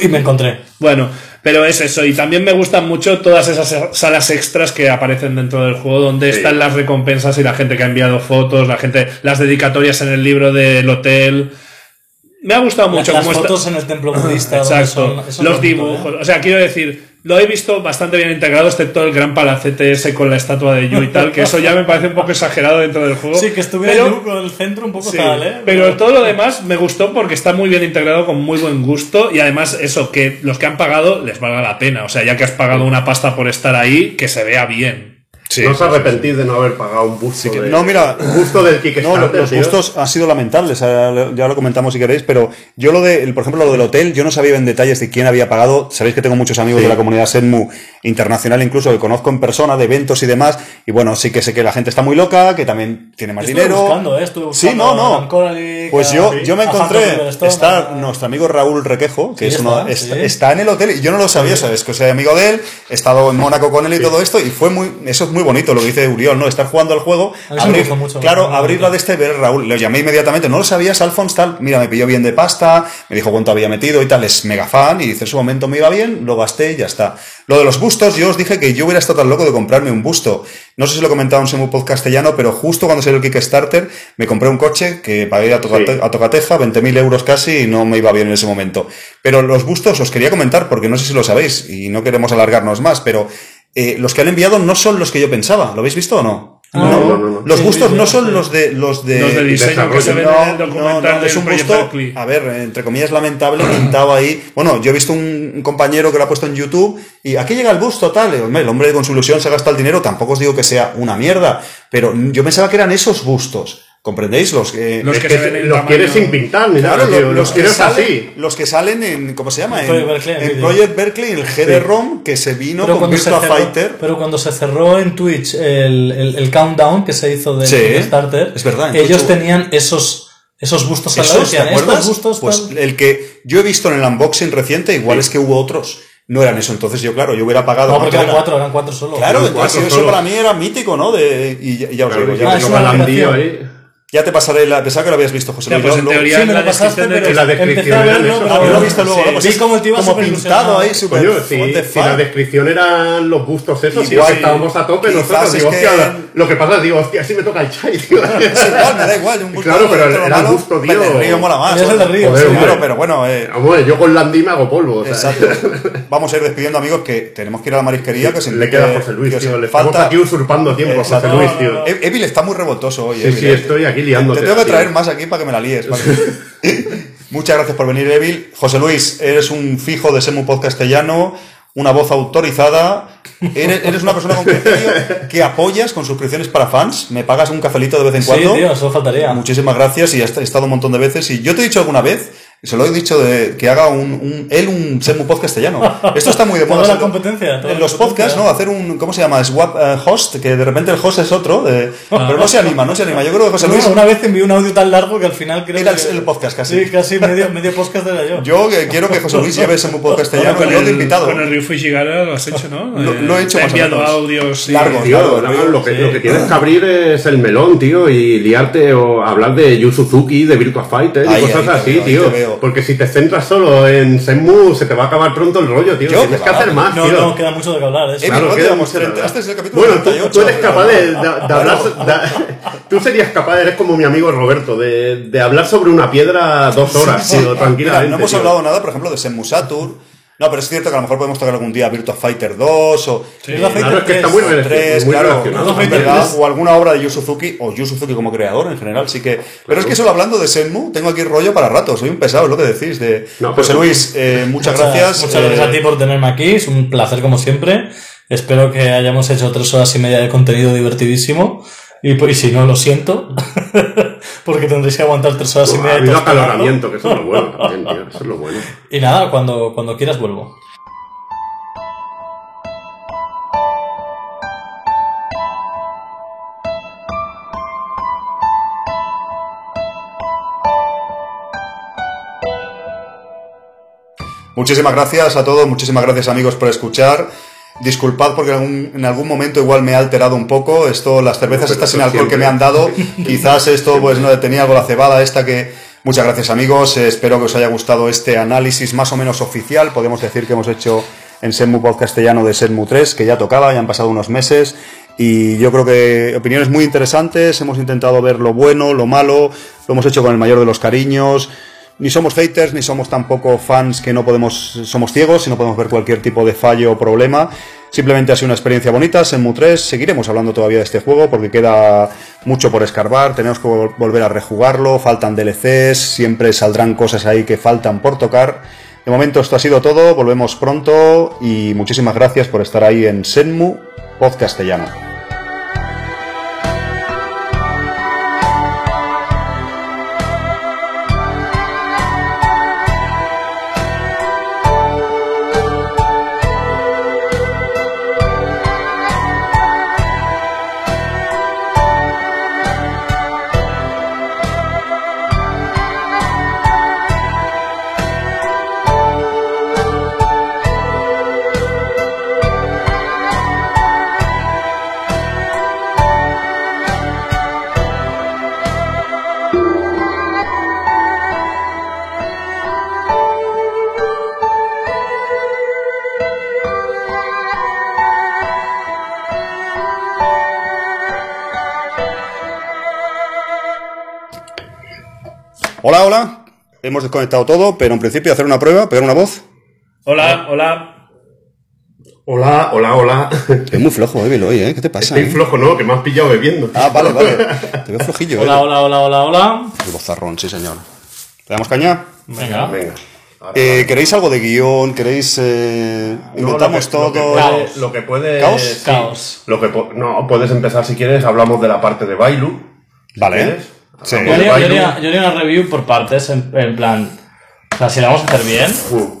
y me encontré. Bueno, pero es eso. Y también me gustan mucho todas esas salas extras que aparecen dentro del juego, donde Sí. están las recompensas y la gente que ha enviado fotos, la gente, las dedicatorias en el libro del hotel. Me ha gustado mucho las cómo está- fotos en el templo budista. Exacto. son- los dibujos. ¿eh? O sea, quiero decir, lo he visto bastante bien integrado, excepto el gran palacete ese con la estatua de Yu y tal, que eso ya me parece un poco exagerado dentro del juego. Sí, que estuviera Pero- Yu con el centro un poco Sí, tal, ¿eh? Pero todo lo demás me gustó porque está muy bien integrado, con muy buen gusto y además eso, que los que han pagado les valga la pena. O sea, ya que has pagado una pasta por estar ahí, que se vea bien. Sí. no os arrepentís de no haber pagado un busto. de- no, mira, un busto del No, los gustos han sido lamentables, ya lo comentamos si queréis, pero yo lo de, el- por ejemplo, lo del hotel, yo no sabía en detalles de quién había pagado. Sabéis que tengo muchos amigos Sí. de la comunidad Senmu internacional, incluso que conozco en persona, de eventos y demás, y bueno, sí que sé que la gente está muy loca, que también tiene más Estuve dinero. buscando, ¿eh? Estuve buscando sí, no, no. Pues yo, sí, yo me encontré, está nuestro amigo Raúl Requejo, que Sí, es uno, está, sí. está en el hotel, y yo no lo sabía, sabes, que soy amigo de él, he estado en Mónaco con él y todo esto, y fue muy, eso es muy bonito lo que dice Uriol, ¿no? Estar jugando al juego, abrir, mucho, claro, muy abrir la de este, ver Raúl, le llamé inmediatamente, no lo sabías, Alphonse, tal, mira, me pilló bien de pasta, me dijo cuánto había metido y tal, es mega fan, y dice, en su momento me iba bien, lo gasté y ya está. Lo de los bustos, yo os dije que yo hubiera estado tan loco de comprarme un busto. No sé si lo he comentado en Semu Podcastellano, pero justo cuando salió el Kickstarter, me compré un coche que pagué a, tocate- Sí. a tocateja, 20.000 euros casi, y no me iba bien en ese momento. Pero los bustos os quería comentar, porque no sé si lo sabéis, y no queremos alargarnos más, pero eh, los que han enviado no son los que yo pensaba. ¿Lo habéis visto o no? Ah, No, no, no, no. Los sí, no son sí. los de los de, Los de diseño que se ven no, en el documental no, no, es un Berkeley. a ver, entre comillas lamentable, pintado ahí. Bueno, yo he visto un, compañero que lo ha puesto en YouTube y aquí llega el busto tal, hombre, el hombre con su ilusión se gasta el dinero, tampoco os digo que sea una mierda, pero yo pensaba que eran esos bustos. ¿Comprendéis? Los que Los que que se ven en los tamaño- quieres sin pintar ni nada, Claro, los, los, que quieres salen, así. los que salen en, ¿cómo se llama? En, Project Berkeley, en. Project Berkeley, el GD-ROM que se vino Pero con cuando, se Virtua cerró, Fighter. pero cuando se cerró en Twitch el, el- el countdown que se hizo de Sí, Kickstarter, es verdad, ellos tenían esos, esos bustos al lado. ¿Te acuerdas? Estos bustos pues tal- el que yo he visto en el unboxing reciente, igual es que hubo otros. No eran eso, entonces yo, claro, yo hubiera pagado. No, porque ¿cuánto eran era? cuatro, eran cuatro solo. Claro, cuatro eso solo. para mí era mítico, ¿no? De, y ya, ya os Claro, digo, yo ya, Ah, es una ahí. Ya te pasaré la. Pensaba que lo habías visto, José Ya, Luis. pues en lo- teoría Sí, en me la lo pasaste, descripción de pero En la empecé a descripción verlo, pero Ah, lo no- viste luego, Sí. ¿no? Vi es cómo el tío como pintado ahí, súper. Coño, si, si la descripción eran los bustos esos, tío, Igual, estábamos a tope nosotros. Digo, es que- hostia, lo que pasa es, digo, hostia, así me toca el chai, tío. Igual, me da igual. Un busto Claro, pero era el malo, busto, el de tío. Río mola más. Es el de ¿no? Río, Joder, sí. Claro, hombre. pero bueno. eh, Vamos, yo con Landy me hago polvo. o sea. Exacto. Vamos a ir despidiendo, amigos, que tenemos que ir a la marisquería. Que Le queda José Luis, tío. Le estamos falta. aquí usurpando tiempo, José. Luis, tío. E- Evil está muy revoltoso hoy. Sí, sí, eh. estoy aquí liándote. Te tengo que tío. traer más aquí para que me la líes. Muchas gracias por venir, Evil. José Luis, eres un fijo de Semu Podcastellano, una voz autorizada. Eres, eres una persona con criterio que apoyas con suscripciones para fans. Me pagas un cafelito de vez en Sí, cuando. tío, solo faltaría. Muchísimas gracias y he estado un montón de veces. Y yo te he dicho alguna vez, se lo he dicho, de que haga un, un- él un Semu Podcastellano. Esto está muy de moda. Toda la competencia, toda En la los competencia. podcasts, ¿no? Hacer un, ¿cómo se llama? Swap eh, host, que de repente el host es otro. de- pero no se anima, no se anima. Yo creo que José Luis una vez envié un audio tan largo que al final creo era el, que... el podcast casi. Sí, casi medio, medio podcast era yo. Yo eh, quiero que José Luis lleve Semu Bueno, y yo de invitado. con el Ryu Fujigara lo has hecho, ¿no? Lo- Eh, lo he hecho te más enviado menos. audios y- Largos. Tío, Claro, no, tío, lo, que, sí. lo que tienes que abrir es el melón, tío, y liarte o hablar de Yu Suzuki, de Virtua Fighter Ahí, y cosas así, tío. Porque si te centras solo en Senmu, se te va a acabar pronto el rollo, tío. Yo, Tienes que hacer más, No, tío. no, queda mucho de que hablar. ¿eh? Eh, Claro, ¿cuánto queda mucho de 30, hablar. este es el capítulo Bueno, tú, 38, tú eres capaz de, de- de hablar. de- tú serías capaz, eres como mi amigo Roberto, de, de hablar sobre una piedra dos horas, Sí, tío, mira, tranquilamente. no hemos tío. hablado nada, por ejemplo, de Senmu Saturn. No, pero es cierto que a lo mejor podemos tocar algún día Virtua Fighter 2 o Virtua Fighter Claro, es que está 3, muy, o rela- 3, muy claro, relacionado. es verdad, o alguna obra de Yu Suzuki o Yu Suzuki como creador en general, sí que. Pero es que solo hablando de Senmu, tengo aquí rollo para rato, soy un pesado, es lo que decís. De... No, José Luis, eh, muchas gracias. Muchas gracias eh, a ti por tenerme aquí. Es un placer como siempre. Espero que hayamos hecho tres horas y media de contenido divertidísimo. Y, pues, y si no, lo siento. porque tendréis que aguantar tres horas y Ha media. de habido acaloramiento, que eso es lo bueno también, tío. Eso es lo bueno. Y nada, cuando, cuando quieras vuelvo. Muchísimas gracias a todos, muchísimas gracias amigos por escuchar. Disculpad porque en algún, en algún momento igual me he alterado un poco. Esto, las cervezas pero estas sin alcohol que me han dado, quizás esto pues no tenía algo la cebada esta que. Muchas gracias amigos, eh, espero que os haya gustado este análisis más o menos oficial. Podemos decir que hemos hecho en Senmu Podcastellano de Senmu 3, que ya tocaba, ya han pasado unos meses. Y yo creo que opiniones muy interesantes, hemos intentado ver lo bueno, lo malo, lo hemos hecho con el mayor de los cariños. Ni somos haters, ni somos tampoco fans que no podemos, somos ciegos y no podemos ver cualquier tipo de fallo o problema. Simplemente ha sido una experiencia bonita, Senmu 3. Seguiremos hablando todavía de este juego porque queda mucho por escarbar. Tenemos que vol- volver a rejugarlo. Faltan DLCs, siempre saldrán cosas ahí que faltan por tocar. De momento esto ha sido todo. Volvemos pronto y muchísimas gracias por estar ahí en Senmu Podcastellano. Hemos desconectado todo, pero en principio hacer una prueba, pegar una voz. Hola, hola. Hola, hola, hola. Es muy flojo, Evil, hoy, ¿eh? ¿Qué te pasa? Estoy eh? flojo, ¿no? Que me has pillado bebiendo. Ah, vale, vale. Te veo flojillo, Hola, ¿eh? hola, hola, hola, hola. El bozarrón, sí, señor. ¿Le damos caña? Venga. Venga. Eh, ¿Queréis algo de guion? ¿Queréis...? eh, No, inventamos lo que- todo? Lo que, puede- lo que puede. ¿Caos? sí. Caos. Lo que no, puedes empezar si quieres. Hablamos de la parte de Bailu. Vale. Sí. Yo haría, yo haría- yo haría una review por partes, en, en plan. O sea, si la vamos a hacer bien, Uh,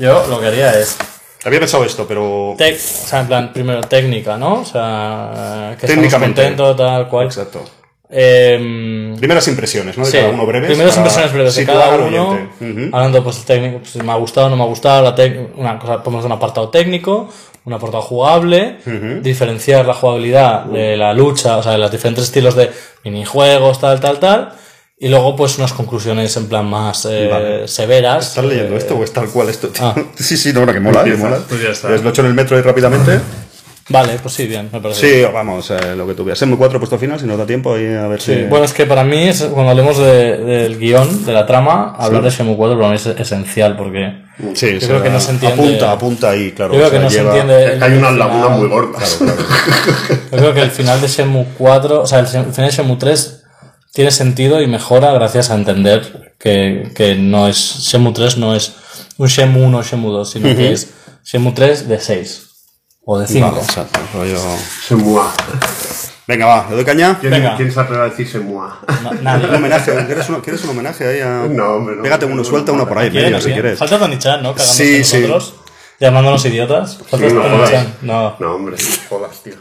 yo lo que haría es. Había pensado esto, pero... tec- o sea, en plan, primero técnica, ¿no? O sea, que Técnicamente. contentos, tal cual. Exacto. Eh, Primeras impresiones, ¿no? De Sí, cada uno breves. primeras impresiones breves de cada uno. oyente. Ujú. Hablando, pues, técnico, pues, si me ha gustado, no me ha gustado, la una cosa, ponemos un apartado técnico, un apartado jugable, diferenciar la jugabilidad de la lucha, o sea, de los diferentes estilos de minijuegos, tal, tal, tal, y luego, pues, unas conclusiones en plan más eh, Vale. severas. ¿Estás leyendo esto o es tal cual esto? Ah. Sí, sí, no, no, que mola, que mola. pues ya está. Les lo echo en el metro ahí rápidamente. Vale, pues sí, bien, me parece. Sí, vamos, eh, lo que tú veas. En 4 puesto final, si nos da tiempo, ahí a ver Sí, si... bueno, es que para mí, es, cuando hablemos de- del guion, de la trama, hablar de Shenmue 4 para mí es esencial, porque Sí, yo se creo que no se entiende- Apunta, apunta ahí, claro. yo creo o sea, que no se lleva- entiende... el que hay unas final. lagunas muy gordas. Yo creo que el final de Shenmue 4, o sea, el final de Shenmue 3 tiene sentido y mejora gracias a entender que, que no es, Shenmue 3 no es un Shenmue 1 o Shenmue 2, sino que es Shenmue 3 de 6 o de 5. Vale, exacto, rollo- Semua. Venga, va, le doy caña. ¿Quién, Venga. ¿Quién se atreve a decir Un nadie. homenaje, ¿quieres un, quieres un homenaje ahí a...? No, hombre, no. Pégate uno, No, suelta no, uno por ahí, medio, si quieres. Falta Tony-chan, ¿no? Cagándose Sí, sí. nosotros, llamándonos idiotas. Falta Sí, no Tony-chan. jodas. No. No, hombre, jodas, tío.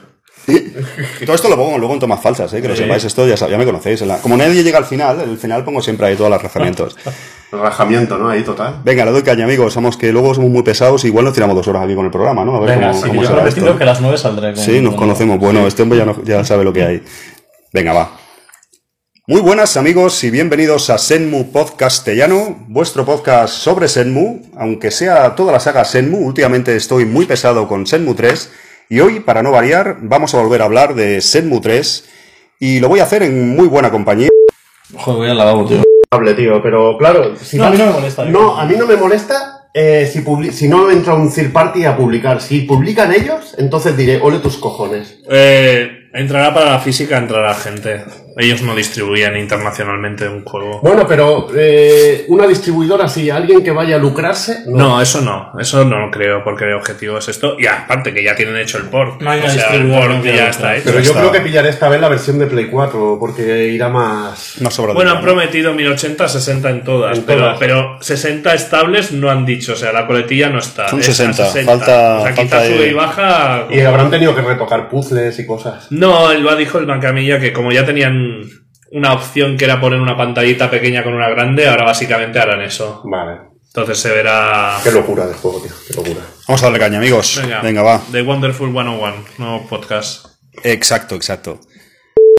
Y todo esto lo pongo luego en tomas falsas, ¿eh? que lo sepáis, esto ya, ya me conocéis. en la- Como nadie llega al final, en el final pongo siempre ahí todos los razonamientos. Rajamiento, ¿no? Ahí total. Venga, le doy caña, amigos. Somos que luego somos muy pesados y igual nos tiramos dos horas aquí con el programa, ¿no? A ver Venga, cómo, sí, cómo yo será esto. que a las 9 saldré. con- Sí, nos con- conocemos. Bueno, este hombre ya, no- ya sabe lo que hay. Venga, va. Muy buenas amigos y bienvenidos a Senmu Podcastellano, vuestro podcast sobre Senmu. Aunque sea toda la saga Senmu, últimamente estoy muy pesado con Senmu 3 y hoy, para no variar, vamos a volver a hablar de Senmu 3 y lo voy a hacer en muy buena compañía. Joder, voy al lavabo, tío. Hable, tío, pero claro. Si No, a mí no me molesta. No, a mí no me molesta eh, si, si no entra un third party a publicar. Si publican ellos, entonces diré, ole tus cojones. Eh, entrará para la física, entrará gente. Ellos no distribuían internacionalmente un juego. Bueno, pero eh, una distribuidora, sí, alguien que vaya a lucrarse. No, eso no, eso no creo, porque el objetivo es esto. Y aparte que ya tienen hecho el port. No hay o sea, el port no ya está hecho. Pero yo está. creo que pillaré esta vez la versión de Play 4, porque irá más. No sobra de Bueno, han prometido 1080, 60 en todas, En pero, todas. pero 60 estables no han dicho, o sea, la coletilla no está. Son es a 60, falta- O sea, quizá falta sube de- y baja. Y habrán tenido que retocar puzzles y cosas. No, lo dijo el Bancamilla que como ya tenían una opción que era poner una pantallita pequeña con una grande, ahora básicamente harán eso. Vale. Entonces se verá. Qué locura de juego, tío. Qué locura. Vamos a darle caña, amigos. Venga, Venga, va. The Wonderful 101, nuevo podcast. Exacto, exacto.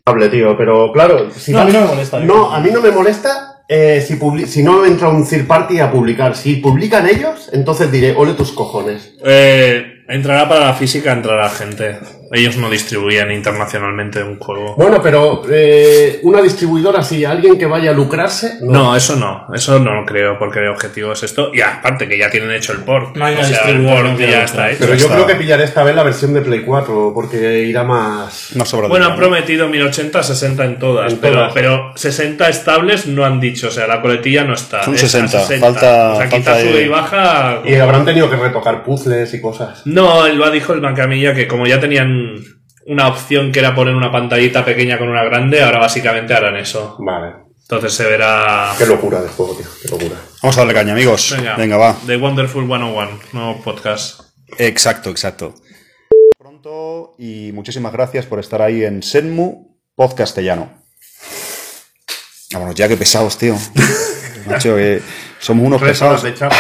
Hable, tío, pero claro. Si No, a mí no me molesta. No, a mí no me molesta eh, si, publi- si no entra un third party a publicar. Si publican ellos, entonces diré, ole tus cojones. Eh, Entrará para la física, entrará gente. Ellos no distribuían internacionalmente un juego. Bueno, pero eh, una distribuidora, sí, alguien que vaya a lucrarse. No, eso no, eso no creo, porque el objetivo es esto. Y aparte que ya tienen hecho el port. No hay o una sea, el distribuidora, port no tiene ya que está ver. hecho. Pero yo está. creo que pillaré esta vez la versión de Play 4, porque irá más. Más sobre Bueno, han prometido 1080, 60 en todas, En pero, todas. pero 60 estables no han dicho, o sea, la coletilla no está. Son es a 60, falta- O sea, falta quita, ahí- sube y baja. Y habrán tenido que retocar puzzles y cosas. No, él lo dijo el Mancamilla que como ya tenían una opción que era poner una pantallita pequeña con una grande, ahora básicamente harán eso. Vale. Entonces se verá. Qué locura de juego, tío. Qué locura. Vamos a darle caña, amigos. Venga, Venga, va. The Wonderful 101, nuevo podcast. Exacto, exacto. Pronto y muchísimas gracias por estar ahí en Senmu Podcastellano. Vámonos ya, que pesados, tío. Macho, que somos unos Tres horas pesados.